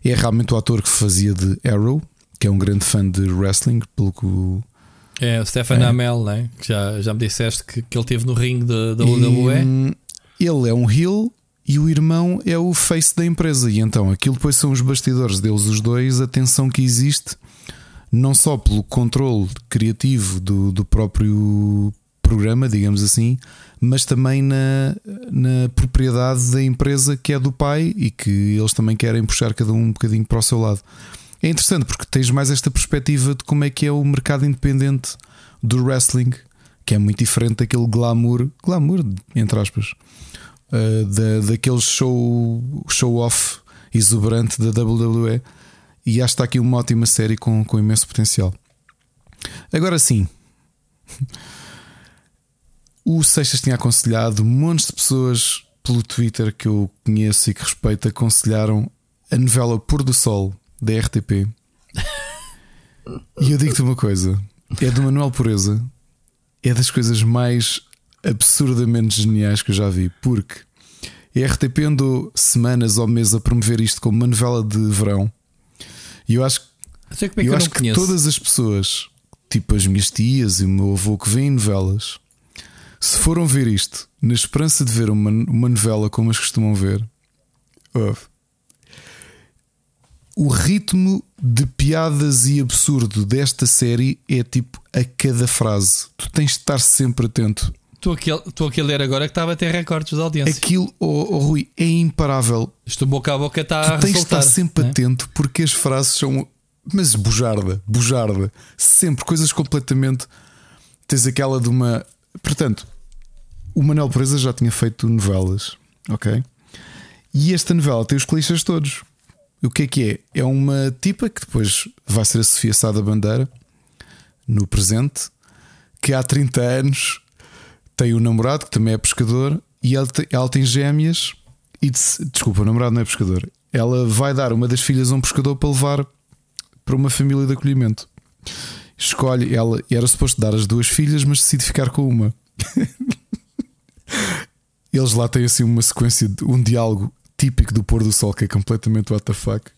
é realmente o ator que fazia de Arrow, que é um grande fã de wrestling, pelo que É, o Stefan é. Amell, né? que já, já me disseste que, que ele teve no ringue da WWE. Ele é um heel e o irmão é o face da empresa. E então aquilo depois são os bastidores deles, os dois, a tensão que existe, não só pelo controle criativo do, do próprio programa, digamos assim, mas também na, na propriedade da empresa que é do pai e que eles também querem puxar cada um um bocadinho para o seu lado. É interessante porque tens mais esta perspectiva de como é que é o mercado independente do wrestling, que é muito diferente daquele glamour, glamour, entre aspas, uh, da, daquele show, show off exuberante da WWE. E acho que está aqui uma ótima série com, com imenso potencial. Agora sim, <laughs> o Seixas tinha aconselhado montes de pessoas pelo Twitter que eu conheço e que respeito aconselharam a novela Pôr do Sol da RTP. e eu digo-te uma coisa: é do Manuel Pureza, é das coisas mais absurdamente geniais que eu já vi, porque a RTP andou semanas ou meses a promover isto como uma novela de verão. E eu acho, é eu, eu acho que todas as pessoas, tipo as minhas tias e o meu avô que veem novelas, se foram ver isto na esperança de ver uma, uma novela como as costumam ver, o ritmo de piadas e absurdo desta série é tipo a cada frase. Tu tens de estar sempre atento. Estou aqui, estou aqui a ler agora que estava a ter recordes de audiência. Aquilo, oh, oh, Rui, é imparável. Isto boca a boca está tu tens de estar sempre né? atento porque as frases são. Mas bujarda, bujarda. Sempre coisas completamente. Tens aquela de uma. Portanto, o Manel Presa já tinha feito novelas, ok? E esta novela tem os clichês todos. O que é que é? É uma tipa que depois vai ser a Sofia Sá da Bandeira no presente, que há 30 anos tem um namorado que também é pescador e ela ela tem gêmeas e desculpa, o namorado não é pescador. Ela vai dar uma das filhas a um pescador para levar para uma família de acolhimento. Escolhe, ela era suposto dar as duas filhas, mas decide ficar com uma. <laughs> Eles lá têm assim uma sequência de um diálogo típico do pôr do sol que é completamente what the fuck.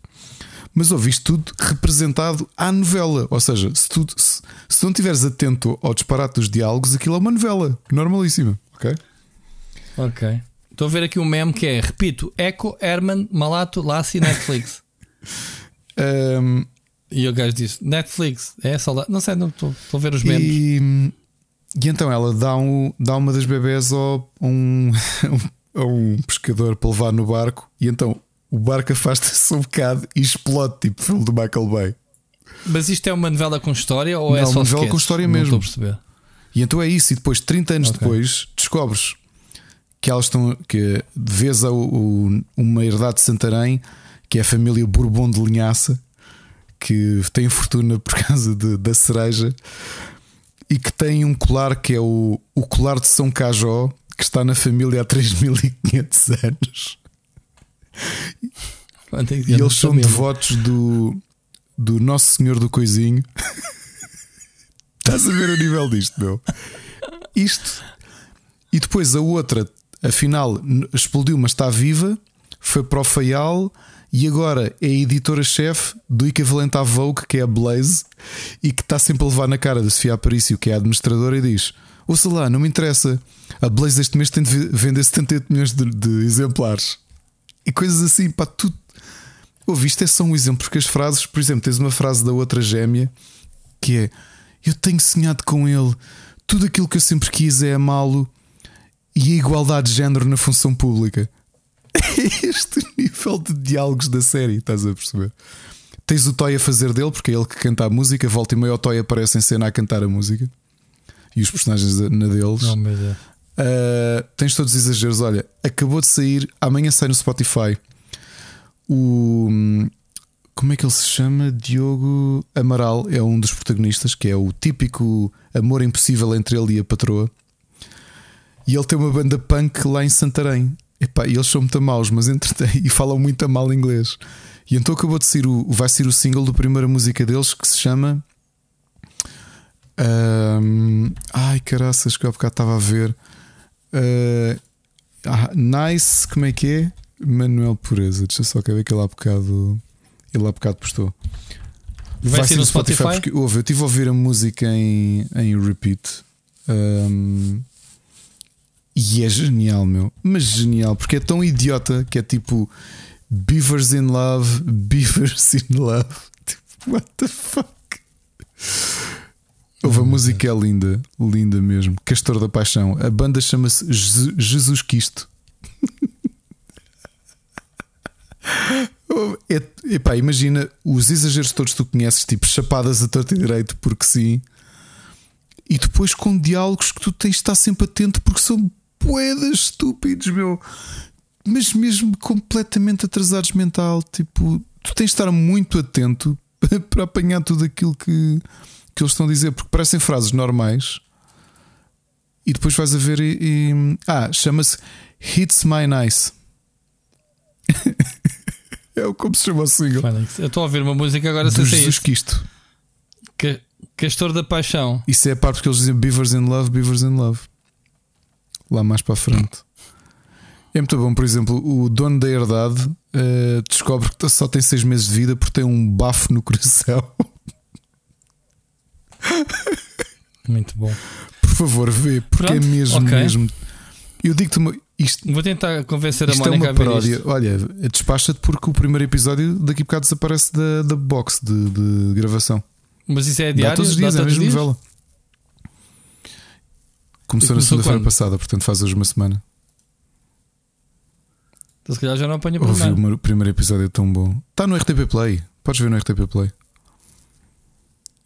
Mas ouviste tudo representado à novela. Ou seja, se tu, se, se não estiveres atento ao disparate dos diálogos, aquilo é uma novela normalíssima. Ok? Ok. Estou a ver aqui um meme que é, repito, Echo, Herman, Malato, Lassi, Netflix. <laughs> um, e o gajo disse: Netflix, é saudade. Não sei, não estou a ver os memes. E, e então ela dá, um, dá uma das bebés <laughs> um, a um pescador para levar no barco e então o barco afasta-se um bocado e explode, tipo filme do Michael Bay. Mas isto é uma novela com história ou é Não, é só uma novela com história Não mesmo? Estou a perceber. E então é isso, e depois, 30 anos okay. depois, descobres que elas estão. que vês a, o, uma herdade de Santarém, que é a família Bourbon de Linhaça, que tem fortuna por causa de, da cereja, e que tem um colar que é o, o colar de São Cajó, que está na família há 3500 anos. E eles são devotos do, do Nosso Senhor do Coisinho. <laughs> Estás a ver o nível disto, meu? Isto. E depois a outra, afinal, explodiu, mas está viva. Foi para o Faial e agora é a editora-chefe do equivalente à Vogue, que é a Blaze, e que está sempre a levar na cara da Sofia Aparício, que é a administradora, e diz: Ouça lá, não me interessa. A Blaze este mês tem de vender 78 milhões de, de exemplares. E coisas assim, pá, tudo. Ouviste, é só um exemplo, porque as frases, por exemplo, tens uma frase da outra gêmea que é: Eu tenho sonhado com ele, tudo aquilo que eu sempre quis é amá-lo e a igualdade de género na função pública. É <laughs> este nível de diálogos da série, estás a perceber? Tens o Toy a fazer dele, porque é ele que canta a música, volta e meio o Toy aparece em cena a cantar a música e os personagens na deles. Não, mas é. Uh, tens todos os exageros. Olha, acabou de sair, amanhã sai no Spotify. O. Como é que ele se chama? Diogo Amaral é um dos protagonistas, que é o típico amor impossível entre ele e a patroa. E ele tem uma banda punk lá em Santarém. Epá, e eles são muito maus, mas entretêm <laughs> e falam muito mal inglês. E então acabou de sair o, vai ser o single da primeira música deles que se chama. Um, ai caraças, que eu há bocado estava a ver. Uh, nice, como é que é? Manuel Pureza, deixa só que ver que ele há bocado. Ele há bocado postou. Vai, vai ser no Spotify? Spotify? porque ouve, eu estive a ouvir a música em, em repeat. Um, e é genial, meu. Mas genial, porque é tão idiota que é tipo Beavers in Love, <laughs> Beavers in Love. Tipo, what the fuck? Ouve, a música é linda, linda mesmo. Castor da Paixão. A banda chama-se Jesus Quisto. <laughs> É, epá, imagina os exageros todos que tu conheces, tipo chapadas a torto e direito, porque sim, e depois com diálogos que tu tens de estar sempre atento porque são poedas estúpidos, meu, mas mesmo completamente atrasados mental. Tipo, tu tens de estar muito atento <laughs> para apanhar tudo aquilo que, que eles estão a dizer, porque parecem frases normais. E depois vais a ver e. e ah, chama-se Hits My Nice. <laughs> É como se chama o single. Eu estou a ouvir uma música agora sem Jesus Cristo. Que, Castor da Paixão. Isso é a parte que eles dizem Beavers in Love, Beavers in Love. Lá mais para a frente. É muito bom, por exemplo, o dono da herdade uh, descobre que só tem 6 meses de vida porque tem um bafo no coração. <laughs> Muito bom. Por favor, vê, porque é Pronto, é mesmo, okay. mesmo. Eu digo-te uma, isto, Vou tentar convencer a isto Mónica é uma paródia. Olha, despacha-te porque o primeiro episódio daqui a bocado desaparece da, da box de, de gravação. Mas isso é diário? Dá todos os dias, é a mesma novela. Começou, na segunda-feira passada, portanto faz hoje uma semana. Então se calhar já não apanha para Ouvi o primeiro episódio é tão bom. Está no RTP Play. Podes ver no RTP Play.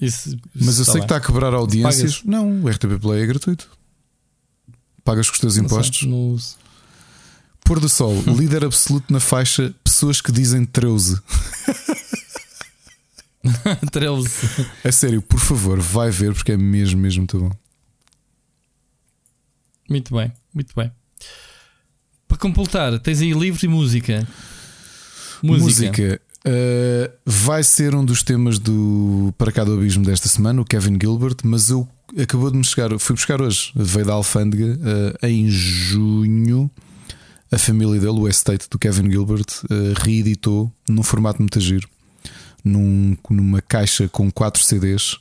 Isso, Mas eu sei bem. que está a quebrar audiências. Pagas? Não, o RTP Play é gratuito. Pagas com os teus impostos. no... Pôr do Sol, <laughs> líder absoluto na faixa Pessoas que dizem 13. 13. <laughs> É sério, por favor, vai ver porque é mesmo, mesmo muito bom. Muito bem, muito bem. Para completar, tens aí livros e música. Música. música. Uh, vai ser um dos temas do Para Cá do Abismo desta semana, o Kevin Gilbert, mas eu acabou de me chegar, fui buscar hoje, veio da Alfândega uh, em junho a família dele, o estate do Kevin Gilbert, uh, reeditou num formato muito giro, num, numa caixa com quatro CDs.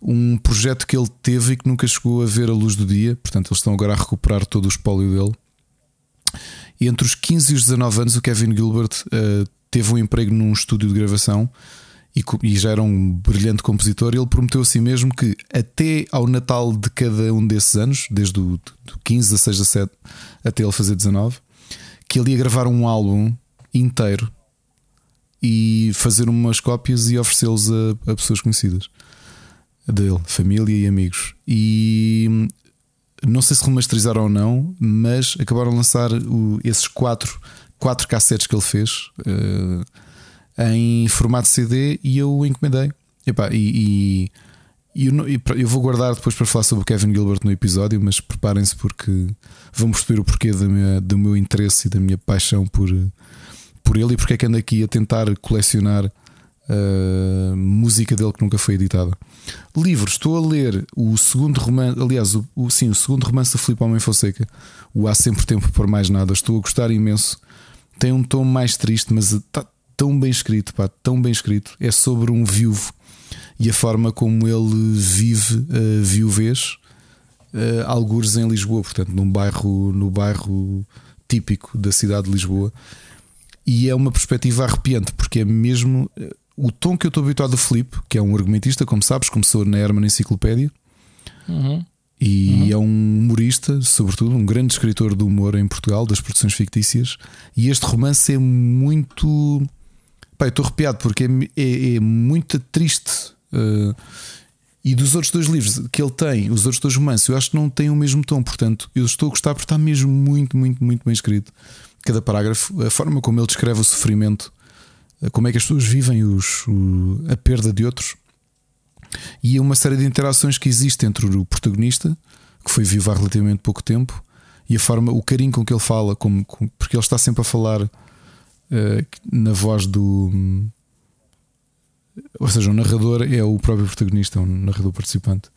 Um projeto que ele teve e que nunca chegou a ver a luz do dia, portanto, eles estão agora a recuperar todo o espólio dele. E entre os 15 e os 19 anos, o Kevin Gilbert uh, teve um emprego num estúdio de gravação e, e já era um brilhante compositor. Ele prometeu a si mesmo que até ao Natal de cada um desses anos, desde o 15, 16, 17 até ele fazer 19, que ele ia gravar um álbum inteiro e fazer umas cópias e oferecê-los a, a, pessoas conhecidas dele, família e amigos. E não sei se remasterizaram ou não, mas acabaram de lançar o, esses quatro, quatro cassetes que ele fez uh, em formato CD e eu encomendei. Epá, e, e eu, eu, vou guardar depois para falar sobre o Kevin Gilbert no episódio, mas preparem-se porque vamos perceber o porquê do meu, do meu interesse e da minha paixão por, por ele e porque é que ando aqui a tentar colecionar uh, música dele que nunca foi editada. Livros, estou a ler o segundo romance, aliás, o, o, sim, o segundo romance da Filipe Homem Fonseca, o Há Sempre Tempo por Mais Nada. Estou a gostar imenso. Tem um tom mais triste, mas está tão bem escrito, pá, tão bem escrito. É sobre um viúvo e a forma como ele vive a viuvez, uh, algures em Lisboa, portanto, num bairro, no bairro típico da cidade de Lisboa. E é uma perspectiva arrepiante, porque é mesmo uh, o tom que eu estou habituado do Felipe, que é um argumentista, como sabes, começou na Herman Enciclopédia. Uhum. E uhum. é um humorista, sobretudo, um grande escritor do humor em Portugal, das produções fictícias. E este romance é muito. Pai, estou arrepiado porque é, é, é muito triste Uh, e dos outros dois livros que ele tem, os outros dois romances, eu acho que não têm o mesmo tom. Portanto, eu estou a gostar porque está mesmo muito, muito, muito bem escrito. Cada parágrafo, a forma como ele descreve o sofrimento, como é que as pessoas vivem os, o, a perda de outros, e uma série de interações que existe entre o protagonista, que foi vivo há relativamente pouco tempo, e a forma, o carinho com que ele fala, como, porque ele está sempre a falar uh, na voz do ou seja, o narrador é o próprio protagonista, é um narrador participante.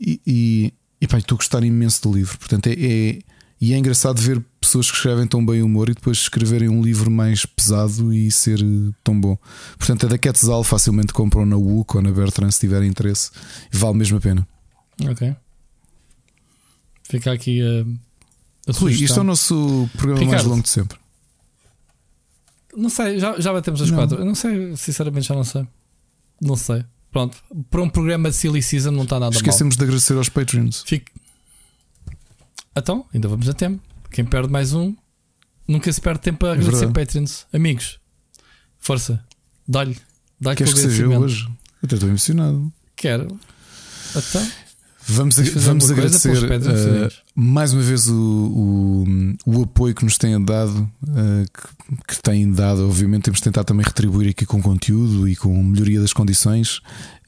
E, e, e pá, estou a gostar imenso do livro. Portanto, é, é, E é engraçado ver pessoas que escrevem tão bem humor e depois escreverem um livro mais pesado e ser eh, tão bom. Portanto, a da Quetzal facilmente compram na WUC ou na Bertrand se tiverem interesse vale mesmo a pena. Ok. Fica aqui a. a Rui, isto é o nosso programa Ricardo, mais longo de sempre. Não sei, já, já batemos as não. quatro. Eu não sei, sinceramente já não sei. Não sei. Pronto, para um programa de Silly Season não está nada Esquecemos mal. de agradecer aos Patreons. Fique. Então, ainda vamos a tempo. Quem perde mais um, nunca se perde tempo a é agradecer é Patreons. Amigos, força, dá-lhe. Dá Queres que seja hoje? Eu até estou emocionado. Quero. Então. Vamos, vamos agradecer uh, mais uma vez o, o, o, apoio que nos têm dado, uh, que, que têm dado. Obviamente, temos tentado também retribuir aqui com conteúdo e com melhoria das condições.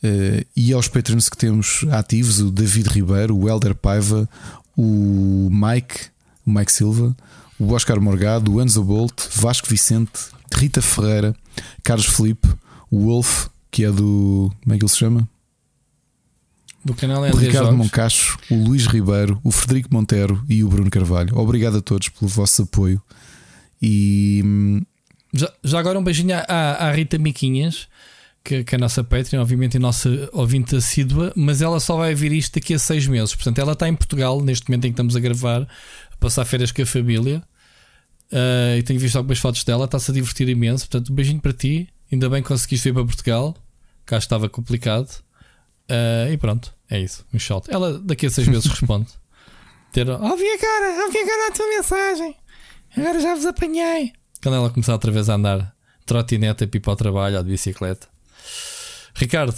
Uh, e aos patrons que temos ativos: o David Ribeiro, o Helder Paiva, o Mike, o Mike Silva, o Oscar Morgado, o Enzo Bolt, Vasco Vicente, Rita Ferreira, Carlos Felipe, o Wolf, que é do. Como é que ele se chama? do canal o Ricardo Jogos. Moncacho, o Luís Ribeiro, o Frederico Montero e o Bruno Carvalho. Obrigado a todos pelo vosso apoio. E hum, já, já agora um beijinho à, à Rita Miquinhas, que, que é a nossa Patreon, obviamente, a nossa ouvinte assídua, mas ela só vai ver isto daqui a seis meses. Portanto, ela está em Portugal neste momento em que estamos a gravar, a passar férias com a família. Uh, e tenho visto algumas fotos dela, está-se a divertir imenso. Portanto, um beijinho para ti. Ainda bem que conseguiste vir para Portugal. Cá estava complicado. Uh, e pronto, é isso. Um shot. Ela daqui a seis meses <laughs> responde: ter, Ouvi agora, ouvi agora a tua mensagem. Agora já vos apanhei. Quando ela começar outra vez a andar trotinete a ir para o trabalho ou de bicicleta. Ricardo,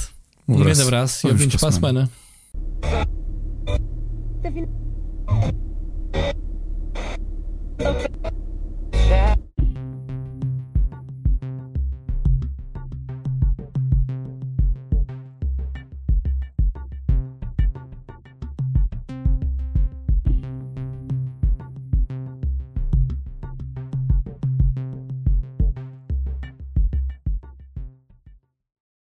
um, um grande abraço e ouvimos para a semana. semana. Tá